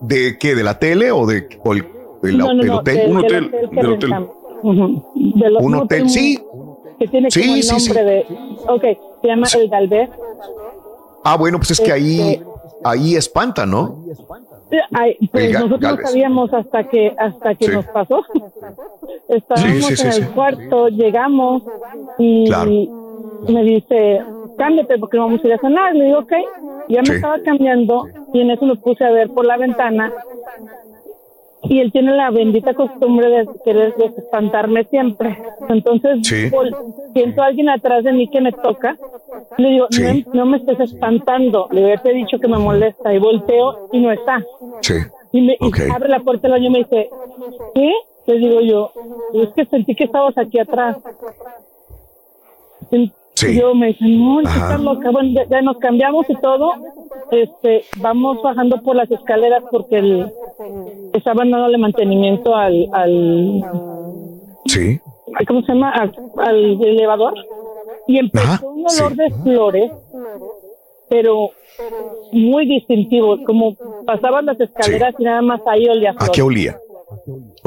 ¿De qué? ¿De la tele o de o el, el- no, no, el no, hotel? un del hotel. hotel que del hotel. rentamos. Ujú. Del- Un hotel, sí. Que tiene Sí, como el sí, nombre sí. de. Ok, se llama El Galvez. Ah, bueno, pues es que ahí, Este- ahí espanta, ¿no? Ay, pues nosotros no sabíamos hasta que hasta que Sí. nos pasó. Estábamos Sí, sí, sí, en el sí. cuarto, llegamos y Claro. Me dice, cámbiate porque vamos a ir a cenar. Le digo, ok. Ya me Sí. estaba cambiando y en eso me puse a ver por la ventana y él tiene la bendita costumbre de querer espantarme siempre. Entonces Sí. vol- siento a alguien atrás de mí que me toca. Le digo, Sí. no, no me estés espantando. Le había dicho que me molesta y volteo y no está. Y me y abre la puerta del baño y me dice, ¿qué? Le digo yo, es que sentí que estabas aquí atrás. Y yo me dice, no, ya, ya nos cambiamos y todo. Este, vamos bajando por las escaleras porque el, estaban dándole mantenimiento al, al, Sí. ¿cómo se llama? Al, al elevador. Y empezó Ajá, un olor sí. de flores, pero muy distintivo, como pasaban las escaleras y nada más ahí olía a ¿A flores. qué olía?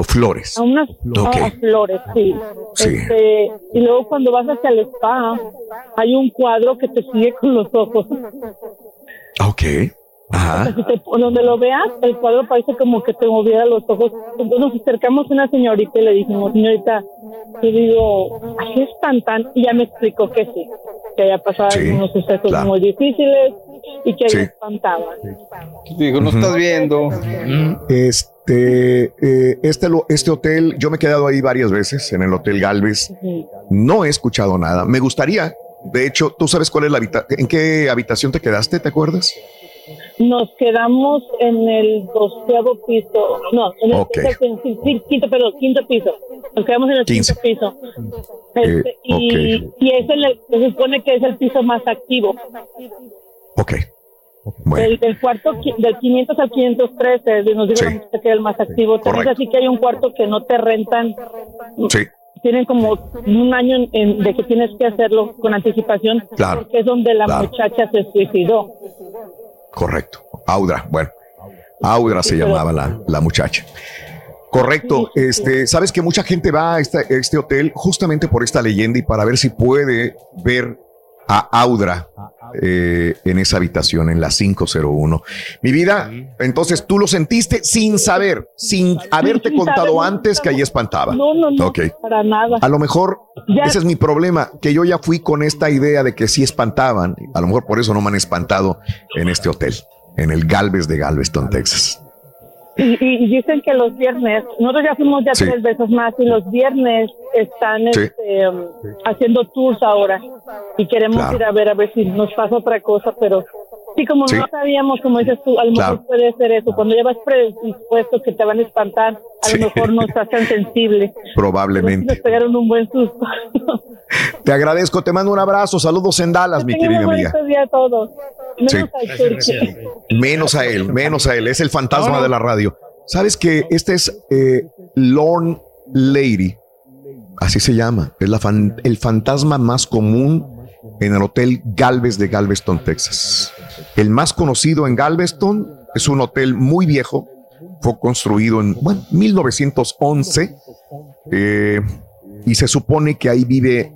O flores. A unas a- flores, sí. Sí. Este, y luego cuando vas hacia el spa, hay un cuadro que te sigue con los ojos. Ok. Ajá. Si te- donde lo veas, el cuadro parece como que te moviera los ojos. Entonces nos acercamos a una señorita y le dijimos, señorita, y digo, ¿qué espantan? Y ya me explicó que sí, que había pasado Sí, algunos sucesos claro. muy difíciles y que Sí. ahí espantaban. Digo, no estás viendo. Este, eh, este, lo- este hotel, yo me he quedado ahí varias veces, en el Hotel Galvez. No he escuchado nada. Me gustaría, de hecho, ¿tú sabes cuál es la habitación? ¿En qué habitación te quedaste? ¿Te acuerdas? Nos quedamos en el doceavo piso, no, en el quinto, quinto, perdón, quinto piso. Nos quedamos en el quinto piso. Este, Eh, y, ok. y es el, se supone que es el piso más activo. Ok. Bueno. Del, del cuarto, del 500 al 513, nos la muchacha que es el más activo. También así que hay un cuarto que no te rentan. Sí. Tienen como un año en- en- de que tienes que hacerlo con anticipación, Claro, porque es donde la claro. muchacha se suicidó. Correcto. Audra, bueno. Audra se Sí, llamaba la, la muchacha. Correcto. Este, sabes que mucha gente va a esta- este hotel justamente por esta leyenda y para ver si puede ver a Audra eh, en esa habitación, en la 501. Mi vida, entonces tú lo sentiste sin saber, sin haberte sin contado saber, no antes que ahí espantaba. No, no, no, para nada. A lo mejor Ya- ese es mi problema, que yo ya fui con esta idea de que sí espantaban. A lo mejor por eso no me han espantado en este hotel, en el Galvez de Galveston, Texas. Y, y- y dicen que los viernes, nosotros ya fuimos ya Sí. tres veces más y los viernes están Sí. este, um, haciendo tours ahora y queremos Claro. ir a ver a ver si nos pasa otra cosa, pero sí, como no sabíamos, como dices tú, a lo Claro. mejor puede ser eso, cuando ya vas predispuesto que te van a espantar, a lo mejor no estás tan sensible. Probablemente. Nos pegaron un buen susto. [LAUGHS] Te agradezco, te mando un abrazo, saludos en Dallas, mi querida amiga. día a todos. Menos Sí. al Turqui. [LAUGHS] Menos a él, menos a él. Es el fantasma de la radio. ¿Sabes que este es eh, Lorne Lady? Así se llama. Es la fan- el fantasma más común en el Hotel Galvez de Galveston, Texas. El más conocido en Galveston es un hotel muy viejo. Fue construido en bueno, 1911 eh, y se supone que ahí vive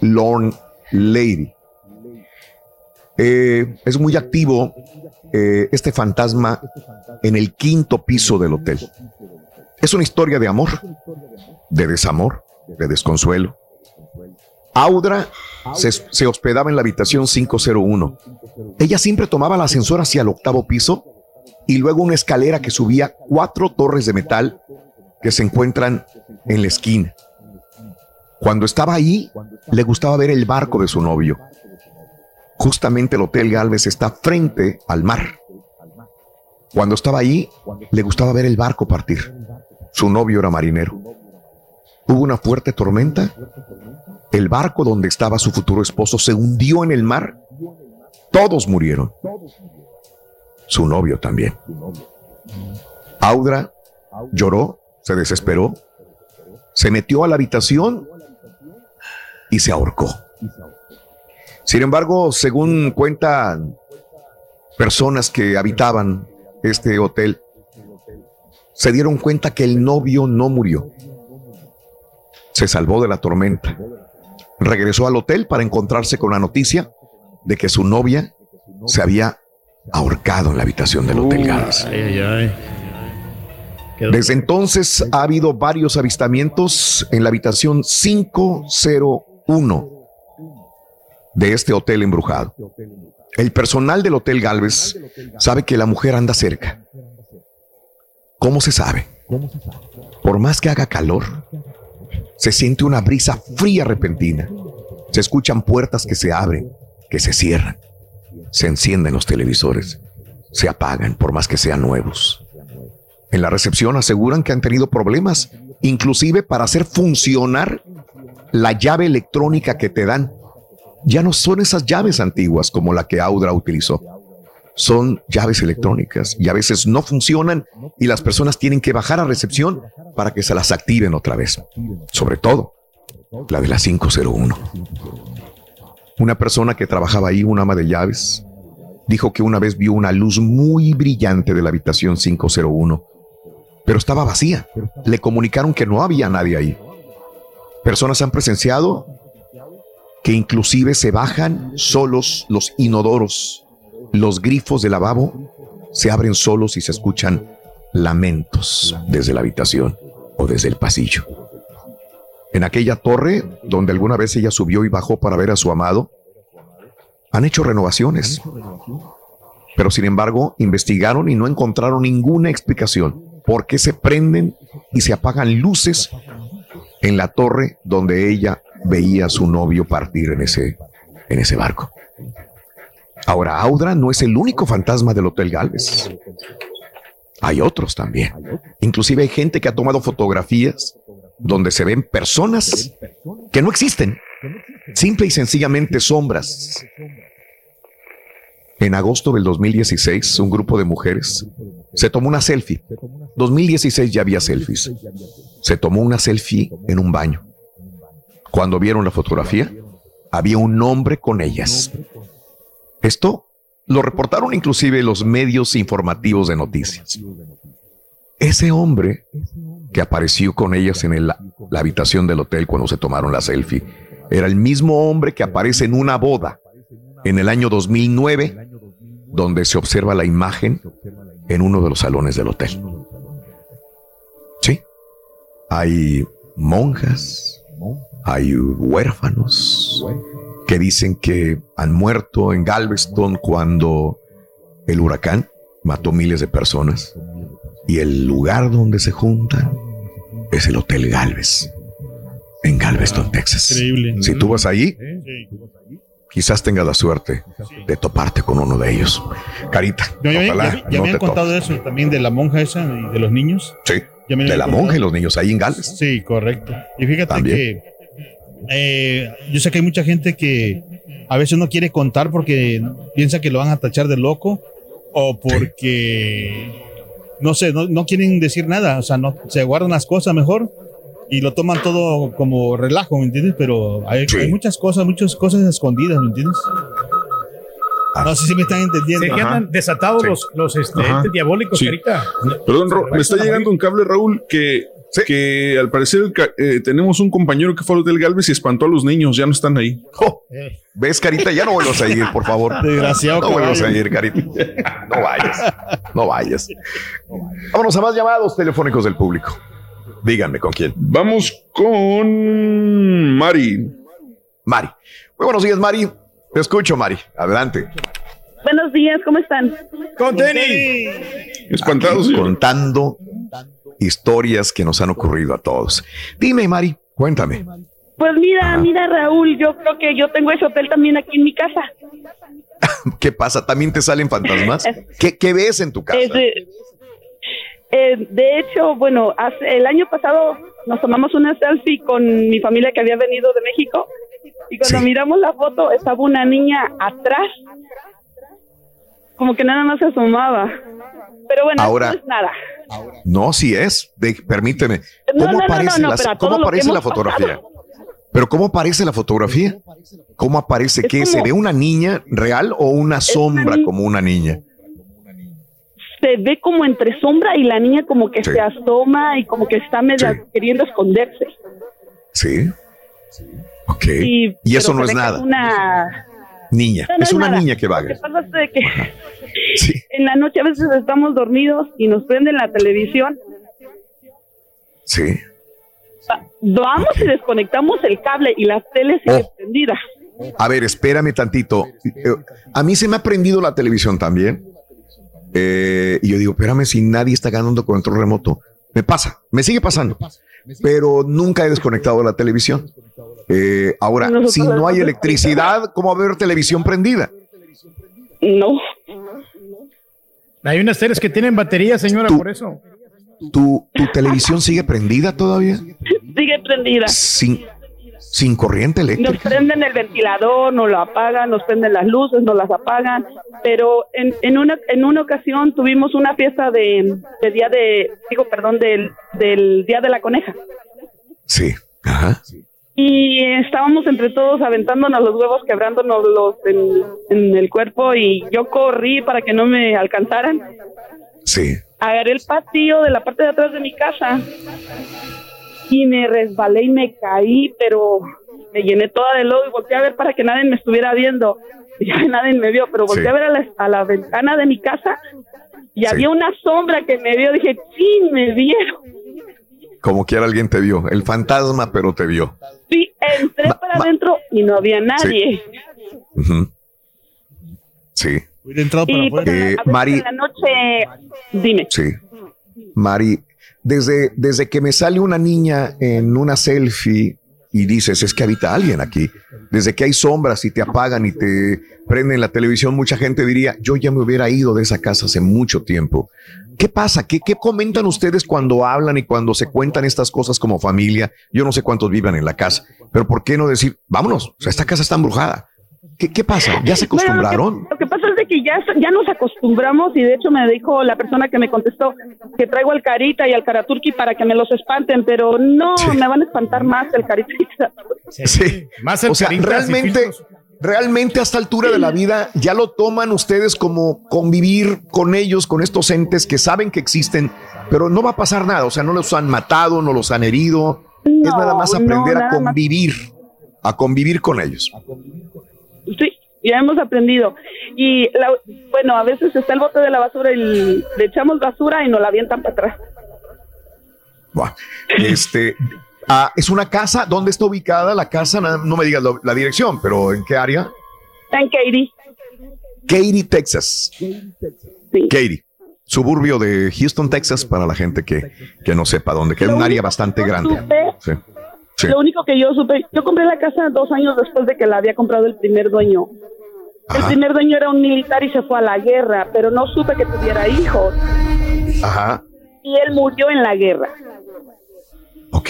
Lorne Lady. Eh, es muy activo eh, este fantasma en el quinto piso del hotel. Es una historia de amor, de desamor, de desconsuelo. Audra se, se hospedaba en la habitación 501. Ella siempre tomaba el ascensor hacia el octavo piso y luego una escalera que subía cuatro torres de metal que se encuentran en la esquina. Cuando estaba ahí, le gustaba ver el barco de su novio. Justamente el Hotel Galvez está frente al mar. Cuando estaba ahí, le gustaba ver el barco partir. Su novio era marinero. Hubo una fuerte tormenta. El barco donde estaba su futuro esposo se hundió en el mar. Todos murieron. Su novio también. Audra lloró, se desesperó, se metió a la habitación y se ahorcó. Sin embargo, según cuentan personas que habitaban este hotel, se dieron cuenta que el novio no murió. Se salvó de la tormenta. Regresó al hotel para encontrarse con la noticia de que su novia se había ahorcado en la habitación del Hotel Galvez. Desde entonces ha habido varios avistamientos en la habitación 501 de este hotel embrujado. El personal del Hotel Galvez sabe que la mujer anda cerca. ¿Cómo se sabe? Por más que haga calor, se siente una brisa fría repentina. Se escuchan puertas que se abren, que se cierran. Se encienden los televisores. Se apagan por más que sean nuevos. En la recepción aseguran que han tenido problemas, inclusive para hacer funcionar la llave electrónica que te dan. Ya no son esas llaves antiguas como la que Audra utilizó. Son llaves electrónicas y a veces no funcionan y las personas tienen que bajar a recepción para que se las activen otra vez. Sobre todo la de la 501. Una persona que trabajaba ahí, un ama de llaves, dijo que una vez vio una luz muy brillante de la habitación 501, pero estaba vacía. Le comunicaron que no había nadie ahí. Personas han presenciado que inclusive se bajan solos los inodoros, los grifos de lavabo se abren solos y se escuchan lamentos desde la habitación o desde el pasillo. En aquella torre donde alguna vez ella subió y bajó para ver a su amado, han hecho renovaciones. Pero sin embargo, investigaron y no encontraron ninguna explicación por qué se prenden y se apagan luces en la torre donde ella veía a su novio partir en ese, en ese barco. Ahora, Audra no es el único fantasma del Hotel Galvez. Hay otros también. Inclusive hay gente que ha tomado fotografías donde se ven personas que no existen. Simple y sencillamente sombras. En agosto del 2016, un grupo de mujeres se tomó una selfie. 2016 ya había selfies. Se tomó una selfie en un baño. Cuando vieron la fotografía, había un hombre con ellas. Esto lo reportaron inclusive los medios informativos de noticias. Ese hombre que apareció con ellas en el- la habitación del hotel cuando se tomaron la selfie Era el mismo hombre que aparece en una boda en el año 2009, donde se observa la imagen en uno de los salones del hotel. Sí, hay monjas, hay huérfanos que dicen que han muerto en Galveston cuando el huracán mató miles de personas y el lugar donde se juntan es el Hotel Galvez en Galveston, Texas. Increíble. Si tú vas allí, quizás tengas la suerte de toparte con uno de ellos. Carita, No, ya, ojalá ya- ya no me han contado eso también de la monja esa y de los niños. Sí. Ya me De la contado. monja y los niños ahí en Galvez. Sí, correcto. Y fíjate que eh, yo sé que hay mucha gente que a veces no quiere contar porque piensa que lo van a tachar de loco o porque no sé, no, no quieren decir nada, o sea, no se guardan las cosas mejor y lo toman todo como relajo, ¿me entiendes? Pero hay, hay muchas cosas, muchas cosas escondidas, ¿me entiendes? No sé si me están entendiendo. Se quedan desatados los, los este, diabólicos, Sí. Carita. Perdón, Ro, me está llegando un cable, Raúl, que, que al parecer eh, tenemos un compañero que fue al Hotel Galvez y espantó a los niños, ya no están ahí. ¿Ves, Carita? Ya no vuelvas a ir, por favor. Desgraciado No vuelvas a ir, Carita. No vayas. No vayas. Vámonos a más llamados telefónicos del público. Díganme con quién. Vamos con Mari. Mari. Muy buenos días, Mari. Te escucho, Mari. Adelante. Buenos días, ¿cómo están? ¡Con Espantados. Aquí Contando historias que nos han ocurrido a todos. Dime, Mari, cuéntame. Pues mira, mira Raúl, yo creo que yo tengo ese hotel también aquí en mi casa. [LAUGHS] ¿Qué pasa? ¿También te salen fantasmas? ¿Qué, qué ves en tu casa? De, eh, de hecho, bueno, hace, el año pasado nos tomamos una selfie con mi familia que había venido de México y cuando miramos la foto estaba una niña atrás, como que nada más se asomaba. Pero bueno, Ahora- no es nada. No, sí es. De- permíteme. ¿Cómo aparece, no, no, las- pero a ¿cómo aparece la fotografía? Pero ¿cómo aparece la fotografía? ¿Cómo aparece? ¿Qué? ¿Se ve una niña real o una sombra como una niña? Se ve como entre sombra y la niña como que Sí. se asoma y como que está media queriendo esconderse. Sí. Ok. Y, eso no es que nada. Una... Niña. No, no es una nada. niña que Lo vaga. que pasa es de que [LAUGHS] en la noche a veces estamos dormidos y nos prenden la televisión. Sí. Vamos y desconectamos el cable y la tele sigue Oh. prendida. A ver, espérame tantito. Eh, A mí se me ha prendido la televisión también. Eh, y yo digo, espérame, si nadie está ganando control remoto. Me pasa, me sigue pasando. Pero nunca he desconectado la televisión. Eh, ahora, Nosotros si no hay electricidad, ¿cómo va a haber televisión prendida? No. Hay unas teles que tienen batería, señora, por eso. ¿Tu, tu televisión sigue prendida todavía? Sigue prendida. Sin, sin corriente Nos eléctrica. prenden el ventilador, nos lo apagan, nos prenden las luces, nos las apagan. Pero en, en, una, en una ocasión tuvimos una fiesta de, de día de, digo, perdón, del, del día de la coneja. Sí. Ajá. Y estábamos entre todos aventándonos los huevos, quebrándonos los en, en el cuerpo y yo corrí para que no me alcanzaran. Sí. Agarré el patillo de la parte de atrás de mi casa y me resbalé y me caí, pero me llené toda de lodo y volteé a ver para que nadie me estuviera viendo. Y [LAUGHS] ya nadie me vio, pero volteé Sí. a ver a la, a la ventana de mi casa y había una sombra que me vio. Dije, sí, me vieron. Como quiera alguien te vio. El fantasma, pero te vio. Sí, entré para adentro y no había nadie. Sí. Y pues, a Eh, veces Mari, en la noche, dime. Sí. Mari, desde, desde que me sale una niña en una selfie y dices, es que habita alguien aquí, desde que hay sombras y te apagan y te prenden la televisión, mucha gente diría, yo ya me hubiera ido de esa casa hace mucho tiempo. ¿Qué pasa? ¿Qué, qué comentan ustedes cuando hablan y cuando se cuentan estas cosas como familia? Yo no sé cuántos vivan en la casa, pero ¿por qué no decir, vámonos, esta casa está embrujada? ¿Qué, qué pasa? ¿Ya se Bueno, lo que- acostumbraron? Lo que, pasa es de que ya, ya nos acostumbramos y de hecho me dijo la persona que me contestó que traigo al Carita y al Karaturki para que me los espanten, pero no, me van a espantar más el Carita y el. Sí. Más o sea, realmente, realmente a esta altura de la vida ya lo toman ustedes como convivir con ellos, con estos entes que saben que existen, pero no va a pasar nada. O sea, no los han matado, no los han herido. es nada más no, aprender a nada más. convivir. a convivir con ellos. Sí, ya hemos aprendido. Y la- bueno, a veces está el bote de la basura y le echamos basura y nos la avientan para atrás. Buah. Este, ah, es una casa. ¿Dónde está ubicada la casa? No me digas la dirección, pero ¿en qué área? En Katy. Katy, Texas. Katy, suburbio de Houston, Texas, para la gente que, que no sepa dónde, que es un área bastante grande. Sí. Sí. Lo único que yo supe, yo compré la casa dos años después de que la había comprado el primer dueño. El primer dueño era un militar y se fue a la guerra, pero no supe que tuviera hijos. Ajá. Y él murió en la guerra. Ok.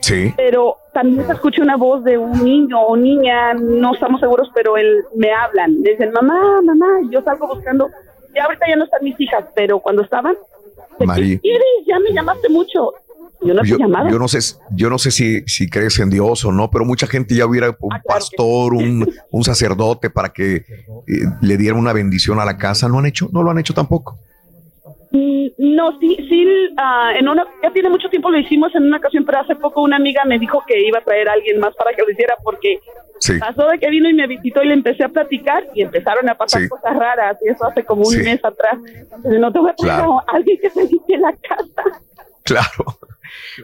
Sí. Pero también se escucha una voz de un niño o niña, no estamos seguros, pero él me hablan. Me dicen, mamá, mamá, yo salgo buscando. Y ahorita ya no están mis hijas, pero cuando estaban, Mari, Iris, ya me llamaste mucho. Yo no yo, yo sé, yo no sé si, si crees en Dios o no, pero mucha gente ya hubiera un pastor, un, un sacerdote para que eh, le diera una bendición a la casa. ¿No han hecho? No lo han hecho tampoco. Mm, No, sí, sí, ah, en una, ya tiene mucho tiempo lo hicimos en una ocasión, pero hace poco una amiga me dijo que iba a traer a alguien más para que lo hiciera porque Sí. pasó de que vino y me visitó y le empecé a platicar y empezaron a pasar Sí. cosas raras y eso hace como un mes atrás. Entonces, no te voy a traer Claro. a alguien que se limpie la casa. Claro.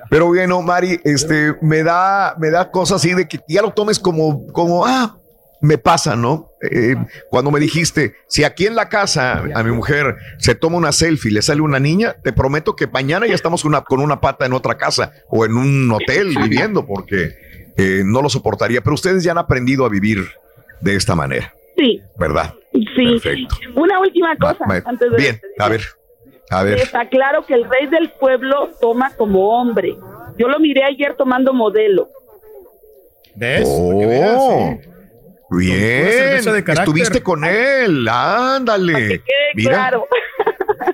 Pero bueno, Mari, este, me da, me da cosas así de que ya lo tomes como, como, ah, me pasa, ¿no? Eh, cuando me dijiste, si aquí en la casa a mi mujer se toma una selfie y le sale una niña, te prometo que mañana ya estamos con una, con una pata en otra casa o en un hotel [LAUGHS] viviendo, porque eh, no lo soportaría. Pero ustedes ya han aprendido a vivir de esta manera, Sí, ¿verdad? sí. Perfecto. Una última cosa Ma- antes de Bien, a ver, a ver. Está claro que el rey del pueblo toma como hombre. Yo lo miré ayer tomando modelo. ¿Ves? Oh, bien. Estuviste con él. Ándale. Mira. claro. [LAUGHS]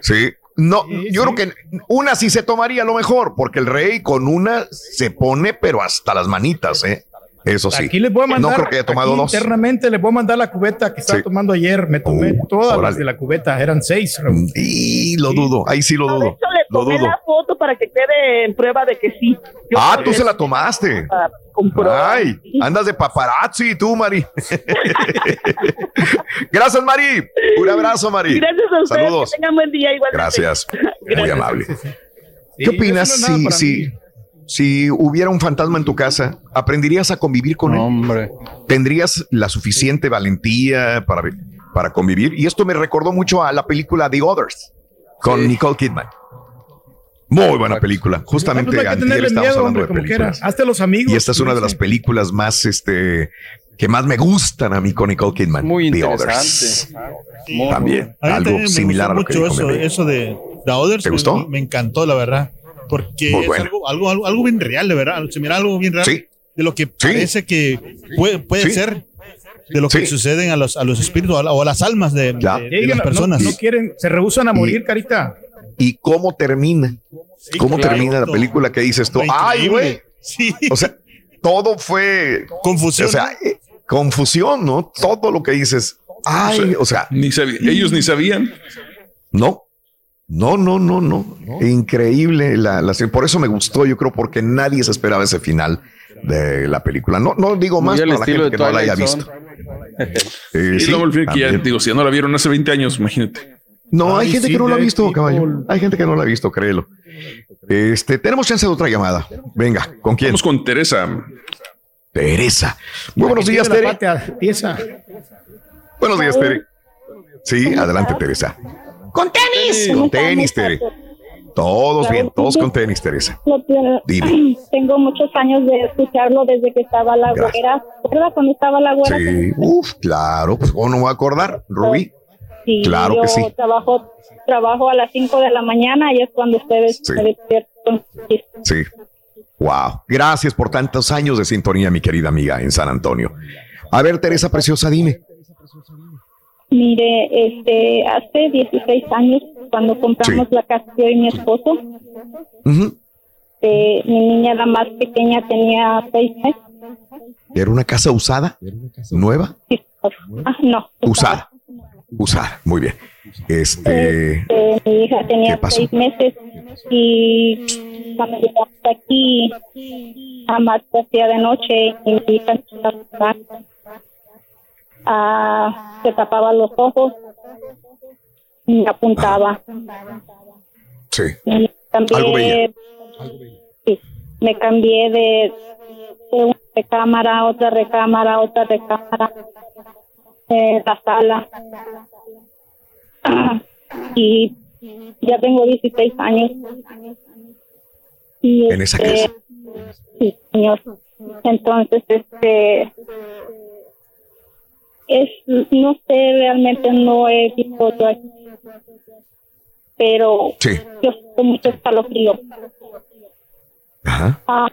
Sí. No, yo creo que una sí se tomaría lo mejor, porque el rey con una se pone, pero hasta las manitas, ¿eh? Eso sí. Aquí les voy a mandar. No creo que haya tomado aquí dos. Internamente les voy a mandar la cubeta que estaba Sí. tomando ayer. Me tomé todas las de la cubeta. Eran seis. Raúl. Y lo dudo, ahí sí lo De dudo. hecho, le Lo tomé dudo. la foto para que quede en prueba de que sí. Yo Ah, tú se la tomaste. Ay, andas de paparazzi tú, Mari. [LAUGHS] Gracias, Mari. Un abrazo, Mari. Gracias a ustedes. Saludos. Que tengan buen día igual. Gracias. [LAUGHS] Muy Gracias. amable. ¿Qué opinas no es nada si, hubiera un fantasma en tu casa? ¿Aprenderías a convivir con él? Hombre. ¿Tendrías la suficiente valentía para, para convivir? Y esto me recordó mucho a la película The Others con Nicole Kidman. Muy buena película. Justamente Pues no que antier miedo, hablando hombre, de películas. Hazte los amigos. Y esta es una de las películas más, este, que más me gustan a mí con Nicole Kidman. Muy The interesante. También, algo también similar a lo que mucho dijo mi eso, eso de The Others. ¿Te me- gustó? Me, encantó, la verdad. Porque Muy es buena. algo, algo, algo, algo bien real, de verdad. Se mira algo bien real Sí. de lo que parece que puede, puede Sí. ser, de lo que Sí. suceden a los, a los espíritus a la- o a las almas de, de- de Sí, las no- personas. No, quieren, se rehusan a morir, carita. ¿Y cómo termina? ¿Cómo claro. termina la película que dices tú? ¡Ay, güey! Sí. O sea, todo fue Confusión. O sea, eh, confusión, ¿no? Todo lo que dices. Ay, o sea, Ni sabí- ellos ni sabían. no. No, no, no, no. Increíble la, la serie. Por eso me gustó, yo creo, porque nadie se esperaba ese final de la película. No, no digo más para la gente que no la haya visto. [LAUGHS] Eh, y sí, fin que ya digo, si ya no la vieron hace 20 años, imagínate. No, hay Ay, gente sí, que no la ha visto, people. caballo. Hay gente que no la ha visto, créelo. Este, tenemos chance de otra llamada. Venga, ¿con quién? Vamos con Teresa. Teresa. Muy buenos días, Tere. Buenos días, Tere. Sí, adelante, Teresa. ¡Con tenis! Con tenis, Tere. Todos bien, todos con tenis, Teresa. Dime. [CLEARS THROAT] Tengo muchos años de escucharlo desde que estaba la Gracias. güera. ¿Recuerda cuando estaba la güera? Sí, uf, claro, pues cómo no me voy a acordar, Rubí. Sí, Claro yo que sí. Trabajo, trabajo a las 5 de la mañana y es cuando ustedes Sí. me despiertan. Sí. Wow. Gracias por tantos años de sintonía, mi querida amiga en San Antonio. A ver, Teresa Preciosa, dime. Mire, este, hace 16 años, cuando compramos la casa yo y mi esposo, eh, mi niña, la más pequeña, tenía 6 meses. ¿Era una casa usada? ¿Nueva? Ah, no. Usada. Usada. Muy bien. Este. Eh, mi hija ¿Qué tenía seis meses y cuando llegamos aquí jamás hacía de noche y mi hija ah, se tapaba los ojos y me apuntaba. Sí. Y cambié, sí, me cambié de, de una recámara a otra recámara, otra recámara, eh, la sala. y ya tengo 16 años. Y, ¿En esa este, casa? Sí, señor. Entonces, este, es, no sé, realmente no he visto yo aquí, pero yo siento mucho escalofrío. Ajá. Ah,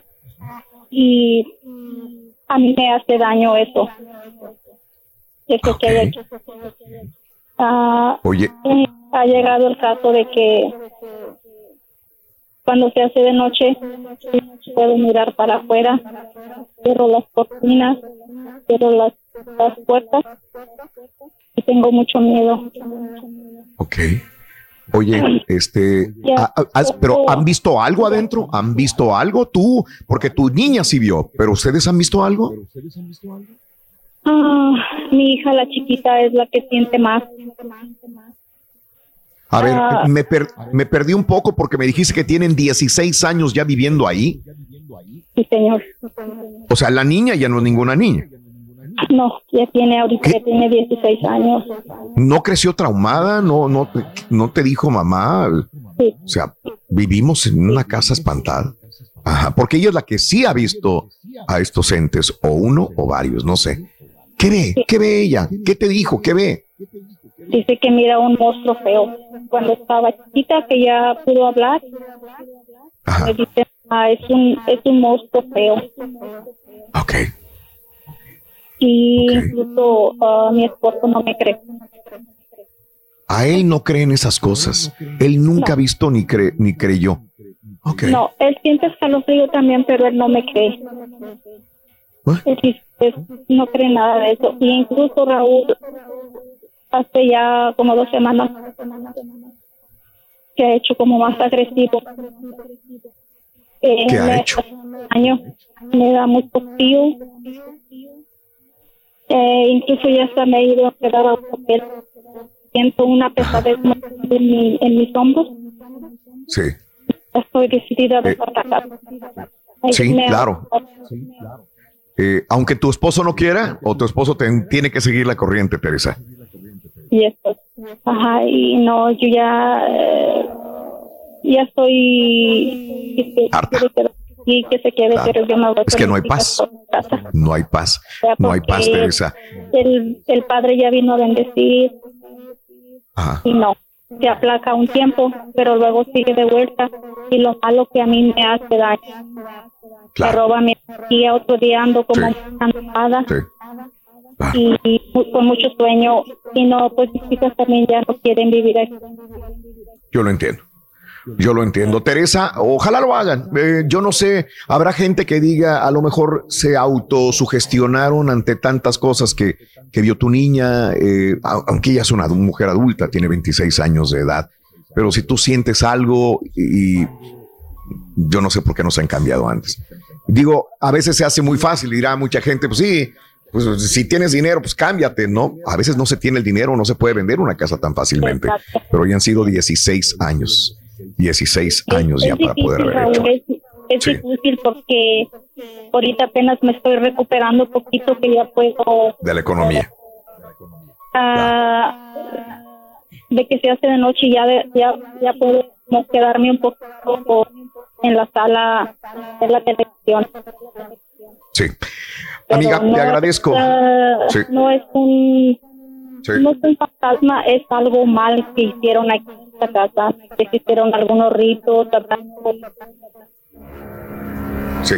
y a mí me hace daño eso. Eso que hay aquí. Ah, Oye, ha llegado el caso de que cuando se hace de noche puedo mirar para afuera, cierro las cortinas, cierro las, las puertas y tengo mucho miedo. ok. Oye, este, Ya, ah, ah, has- pero ¿han visto algo adentro? ¿Han visto algo tú? Porque tu niña sí vio, pero ¿ustedes han visto algo? Ah, mi hija, la chiquita, es la que siente más. A ver, Ah. me, per- me perdí un poco porque me dijiste que tienen 16 años ya viviendo ahí. Sí, señor. O sea, la niña ya no es ninguna niña. No, ya tiene ahorita, ya tiene 16 años. ¿No creció traumada? ¿No, no, te, no te dijo mamá? Sí. O sea, vivimos en una casa espantada. Ajá, porque ella es la que sí ha visto a estos entes, o uno o varios, no sé. ¿Qué ve? ¿Qué ve ella? ¿Qué te dijo? ¿Qué ve? Dice que mira un monstruo feo. Cuando estaba chiquita, que ya pudo hablar, me dice, ah, es un, es un monstruo feo. Ok. Y incluso ah, mi esposo no me cree. A él no cree en esas cosas. Él nunca No. ha visto ni, cre- ni creyó. No, él siente escalofrío también, pero él no me cree. Él dice, pues, no cree nada de eso. Y incluso Raúl, hace ya como dos semanas, se ha hecho como más agresivo. Eh, ¿Qué ha me- hecho? Año, me da mucho frío. Eh, incluso ya hasta me he ido a quedar a. Siento una pesadez en, mi- en mis hombros. Sí. Estoy decidida a. Ay, Sí, claro. Eh, aunque tu esposo no quiera, o tu esposo te- tiene que seguir la corriente, Teresa. Y esto. Ajá, y no, yo ya, eh, ya estoy... que aquí, que se quede, Claro. pero yo me voy Es que no hay paz. No hay paz. Ya, No hay paz, Teresa. El, el padre ya vino a bendecir Ajá. y no, se aplaca un tiempo, pero luego sigue de vuelta. Y lo malo que a mí me hace daño. Me roba mi energía, otro día ando como cansada. Y, y mu- con mucho sueño. Y no, pues mis hijas también ya no quieren vivir aquí. Yo lo entiendo. Yo lo entiendo. Teresa, ojalá lo hagan. Eh, yo no sé, habrá gente que diga, a lo mejor se autosugestionaron ante tantas cosas que, que vio tu niña, eh, aunque ella es una mujer adulta, tiene 26 años de edad. Pero si tú sientes algo y yo no sé por qué no se han cambiado antes. Digo, a veces se hace muy fácil, dirá mucha gente, pues sí, pues si tienes dinero, pues cámbiate, ¿no? A veces no se tiene el dinero, no se puede vender una casa tan fácilmente, pero ya han sido 16 años, 16 años ya es para poder difícil, haber hecho. Raúl, es, es Sí. difícil porque ahorita apenas me estoy recuperando poquito que ya puedo de la economía. ah, de que se hace de noche y ya de- ya ya puedo como quedarme un poco en la sala de la televisión Sí. Pero Amiga, no te es, agradezco. ah, Sí. no es un Sí. no es un fantasma es algo mal que hicieron aquí en esta casa hicieron algunos ritos Sí.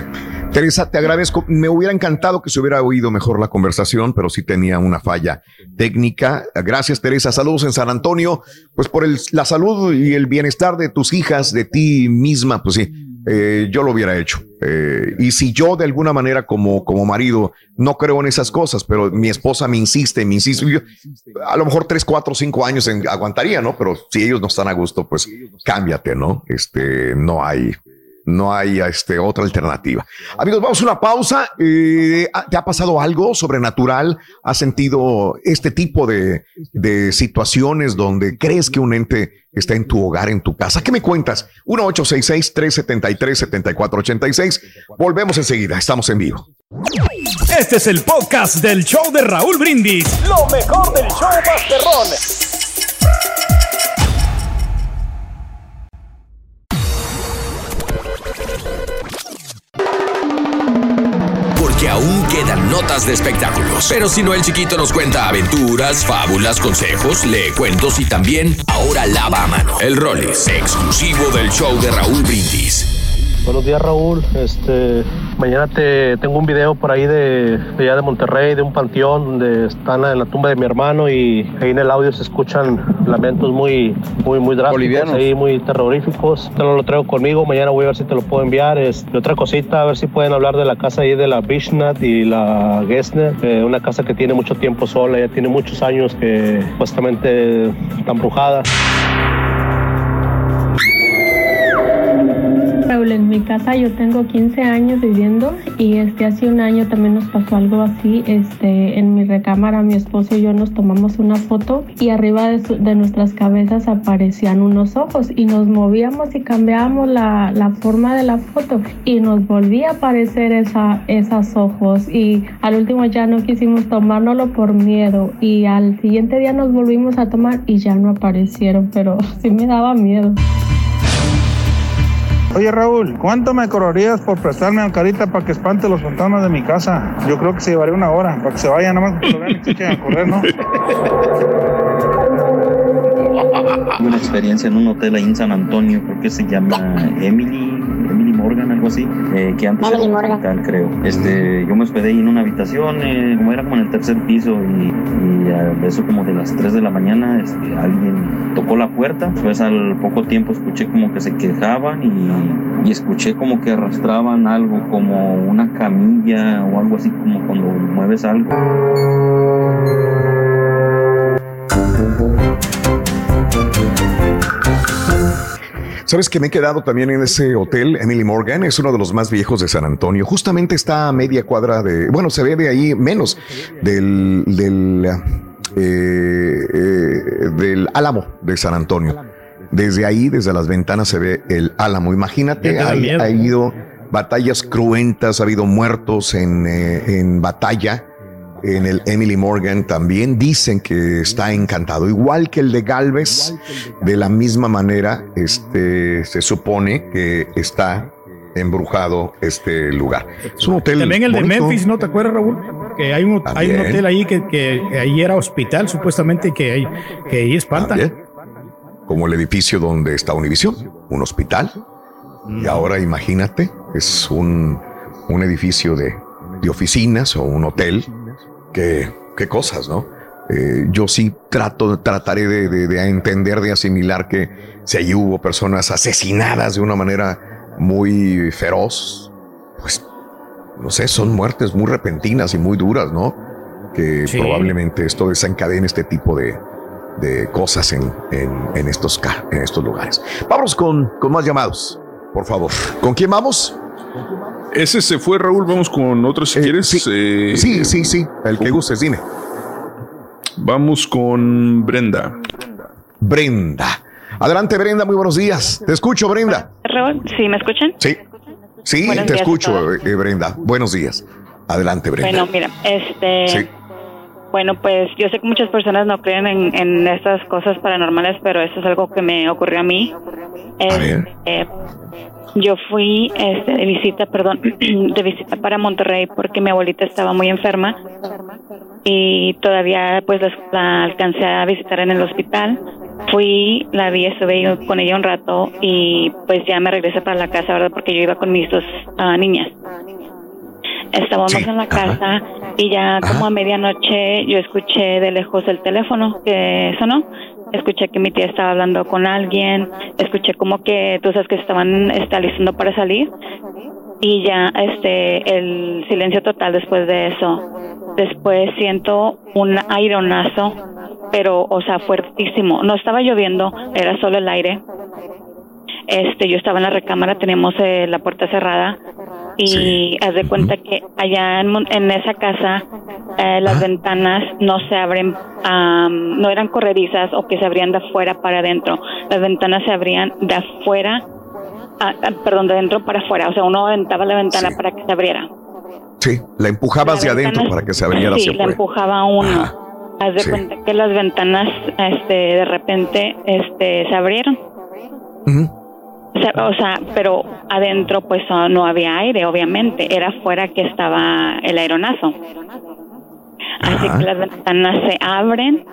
Teresa, te agradezco. Me hubiera encantado que se hubiera oído mejor la conversación, pero sí tenía una falla técnica. Gracias, Teresa. Saludos en San Antonio. Pues por el- la salud y el bienestar de tus hijas, de ti misma, pues sí, eh, yo lo hubiera hecho. Eh, y si yo de alguna manera como, como marido no creo en esas cosas, pero mi esposa me insiste, me insiste, yo, a lo mejor tres, cuatro, cinco años en- aguantaría, ¿no? Pero si ellos no están a gusto, pues cámbiate, ¿no? Este, no hay, No hay este, otra alternativa. Amigos, vamos a una pausa. Eh, ¿Te ha pasado algo sobrenatural? ¿Has sentido este tipo de, de situaciones donde crees que un ente está en tu hogar, en tu casa? ¿Qué me cuentas? 1-866-373-7486. Volvemos enseguida. Estamos en vivo. Este es el podcast del show de Raúl Brindis. Lo mejor del show Masterrón. Notas de espectáculos. Pero si no, el chiquito nos cuenta aventuras, fábulas, consejos, lee cuentos y también ahora lava a mano. El Rollis, exclusivo del show de Raúl Brindis. Buenos días Raúl, este, mañana te tengo un video por ahí de, de allá de Monterrey, de un panteón donde están en la tumba de mi hermano y ahí en el audio se escuchan lamentos muy, muy, muy drásticos, ahí muy terroríficos. Te lo, lo traigo conmigo, mañana voy a ver si te lo puedo enviar. Es, y otra cosita, a ver si pueden hablar de la casa ahí de la Bishnat y la Gessner, eh, una casa que tiene mucho tiempo sola, ya tiene muchos años que supuestamente está embrujada. Raúl, en mi casa yo tengo 15 años viviendo y este hace un año también nos pasó algo así. Este, en mi recámara mi esposo y yo nos tomamos una foto y arriba de, su- de nuestras cabezas aparecían unos ojos y nos movíamos y cambiábamos la, la forma de la foto y nos volvía a aparecer esa, esos ojos y al último ya no quisimos tomárnoslo por miedo y al siguiente día nos volvimos a tomar y ya no aparecieron, pero [LAUGHS] sí me daba miedo. Oye Raúl, ¿cuánto me cobrarías por prestarme al carita para que espante los fantasmas de mi casa? Yo creo que se llevaría una hora para que se vayan nada más a correr, ¿no? Tuve una experiencia en un hotel ahí en San Antonio, creo que se llama Emily Morgan, algo así, eh, que antes era un hospital, creo. Este, yo me hospedé ahí en una habitación, eh, como era como en el tercer piso, y, y a eso como de las 3 de la mañana, este, alguien tocó la puerta. Después al poco tiempo escuché como que se quejaban y, y escuché como que arrastraban algo, como una camilla o algo así, como cuando mueves algo. ¿Sabes que me he quedado también en ese hotel? Emily Morgan es uno de los más viejos de San Antonio. Justamente está a media cuadra de, bueno, se ve de ahí menos del, del, eh, eh, del Álamo de San Antonio. Desde ahí, desde las ventanas se ve el Álamo. Imagínate, ha, ha habido batallas cruentas, ha habido muertos en, eh, en batalla. En el Emily Morgan también dicen que está encantado, igual que el de Galvez. De la misma manera, este se supone que está embrujado este lugar. Es un hotel. También el de. Memphis, ¿no te acuerdas, Raúl? Que hay un, hay un También. hotel ahí que, que ahí era hospital, supuestamente, que ahí, que ahí espanta. También. Como el edificio donde está Univision, un hospital. Y ahora imagínate, es un, un edificio de, de oficinas o un hotel. Qué, qué cosas, ¿no? Eh, yo sí trato, trataré de, de- de entender, de asimilar que si ahí hubo personas asesinadas de una manera muy feroz, pues no sé, son muertes muy repentinas y muy duras, ¿no? Que Sí. probablemente esto desencadene este tipo de, de cosas en, en- en estos, ca- en estos lugares. Vamos con, con más llamados, por favor. ¿Con quién vamos? Ese se fue, Raúl. Vamos con otro si quieres. Eh, Sí, sí, sí. El que gustes, dime. Vamos con Brenda. Brenda. Adelante, Brenda, muy buenos días. Te escucho, Brenda. Raúl, ¿sí me escuchan? Sí, sí, Buenos te escucho, eh, Brenda. Buenos días. Adelante, Brenda. Bueno, mira, este... Sí. Bueno, pues yo sé que muchas personas no creen en, en estas cosas paranormales, pero esto es algo que me ocurrió a mí. Este, yo fui este, de visita, perdón, [CLEARS THROAT] de visita para Monterrey porque mi abuelita estaba muy enferma y todavía pues la, la alcancé a visitar en el hospital. Fui, la vi, estuve con ella un rato y pues ya me regresé para la casa, ¿verdad? Porque yo iba con mis dos ah, niñas. Estábamos en la casa y ya como a medianoche yo escuché de lejos el teléfono que sonó. Escuché que mi tía estaba hablando con alguien, escuché como que tú sabes que estaban alistando para salir y ya este el silencio total después de eso. Después siento un aironazo, pero o sea, fuertísimo. No estaba lloviendo, era solo el aire. este, yo estaba en la recámara, tenemos eh, la puerta cerrada y haz de cuenta que allá en, esa casa eh, las ventanas no se abren, am, no eran corredizas o que se abrían de afuera para adentro. Las ventanas se abrían de afuera, ah, perdón, de adentro para afuera. O sea, uno aventaba la ventana para que se abriera. Sí, la empujabas de La adentro ventana- para que se abriera Sí, hacia la empujaba uno. Haz de sí. cuenta que las ventanas, este, de repente, este, se abrieron. O sea, o sea, pero adentro pues no había aire, obviamente. Era afuera que estaba el aeronazo. Así que las ventanas se abren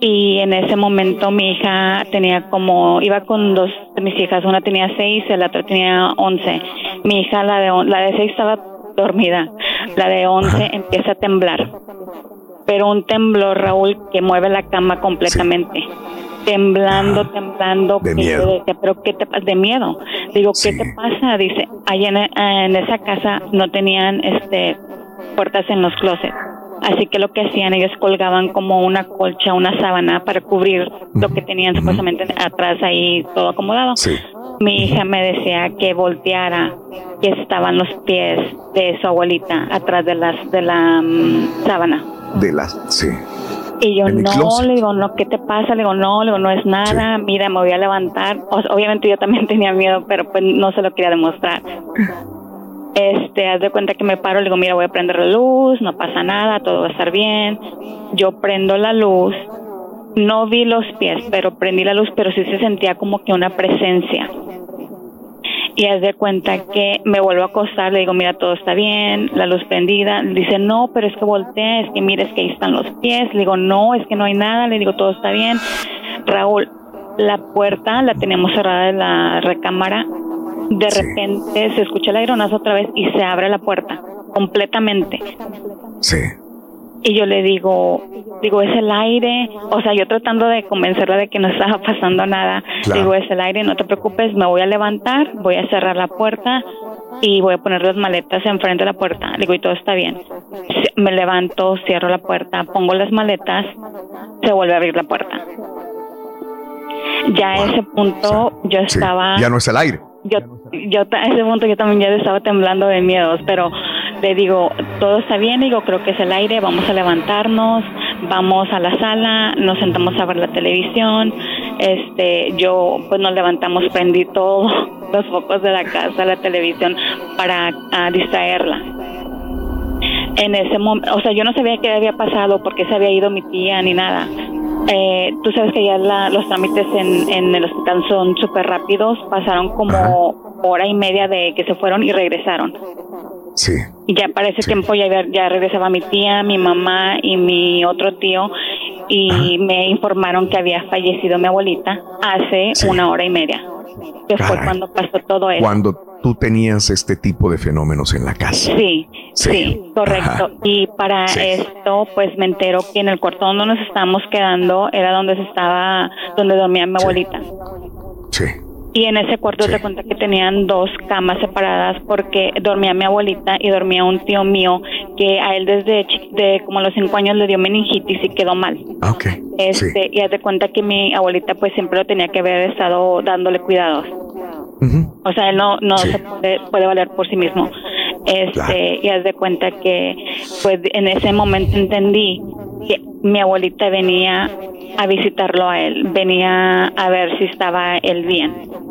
y en ese momento mi hija tenía como, iba con dos de mis hijas, una tenía seis y la otra tenía once. Mi hija, la de, la de seis estaba dormida, la de once empieza a temblar. Pero un temblor, Raúl, que mueve la cama completamente. Temblando, temblando. De miedo. decía, pero ¿qué te pasa? De miedo. Digo, ¿qué te pasa? Dice, allá en, en esa casa no tenían este puertas en los closets. Así que lo que hacían, ellos colgaban como una colcha, una sábana para cubrir lo que tenían supuestamente atrás ahí todo acomodado. Mi hija me decía que volteara, que estaban los pies de su abuelita atrás de las de la mm, sábana. De las, sí. Y yo, no, closet. le digo, no, ¿qué te pasa? Le digo, no, le digo, no es nada, mira, me voy a levantar. O sea, obviamente yo también [LAUGHS] tenía miedo, pero pues no se lo quería demostrar. Este, haz de cuenta que me paro, le digo, mira, voy a prender la luz, no pasa nada, todo va a estar bien. Yo prendo la luz, no vi los pies, pero prendí la luz, pero sí se sentía como que una presencia. Y haz de cuenta que me vuelvo a acostar, le digo, mira, todo está bien, la luz prendida. Dice, no, pero es que voltea, es que mira, es que ahí están los pies. Le digo, no, es que no hay nada, le digo, todo está bien. Raúl, la puerta la tenemos cerrada de la recámara. De repente se escucha el aeronazo otra vez y se abre la puerta completamente. Sí. Y yo le digo, digo, es el aire. O sea, yo tratando de convencerla de que no estaba pasando nada. Claro. Digo, es el aire, no te preocupes, me voy a levantar, voy a cerrar la puerta y voy a poner las maletas enfrente de la puerta. Digo, y todo está bien. Me levanto, cierro la puerta, pongo las maletas, se vuelve a abrir la puerta. Ya a ese punto yo Sí. estaba Ya no es el aire. yo, yo a ese punto yo también ya estaba temblando de miedos, pero le digo, todo está bien, digo, creo que es el aire, vamos a levantarnos, vamos a la sala, nos sentamos a ver la televisión, este, yo pues nos levantamos, prendí todos [LAUGHS] los focos de la casa, la televisión, para distraerla. En ese momento, o sea, yo no sabía qué había pasado, porque se había ido mi tía ni nada. Eh, tú sabes que ya la- los trámites en, en el hospital son súper rápidos, pasaron como hora y media de que se fueron y regresaron. Sí. Ya para ese tiempo ya, ya regresaba mi tía, mi mamá y mi otro tío y me informaron que había fallecido mi abuelita hace una hora y media, que fue cuando pasó todo eso. Cuando tú tenías este tipo de fenómenos en la casa. Sí, Sí. sí, correcto. Ajá. Y para esto, pues me entero que en el cuarto donde nos estábamos quedando era donde se estaba, donde dormía mi abuelita. Sí. Y en ese cuarto te cuenta que tenían dos camas separadas porque dormía mi abuelita y dormía un tío mío que a él desde de como los cinco años le dio meningitis y quedó mal. Ah, ok. Este, y haz de cuenta que mi abuelita pues siempre lo tenía que haber estado dándole cuidados. O sea, él no, no se puede, puede valer por sí mismo. Este, y haz de cuenta que pues en ese momento entendí que mi abuelita venía a visitarlo a él, venía a ver si estaba él bien.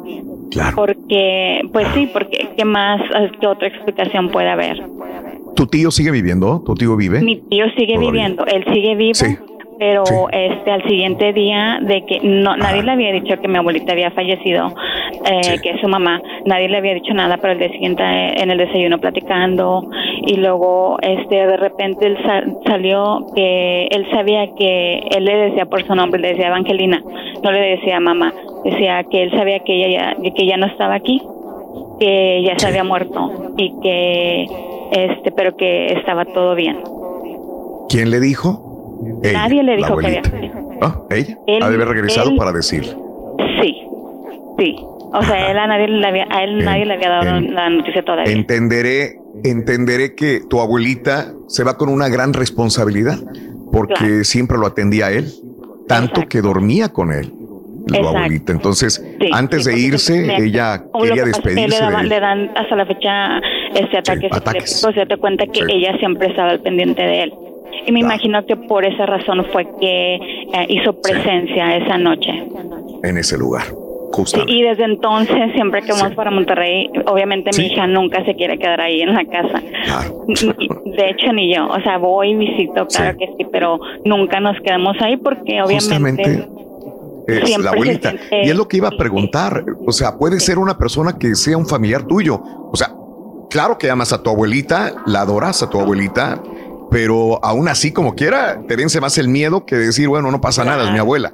Porque, pues sí, porque ¿qué más, qué otra explicación puede haber? ¿Tu tío sigue viviendo? ¿Tu tío vive? Mi tío sigue Todavía. viviendo, él sigue vivo, pero este al siguiente día de que no nadie le había dicho que mi abuelita había fallecido, eh, que es su mamá, nadie le había dicho nada, pero el día siguiente eh, en el desayuno platicando y luego este de repente él sa- salió que él sabía que él le decía por su nombre, le decía Evangelina, no le decía mamá, decía que él sabía que ella ya, que ya no estaba aquí, que ya se había muerto y que este pero que estaba todo bien. ¿Quién le dijo? Ella, Nadie le dijo que había Ah, ella. Él- ha de haber regresado él- para decir. Sí, sí. O sea, él a nadie le había, a él nadie le había dado la noticia todavía. Entenderé, entenderé que tu abuelita se va con una gran responsabilidad porque siempre lo atendía a él, tanto que dormía con él. la Exacto. abuelita. Entonces, Sí, antes sí, de irse, me- ella lo quería despedirse le, de él. le dan hasta la fecha este ataque ataques. se date cuenta que Sí. ella siempre estaba al pendiente de él. Y me imagino que por esa razón fue que eh, hizo presencia esa noche. en ese lugar. Sí, Justamente. y desde entonces, siempre que vamos para Monterrey, obviamente mi hija nunca se quiere quedar ahí en la casa. De hecho, ni yo. O sea, voy y visito, claro que sí, pero nunca nos quedamos ahí porque obviamente... Justamente es siempre la abuelita. siente- Y es lo que iba a preguntar. O sea, puede ser una persona que sea un familiar tuyo. O sea, claro que amas a tu abuelita, la adoras a tu abuelita, pero aún así, como quiera, te vence más el miedo que decir, bueno, no pasa nada, es mi abuela.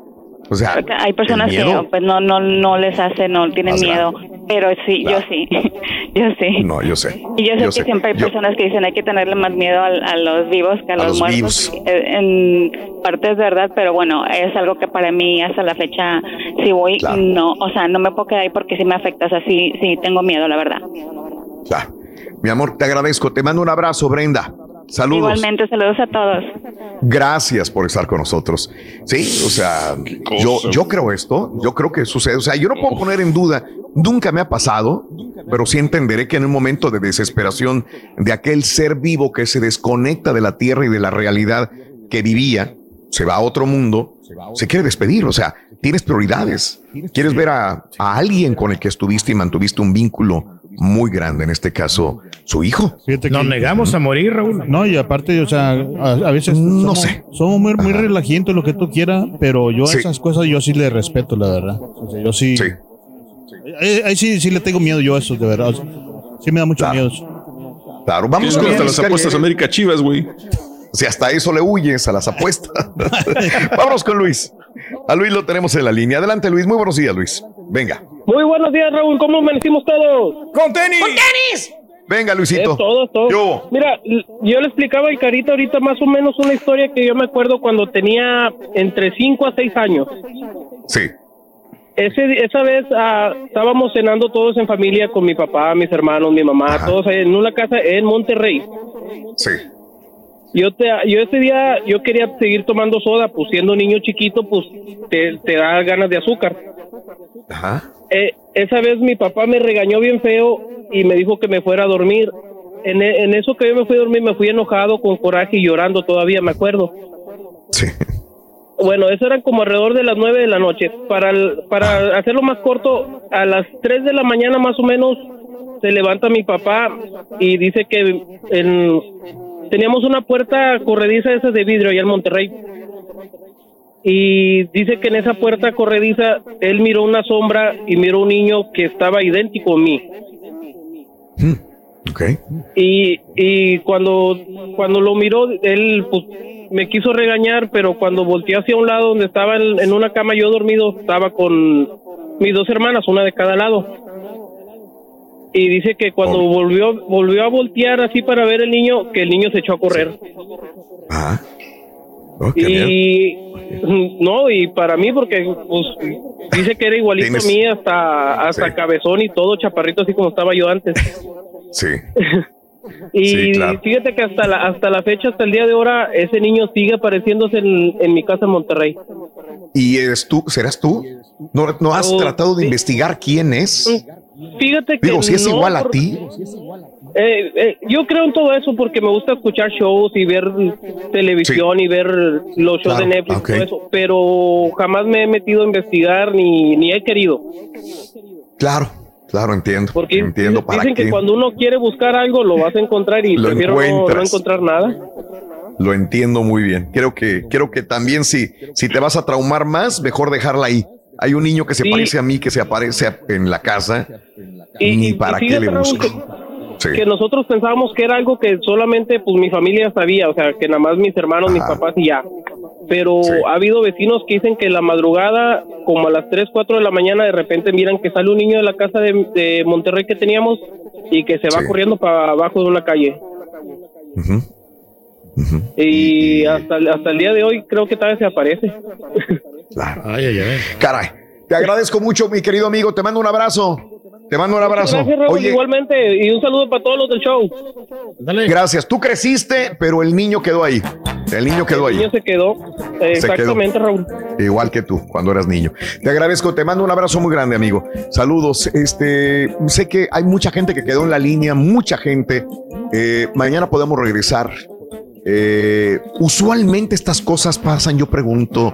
O sea, Porque hay personas que pues no no no les hace, no tienen miedo, pero sí, yo sí, [LAUGHS] yo sí. No, yo sé. Y yo sé Yo que sé. siempre hay Yo- personas que dicen hay que tenerle más miedo a, los vivos que a, A los, los muertos. vivos. Eh, En parte es verdad, pero bueno, es algo que para mí hasta la fecha, si voy, no, o sea, no me puedo quedar ahí porque sí me afecta, o sea, sí, sí tengo miedo, la verdad. Claro. Mi amor, te agradezco. Te mando un abrazo, Brenda. Saludos. Igualmente, saludos a todos. Gracias por estar con nosotros. Sí, o sea, yo, yo creo esto, yo creo que sucede. O sea, yo no puedo poner en duda, nunca me ha pasado, pero sí entenderé que en un momento de desesperación de aquel ser vivo que se desconecta de la tierra y de la realidad que vivía, se va a otro mundo, se quiere despedir. O sea, tienes prioridades. Quieres ver a, a alguien con el que estuviste y mantuviste un vínculo muy grande, en este caso, su hijo. Nos negamos a morir, Raúl. No, y aparte, o sea, a, a veces No somos, sé. somos muy, muy relajientos, lo que tú quieras, pero yo Sí. esas cosas yo sí le respeto, la verdad. O sea, yo sí. Ahí, ahí sí, sí le tengo miedo yo a eso, de verdad. O sea, sí me da mucho miedo. eso. Claro, vamos a ver hasta las apuestas América Chivas, güey. Si hasta eso le huyes a las apuestas. [LAUGHS] Vámonos con Luis. A Luis lo tenemos en la línea. Adelante, Luis. Muy buenos días, Luis. Venga. Muy buenos días, Raúl. ¿Cómo amanecimos todos? ¡Con tenis! ¡Con tenis! Venga, Luisito. Es todo, es todo. Mira, yo le explicaba al Carita ahorita más o menos una historia que yo me acuerdo cuando tenía entre 5 a 6 años. Sí. Ese, esa vez ah, estábamos cenando todos en familia con mi papá, mis hermanos, mi mamá, todos ahí en una casa en Monterrey. Sí. Yo te, yo ese día yo quería seguir tomando soda, pues siendo niño chiquito, pues te, te da ganas de azúcar. Ajá. Eh, esa vez mi papá me regañó bien feo y me dijo que me fuera a dormir. En, e- en eso que yo me fui a dormir me fui enojado, con coraje y llorando todavía, me acuerdo. Bueno, eso eran como alrededor de las nueve de la noche. Para, el- para hacerlo más corto, a las tres de la mañana más o menos se levanta mi papá y dice que en- teníamos una puerta corrediza de esas de vidrio allá en Monterrey. Y dice que en esa puerta corrediza él miró una sombra y miró un niño que estaba idéntico a mí. Ok. Y, y cuando, cuando lo miró, él pues, me quiso regañar, pero cuando volteé hacia un lado donde estaba en, en una cama yo dormido, estaba con mis dos hermanas, una de cada lado. Y dice que cuando volvió, volvió a voltear así para ver el niño, que el niño se echó a correr. y no, y para mí, porque pues, dice que era igualito Tienes- a mí, hasta, hasta cabezón y todo, chaparrito, así como estaba yo antes. Sí. [LAUGHS] Y Sí, claro. fíjate que hasta la, hasta la fecha, hasta el día de ahora, ese niño sigue apareciéndose en, en mi casa en Monterrey. ¿Y eres tú? ¿Serás tú? ¿No, no has Oh, tratado de investigar quién es? Fíjate que Digo, si es no, igual a ti. Eh, eh, yo creo en todo eso porque me gusta escuchar shows y ver televisión y ver los shows Claro, de Netflix y todo eso, pero jamás me he metido a investigar ni, ni he querido. Claro, claro, entiendo. Porque entiendo para dicen qué. que cuando uno quiere buscar algo lo vas a encontrar y Lo prefiero no- no, encontrar nada. Lo entiendo muy bien. Creo que, creo que también si, si te vas a traumar más, mejor dejarla ahí. Hay un niño que se Sí. parece a mí, que se aparece en la casa. Y- Ni para y qué le busco. Sí. que nosotros pensábamos que era algo que solamente pues mi familia sabía, o sea, que nada más mis hermanos, mis papás y ya. Pero ha habido vecinos que dicen que la madrugada, como a las 3, 4 de la mañana, de repente miran que sale un niño de la casa de, de Monterrey que teníamos y que se va corriendo para abajo de una calle. Y, hasta, hasta el día de hoy creo que todavía se aparece. [LAUGHS] Ay, ay, ay. Caray. Te agradezco mucho, mi querido amigo. Te mando un abrazo. Te mando un abrazo. Gracias, Raúl, Oye, igualmente. Y un saludo para todos los del show. gracias. Tú creciste, pero el niño quedó ahí. El niño quedó ahí. El niño se quedó. Exactamente, Raúl. Igual que tú, cuando eras niño. Te agradezco, te mando un abrazo muy grande, amigo. Saludos. Este, sé que hay mucha gente que quedó en la línea, mucha gente. Eh, mañana podemos regresar. Eh, usualmente estas cosas pasan, yo pregunto,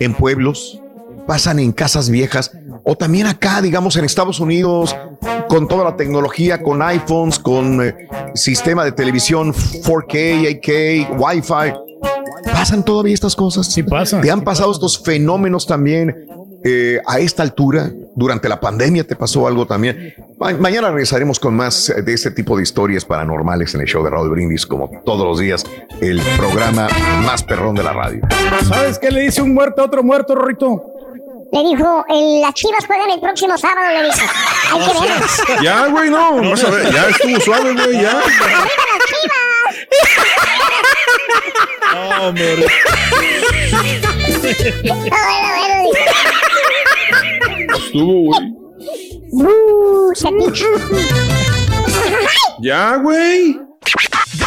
en pueblos, pasan en casas viejas o también acá, digamos, en Estados Unidos, con toda la tecnología, con iPhones, con eh, sistema de televisión 4K, 8K, Wi-Fi. ¿Pasan todavía estas cosas? Sí, pasan. ¿Te han pasado estos fenómenos también eh, a esta altura? Durante la pandemia te pasó algo también. mañana regresaremos con más eh, de este tipo de historias paranormales en el show de Raúl Brindis, como todos los días, el programa más perrón de la radio. ¿Sabes qué le dice un muerto a otro muerto, Rorrito? Le dijo, el, las chivas juegan el próximo sábado, le dijo. Hay que ver. [LAUGHS] Ya, güey, no. Vamos a ver, ya estuvo suave, güey, ya. ¡Arriba las [LAUGHS] chivas! No, hombre. Estuvo, güey. Uh. Ya, güey.